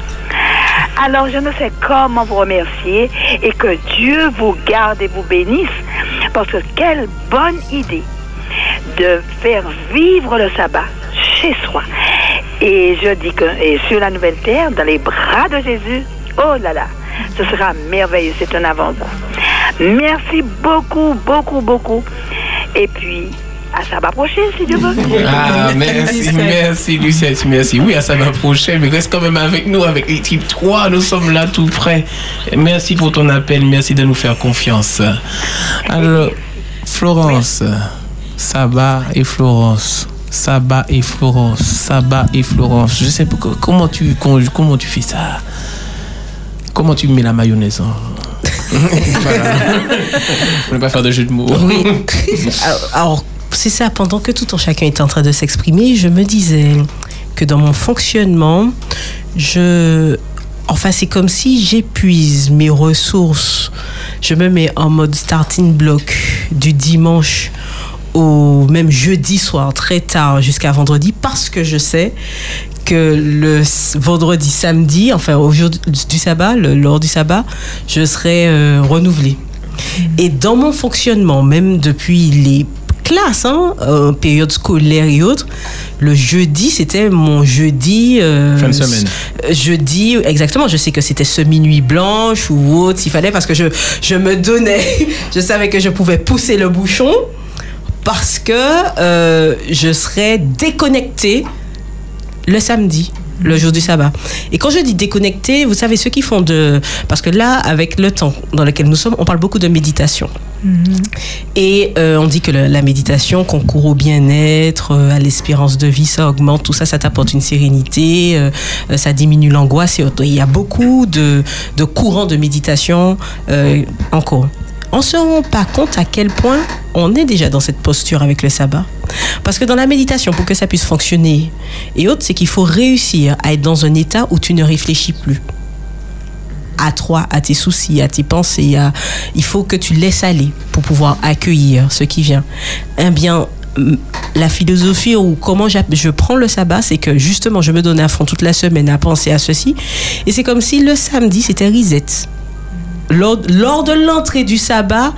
Alors, je ne sais comment vous remercier et que Dieu vous garde et vous bénisse, parce que quelle bonne idée de faire vivre le sabbat chez soi. Et je dis que et sur la nouvelle terre, dans les bras de Jésus, oh là là, ce sera merveilleux, c'est un avant-goût. Merci beaucoup, beaucoup, beaucoup. Et puis, à sabbat prochain, si Dieu veut. Ah, merci, merci Lucette, merci. Oui, à ça va prochain, mais reste quand même avec nous, avec l'équipe 3, nous sommes là tout près. Merci pour ton appel, merci de nous faire confiance. Alors, Florence, Sabah et Florence. Sabah et Florence, Sabah et Florence. Je sais pas co- comment tu comment tu fais ça? Comment tu mets la mayonnaise en- [laughs] Voilà. [laughs] On ne va pas faire de jeu de mots. Oui. [laughs] Alors, c'est ça, pendant que tout en chacun était en train de s'exprimer, je me disais que dans mon fonctionnement, je, Enfin, c'est comme si j'épuise mes ressources. Je me mets en mode starting block du dimanche au même jeudi soir, très tard jusqu'à vendredi, parce que je sais que le vendredi, samedi, enfin au jour du du sabbat, le- lors du sabbat, je serai euh, renouvelée. Et dans mon fonctionnement, même depuis les hein, euh, période scolaire et autres, le jeudi, c'était mon jeudi. euh, Fin de semaine. Jeudi, exactement. Je sais que c'était semi-nuit blanche ou autre, s'il fallait, parce que je, je me donnais, [laughs] je savais que je pouvais pousser le bouchon parce que euh, je serais déconnectée le samedi, le jour du sabbat. Et quand je dis déconnecté, vous savez, ceux qui font de... Parce que là, avec le temps dans lequel nous sommes, on parle beaucoup de méditation. Et euh, on dit que le- la méditation concourt au bien-être, euh, à l'espérance de vie, ça augmente, tout ça, ça t'apporte une sérénité, euh, ça diminue l'angoisse. Il y a beaucoup de, de courants de méditation en cours. On ne se rend pas compte à quel point on est déjà dans cette posture avec le sabbat. Parce que dans la méditation, pour que ça puisse fonctionner et autres, c'est qu'il faut réussir à être dans un état où tu ne réfléchis plus à toi, à tes soucis, à tes pensées. à- Il faut que tu laisses aller pour pouvoir accueillir ce qui vient. Eh bien, mm, la philosophie ou comment je prends le sabbat, c'est que justement, je me donne à fond toute la semaine à penser à ceci. Et c'est comme si le samedi, c'était reset. Lors, de l'entrée du sabbat,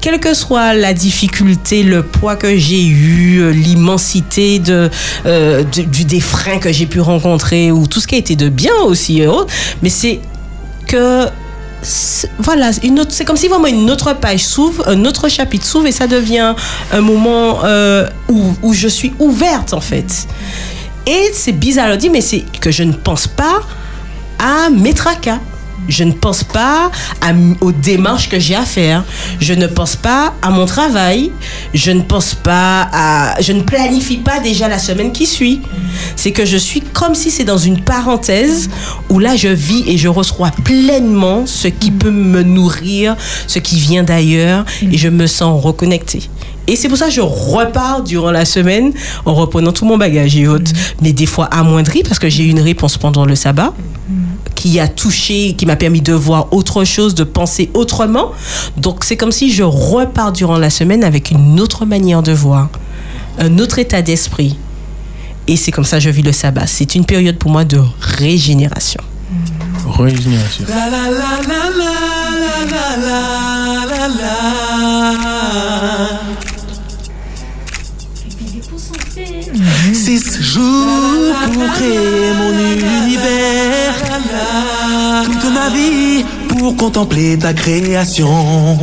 quelle que soit la difficulté, le poids que j'ai eu, euh, l'immensité de, euh, du, du- des freins que j'ai pu rencontrer, ou tout ce qui a été de bien aussi, mais c'est que voilà, c'est comme si vraiment une autre page s'ouvre, un autre chapitre s'ouvre et ça devient un moment euh, où, où je suis ouverte en fait. Et c'est bizarre à dire, mais c'est que je ne pense pas à mes tracas. Je ne pense pas aux démarches que j'ai à faire. Je ne pense pas à mon travail. Je ne pense pas à. Je ne planifie pas déjà la semaine qui suit. C'est que je suis comme si c'est dans une parenthèse où là je vis et je reçois pleinement ce qui peut me nourrir, ce qui vient d'ailleurs et je me sens reconnectée. Et c'est pour ça que je repars durant la semaine en reprenant tout mon bagage et autres, mais des fois amoindri parce que j'ai eu une réponse pendant le sabbat qui a touché, qui m'a permis de voir autre chose, de penser autrement. Donc c'est comme si je repars durant la semaine avec une autre manière de voir, un autre état d'esprit. Et c'est comme ça que je vis le sabbat. C'est une période pour moi de régénération. Régénération. La la la Six jours pour créer mon univers. Toute ma vie pour contempler ta création.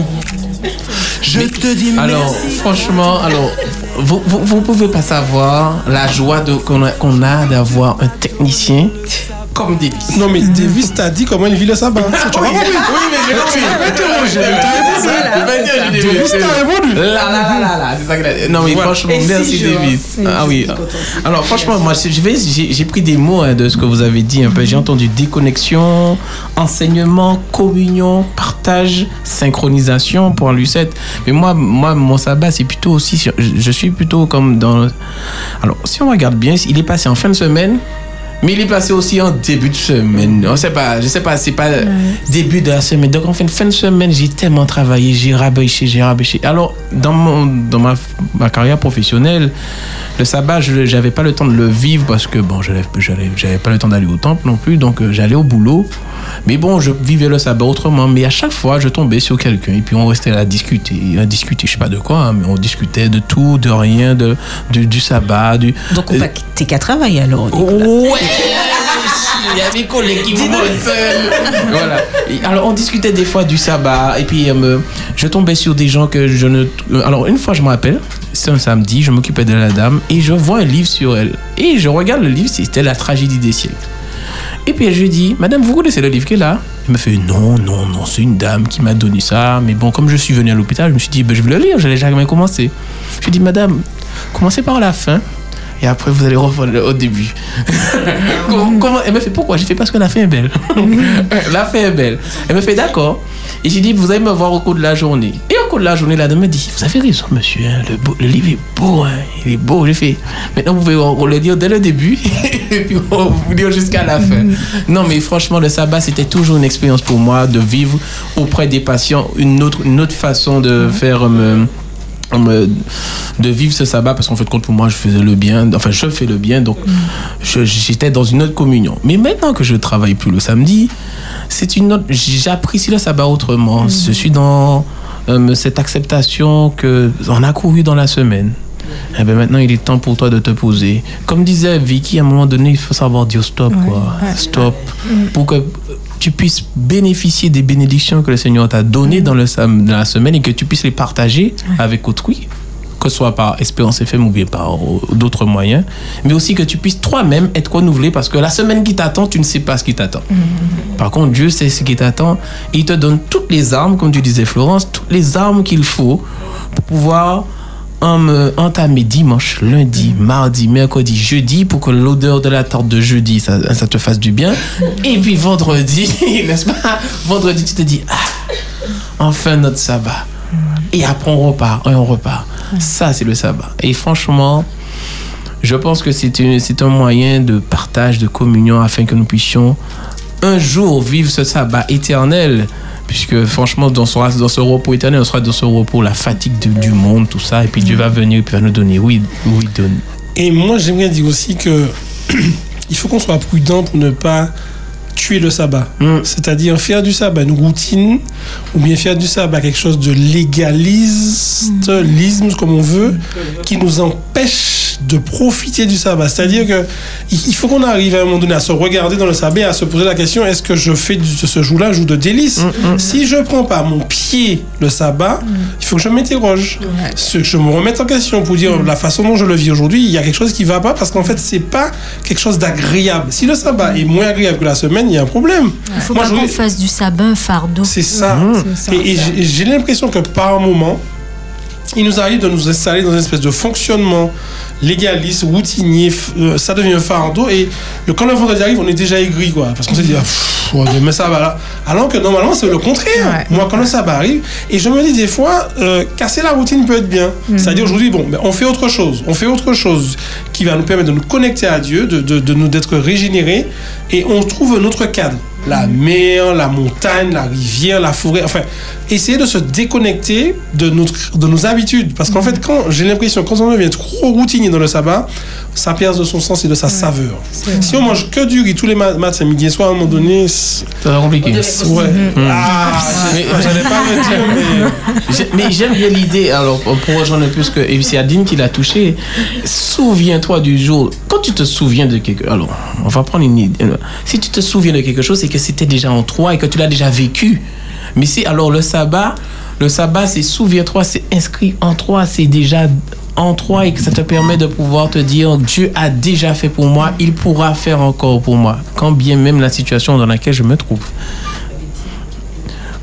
Je te dis Alors, merci. franchement, alors, vous, vous, vous pouvez pas savoir la joie de- qu'on a, qu'on a d'avoir un technicien comme Davis. Non, mais Davis t'a dit comment il vit le sabbat. Tu Oui, mais j'ai compris. Tu m'as interrogé, t'as répondu. Davis t'a répondu. Là, là, là, là, là, c'est ça qu'il a dit. Non, mais Voilà. franchement, Et merci je- Davis. Ah je oui. Alors, franchement, moi, je vais, j'ai j'ai pris des mots hein, de ce que vous avez dit un peu. J'ai entendu déconnexion, enseignement, communion, partage, synchronisation pour Lucette. Mais moi, moi, mon sabbat, c'est plutôt aussi, sur- je, je suis plutôt comme dans. Alors, si on regarde bien, il est passé en fin de semaine. Mais il est passé aussi en début de semaine. On sait pas, je sais pas, c'est pas début de la semaine. Donc en fin, fin de semaine, j'ai tellement travaillé, j'ai rabêché, j'ai rabêché. Alors, dans, mon, dans ma, ma carrière professionnelle, le sabbat, je j'avais pas le temps de le vivre parce que bon, j'avais j'avais- j'avais pas le temps d'aller au temple non plus, donc euh, j'allais au boulot. Mais bon, je vivais le sabbat autrement. Mais à chaque fois, je tombais sur quelqu'un et puis on restait là à discuter, à discuter, je sais pas de quoi, hein, mais on discutait de tout, de rien, de, du, du sabbat, du. Donc, on va- t'es qu'à travailler alors. Ouais [laughs] Il y a des collègues qui me. [laughs] Voilà. Alors, on discutait des fois du sabbat. Et puis, euh, je tombais sur des gens que je ne. Alors, une fois, je me rappelle, c'était un samedi, je m'occupais de la dame. Et je vois un livre sur elle. Et je regarde le livre, c'était La tragédie des siècles. Et puis je lui dis, Madame, vous connaissez le livre qui est là Elle me fait, non, non, non, c'est une dame qui m'a donné ça. Mais bon, comme je suis venu à l'hôpital, je me suis dit, ben, je vais le lire, je n'allais jamais commencer. Je lui dis, Madame, commencez par la fin. Et après, vous allez le- au début. [laughs] Elle me fait pourquoi? J'ai fait parce que la fin est belle. [laughs] la fin est belle. Elle me fait d'accord. Et j'ai dit, vous allez me voir au cours de la journée. Et au cours de la journée, la dame me dit, vous avez raison, monsieur, hein, le, beau- le livre est beau, hein, il est beau. J'ai fait, maintenant vous pouvez on le dire dès le début [laughs] et puis on vous dire jusqu'à la fin. Non, mais franchement, le sabbat, c'était toujours une expérience pour moi de vivre auprès des patients une autre, une autre façon de faire. euh, me- de vivre ce sabbat parce qu'en fait compte pour moi je faisais le bien enfin je fais le bien donc je- j'étais dans une autre communion. Mais maintenant que je travaille plus le samedi c'est une autre j'apprécie le sabbat autrement. Je suis dans euh, cette acceptation que on a couru dans la semaine. Eh ben maintenant il est temps pour toi de te poser. Comme disait Vicky à un moment donné il faut savoir dire stop quoi. Ouais. stop. Pour que tu puisses bénéficier des bénédictions que le Seigneur t'a données dans, le, sam- dans la semaine et que tu puisses les partager avec autrui, que ce soit par Espérance FM ou bien par euh, d'autres moyens, mais aussi que tu puisses toi-même être renouvelé parce que la semaine qui t'attend, tu ne sais pas ce qui t'attend. Par contre, Dieu sait ce qui t'attend. Et il te donne toutes les armes, comme tu disais Florence, toutes les armes qu'il faut pour pouvoir entamer dimanche, lundi, mardi, mercredi, jeudi pour que l'odeur de la tarte de jeudi, ça, ça te fasse du bien. [laughs] Et puis vendredi, [laughs] n'est-ce pas? Vendredi, tu te dis, ah, enfin notre sabbat. Et après, on repart, et on repart. Ça, c'est le sabbat. Et franchement, je pense que c'est un moyen de partage, de communion, afin que nous puissions un jour vivre ce sabbat éternel. Puisque franchement, dans ce, dans ce repos éternel, on sera dans ce repos, la fatigue de- du monde, tout ça. Et puis Dieu va venir et puis va nous donner. Oui, oui, donne. Et moi, j'aimerais dire aussi que [clears throat] il faut qu'on soit prudent pour ne pas tuer le sabbat. C'est-à-dire faire du sabbat une routine ou bien faire du sabbat quelque chose de légaliste, lisme comme on veut, qui nous empêche de profiter du sabbat. C'est-à-dire que il faut qu'on arrive à un moment donné à se regarder dans le sabbat et à se poser la question est-ce que je fais de ce jour-là un jour de délice Si je prends pas mon pied le sabbat, il faut que je m'interroge, que je me remette en question pour dire la façon dont je le vis aujourd'hui, il y a quelque chose qui va pas parce qu'en fait c'est pas quelque chose d'agréable. Si le sabbat est moins agréable que la semaine, il y a un problème. Il faut Moi, pas je- qu'on fasse du sabbat un fardeau. c'est ça. Et, j'ai l'impression que par moment, il nous arrive de nous installer dans une espèce de fonctionnement légaliste, routinier. euh, ça devient un fardeau. Et le, quand le vendredi arrive, on est déjà aigri, quoi. Parce qu'on se dit, ah, pff, ouais, demain ça va là. Alors que normalement, c'est le contraire. Moi, quand le sabbat arrive, et je me dis des fois, euh, casser la routine peut être bien. C'est-à-dire aujourd'hui, bon, ben, on fait autre chose. On fait autre chose qui va nous permettre de nous connecter à Dieu, de, de, de nous d'être régénérés. Et on trouve un autre cadre. La mer, la montagne, la rivière, la forêt. Enfin, essayer de se déconnecter de, notre, de nos habitudes. Parce qu'en fait, quand j'ai l'impression, quand on devient trop routinier dans le sabbat, ça perd de son sens et de sa saveur. Si on mange que du riz tous les ma- matins, midi et soir, à un moment donné, c'est Ça va compliqué. Ouais. Ah, Mais- j'allais pas le dire, mais. [laughs] J'ai- Mais j'aime bien l'idée, alors pour rejoindre un peu ce que et c'est Adine qui l'a touché. Souviens-toi du jour. Quand tu te souviens de quelque alors on va prendre une idée. Si tu te souviens de quelque chose, c'est que c'était déjà en toi et que tu l'as déjà vécu. Mais si alors le sabbat, le sabbat c'est souviens-toi, c'est inscrit en toi, c'est déjà en toi et que ça te permet de pouvoir te dire Dieu a déjà fait pour moi, il pourra faire encore pour moi, quand bien même la situation dans laquelle je me trouve.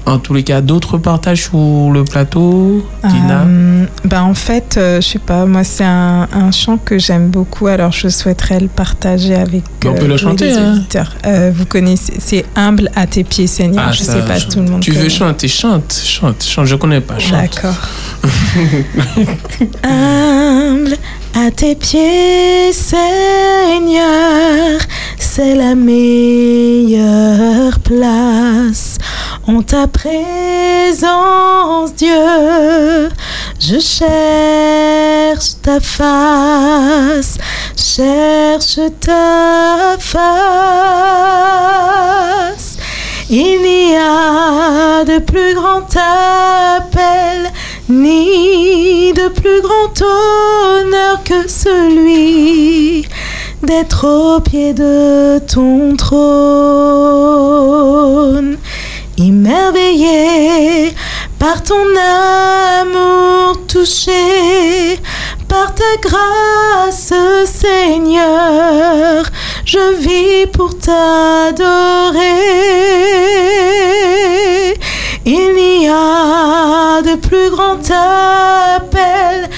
En tous les cas, d'autres partages sur le plateau, Dina Euh, ben en fait, euh, je sais pas, moi c'est un, un chant que j'aime beaucoup, alors je souhaiterais le partager avec Mais on peut le chanter, les hein. auditeurs. Euh, vous connaissez, c'est Humble à tes pieds, Seigneur. Ah, je ça, sais pas si tout le monde Tu veux connaît. chanter, chante, chante, chante. Je connais pas, chante. D'accord. [laughs] Humble à tes pieds, Seigneur, c'est la meilleure place. En ta présence, Dieu, je cherche ta face, cherche ta face. Il n'y a de plus grand appel, ni de plus grand honneur que celui d'être au pied de ton trône. Émerveillé par ton amour touché, par ta grâce, Seigneur, je vis pour t'adorer. Il n'y a de plus grand appel,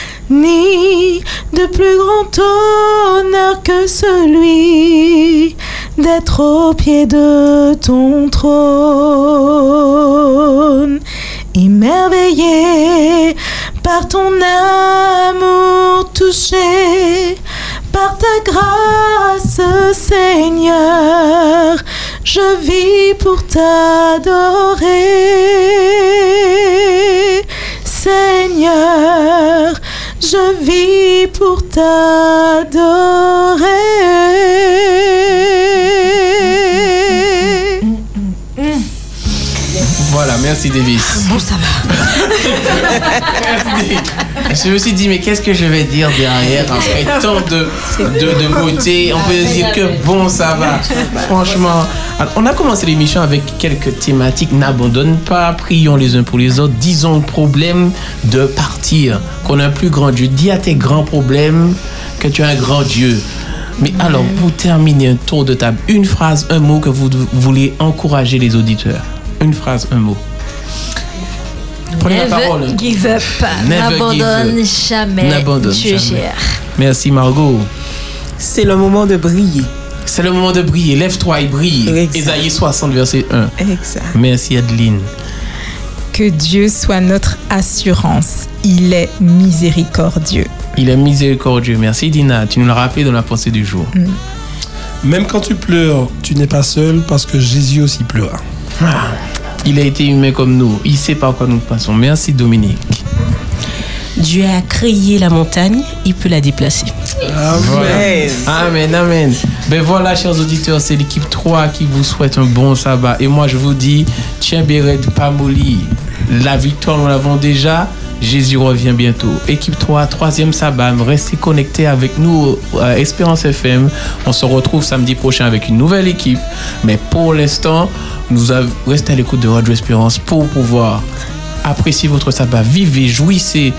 de plus grand honneur que celui d'être au pied de ton trône, émerveillé par ton amour touché par ta grâce, Seigneur, je vis pour t'adorer. Seigneur, je vis pour t'adorer. Voilà, merci Davis. Bon, ça va. [laughs] Je me suis dit, mais qu'est-ce que je vais dire derrière après tant de, de, de beauté? On peut dire que bon, ça va. Franchement, on a commencé l'émission avec quelques thématiques. N'abandonne pas, prions les uns pour les autres, disons le problème de partir, qu'on a un plus grand Dieu. Dis à tes grands problèmes que tu as un grand Dieu. Mais alors, pour terminer un tour de table, une phrase, un mot que vous voulez encourager les auditeurs. Une phrase, un mot. Prenez la parole. Give up. N'abandonne jamais. N'abandonne jamais. gère. Merci Margot. C'est le moment de briller. C'est le moment de briller. Lève-toi et brille. Ésaïe 60, verset 1. Exact. Merci Adeline. Que Dieu soit notre assurance. Il est miséricordieux. Il est miséricordieux. Merci Dina. Tu nous l'as rappelé dans la pensée du jour. Même quand tu pleures, tu n'es pas seul parce que Jésus aussi pleura. Ah, Il a été humain comme nous. Il sait par quoi nous passons. Merci Dominique. Dieu a créé la montagne, il peut la déplacer. Voilà. Amen, amen. Ben voilà, chers auditeurs, c'est l'équipe 3 qui vous souhaite un bon sabbat. Et moi, je vous dis, tiens, Béret, pas molli. La victoire, nous l'avons déjà. Jésus revient bientôt. Équipe 3, troisième sabbat. Restez connectés avec nous à Espérance FM. On se retrouve samedi prochain avec une nouvelle équipe. Mais pour l'instant, nous restez à l'écoute de Radio Espérance pour pouvoir apprécier votre sabbat. Vivez, jouissez.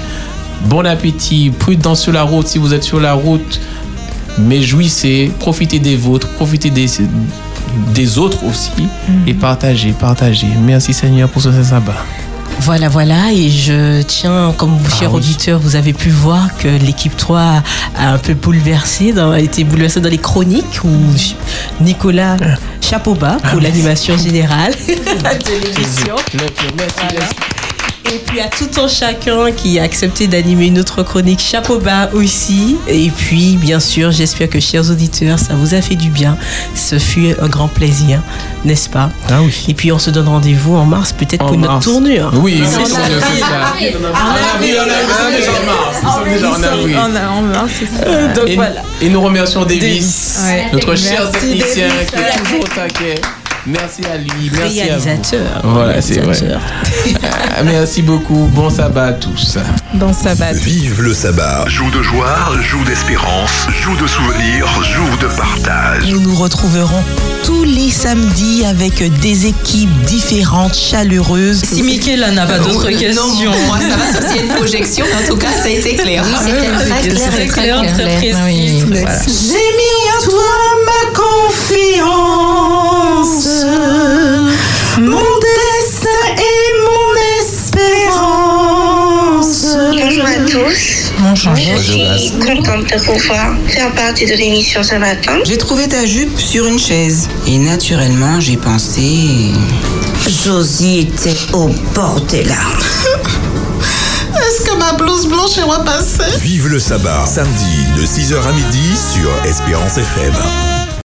Bon appétit. Prudence sur la route si vous êtes sur la route. Mais jouissez, profitez des vôtres, profitez des, des autres aussi. Et partagez, partagez. Merci Seigneur pour ce sabbat. Voilà, voilà, et je tiens, comme vous, chers auditeurs, vous avez pu voir que l'équipe 3 a un peu bouleversé, dans, a été bouleversée dans les chroniques où Nicolas Chapeauba pour l'animation générale [laughs] de l'émission. Voilà. Et puis à tout un chacun qui a accepté d'animer une autre chronique, chapeau bas aussi. Et puis bien sûr, j'espère que chers auditeurs, ça vous a fait du bien. Ce fut un grand plaisir, n'est-ce pas? Ah oui. Et puis on se donne rendez-vous en mars, peut-être pour une autre mars. tournure. Oui, C'est ça. c'est ça. En mars. C'est ça. Donc et, voilà. et nous remercions Davis, notre cher technicien qui est toujours au taquet. Merci à lui, merci à vous. Réalisateur. Voilà, c'est vrai. [laughs] Merci beaucoup. Bon sabbat à tous. Bon sabbat. Vive le sabbat. Jour de joie, jour d'espérance, jour de souvenirs, jour de partage. Nous nous retrouverons tous les samedis avec des équipes différentes, chaleureuses. Si Mickaël n'a pas d'autres questions. moi, ça va, c'est une projection. En tout cas, ça a été clair. Oui, c'était très clair, Très très clair, clair. très Oui, précis. voilà. J'ai mis en toi ma confiance, mon destin et mon espérance. Bonjour à tous. Bonjour. Je suis contente de pouvoir faire partie de l'émission ce matin. J'ai trouvé ta jupe sur une chaise. Et naturellement, j'ai pensé. Josie était au bord des larmes. [laughs] Est-ce que ma blouse blanche est repassée? Vive le sabbat. Samedi de 6h à midi sur Espérance FM.